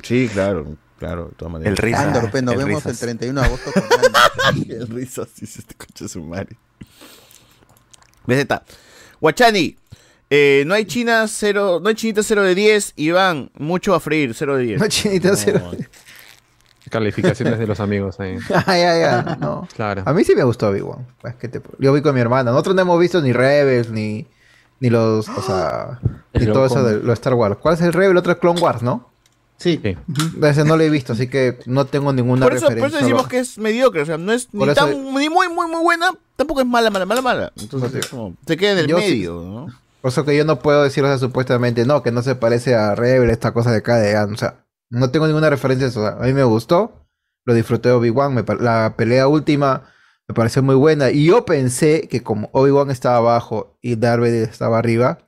Sí, claro, claro, de todas maneras. El risa, Andor, pues, nos el vemos risas. el 31 de agosto con el risas, dice este coche de su madre. BZ. Guachani. eh, no hay China cero, no hay chinita 0 de 10, Iván, mucho a freír, 0 de 10. No hay chinita cero Calificaciones de los amigos ahí. Ah, ya, ya, no. Claro. A mí sí me gustó Obi-Wan. Pues, ¿qué te- Yo vi con mi hermana. Nosotros no hemos visto ni Rebels, ni, ni los, o sea, ni todo eso de los Star Wars. ¿Cuál es el Rebel? El otro es Clone Wars, ¿no? Sí. Ese no lo he visto, así que no tengo ninguna Por eso, por referencia. eso decimos que es mediocre, o sea, no es ni, Por eso- tan, ni muy, muy, muy buena, tampoco es mala, mala, mala, mala. Entonces, es como, se queda en el Yo sí- medio, ¿no? Por eso que yo no puedo decir, o sea, supuestamente, no, que no se parece a Rebel, esta cosa de acá de O sea, no tengo ninguna referencia a eso. a mí me gustó, lo disfruté de Obi-Wan, la pelea última me pareció muy buena. Y yo pensé que como Obi-Wan estaba abajo y Darth Vader estaba arriba,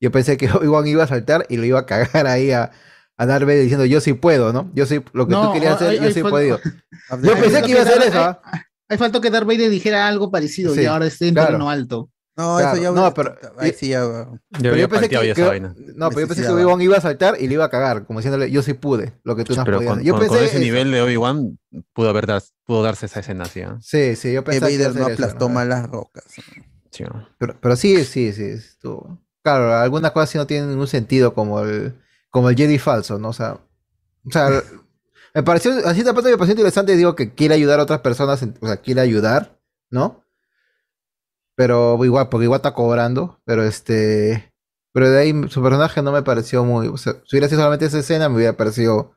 yo pensé que Obi-Wan iba a saltar y lo iba a cagar ahí a, a Darth Vader diciendo yo sí puedo, ¿no? Yo sí, lo que No, tú querías hacer, hay- yo hay sí he podido. Yo pensé que iba a hacer eso, ¿ah? hay- Hay falta que Darth Vader dijera algo parecido Sí, y ahora esté en claro. terreno alto. No, Claro, eso ya. no, pero- ahí sí ya. Pero yo pensé que, que- no, pero yo pensé que Obi-Wan iba a saltar y le iba a cagar, como diciéndole, yo sí pude, lo que tú no has Pero podido con, hacer. Yo con- pensé con ese eso. nivel de Obi-Wan pudo, haber dar- pudo darse esa escena así. ¿ah? Sí, sí, yo pensaba que Vader no aplastó ¿no? mal las rocas. Sí, ¿no? Pero, pero sí, sí, sí. estuvo- Claro, algunas cosas sí no tienen ningún sentido como el, como el Jedi falso, ¿no? O sea, o sea, me pareció, a cierta parte me pareció interesante, digo, que quiere ayudar a otras personas, o sea, quiere ayudar, ¿no? Pero igual, porque igual está cobrando, pero este, pero de ahí su personaje no me pareció muy, o sea, si hubiera sido solamente esa escena me hubiera parecido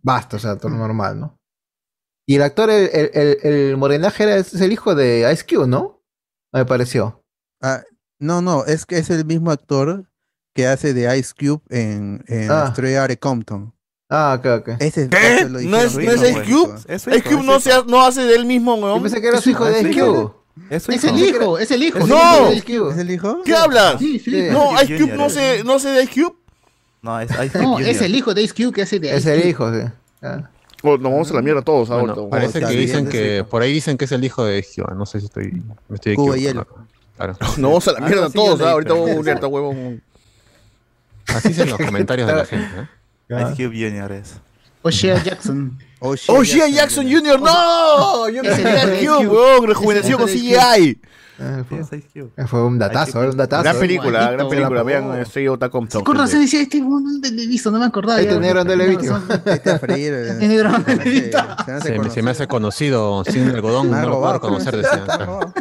basta, o sea, todo normal, ¿no? Y el actor, el, el, el, el morenaje era, es el hijo de Ice Cube, ¿no? Me pareció. Ah, no, no, es que es el mismo actor que hace de Ice Cube en, en Ah. Estrella de Compton. Ah, ok, ok. Ese, ¿Qué? ese lo ¿No es, no Ice Cube? Ice Cube no, se no hace de él mismo, weón. Yo pensé que era su hijo de Ice Cube. Es el hijo, es el hijo. No. es el hijo. ¿Es el? ¿Qué hablas? Sí, sí. No, Ice Ice Cube no se, no se de Ice Cube. No, es Ice No, es el hijo de Ice Cube que hace de Es Ice el Cube. hijo, sí. Ah. Oh, nos vamos a la mierda todos Bueno, ahora. parece que dicen que sí. por ahí dicen que es el hijo de Gio. No sé si estoy me estoy Cuba y. Claro. Nos vamos a la mierda Algo así yo todos, leí, ¿ah? ahorita vamos a unirte, huevón. Así dicen los comentarios de la gente. ¿eh? Ice Cube Junior es. O'Shea Jackson. Oh, Shea Jackson Jr., no! Yo pensé que era Cube, weón, rejuveneció con CGI. Ah, fue, un datazo, era un datazo. Gran película, gran película. Vean, pagó. estoy Ota Compton. Con razón decía, este ¿dónde le he visto? No me acordaba. Este negro, ¿dónde le he visto? Este a freír, eh, Este negro, ¿dónde le he se- visto? me- conocer. hace conocido sin algodón, no lo puedo robado, reconocer. ¿cómo se- decían, claro.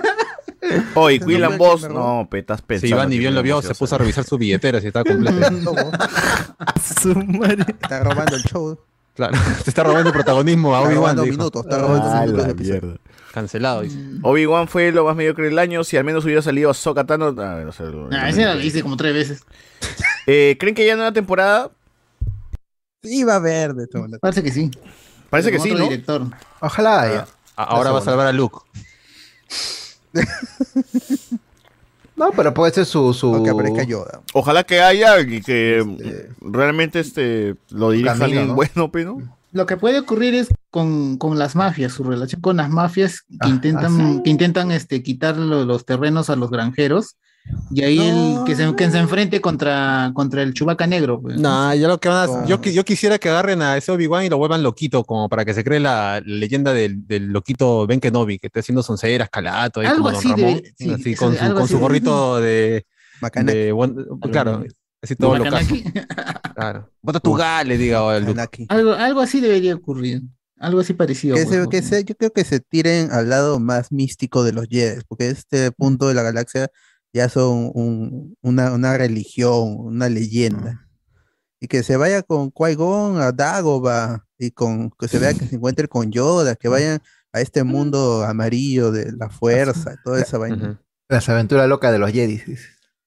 Oye, William Boss, no, petas Si pensando. Iván ni bien lo vio, se puso a revisar su billetera si estaba completa. Su madre. Está robando el show. Claro, se está robando protagonismo a Está Obi-Wan. minutos, está robando Ah, minutos de episodio. Cancelado. dice. Obi-Wan fue lo más mediocre del año. Si al menos hubiera salido a ver, o sea, Ah, ese lo hice como tres veces. Eh, ¿Creen que ya nueva temporada? Sí, va a haber de todo. Parece que sí. Parece que sí, ¿no? director. Ojalá ya. A- Ahora va a salvar a Luke. No, pero puede ser su. su... O que aparezca Yoda. Ojalá que haya y que realmente este lo dirija camino, alguien ¿no? bueno, pero. Lo que puede ocurrir es con, con las mafias, su relación con las mafias que Ah, intentan, ¿ah, sí? que intentan este, quitar lo- los terrenos a los granjeros. Y ahí el que se, que se enfrente contra, contra el chubaca negro. pues. No, yo lo que van a- No. yo, yo quisiera que agarren a ese Obi-Wan y lo vuelvan loquito, como para que se cree la leyenda del, del loquito Ben Kenobi, que está haciendo sonceras, calato, ahí Algo como Don así Ramón, debe- sí, así con de- su, algo con así su de- gorrito de, Macanaki. de buen- claro, así todo. Macanaki. Claro. Bota tu gale, diga. Algo, algo así debería ocurrir. Algo así parecido. Que se, ¿no? que se- yo creo que se tiren al lado más místico de los Jedi, porque este punto de la galaxia ya son un- una, una religión, una leyenda. Y que se vaya con Qui-Gon a Dagobah y con que se vea que se encuentre con Yoda, que vayan a este mundo amarillo de la fuerza, toda esa vaina. Las aventuras locas de los Jedi.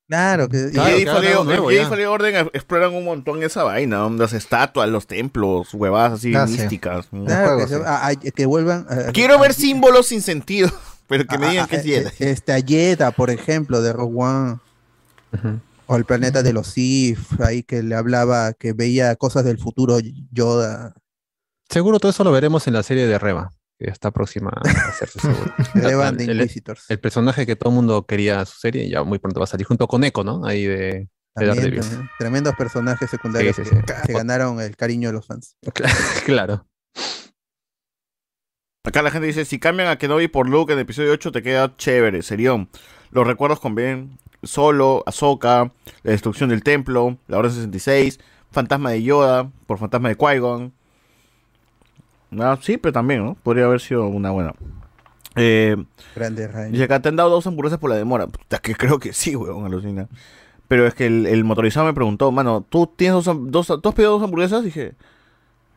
Claro, que Y Claro, Jedi nuevo Jedi Orden exploran un montón esa vaina, ¿no? las estatuas, los templos, huevadas así Ah, sí. místicas. claro, que, se- sí. a- a- que vuelvan a- Quiero a- ver símbolos sin sentido, pero que me digan que es Jedi. eh, Este, a Jedha, por ejemplo, de Rogue One. O el planeta de los Sith, ahí que le hablaba, que veía cosas del futuro Yoda. Seguro todo eso lo veremos en la serie de Reba, que está próxima a hacerse seguro. Revan de el- Inquisitors. El personaje que todo el mundo quería su serie ya muy pronto va a salir junto con Echo, ¿no? Ahí de, de También, también. Tremendos personajes secundarios Sí, sí, que ganaron el cariño de los fans. claro. Acá la gente dice, si cambian a Kenobi por Luke en el episodio 8 te queda chévere, serión. Los recuerdos con Ben Solo, Ahsoka, la destrucción del templo, la Orden 66, Fantasma de Yoda, por Fantasma de Qui-Gon. Ah, sí, pero también, ¿no? Podría haber sido una buena. Eh, Grande Ryan. dice acá, ¿te han dado dos hamburguesas por la demora? Puta, que creo que sí, weón, alucina. Pero es que el, el motorizado me preguntó, mano, ¿tú tienes dos, dos, ¿tú has pedido dos hamburguesas? Dije,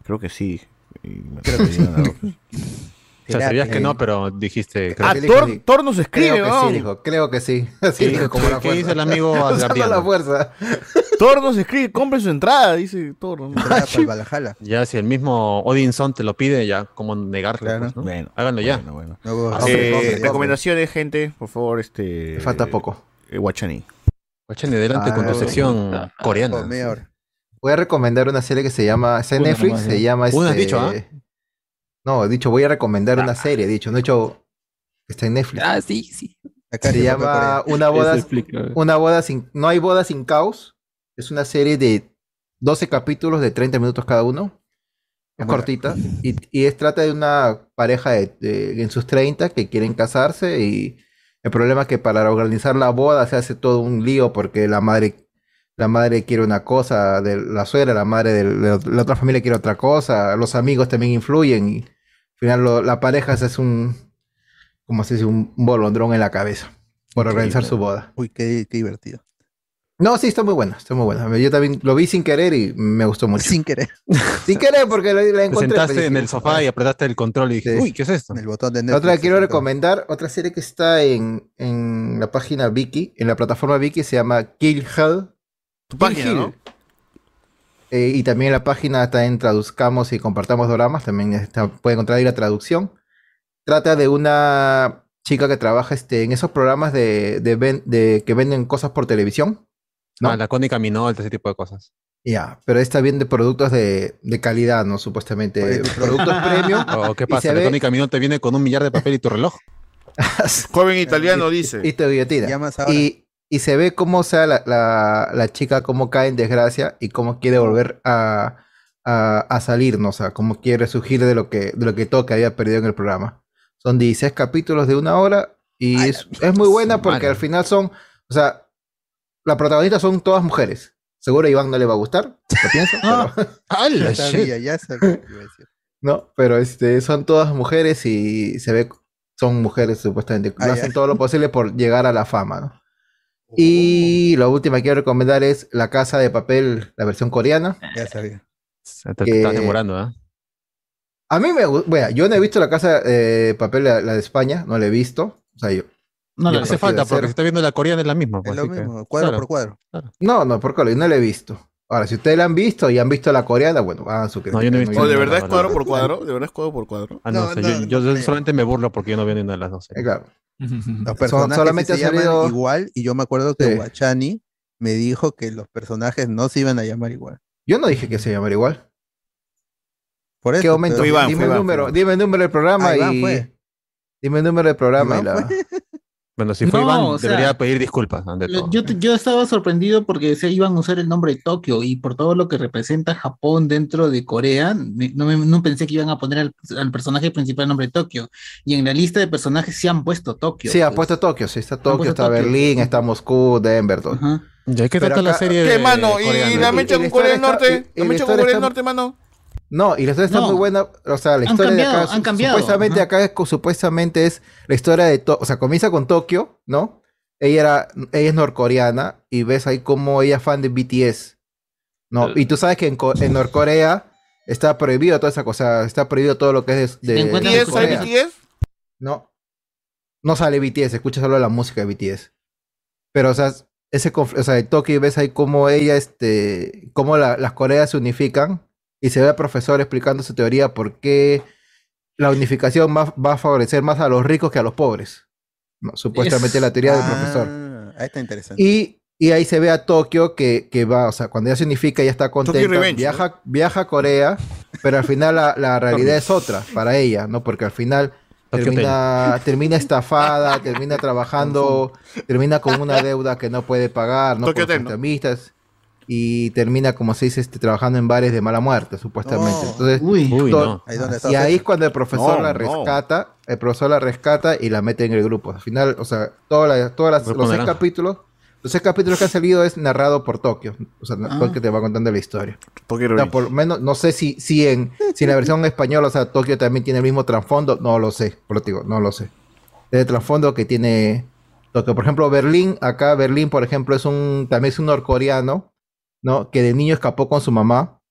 creo que sí. Y me pedí una, pues. O sea, sabías que no, pero dijiste. creo Ah, que- Thor, Thor nos escribe, Creo que sí, dijo. Creo que sí. Así ¿Qué- dijo, como qué- la qué dice el amigo Usando la fuerza. Thor nos escribe, compre su entrada, dice Thor. Ya, si el mismo Odinson te lo pide, ya, ¿cómo negarlo? Claro. pues, no? Bueno, Háganlo ya. bueno, bueno. Ah, Eh, Compre, compre, compre. recomendaciones, gente, por favor, este. Me falta poco. eh, Guachani. Guachani, adelante Ah, con tu sección coreana. come ahora. Voy a recomendar una serie que se llama, está en Netflix, nomás, se ¿eh? llama Una has este- dicho, ¿ah? No, he dicho, voy a recomendar una serie, he dicho, no he dicho, está en Netflix. Ah, sí, sí. Se llama Una boda, una boda sin, no hay boda sin caos. Es una serie de 12 capítulos de 30 minutos cada uno. Es cortita. Y, y es trata de una pareja de- de- en sus 30 que quieren casarse y el problema es que para organizar la boda se hace todo un lío porque la madre, la madre quiere una cosa de la suegra, la madre de la, la otra familia quiere otra cosa, los amigos también influyen y final lo- la pareja se hace un, como se dice, un bolondrón en la cabeza por organizar su boda. Uy, qué, qué divertido. No, sí, está muy buena, está muy buena. Yo también lo vi sin querer y me gustó mucho. Sin querer. sin querer porque la, la Te encontré. sentaste pero en dije, el sofá y apretaste el control y dijiste, Sí. uy, ¿qué es esto? El botón de La otra que quiero recomendar, otra serie que está en, en la página Viki, en la plataforma Viki, se llama Kill Hell. Tu página, ¿no? Eh, y también la página está en Traduzcamos y Compartamos Doramas, también está, puede encontrar ahí la traducción. Trata de una chica que trabaja este, en esos programas de, de, ven- de que venden cosas por televisión. ¿no? Ah, la cónica Minolta, ese tipo de cosas. Ya, pero está bien de productos de, de calidad, ¿no? Supuestamente. productos premium. ¿O qué y pasa? La ve- cónica Minolta viene con un millar de papel y tu reloj. Joven italiano dice. Y te guillotina. Llamas ahora. Y, y se ve cómo o sea, la, la, la chica cómo cae en desgracia y cómo quiere volver a, a, a salir, ¿no? O sea, cómo quiere surgir de lo que, de lo que todo que había perdido en el programa. Son 16 capítulos de una hora y es, es muy buena porque al final son, o sea, las protagonistas son todas mujeres. Seguro a Iván no le va a gustar, lo pienso, pero- Ya sabía, ya sabía. que iba a decir. No, pero este, son todas mujeres y se ve, son mujeres supuestamente. Ah, hacen todo lo posible por llegar a la fama, ¿no? Y la última que quiero recomendar es La Casa de Papel, la versión coreana. Ya sabía. Te, te Que- estás demorando, ¿ah? A mí me gusta, bueno, yo no he visto La Casa de Papel, la, la de España, no la he visto. O sea, yo. No, yo hace falta, porque si está viendo la coreana es la misma. pues, Es lo que- mismo, cuadro claro. por cuadro. No, no, por cual, no la he visto. Ahora, si ustedes la han visto y han visto la coreana, bueno, hagan su No, yo no he visto ¿O de verdad es cuadro por cuadro? ¿De verdad es cuadro por cuadro? Ah, no, sé, yo, yo- yo solamente me burlo porque yo no veo ni una de las dos. Eh, claro. Los personajes solamente sí se ha llaman salido- igual y yo me acuerdo que Sí. Guachani me dijo que los personajes no se iban a llamar igual. Yo no dije que se llamara igual. Por eso, ¿Qué momento? pero- dime el número, dime el número del programa Ah, Iván y. fue. Dime el número del programa y Iván la. Bueno, si fue No, Iván, o sea, debería pedir disculpas ante todo. Yo, yo estaba sorprendido porque se iban a usar el nombre de Tokio y por todo lo que representa Japón dentro de Corea, me- no, me- no pensé que iban a poner al, al personaje principal el nombre de Tokio. Y en la lista de personajes sí han puesto Tokio. Sí, ha pues. puesto Tokio, sí, está Tokio, está Tokio. Berlín, está Moscú, Denver, todo. Ya que Pero trata la serie ¿Qué, de mano? ¿Y coreana? la mecha Y con Corea del Norte? y- y ¿La mecha con Corea del Norte, mano? No, y la historia está No. muy buena, o sea, la Han historia de cambiado, acá, han cambiado, supuestamente ajá. acá es, supuestamente es la historia de, To- o sea, comienza con Tokio, ¿no? Ella era, ella es norcoreana y ves ahí como ella es fan de BTS, ¿no? Y tú sabes que en, en Norcorea está prohibido toda esa cosa, está prohibido todo lo que es de, de ¿BTS? ¿Hay Corea. BTS? No. No sale BTS, escucha solo la música de BTS. Pero, o sea, ese o sea, en Tokio ves ahí cómo ella, este, cómo la- las Coreas se unifican y se ve al profesor explicando su teoría por qué la unificación va, va a favorecer más a los ricos que a los pobres. No, supuestamente Es- la teoría del Ah, profesor. Ahí está interesante. Y, y ahí se ve a Tokio que, que va, o sea, cuando ella se unifica, ya está contenta, Revenge, viaja, viaja a Corea, pero al final la, la realidad es otra para ella, ¿no? Porque al final termina, termina estafada, termina trabajando, termina con una deuda que no puede pagar, ¿no? Tokyo Por sus Hotel, ¿no? Y termina, como se dice, este, trabajando en bares de mala muerte, supuestamente. No. Entonces, Uy, Uy, no. Ahí y ahí es cuando el profesor No, la no. rescata, el profesor la rescata y la mete en el grupo. Al final, o sea, todas las, todas las- los seis capítulos, los seis capítulos que han salido es narrado por Tokio. O sea, Ah. porque te va contando la historia. Tokyo O sea, Revenge. por lo menos, no sé si, si en, si en la versión española, o sea, Tokio también tiene el mismo trasfondo, no lo sé, por lo digo, no lo sé. El trasfondo que tiene Tokio. Por ejemplo, Berlín, acá Berlín, por ejemplo, es un, también es un norcoreano, ¿no? Que de niño escapó con su mamá,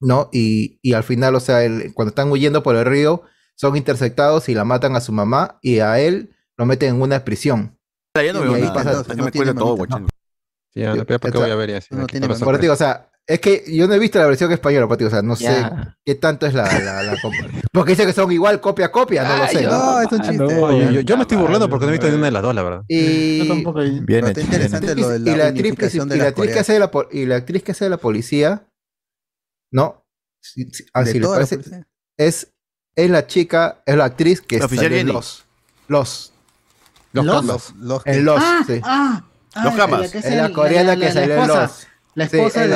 ¿no? Y, y al final, o sea, el- cuando están huyendo por el río, son interceptados y la matan a su mamá y a él lo meten en una prisión. Ya no veo nada. pasa- me no todo, mamita, guachani. Sí, ya, pero ¿por qué voy a ver. Por eso digo, o sea, es que yo no he visto la versión española, digo, o sea, no sé Ya. qué tanto es la, la, la Porque dice que son igual copia a copia, no lo sé. ¿no? No, es un Ah, chiste. no, ya. yo, yo me estoy burlando porque no he visto ni una de las dos, la verdad. Y, yo tampoco. Bien Pero hecho, está interesante y- lo de y la, la actriz, que, de y la actriz que hace de la, y la actriz que hace de la policía No. Sí, sí, ah, De sí, le la parece- es, es la chica, es la actriz que La oficial en. Los. Los. Los Los. Camas. Los En Los, ah, sí. ah, ah, Los la Camas. es la coreana que la salió en. Los. La esposa es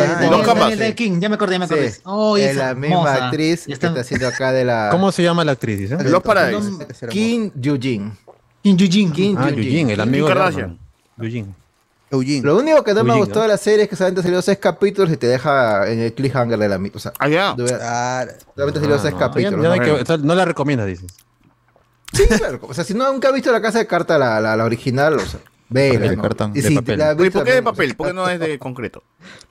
de la- King, ya me acordé, ya me acordé. Sí, Oh, es la misma actriz Ya que está- está haciendo acá de la. ¿Cómo se llama la actriz? dice? Los Paradise. Kim Yujin. Kim Yujin. Kim Ah, Yujin. Eugene, el amigo Kim de. Eugene. Eugene. Lo único que no me gustó ¿no? de la serie es que solamente salió seis capítulos y te deja en el cliffhanger de la mitad. O sea, Ah, ya. solamente salió Ah, seis no, capítulos. ya no la recomiendas, dices. Sí, claro. O sea, si no nunca has visto la casa de carta, la, la, la original, o sea, vela. De ¿no? cartón, Y de si papel. la visto ¿por qué de papel? ¿Por qué no es de concreto?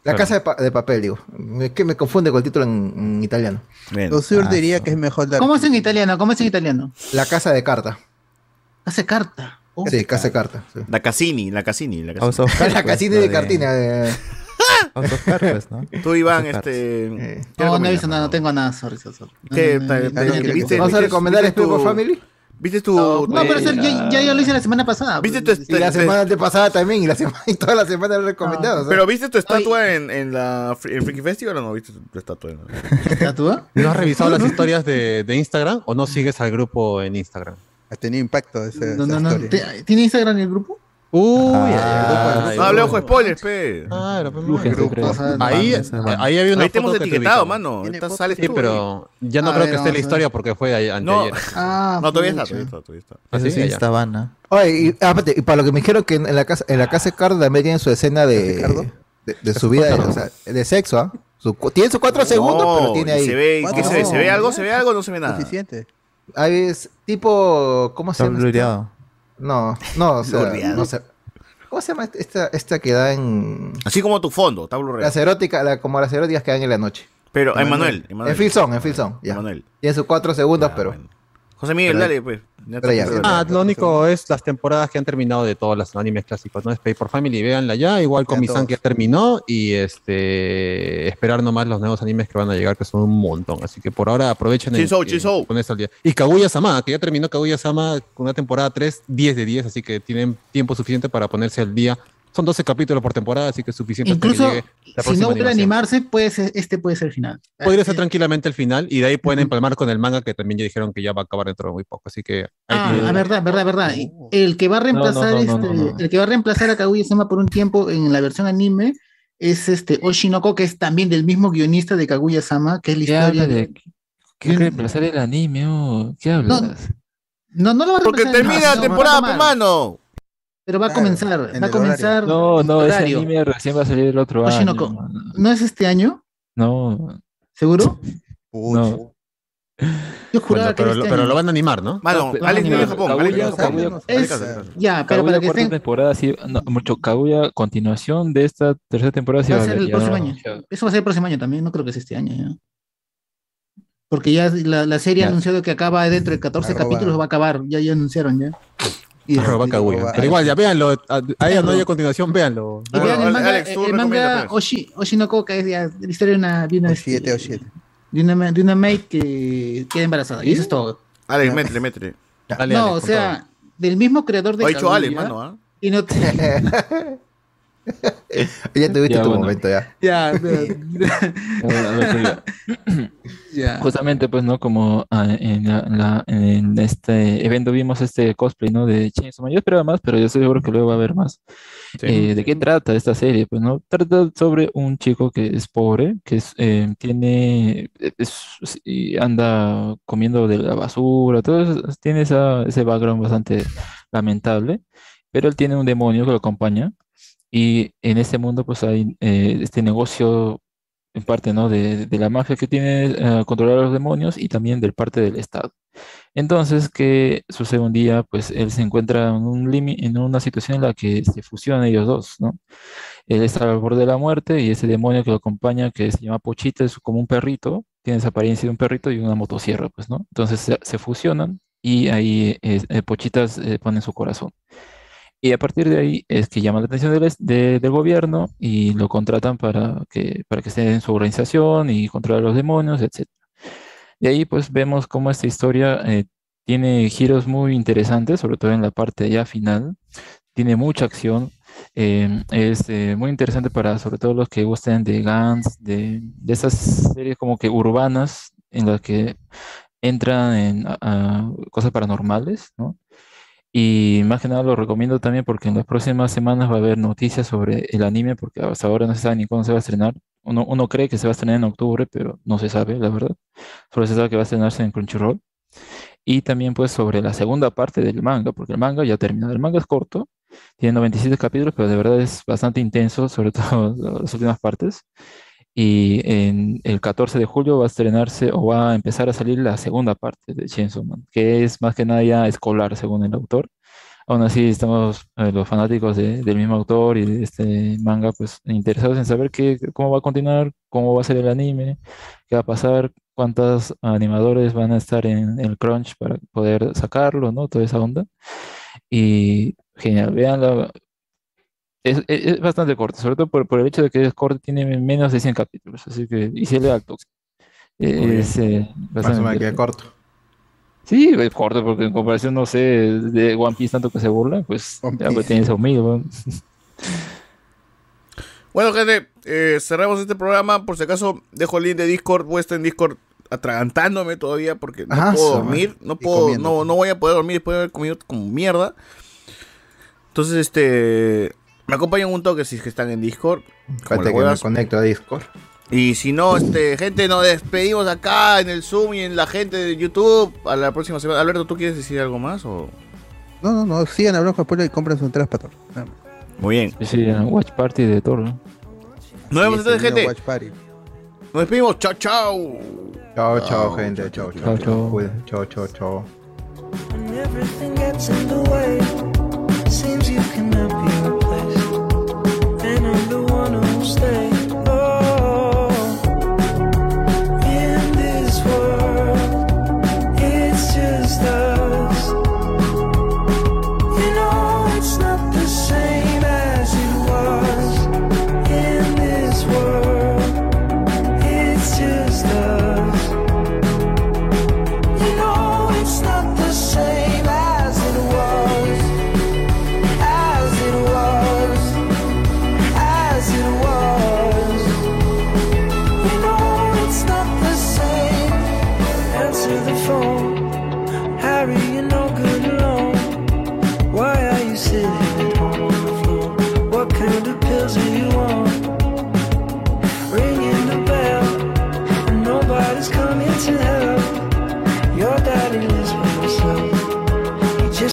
La casa de, pa- de papel, digo. Es que me confunde con el título en, en italiano. Bien. Osur Ah, diría que es mejor dar. ¿Cómo es en italiano? ¿Cómo es en italiano? La casa de carta. Hace carta. Oh. Sí, casa de carta. sí. La Cassini, la Cassini. La House Cassini. of Cards, La pues, la de cartina. House of Cards, pues, ¿no? Tú, Iván, este. Eh. ¿qué No, no he visto nada, no tengo nada, sorry, sorry. ¿Qué? No, no, no, no, no, ¿Viste- ¿Vamos a recomendar tu- Family? ¿Viste tu. No, pero tu- eso ya, ya, ya lo hice la semana pasada. ¿Viste tu pues. Y la este- semana antepasada también, y, la semana, y toda la semana lo he recomendado. o sea. Pero ¿viste tu estatua en, en la Fr- en Freaky Festival o no viste tu, tu estatua? ¿Estatua? ¿No has revisado las historias de, de Instagram o no sigues al grupo en Instagram? Ha tenido impacto ese, No, esa no, no. historia. ¿Te- ¿Tiene Instagram el grupo? Uy, Ah, ay, No hable ojo spoilers, pe. Claro, pues, grupo. creo. Ahí, ahí había una Ahí te hemos etiquetado, mano. Sales Sí, tú. pero ya no A creo ver, que esté la a historia porque fue ayer- No, anteayer. Ah, no, todavía está, todavía está, todavía está. ¿Ah, Ese sí? sí está vana. Oye, y, aparte, y para lo que me dijeron que en la casa, en la casa de Cardo también tienen su escena de, Ricardo? de, de su vida, o sea, de sexo, ¿ah? Tiene sus cuatro segundos, No, pero tiene ahí. Se ve, ¿qué No. se ve? ¿Se ve algo? ¿Se ve algo o no se ve nada? Suficiente. Ahí es tipo, ¿cómo se Está llama? No, no, o sea, no sé. ¿Cómo se llama esta, esta que da en Así como tu fondo, está blurreado. las eróticas, la- como las eróticas que dan en la noche? Pero, Emanuel. En Filson, en Filson. Emanuel. Tiene sus cuatro segundos, pero José Miguel, Pero- dale, pues. Pero ya. Ah, lo único es las temporadas que han terminado de todos los animes clásicos, ¿no? Es Pay por Family, véanla ya, igual con Misan que ya terminó y este esperar nomás los nuevos animes que van a llegar, que son un montón. Así que por ahora aprovechen en Chinsou. ponerse al día. Y Kaguya Sama, que ya terminó Kaguya Sama con una temporada 3, 10 de 10, así que tienen tiempo suficiente para ponerse al día. Son 12 capítulos por temporada, así que es suficiente hasta Incluso, que llegue la si no quiere animación. animarse, puede ser, este puede ser el final. Podría ser tranquilamente el final y de ahí pueden empalmar con el manga que también ya dijeron que ya va a acabar dentro de muy poco. Así que Ah, ah, verdad, verdad, verdad. El que va a reemplazar no, no, este, no, no. el que va a reemplazar a Kaguya-sama por un tiempo en la versión anime es este Oshinoko, que es también del mismo guionista de Kaguya-sama, que es la ¿Qué historia habla de... de ¿Qué reemplazar el anime? oh? ¿Qué hablas? No, no lo va a Porque reemplazar, termina no, la temporada, va a pe, tomar. mano. Pero va a comenzar, en va a comenzar. No, no, ese anime recién va a salir el otro año. ¿No es este año? No, ¿Seguro? no. Yo juraba Bueno, que pero, era lo, este pero año. lo van a animar, ¿no? Mano, No, Alex vive en no, Japón. Kaguya- Alex. Kaguya- Es-. Ya, pero Kaguya para que cuarta estén... temporada sí, no, mucho Kaguya continuación de esta tercera temporada sí Va va a ser el próximo no- año. Eso va a ser el próximo año también, no creo que sea este año ya. Porque ya la, la serie ha anunciado que acaba dentro de 14 Arroba. capítulos, va a acabar, ya, ya anunciaron ya. Y, Arroba Kaguya. arroba- Pero igual, ya véanlo. A, a ella no hay a continuación, véanlo. y vean el manga, Alex, tú el manga. Oshi, Oshinoko, que es ya la historia de una, de una, O siete, este, siete. de una, de una maid que queda embarazada. Y eso es todo. Alex, métele, métele. Dale, no, Alex, o sea, del mismo creador de Lo ha dicho Alex, mano, ¿ah? Y no ya tuviste Ya, tu bueno. momento ya. ya, ya. Justamente, pues, ¿no? Como ah, en, la- la- en este evento vimos este cosplay, ¿no? De Chainsaw Man. Yo esperaba más, pero yo estoy seguro que luego va a haber más. Sí. Eh, ¿de qué trata esta serie? Pues, ¿no? Trata sobre un chico que es pobre, que es, eh, tiene, es- y anda comiendo de la basura, todo eso, tiene esa, ese background bastante lamentable, pero él tiene un demonio que lo acompaña y en este mundo pues hay eh, este negocio en parte, ¿no? De, de la mafia que tiene eh, controlar a los demonios y también del parte del Estado. Entonces, que sucede un día, pues él se encuentra en un limi- en una situación en la que se fusionan ellos dos, ¿no? Él está al borde de la muerte y ese demonio que lo acompaña, que se llama Pochita, es como un perrito, tiene esa apariencia de un perrito y una motosierra, pues, ¿no? Entonces se, se fusionan y ahí eh, eh, eh, pone su corazón. Y a partir de ahí es que llama la atención del, de- del gobierno y lo contratan para que, para que esté en su organización y controlar los demonios, etc. De ahí pues vemos cómo esta historia eh, tiene giros muy interesantes, sobre todo en la parte ya final. Tiene mucha acción Eh, es eh, muy interesante para sobre todo los que gusten de Gans, de, de esas series como que urbanas en las que entran en a- a cosas paranormales, ¿no? Y más que nada lo recomiendo también porque en las próximas semanas va a haber noticias sobre el anime, porque hasta ahora no se sabe ni cuándo se va a estrenar. Uno, uno cree que se va a estrenar en octubre, pero no se sabe, la verdad. Solo se sabe que va a estrenarse en Crunchyroll. Y también pues sobre la segunda parte del manga, porque el manga ya terminó. El manga es corto, tiene 97 capítulos, pero de verdad es bastante intenso, sobre todo las últimas partes. Y en el 14 de julio va a estrenarse o va a empezar a salir la segunda parte de Chainsaw Man, que es más que nada ya escolar, según el autor. Aún así, estamos eh, los fanáticos de- del mismo autor y de este manga, pues interesados en saber qué, cómo va a continuar, cómo va a ser el anime, qué va a pasar, cuántos animadores van a estar en el crunch para poder sacarlo, ¿no? Toda esa onda. Y genial, veanla. Es, es- es bastante corto, sobre todo por, por el hecho de que es corto, tiene menos de 100 capítulos, así que, y se al toque. Muy Es eh, Más o menos bastante queda corto. Sí, es corto, porque en comparación, no sé, de One Piece tanto que se burla, pues ya pues, tiene su humilde, Bueno, gente, eh, cerramos este programa. Por si acaso, dejo el link de Discord. Voy a estar en Discord atragantándome todavía porque no puedo dormir. No puedo, no, no voy a poder dormir después de haber comido como mierda. Entonces, este. Me acompañan un toque si es que están en Discord. Espérate que me conecto a Discord. Y si no, este, gente, nos despedimos acá en el Zoom y en la gente de YouTube. A la próxima semana. Alberto, ¿tú quieres decir algo más? O... No, no, no, sigan a Blanco Spoiler y compren sus entradas para Thor. Muy bien. Sí, sí, en Watch Party de Thor, ¿no? Nos vemos entonces, gente. nuevo Watch Party. Nos despedimos. Chao, chao. Chao, chao, Chao, gente. Chao, chao. Chao, chao. Chao, chao, chao. When everything gets in the way, seems you cannot be stay.